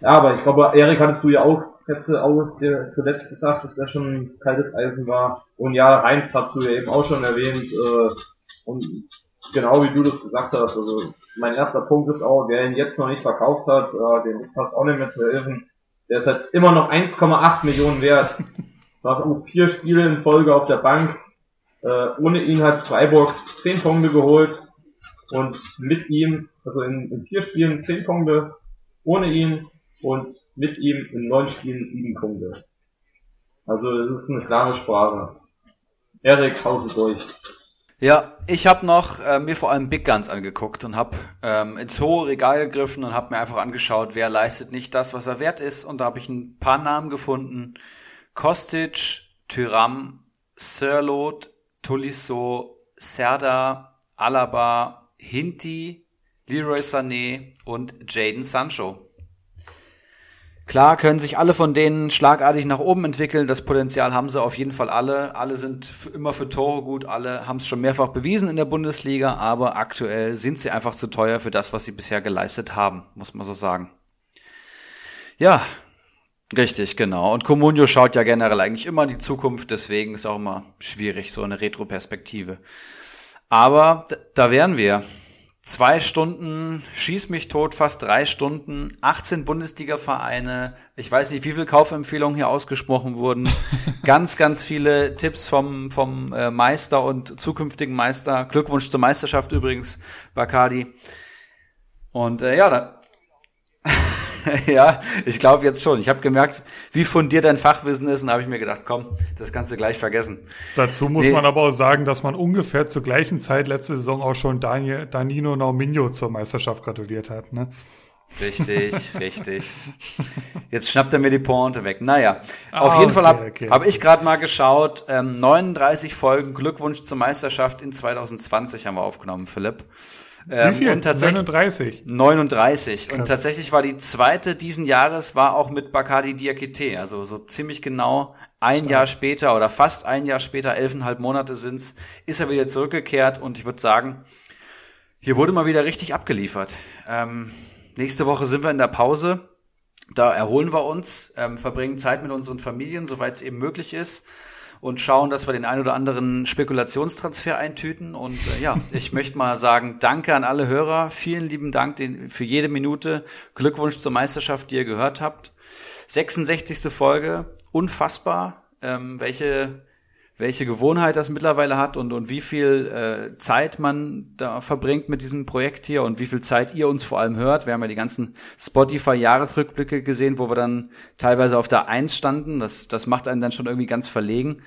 Ja, aber ich glaube, Erik hattest du ja auch jetzt auch der, zuletzt gesagt, dass der schon kaltes Eisen war. Und ja, Heinz hast du ja eben auch schon erwähnt. Äh, und genau wie du das gesagt hast, also mein erster Punkt ist auch, wer ihn jetzt noch nicht verkauft hat, äh, dem ist fast auch nicht mehr zu helfen. Der ist halt immer noch 1,8 Millionen wert. Hast auch vier Spiele in Folge auf der Bank. Äh, ohne ihn hat Freiburg 10 Punkte geholt und mit ihm, also in, in vier Spielen 10 Punkte, ohne ihn und mit ihm in neun Spielen sieben Punkte. Also das ist eine klare Sprache. Erik, hause durch. Ja, ich habe noch äh, mir vor allem Big Guns angeguckt und habe ähm, ins hohe Regal gegriffen und habe mir einfach angeschaut, wer leistet nicht das, was er wert ist. Und da habe ich ein paar Namen gefunden. Kostic, Tyram, Sirlot, Tolisso, Serda, Alaba, Hinti, Leroy Sané und Jaden Sancho. Klar können sich alle von denen schlagartig nach oben entwickeln. Das Potenzial haben sie auf jeden Fall alle. Alle sind immer für Tore gut. Alle haben es schon mehrfach bewiesen in der Bundesliga. Aber aktuell sind sie einfach zu teuer für das, was sie bisher geleistet haben, muss man so sagen. Ja, richtig, genau. Und Comunio schaut ja generell eigentlich immer in die Zukunft. Deswegen ist auch immer schwierig, so eine Retro-Perspektive. Aber da wären wir. Zwei Stunden, schieß mich tot, fast drei Stunden, 18 Bundesliga-Vereine, ich weiß nicht, wie viele Kaufempfehlungen hier ausgesprochen wurden, ganz, ganz viele Tipps vom, vom äh, Meister und zukünftigen Meister. Glückwunsch zur Meisterschaft übrigens, Bacardi. Und äh, ja, da, ja, ich glaube jetzt schon. Ich habe gemerkt, wie fundiert dein Fachwissen ist und habe ich mir gedacht, komm, das kannst du gleich vergessen. Dazu muss nee. man aber auch sagen, dass man ungefähr zur gleichen Zeit letzte Saison auch schon Daniel, Danino Nauminho zur Meisterschaft gratuliert hat. Ne? Richtig, richtig. Jetzt schnappt er mir die Pointe weg. Naja, ah, auf jeden okay, Fall habe okay. hab ich gerade mal geschaut. Ähm, 39 Folgen Glückwunsch zur Meisterschaft in 2020 haben wir aufgenommen, Philipp. Ähm, Wie viel? Und tatsächlich 39. 39. Krass. Und tatsächlich war die zweite diesen Jahres war auch mit Bacardi Diakite. Also so ziemlich genau ein Stark. Jahr später oder fast ein Jahr später, elfeinhalb Monate sind's, ist er wieder zurückgekehrt. Und ich würde sagen, hier wurde mal wieder richtig abgeliefert. Ähm, nächste Woche sind wir in der Pause. Da erholen wir uns, ähm, verbringen Zeit mit unseren Familien, soweit es eben möglich ist und schauen, dass wir den ein oder anderen Spekulationstransfer eintüten. Und äh, ja, ich möchte mal sagen, danke an alle Hörer. Vielen lieben Dank für jede Minute. Glückwunsch zur Meisterschaft, die ihr gehört habt. 66. Folge, unfassbar, ähm, welche welche Gewohnheit das mittlerweile hat und, und wie viel äh, Zeit man da verbringt mit diesem Projekt hier und wie viel Zeit ihr uns vor allem hört. Wir haben ja die ganzen Spotify-Jahresrückblicke gesehen, wo wir dann teilweise auf der Eins standen. Das, das macht einen dann schon irgendwie ganz verlegen.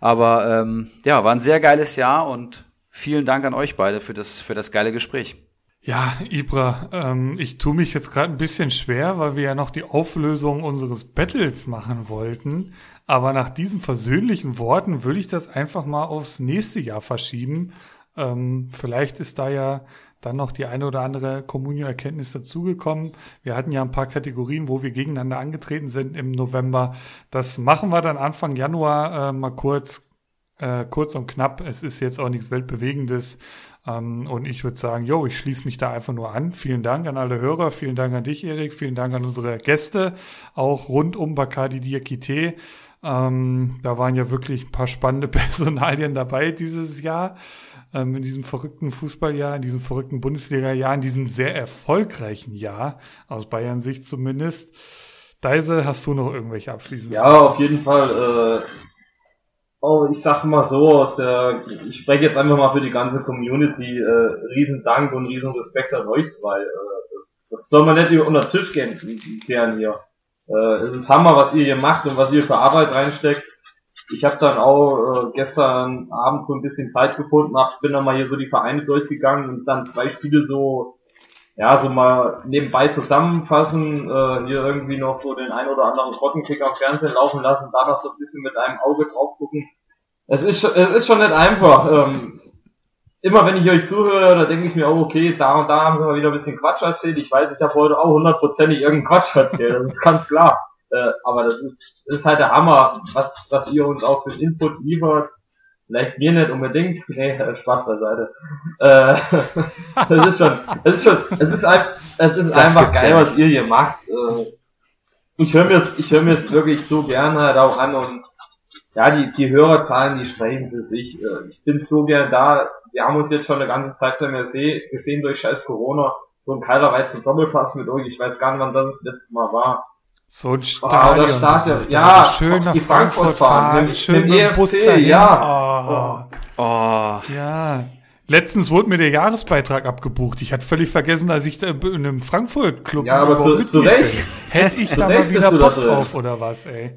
Aber ähm, ja, war ein sehr geiles Jahr und vielen Dank an euch beide für das, für das geile Gespräch. Ja, Ibra, ähm, ich tue mich jetzt gerade ein bisschen schwer, weil wir ja noch die Auflösung unseres Battles machen wollten. Aber nach diesen versöhnlichen Worten würde ich das einfach mal aufs nächste Jahr verschieben. Ähm, vielleicht ist da ja dann noch die eine oder andere Kommunio-Erkenntnis dazugekommen. Wir hatten ja ein paar Kategorien, wo wir gegeneinander angetreten sind im November. Das machen wir dann Anfang Januar äh, mal kurz, äh, kurz und knapp. Es ist jetzt auch nichts Weltbewegendes. Ähm, und ich würde sagen, jo, ich schließe mich da einfach nur an. Vielen Dank an alle Hörer, vielen Dank an dich, Erik, vielen Dank an unsere Gäste, auch rund um Bacardi Diakite. Ähm, da waren ja wirklich ein paar spannende Personalien dabei dieses Jahr, ähm, in diesem verrückten Fußballjahr, in diesem verrückten Bundesliga-Jahr, in diesem sehr erfolgreichen Jahr, aus Bayern Sicht zumindest. Deise, hast du noch irgendwelche abschließenden? Ja, auf jeden Fall. Äh, Oh, ich sag mal so, aus der, ich spreche jetzt einfach mal für die ganze Community, äh, riesen Dank und riesen Respekt an euch zwei. Äh, das, das soll man nicht über unter den Tisch gehen, gern hier. Äh, es ist Hammer, was ihr hier macht und was ihr für Arbeit reinsteckt. Ich habe dann auch äh, gestern Abend so ein bisschen Zeit gefunden, hab, bin dann mal hier so die Vereine durchgegangen und dann zwei Spiele so ja, so mal nebenbei zusammenfassen, äh, hier irgendwie noch so den ein oder anderen Rottenkick am Fernsehen laufen lassen, da noch so ein bisschen mit einem Auge drauf gucken. es ist, es ist schon nicht einfach. Ähm, immer wenn ich euch zuhöre, da denke ich mir, oh, okay, da und da haben wir wieder ein bisschen Quatsch erzählt. Ich weiß, ich habe heute auch hundertprozentig irgendeinen Quatsch erzählt, das ist ganz klar. Äh, aber das ist, ist halt der Hammer, was, was ihr uns auch für Input liefert. Vielleicht mir nicht unbedingt. Nee, Spaß beiseite. Äh, das ist schon, es ist schon, es ist, ein, es ist einfach geil, was ihr hier macht. Äh, ich höre mir ich höre mir es wirklich so gerne halt auch an und ja, die, die Hörerzahlen, die sprechen für sich. Äh, ich bin so gern da. Wir haben uns jetzt schon eine ganze Zeit lang gesehen durch scheiß Corona. So ein kalter Weizen Doppelpass mit euch. Ich weiß gar nicht, wann das das letzte Mal war. So ein Stadion. Oh, Stadion. Ja, schön nach Frankfurt, fahren, mit, schön mit dem Bus dahin. Ja. Oh. oh. Ja. Letztens wurde mir der Jahresbeitrag abgebucht. Ich hatte völlig vergessen, als ich da in einem Frankfurt-Club Ja, aber zu, zu Recht. Hätte ich da mal wieder Bock drauf oder was, ey.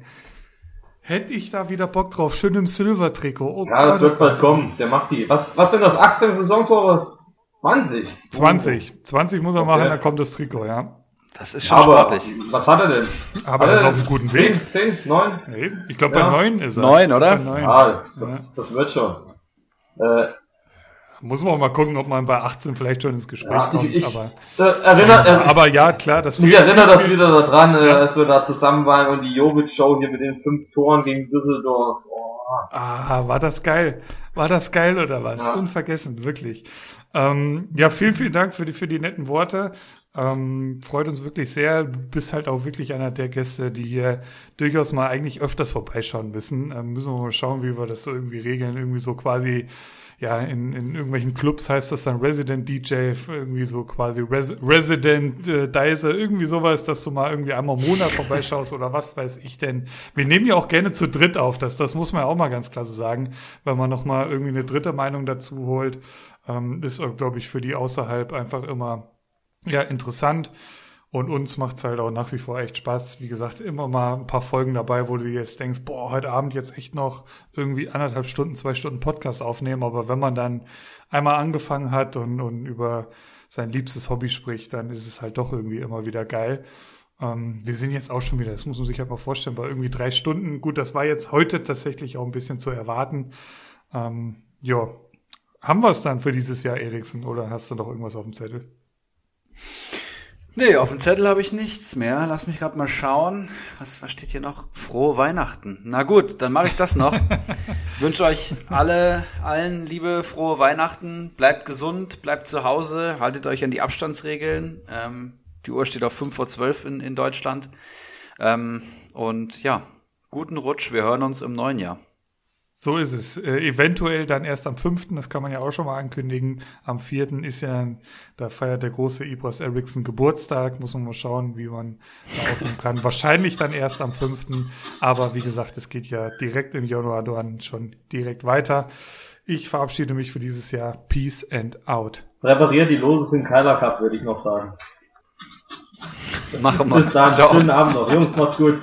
Hätte ich da wieder Bock drauf. Schön im Silver-Trikot. Oh ja, das wird oh bald kommen. Der macht die. Was, was sind das? 18 Saisontore? 20? 20. 20 muss er okay. machen, dann kommt das Trikot, ja. Das ist schon aber sportlich. Was hat er denn? Aber er ist auf einem guten Weg. 10, 9? Ich glaube, ja. bei 9 ist er. 9, oder? 9. Ah, das, das, das wird schon. Äh, muss man auch mal gucken, ob man bei 18 vielleicht schon ins Gespräch ja, kommt. Ich, ich, aber, äh, erinnert, äh, aber ja, klar, das Ich erinnere das wieder daran, äh, ja. als wir da zusammen waren und die Jovic-Show hier mit den fünf Toren gegen Düsseldorf. Oh. Ah, war das geil. War das geil oder was? Ja. Unvergessen, wirklich. Ähm, ja, vielen, vielen Dank für die, für die netten Worte. Ähm, freut uns wirklich sehr. Du bist halt auch wirklich einer der Gäste, die hier durchaus mal eigentlich öfters vorbeischauen müssen. Ähm, müssen wir mal schauen, wie wir das so irgendwie regeln. Irgendwie so quasi, ja, in, in irgendwelchen Clubs heißt das dann Resident DJ, irgendwie so quasi Res Resident äh, Dicer, irgendwie sowas, dass du mal irgendwie einmal im Monat vorbeischaust oder was weiß ich denn. Wir nehmen ja auch gerne zu dritt auf, das, das muss man ja auch mal ganz klar so sagen, weil man noch mal irgendwie eine dritte Meinung dazu holt. Ähm, ist, glaube ich, für die außerhalb einfach immer ja, interessant. Und uns macht's halt auch nach wie vor echt Spaß. Wie gesagt, immer mal ein paar Folgen dabei, wo du jetzt denkst, boah, heute Abend jetzt echt noch irgendwie anderthalb Stunden, zwei Stunden Podcast aufnehmen. Aber wenn man dann einmal angefangen hat und, und über sein liebstes Hobby spricht, dann ist es halt doch irgendwie immer wieder geil. Ähm, wir sind jetzt auch schon wieder, das muss man sich halt mal vorstellen, bei irgendwie drei Stunden. Gut, das war jetzt heute tatsächlich auch ein bisschen zu erwarten. Ähm, ja, haben wir es dann für dieses Jahr, Eriksen, oder hast du noch irgendwas auf dem Zettel? Nee, auf dem Zettel habe ich nichts mehr. Lass mich gerade mal schauen. Was, was steht hier noch? Frohe Weihnachten. Na gut, dann mache ich das noch. Wünsche euch alle, allen liebe frohe Weihnachten. Bleibt gesund, bleibt zu Hause, haltet euch an die Abstandsregeln. Ähm, die Uhr steht auf 5 vor 12 in, in Deutschland. Ähm, und ja, guten Rutsch. Wir hören uns im neuen Jahr. So ist es. Äh, eventuell dann erst am 5., das kann man ja auch schon mal ankündigen. Am 4. ist ja, da feiert der große Ibras Eriksson Geburtstag. Muss man mal schauen, wie man da aufnehmen kann. Wahrscheinlich dann erst am 5. Aber wie gesagt, es geht ja direkt im Januar dann schon direkt weiter. Ich verabschiede mich für dieses Jahr. Peace and out. Präpariert die Lose für den Keiler Cup, würde ich noch sagen. Machen wir. Bis dann. Schönen Abend noch. Jungs, macht's gut.